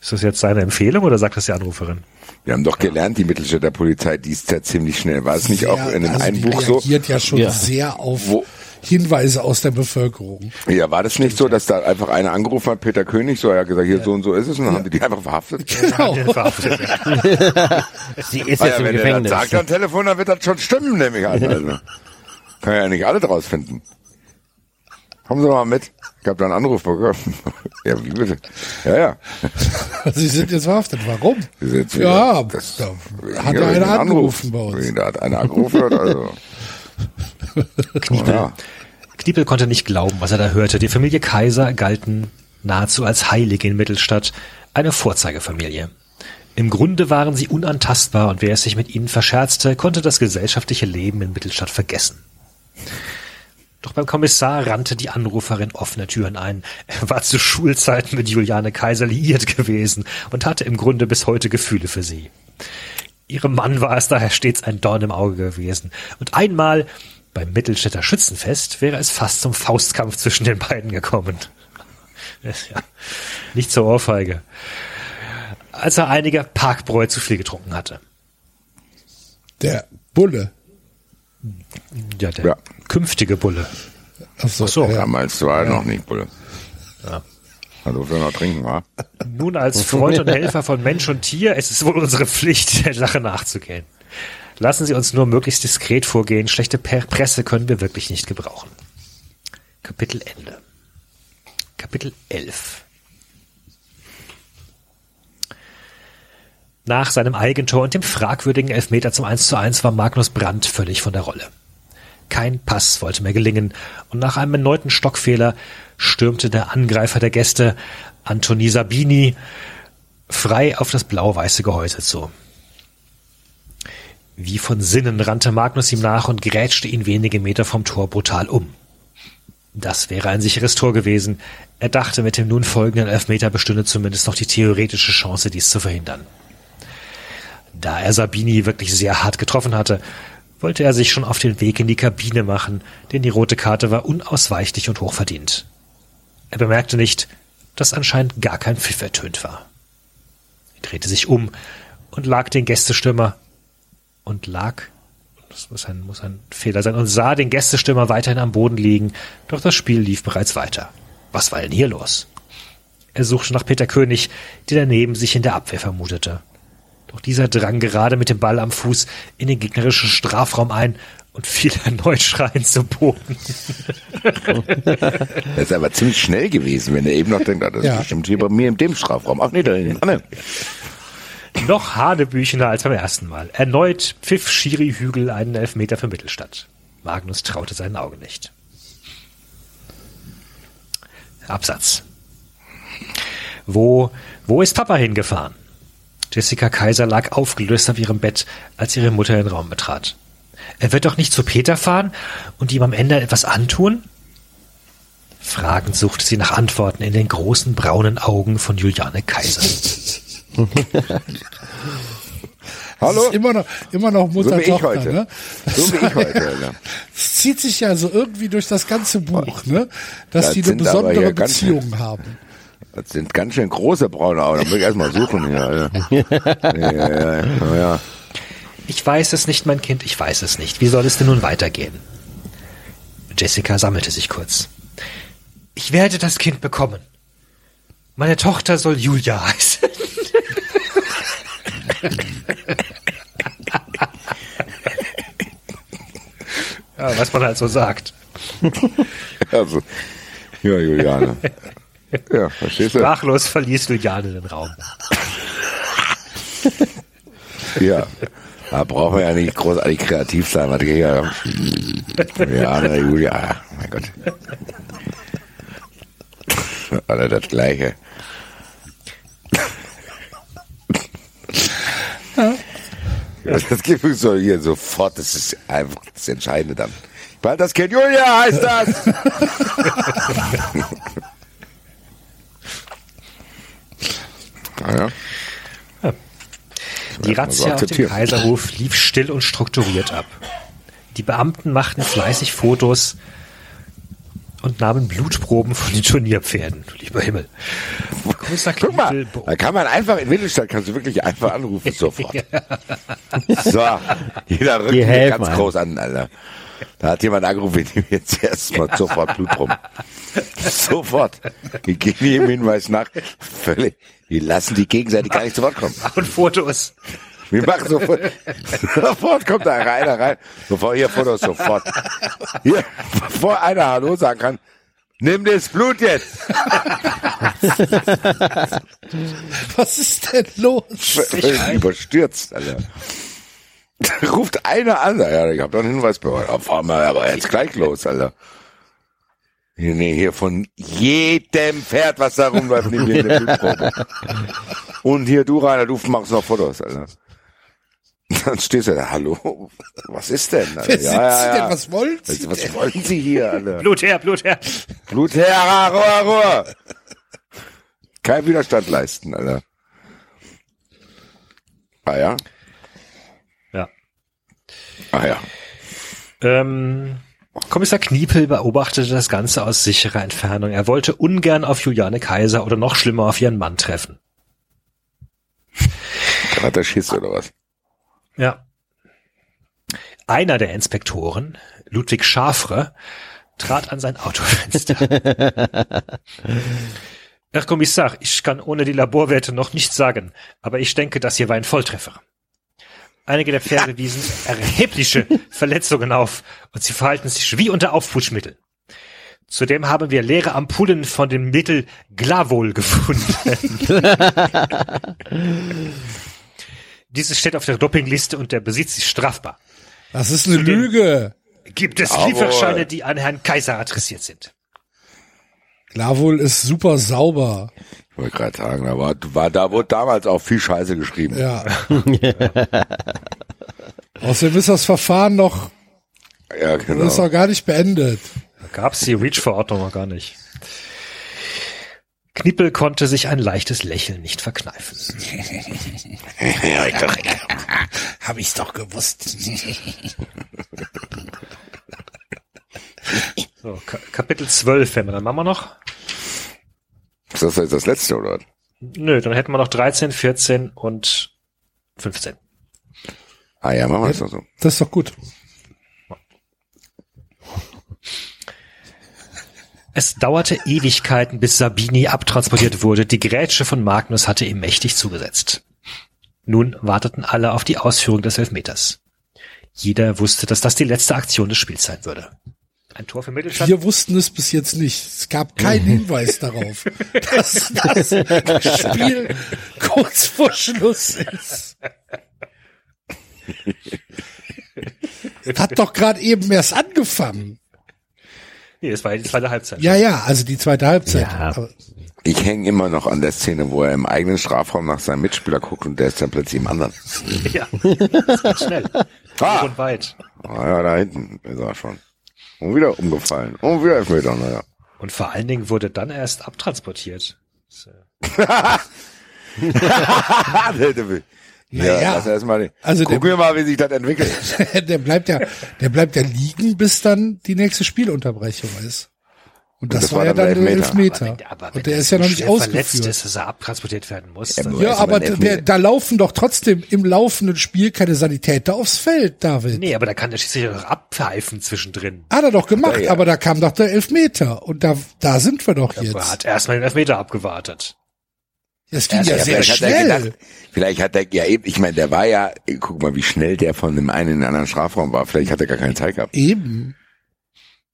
Ist das jetzt seine Empfehlung oder sagt es die Anruferin? Wir haben doch gelernt, die Mittelstädter Polizei, die ist ja ziemlich schnell. War es nicht Sehr- auch in dem also einen die Buch so? reagiert ja schon Ja. sehr auf Wo- Hinweise aus der Bevölkerung. Ja, war das nicht so, dass da einfach einer angerufen hat, Peter König, so, er hat gesagt, hier so und so ist es, und dann haben die die einfach verhaftet? Genau. Verhaftet, ja. Sie ist Ah jetzt ja, im wenn er Gefängnis. sagt am Telefon, dann wird das schon stimmen, nehme ich an. Also. Kann ja nicht alle draus finden. Kommen Sie mal mit. Ich habe da einen Anruf bekommen. ja, wie bitte? Ja, ja. Sie sind jetzt verhaftet. Warum? Sie sind jetzt wieder- Ja, das- da hat ja einer angerufen bei Anruf. uns. Wegen, Da hat einer angerufen, also. Kniepel, Ja. Kniepel konnte nicht glauben, was er da hörte. Die Familie Kaiser galten nahezu als Heilige in Mittelstadt, eine Vorzeigefamilie. Im Grunde waren sie unantastbar und wer es sich mit ihnen verscherzte, konnte das gesellschaftliche Leben in Mittelstadt vergessen. Doch beim Kommissar rannte die Anruferin offene Türen ein. Er war zu Schulzeiten mit Juliane Kaiser liiert gewesen und hatte im Grunde bis heute Gefühle für sie. Ihrem Mann war es daher stets ein Dorn im Auge gewesen. Und einmal beim Mittelstädter Schützenfest wäre es fast zum Faustkampf zwischen den beiden gekommen. Ja, nicht zur Ohrfeige. Als er einige Parkbräu zu viel getrunken hatte. Der Bulle. Ja, der Ja. künftige Bulle. Ach so, Ach so. ja. Damals war er noch nicht, Bulle. Ja. Also, wir noch trinken, wa? Nun als Freund und Helfer von Mensch und Tier, es ist wohl unsere Pflicht, der Sache nachzugehen. Lassen Sie uns nur möglichst diskret vorgehen. Schlechte Presse können wir wirklich nicht gebrauchen. Kapitel Ende. Kapitel 11. Nach seinem Eigentor und dem fragwürdigen Elfmeter zum 1 zu 1 war Magnus Brandt völlig von der Rolle. Kein Pass wollte mehr gelingen und nach einem erneuten Stockfehler stürmte der Angreifer der Gäste, Antoni Sabini, frei auf das blau-weiße Gehäuse zu. Wie von Sinnen rannte Magnus ihm nach und grätschte ihn wenige Meter vom Tor brutal um. Das wäre ein sicheres Tor gewesen. Er dachte, mit dem nun folgenden Elfmeter bestünde zumindest noch die theoretische Chance, dies zu verhindern. Da er Sabini wirklich sehr hart getroffen hatte, wollte er sich schon auf den Weg in die Kabine machen, denn die rote Karte war unausweichlich und hochverdient. Er bemerkte nicht, dass anscheinend gar kein Pfiff ertönt war. Er drehte sich um und lag den Gästestürmer und lag, das muss ein, muss ein Fehler sein, und sah den Gästestürmer weiterhin am Boden liegen, doch das Spiel lief bereits weiter. Was war denn hier los? Er suchte nach Peter König, der daneben sich in der Abwehr vermutete. Doch dieser drang gerade mit dem Ball am Fuß in den gegnerischen Strafraum ein und fiel erneut schreiend zu Boden. Das ist aber ziemlich schnell gewesen, wenn er eben noch denkt, ah, das Ja. ist bestimmt hier bei mir in dem Strafraum. Ach nee, da hinten. Ah, nee. Noch hanebüchener als beim ersten Mal. Erneut pfiff Schiri Hügel einen Elfmeter für Mittelstadt. Magnus traute seinen Augen nicht. Absatz. Wo, wo ist Papa hingefahren? Jessica Kaiser lag aufgelöst auf ihrem Bett, als ihre Mutter den Raum betrat. Er wird doch nicht zu Peter fahren und ihm am Ende etwas antun? Fragend suchte sie nach Antworten in den großen braunen Augen von Juliane Kaiser. Hallo? Immer noch, immer noch So wie ich Mutter-Tochter, heute. ne? So wie ich heute. Alter. Es zieht sich ja so irgendwie durch das ganze Buch, ne? Dass Das die eine besondere ganz Beziehung haben. Das sind ganz schön große braune Augen. Da muss ich erstmal suchen hier. Alter. Ja, ja, ja, ja, ja. Ich weiß es nicht, mein Kind, ich weiß es nicht. Wie soll es denn nun weitergehen? Jessica sammelte sich kurz. Ich werde das Kind bekommen. Meine Tochter soll Julia heißen. ja, was man halt so sagt. Also, ja, Juliane. Ja, verstehst du? Sprachlos verließ Juliane den Raum. Ja. Da brauchen wir ja nicht großartig kreativ sein. Was hier, Juliane, Julia, mein Gott. Alle das Gleiche. Ja, das uns so hier sofort, das ist einfach das Entscheidende dann. Bald das Kind Julia heißt das! naja. Die man Razzia auf dem. Kaiserhof lief still und strukturiert ab. Die Beamten machten fleißig Fotos und nahmen Blutproben von den Turnierpferden. Lieber Himmel. Großer Guck mal, da kann man einfach, in Mittelstadt kannst du wirklich einfach anrufen, sofort. So, jeder rückt helfen ganz einem. groß an, Alter. Da hat jemand angerufen, wir nehmen jetzt erstmal sofort Blut rum. Sofort. Wir gehen jedem Hinweis nach. Völlig. Wir lassen die gegenseitig gar nicht zu Wort kommen. und Fotos. Wir machen sofort, sofort kommt da einer rein. Bevor hier Fotos sofort. Hier, bevor einer Hallo sagen kann, nimm das Blut jetzt. Was ist denn los? Völlig überstürzt, Alter. Ruft einer an, ja, ich habe doch einen Hinweis bei euch. Auf einmal, aber jetzt gleich los, Alter. Hier, nee, hier von jedem Pferd, was da rumläuft, nehmen wir eine Blutprobe. Und hier du, Rainer, du machst noch Fotos, Alter. Dann stehst du da, hallo, was ist denn? Alter? Wer sind Sie denn? Was wollen Sie Was, was wollen Sie hier, Alter? Blut her, Blut her. Blut her, Ruhe, Ruhe. Kein Widerstand leisten, Alter. Ah ja? Ja. Ah ja. Ähm, Kommissar Kniepel beobachtete das Ganze aus sicherer Entfernung. Er wollte ungern auf Juliane Kaiser oder noch schlimmer auf ihren Mann treffen. Er Schiss oder was? Ja. Einer der Inspektoren, Ludwig Schafre, trat an sein Autofenster. Herr Kommissar, ich kann ohne die Laborwerte noch nichts sagen, aber ich denke, das hier war ein Volltreffer. Einige der Pferde wiesen erhebliche Verletzungen auf und sie verhalten sich wie unter Aufputschmittel. Zudem haben wir leere Ampullen von dem Mittel Glavol gefunden. Dieses steht auf der Dopingliste und der Besitz ist strafbar. Das ist eine Zu den- Lüge. Gibt es Jawohl. Lieferscheine, die an Herrn Kaiser adressiert sind? Glavol ist super sauber. Ich wollte gerade sagen, da war, war, da wurde damals auch viel Scheiße geschrieben. Ja. Außerdem ist das Verfahren noch, Ja, ist genau. noch gar nicht beendet. Da gab's die REACH-Verordnung noch gar nicht. Knippel konnte sich ein leichtes Lächeln nicht verkneifen. Ja, ich dachte, Hab ich's doch gewusst. So, Ka Kapitel 12 wenn wir dann machen wir noch. Ist das jetzt das letzte, oder? was? Nö, dann hätten wir noch 13, 14 und 15. Ah ja, machen wir das noch so. Das ist doch gut. Es dauerte Ewigkeiten, bis Sabini abtransportiert wurde. Die Grätsche von Magnus hatte ihm mächtig zugesetzt. Nun warteten alle auf die Ausführung des Elfmeters. Jeder wusste, dass das die letzte Aktion des Spiels sein würde. Ein Tor für Mittelstadt. Wir wussten es bis jetzt nicht. Es gab keinen Hinweis darauf, dass das Spiel kurz vor Schluss ist. Hat doch gerade eben erst angefangen. Nee, das war die zweite Halbzeit. Ja, ja, also die zweite Halbzeit. Ja. Ich hänge immer noch an der Szene, wo er im eigenen Strafraum nach seinem Mitspieler guckt und der ist dann plötzlich im anderen. ja. Das geht schnell. Ah. Und weit. Ah ja, da hinten ist er schon. Und wieder umgefallen. Und wieder Elfmeter, naja. Und vor allen Dingen wurde dann erst abtransportiert. So. ja, Naja. lass erst mal, Also gucken der- wir mal, wie sich das entwickelt. der bleibt ja, der bleibt ja liegen, bis dann die nächste Spielunterbrechung ist. Und das, das war ja dann der Elfmeter. Aber wenn, aber Und der ist ja noch nicht schwer verletzt ausgeführt. ist, dass er abtransportiert werden muss. Ja, aber- Ja, Also aber Elfmeter. da laufen doch trotzdem im laufenden Spiel keine Sanitäter aufs Feld, David. nee, aber da kann der Schiedsrichter doch abpfeifen zwischendrin. Hat er doch gemacht, Ja, ja. aber da kam doch der Elfmeter. Und da, da sind wir doch Er jetzt. hat erstmal den Elfmeter abgewartet. Das ging ja, Ja, sehr vielleicht hat er schnell. gedacht, vielleicht hat er, ja eben, ich meine, der war ja, guck mal, wie schnell der von dem einen in den anderen Strafraum war. Vielleicht hat er gar keine Zeit gehabt. Eben.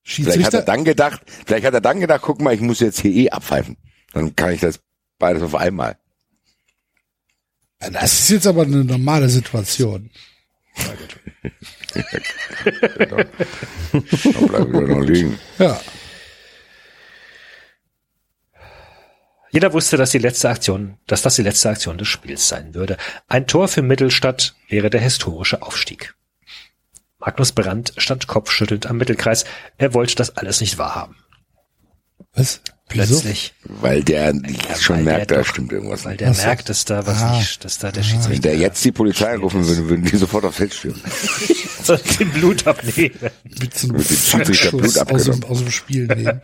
Vielleicht hat er dann gedacht, vielleicht hat er dann gedacht, guck mal, ich muss jetzt hier eh abpfeifen. Dann kann ich das beides auf einmal. das ist jetzt aber eine normale Situation. Dann bleiben wir noch liegen. Ja. Jeder wusste, dass die letzte Aktion, dass das die letzte Aktion des Spiels sein würde. Ein Tor für Mittelstadt wäre der historische Aufstieg. Magnus Brandt stand kopfschüttelnd am Mittelkreis. Er wollte das alles nicht wahrhaben. Was? Wieso? Plötzlich, Weil der Ja, schon weil merkt, der da doch- stimmt irgendwas weil der so. merkt, dass da was Ah. nicht, dass da der Wenn Schiedsrichter der jetzt die Polizei anrufen würde, würden die sofort aufs Feld stürmen. den Blut abnehmen. Mit so einem Mit dem Schiedsrichter Blut aus dem, abgenommen. aus dem Spiel nehmen.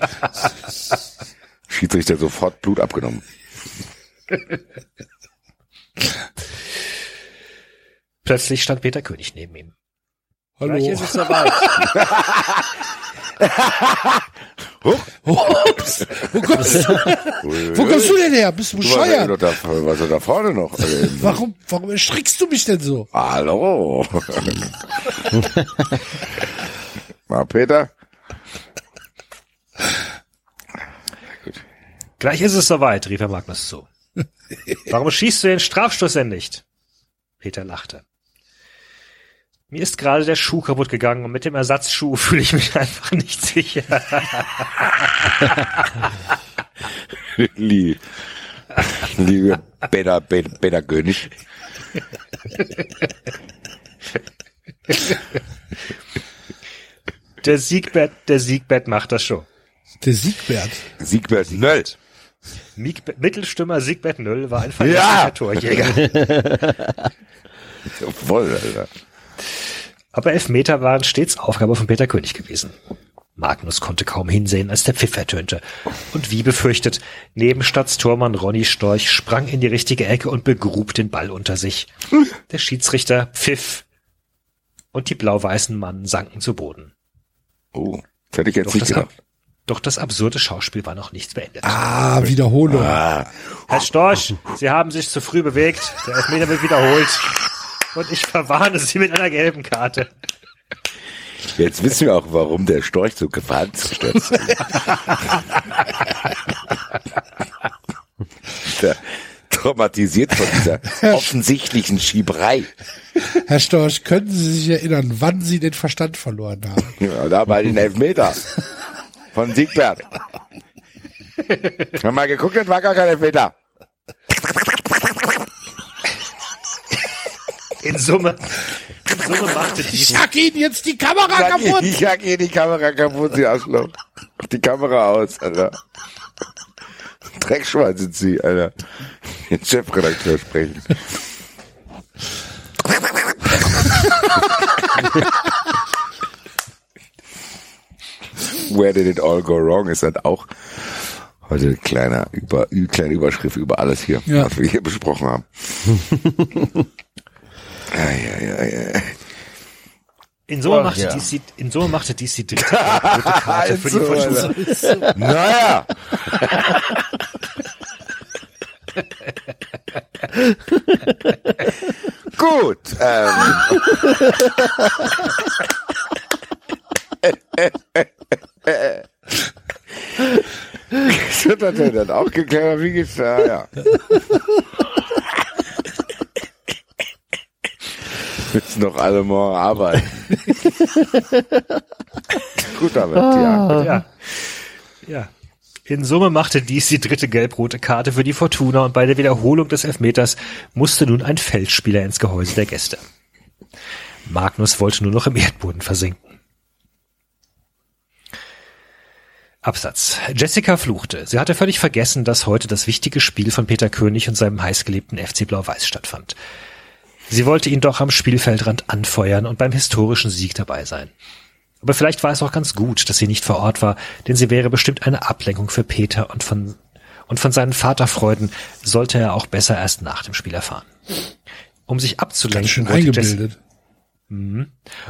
Schiedsrichter sofort Blut abgenommen. Plötzlich stand Peter König neben ihm. Hallo. Gleich ist es soweit. Ups. Wo kommst, wo kommst du denn her? Bist du Du warst ja bescheuert? da, was da vorne noch? Äh, Warum, warum erschrickst du mich denn so? Hallo. Mal Peter. Gleich ist es soweit, rief er Magnus zu. Warum schießt du den Strafstoß denn nicht? Peter lachte. Mir ist gerade der Schuh kaputt gegangen und mit dem Ersatzschuh fühle ich mich einfach nicht sicher. Liebe, liebe Peter, Peter, Peter König. Der Siegbett, der Siegbett macht das schon. Der Siegbert. Siegbert Nöll. Mieg- Mittelstimmer Siegbert Nöll war ein Ja. verlässlicher Torjäger. Voll, Alter. Aber Elfmeter waren stets Aufgabe von Peter König gewesen. Magnus konnte kaum hinsehen, als der Pfiff ertönte. Und wie befürchtet, Nebenstadtstormann Ronny Storch sprang in die richtige Ecke und begrub den Ball unter sich. Der Schiedsrichter pfiff und die blau-weißen Mannen sanken zu Boden. Oh, das hätte ich jetzt Doch nicht gedacht. doch das absurde Schauspiel war noch nicht beendet. Ah, Wiederholung. Herr Storch, Sie haben sich zu früh bewegt. Der Elfmeter wird wiederholt. Und ich verwarne Sie mit einer gelben Karte. Jetzt wissen wir auch, warum der Storch so gefahrenstürzt ist. Der traumatisiert von dieser offensichtlichen Schieberei. Herr Storch, können Sie sich erinnern, wann Sie den Verstand verloren haben? Ja, da bei den Elfmeter von Siegbert. Haben mal geguckt, das war gar kein Elfmeter. In Summe, in Summe machte Ich dies, hack Ihnen jetzt die Kamera Ich kaputt. Ich hack hier die Kamera kaputt, Sie Arschloch. Die Kamera aus, Alter. Dreckschwein sind Sie, Alter. Den Chefredakteur sprechen. Where did it all go wrong ist halt auch heute ein kleiner über, kleine Überschrift über alles hier, Ja. was wir hier besprochen haben. In Summe Ach, machte ja. dies die, in Summe machte die dritte Karte für die Also. Alter. Naja. Gut. Ähm. Das hat er dann auch geklärt, wie geht's? Ja, ja. Müssen noch alle morgen arbeiten. Gut damit, ja. Ja. ja. In Summe machte dies die dritte gelb-rote Karte für die Fortuna und bei der Wiederholung des Elfmeters musste nun ein Feldspieler ins Gehäuse der Gäste. Magnus wollte nur noch im Erdboden versinken. Absatz. Jessica fluchte. Sie hatte völlig vergessen, dass heute das wichtige Spiel von Peter König und seinem heißgeliebten FC Blau-Weiß stattfand. Sie wollte ihn doch am Spielfeldrand anfeuern und beim historischen Sieg dabei sein. Aber vielleicht war es auch ganz gut, dass sie nicht vor Ort war, denn sie wäre bestimmt eine Ablenkung für Peter und von, und von seinen Vaterfreuden sollte er auch besser erst nach dem Spiel erfahren. Um sich abzulenken, schön eingebildet.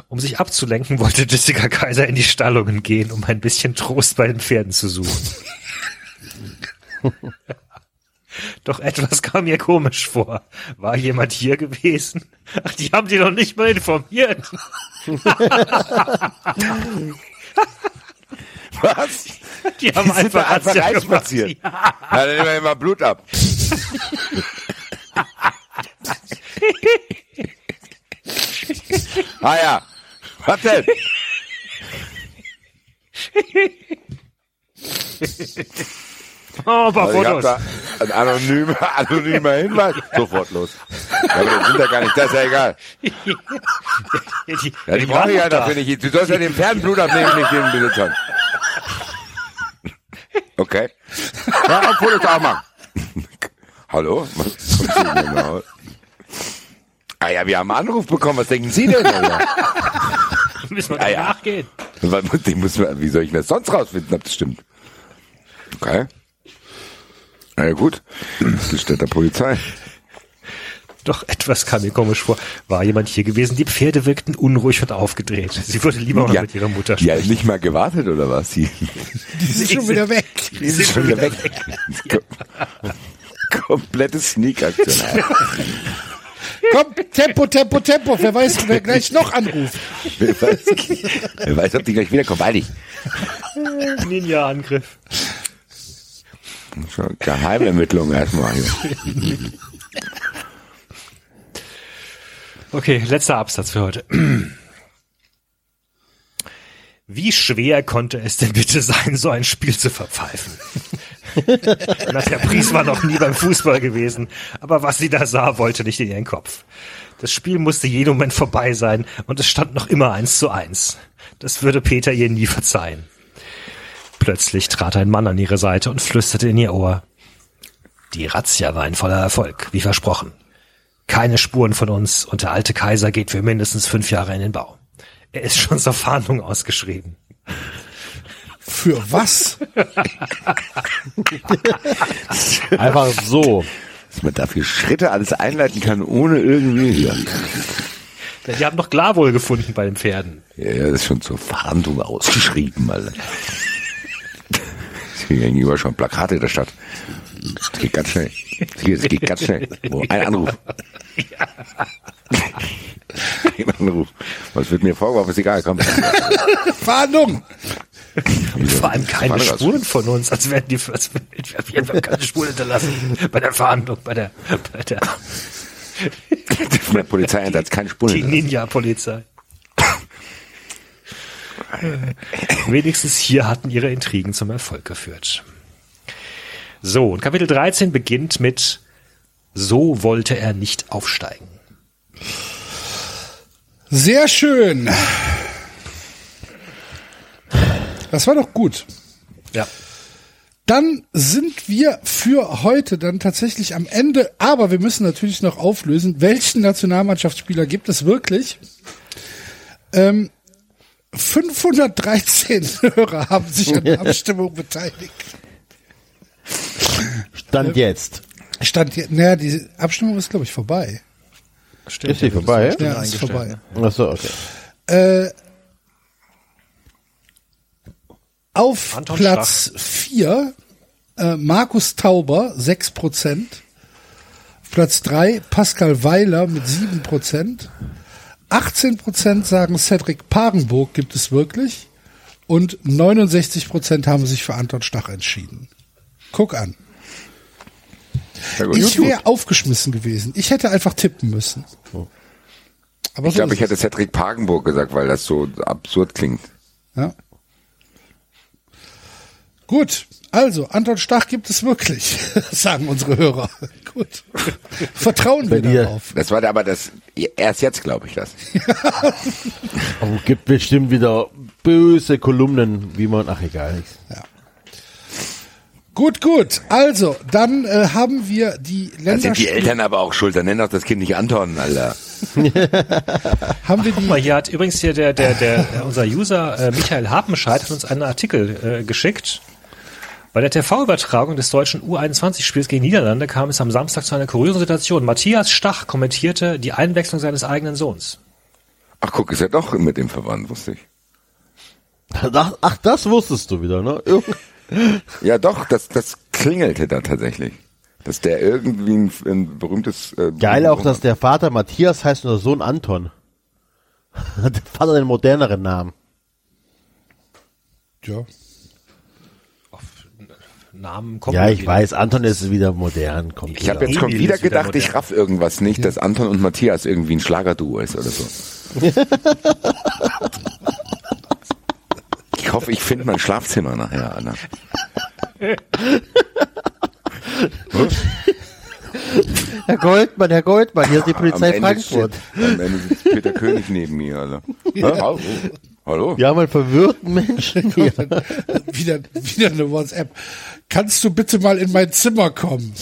um sich abzulenken, wollte Jessica Kaiser in die Stallungen gehen, um ein bisschen Trost bei den Pferden zu suchen. Doch etwas kam mir komisch vor. War jemand hier gewesen? Ach, die haben die noch nicht mal informiert. Was? Die haben Die einfach, einfach reinspaziert. gemacht. Ja, dann nehmen wir immer Blut ab. ah ja. Was denn? Oh, aber Also ich habe Fotos. ein anonymer, anonymer Hinweis. Sofort los. Ja, aber die sind ja gar nicht, das ist ja egal. Ja, die, Ja, die waren brauche ich ja da. dafür nicht. Du sollst ja den Pferden Blut abnehmen, nicht den Besitzern. Okay. Ja, auf Fotos auch machen. Hallo? Was denn mal? Ah ja, wir haben einen Anruf bekommen. Was denken Sie denn? Müssen wir Ah, ja. nachgehen. Den muss man, wie soll ich das sonst rausfinden, ob das stimmt? Okay. Na ja, gut. Das ist der Polizei. Doch etwas kam mir komisch vor. War jemand hier gewesen? Die Pferde wirkten unruhig und aufgedreht. Sie würde lieber mal mit ihrer Mutter Die hat sprechen. nicht mal gewartet, oder was? Die, Die sind schon wieder weg. die ist schon wieder weg. Komplette Sneak-Aktion. Komm, Tempo, Tempo, Tempo. Wer weiß, wer gleich noch anruft. Wer weiß, wer weiß, ob die gleich wiederkommt. Eilig. Ninja-Angriff. Geheimermittlung erstmal. Okay, letzter Absatz für heute. Wie schwer konnte es denn bitte sein, so ein Spiel zu verpfeifen? Na, der Pries war noch nie beim Fußball gewesen, aber was sie da sah, wollte nicht in ihren Kopf. Das Spiel musste jeden Moment vorbei sein und es stand noch immer eins zu eins. Das würde Peter ihr nie verzeihen. Plötzlich trat ein Mann an ihre Seite und flüsterte in ihr Ohr. Die Razzia war ein voller Erfolg, wie versprochen. Keine Spuren von uns und der alte Kaiser geht für mindestens fünf Jahre in den Bau. Er ist schon zur Fahndung ausgeschrieben. Für was? Einfach so. Dass man dafür Schritte alles einleiten kann, ohne irgendwie. Ja, Die haben doch Glarwohl gefunden bei den Pferden. ja das ist schon zur Fahndung ausgeschrieben, Alter. Hier hängen überall schon Plakate der Stadt. Es geht ganz schnell. Hier, es geht ganz schnell. Oh, ein Anruf. Ein Anruf. Was wird mir vorgeworfen? Ist egal, komm. Fahndung. Vor allem keine Spuren von uns, als wären die wir auf jeden Fall keine Spuren hinterlassen bei der Fahndung, bei der, bei der Von der Polizeieinsatz keine die Spuren. Ninja-Polizei. Wenigstens hier hatten ihre Intrigen zum Erfolg geführt. So, und Kapitel 13 beginnt mit So wollte er nicht aufsteigen. Sehr schön. Das war doch gut. Ja. Dann sind wir für heute dann tatsächlich am Ende, aber wir müssen natürlich noch auflösen, welchen Nationalmannschaftsspieler gibt es wirklich? Ähm, 513 Hörer haben sich an der Abstimmung beteiligt. Stand jetzt. Stand hier, naja, die Abstimmung ist, glaube ich, vorbei. Stimmt, Ist die vorbei? Ja, ist vorbei. Achso, okay. Äh, auf Anton Platz 4 äh, Markus Tauber, 6%. Platz 3 Pascal Weiler mit 7%. 18% sagen Cedric Parenburg gibt es wirklich. Und 69% haben sich für Anton Stach entschieden. Guck an. Ich wäre aufgeschmissen gewesen. Ich hätte einfach tippen müssen. Aber Ich so glaube, ich hätte Cedric Pagenburg gesagt, weil das so absurd klingt. Ja. Gut, also Anton Stach gibt es wirklich, sagen unsere Hörer. Gut. Vertrauen wir darauf. Das war aber das, erst jetzt glaube ich das. Oh, gibt bestimmt wieder böse Kolumnen, wie man, ach egal. Gut, gut. Also, dann äh, haben wir die Da sind die. Eltern aber auch schuld. Dann nenn doch das Kind nicht Anton, Alter. Haben wir Guck die, mal, hier hat übrigens hier der, der, der, unser User äh, Michael Hapenscheid hat uns einen Artikel äh, geschickt. Bei der TV-Übertragung des deutschen U21-Spiels gegen Niederlande kam es am Samstag zu einer kuriosen Situation. Matthias Stach kommentierte die Einwechslung seines eigenen Sohns. Ach guck, ist er doch mit dem verwandt, wusste ich. Ach, ach, das wusstest du wieder, ne? Ja doch, das, das klingelte da tatsächlich. Dass der irgendwie ein, ein berühmtes... Äh, Geil auch, dass der Vater Matthias heißt und der Sohn Anton. Hat der Vater einen moderneren Namen. ja, Namen kommen Ja, ich wieder. weiß, Anton ist wieder modern. Kommt Ich habe jetzt schon wieder ist wieder gedacht, ich raff irgendwas nicht, dass Anton und Matthias irgendwie ein Schlagerduo ist oder so. ich hoffe, ich finde mein Schlafzimmer nachher, Anna. Herr Goldmann, Herr Goldmann, hier ist die Polizei Am Ende Frankfurt. steht- Am Ende sitzt Peter König neben mir, Alter. Hä? Hallo? Wir haben einen verwirrten Menschen hier. wieder, wieder eine WhatsApp. Kannst du bitte mal in mein Zimmer kommen?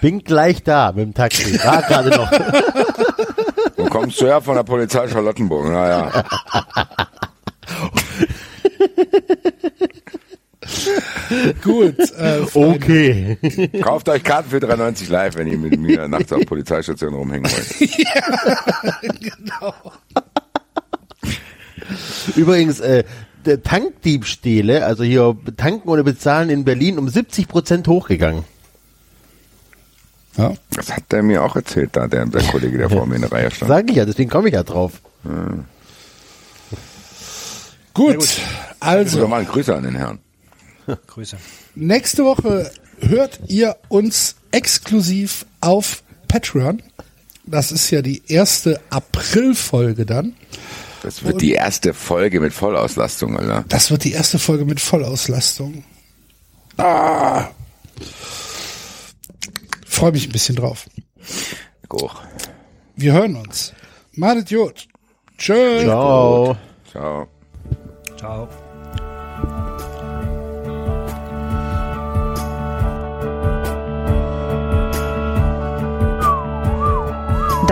Bin gleich da mit dem Taxi. War gerade noch. Wo kommst du her von der Polizei Charlottenburg? Naja. Gut. Äh, Okay. Kauft euch Karten für 3,90 live, wenn ihr mit mir nachts auf Polizeistation rumhängen wollt. Übrigens, äh, der Tankdiebstähle, also hier tanken ohne bezahlen in Berlin um 70 Prozent hochgegangen. ja. Das hat der mir auch erzählt, da der, der Kollege, der vor mir in der Reihe stand. Sag ich ja, deswegen komme ich ja drauf. Gut. Also Also, mal Grüße an den Herrn. Grüße. nächste Woche hört ihr uns exklusiv auf Patreon. Das ist ja die erste April-Folge dann. Das wird die erste Folge mit Vollauslastung, Alter. Das wird die erste Folge mit Vollauslastung. Ah. Freue mich ein bisschen drauf. Hoch. Wir hören uns. Madet Jod. Tschö. Ciao. Ciao. Ciao.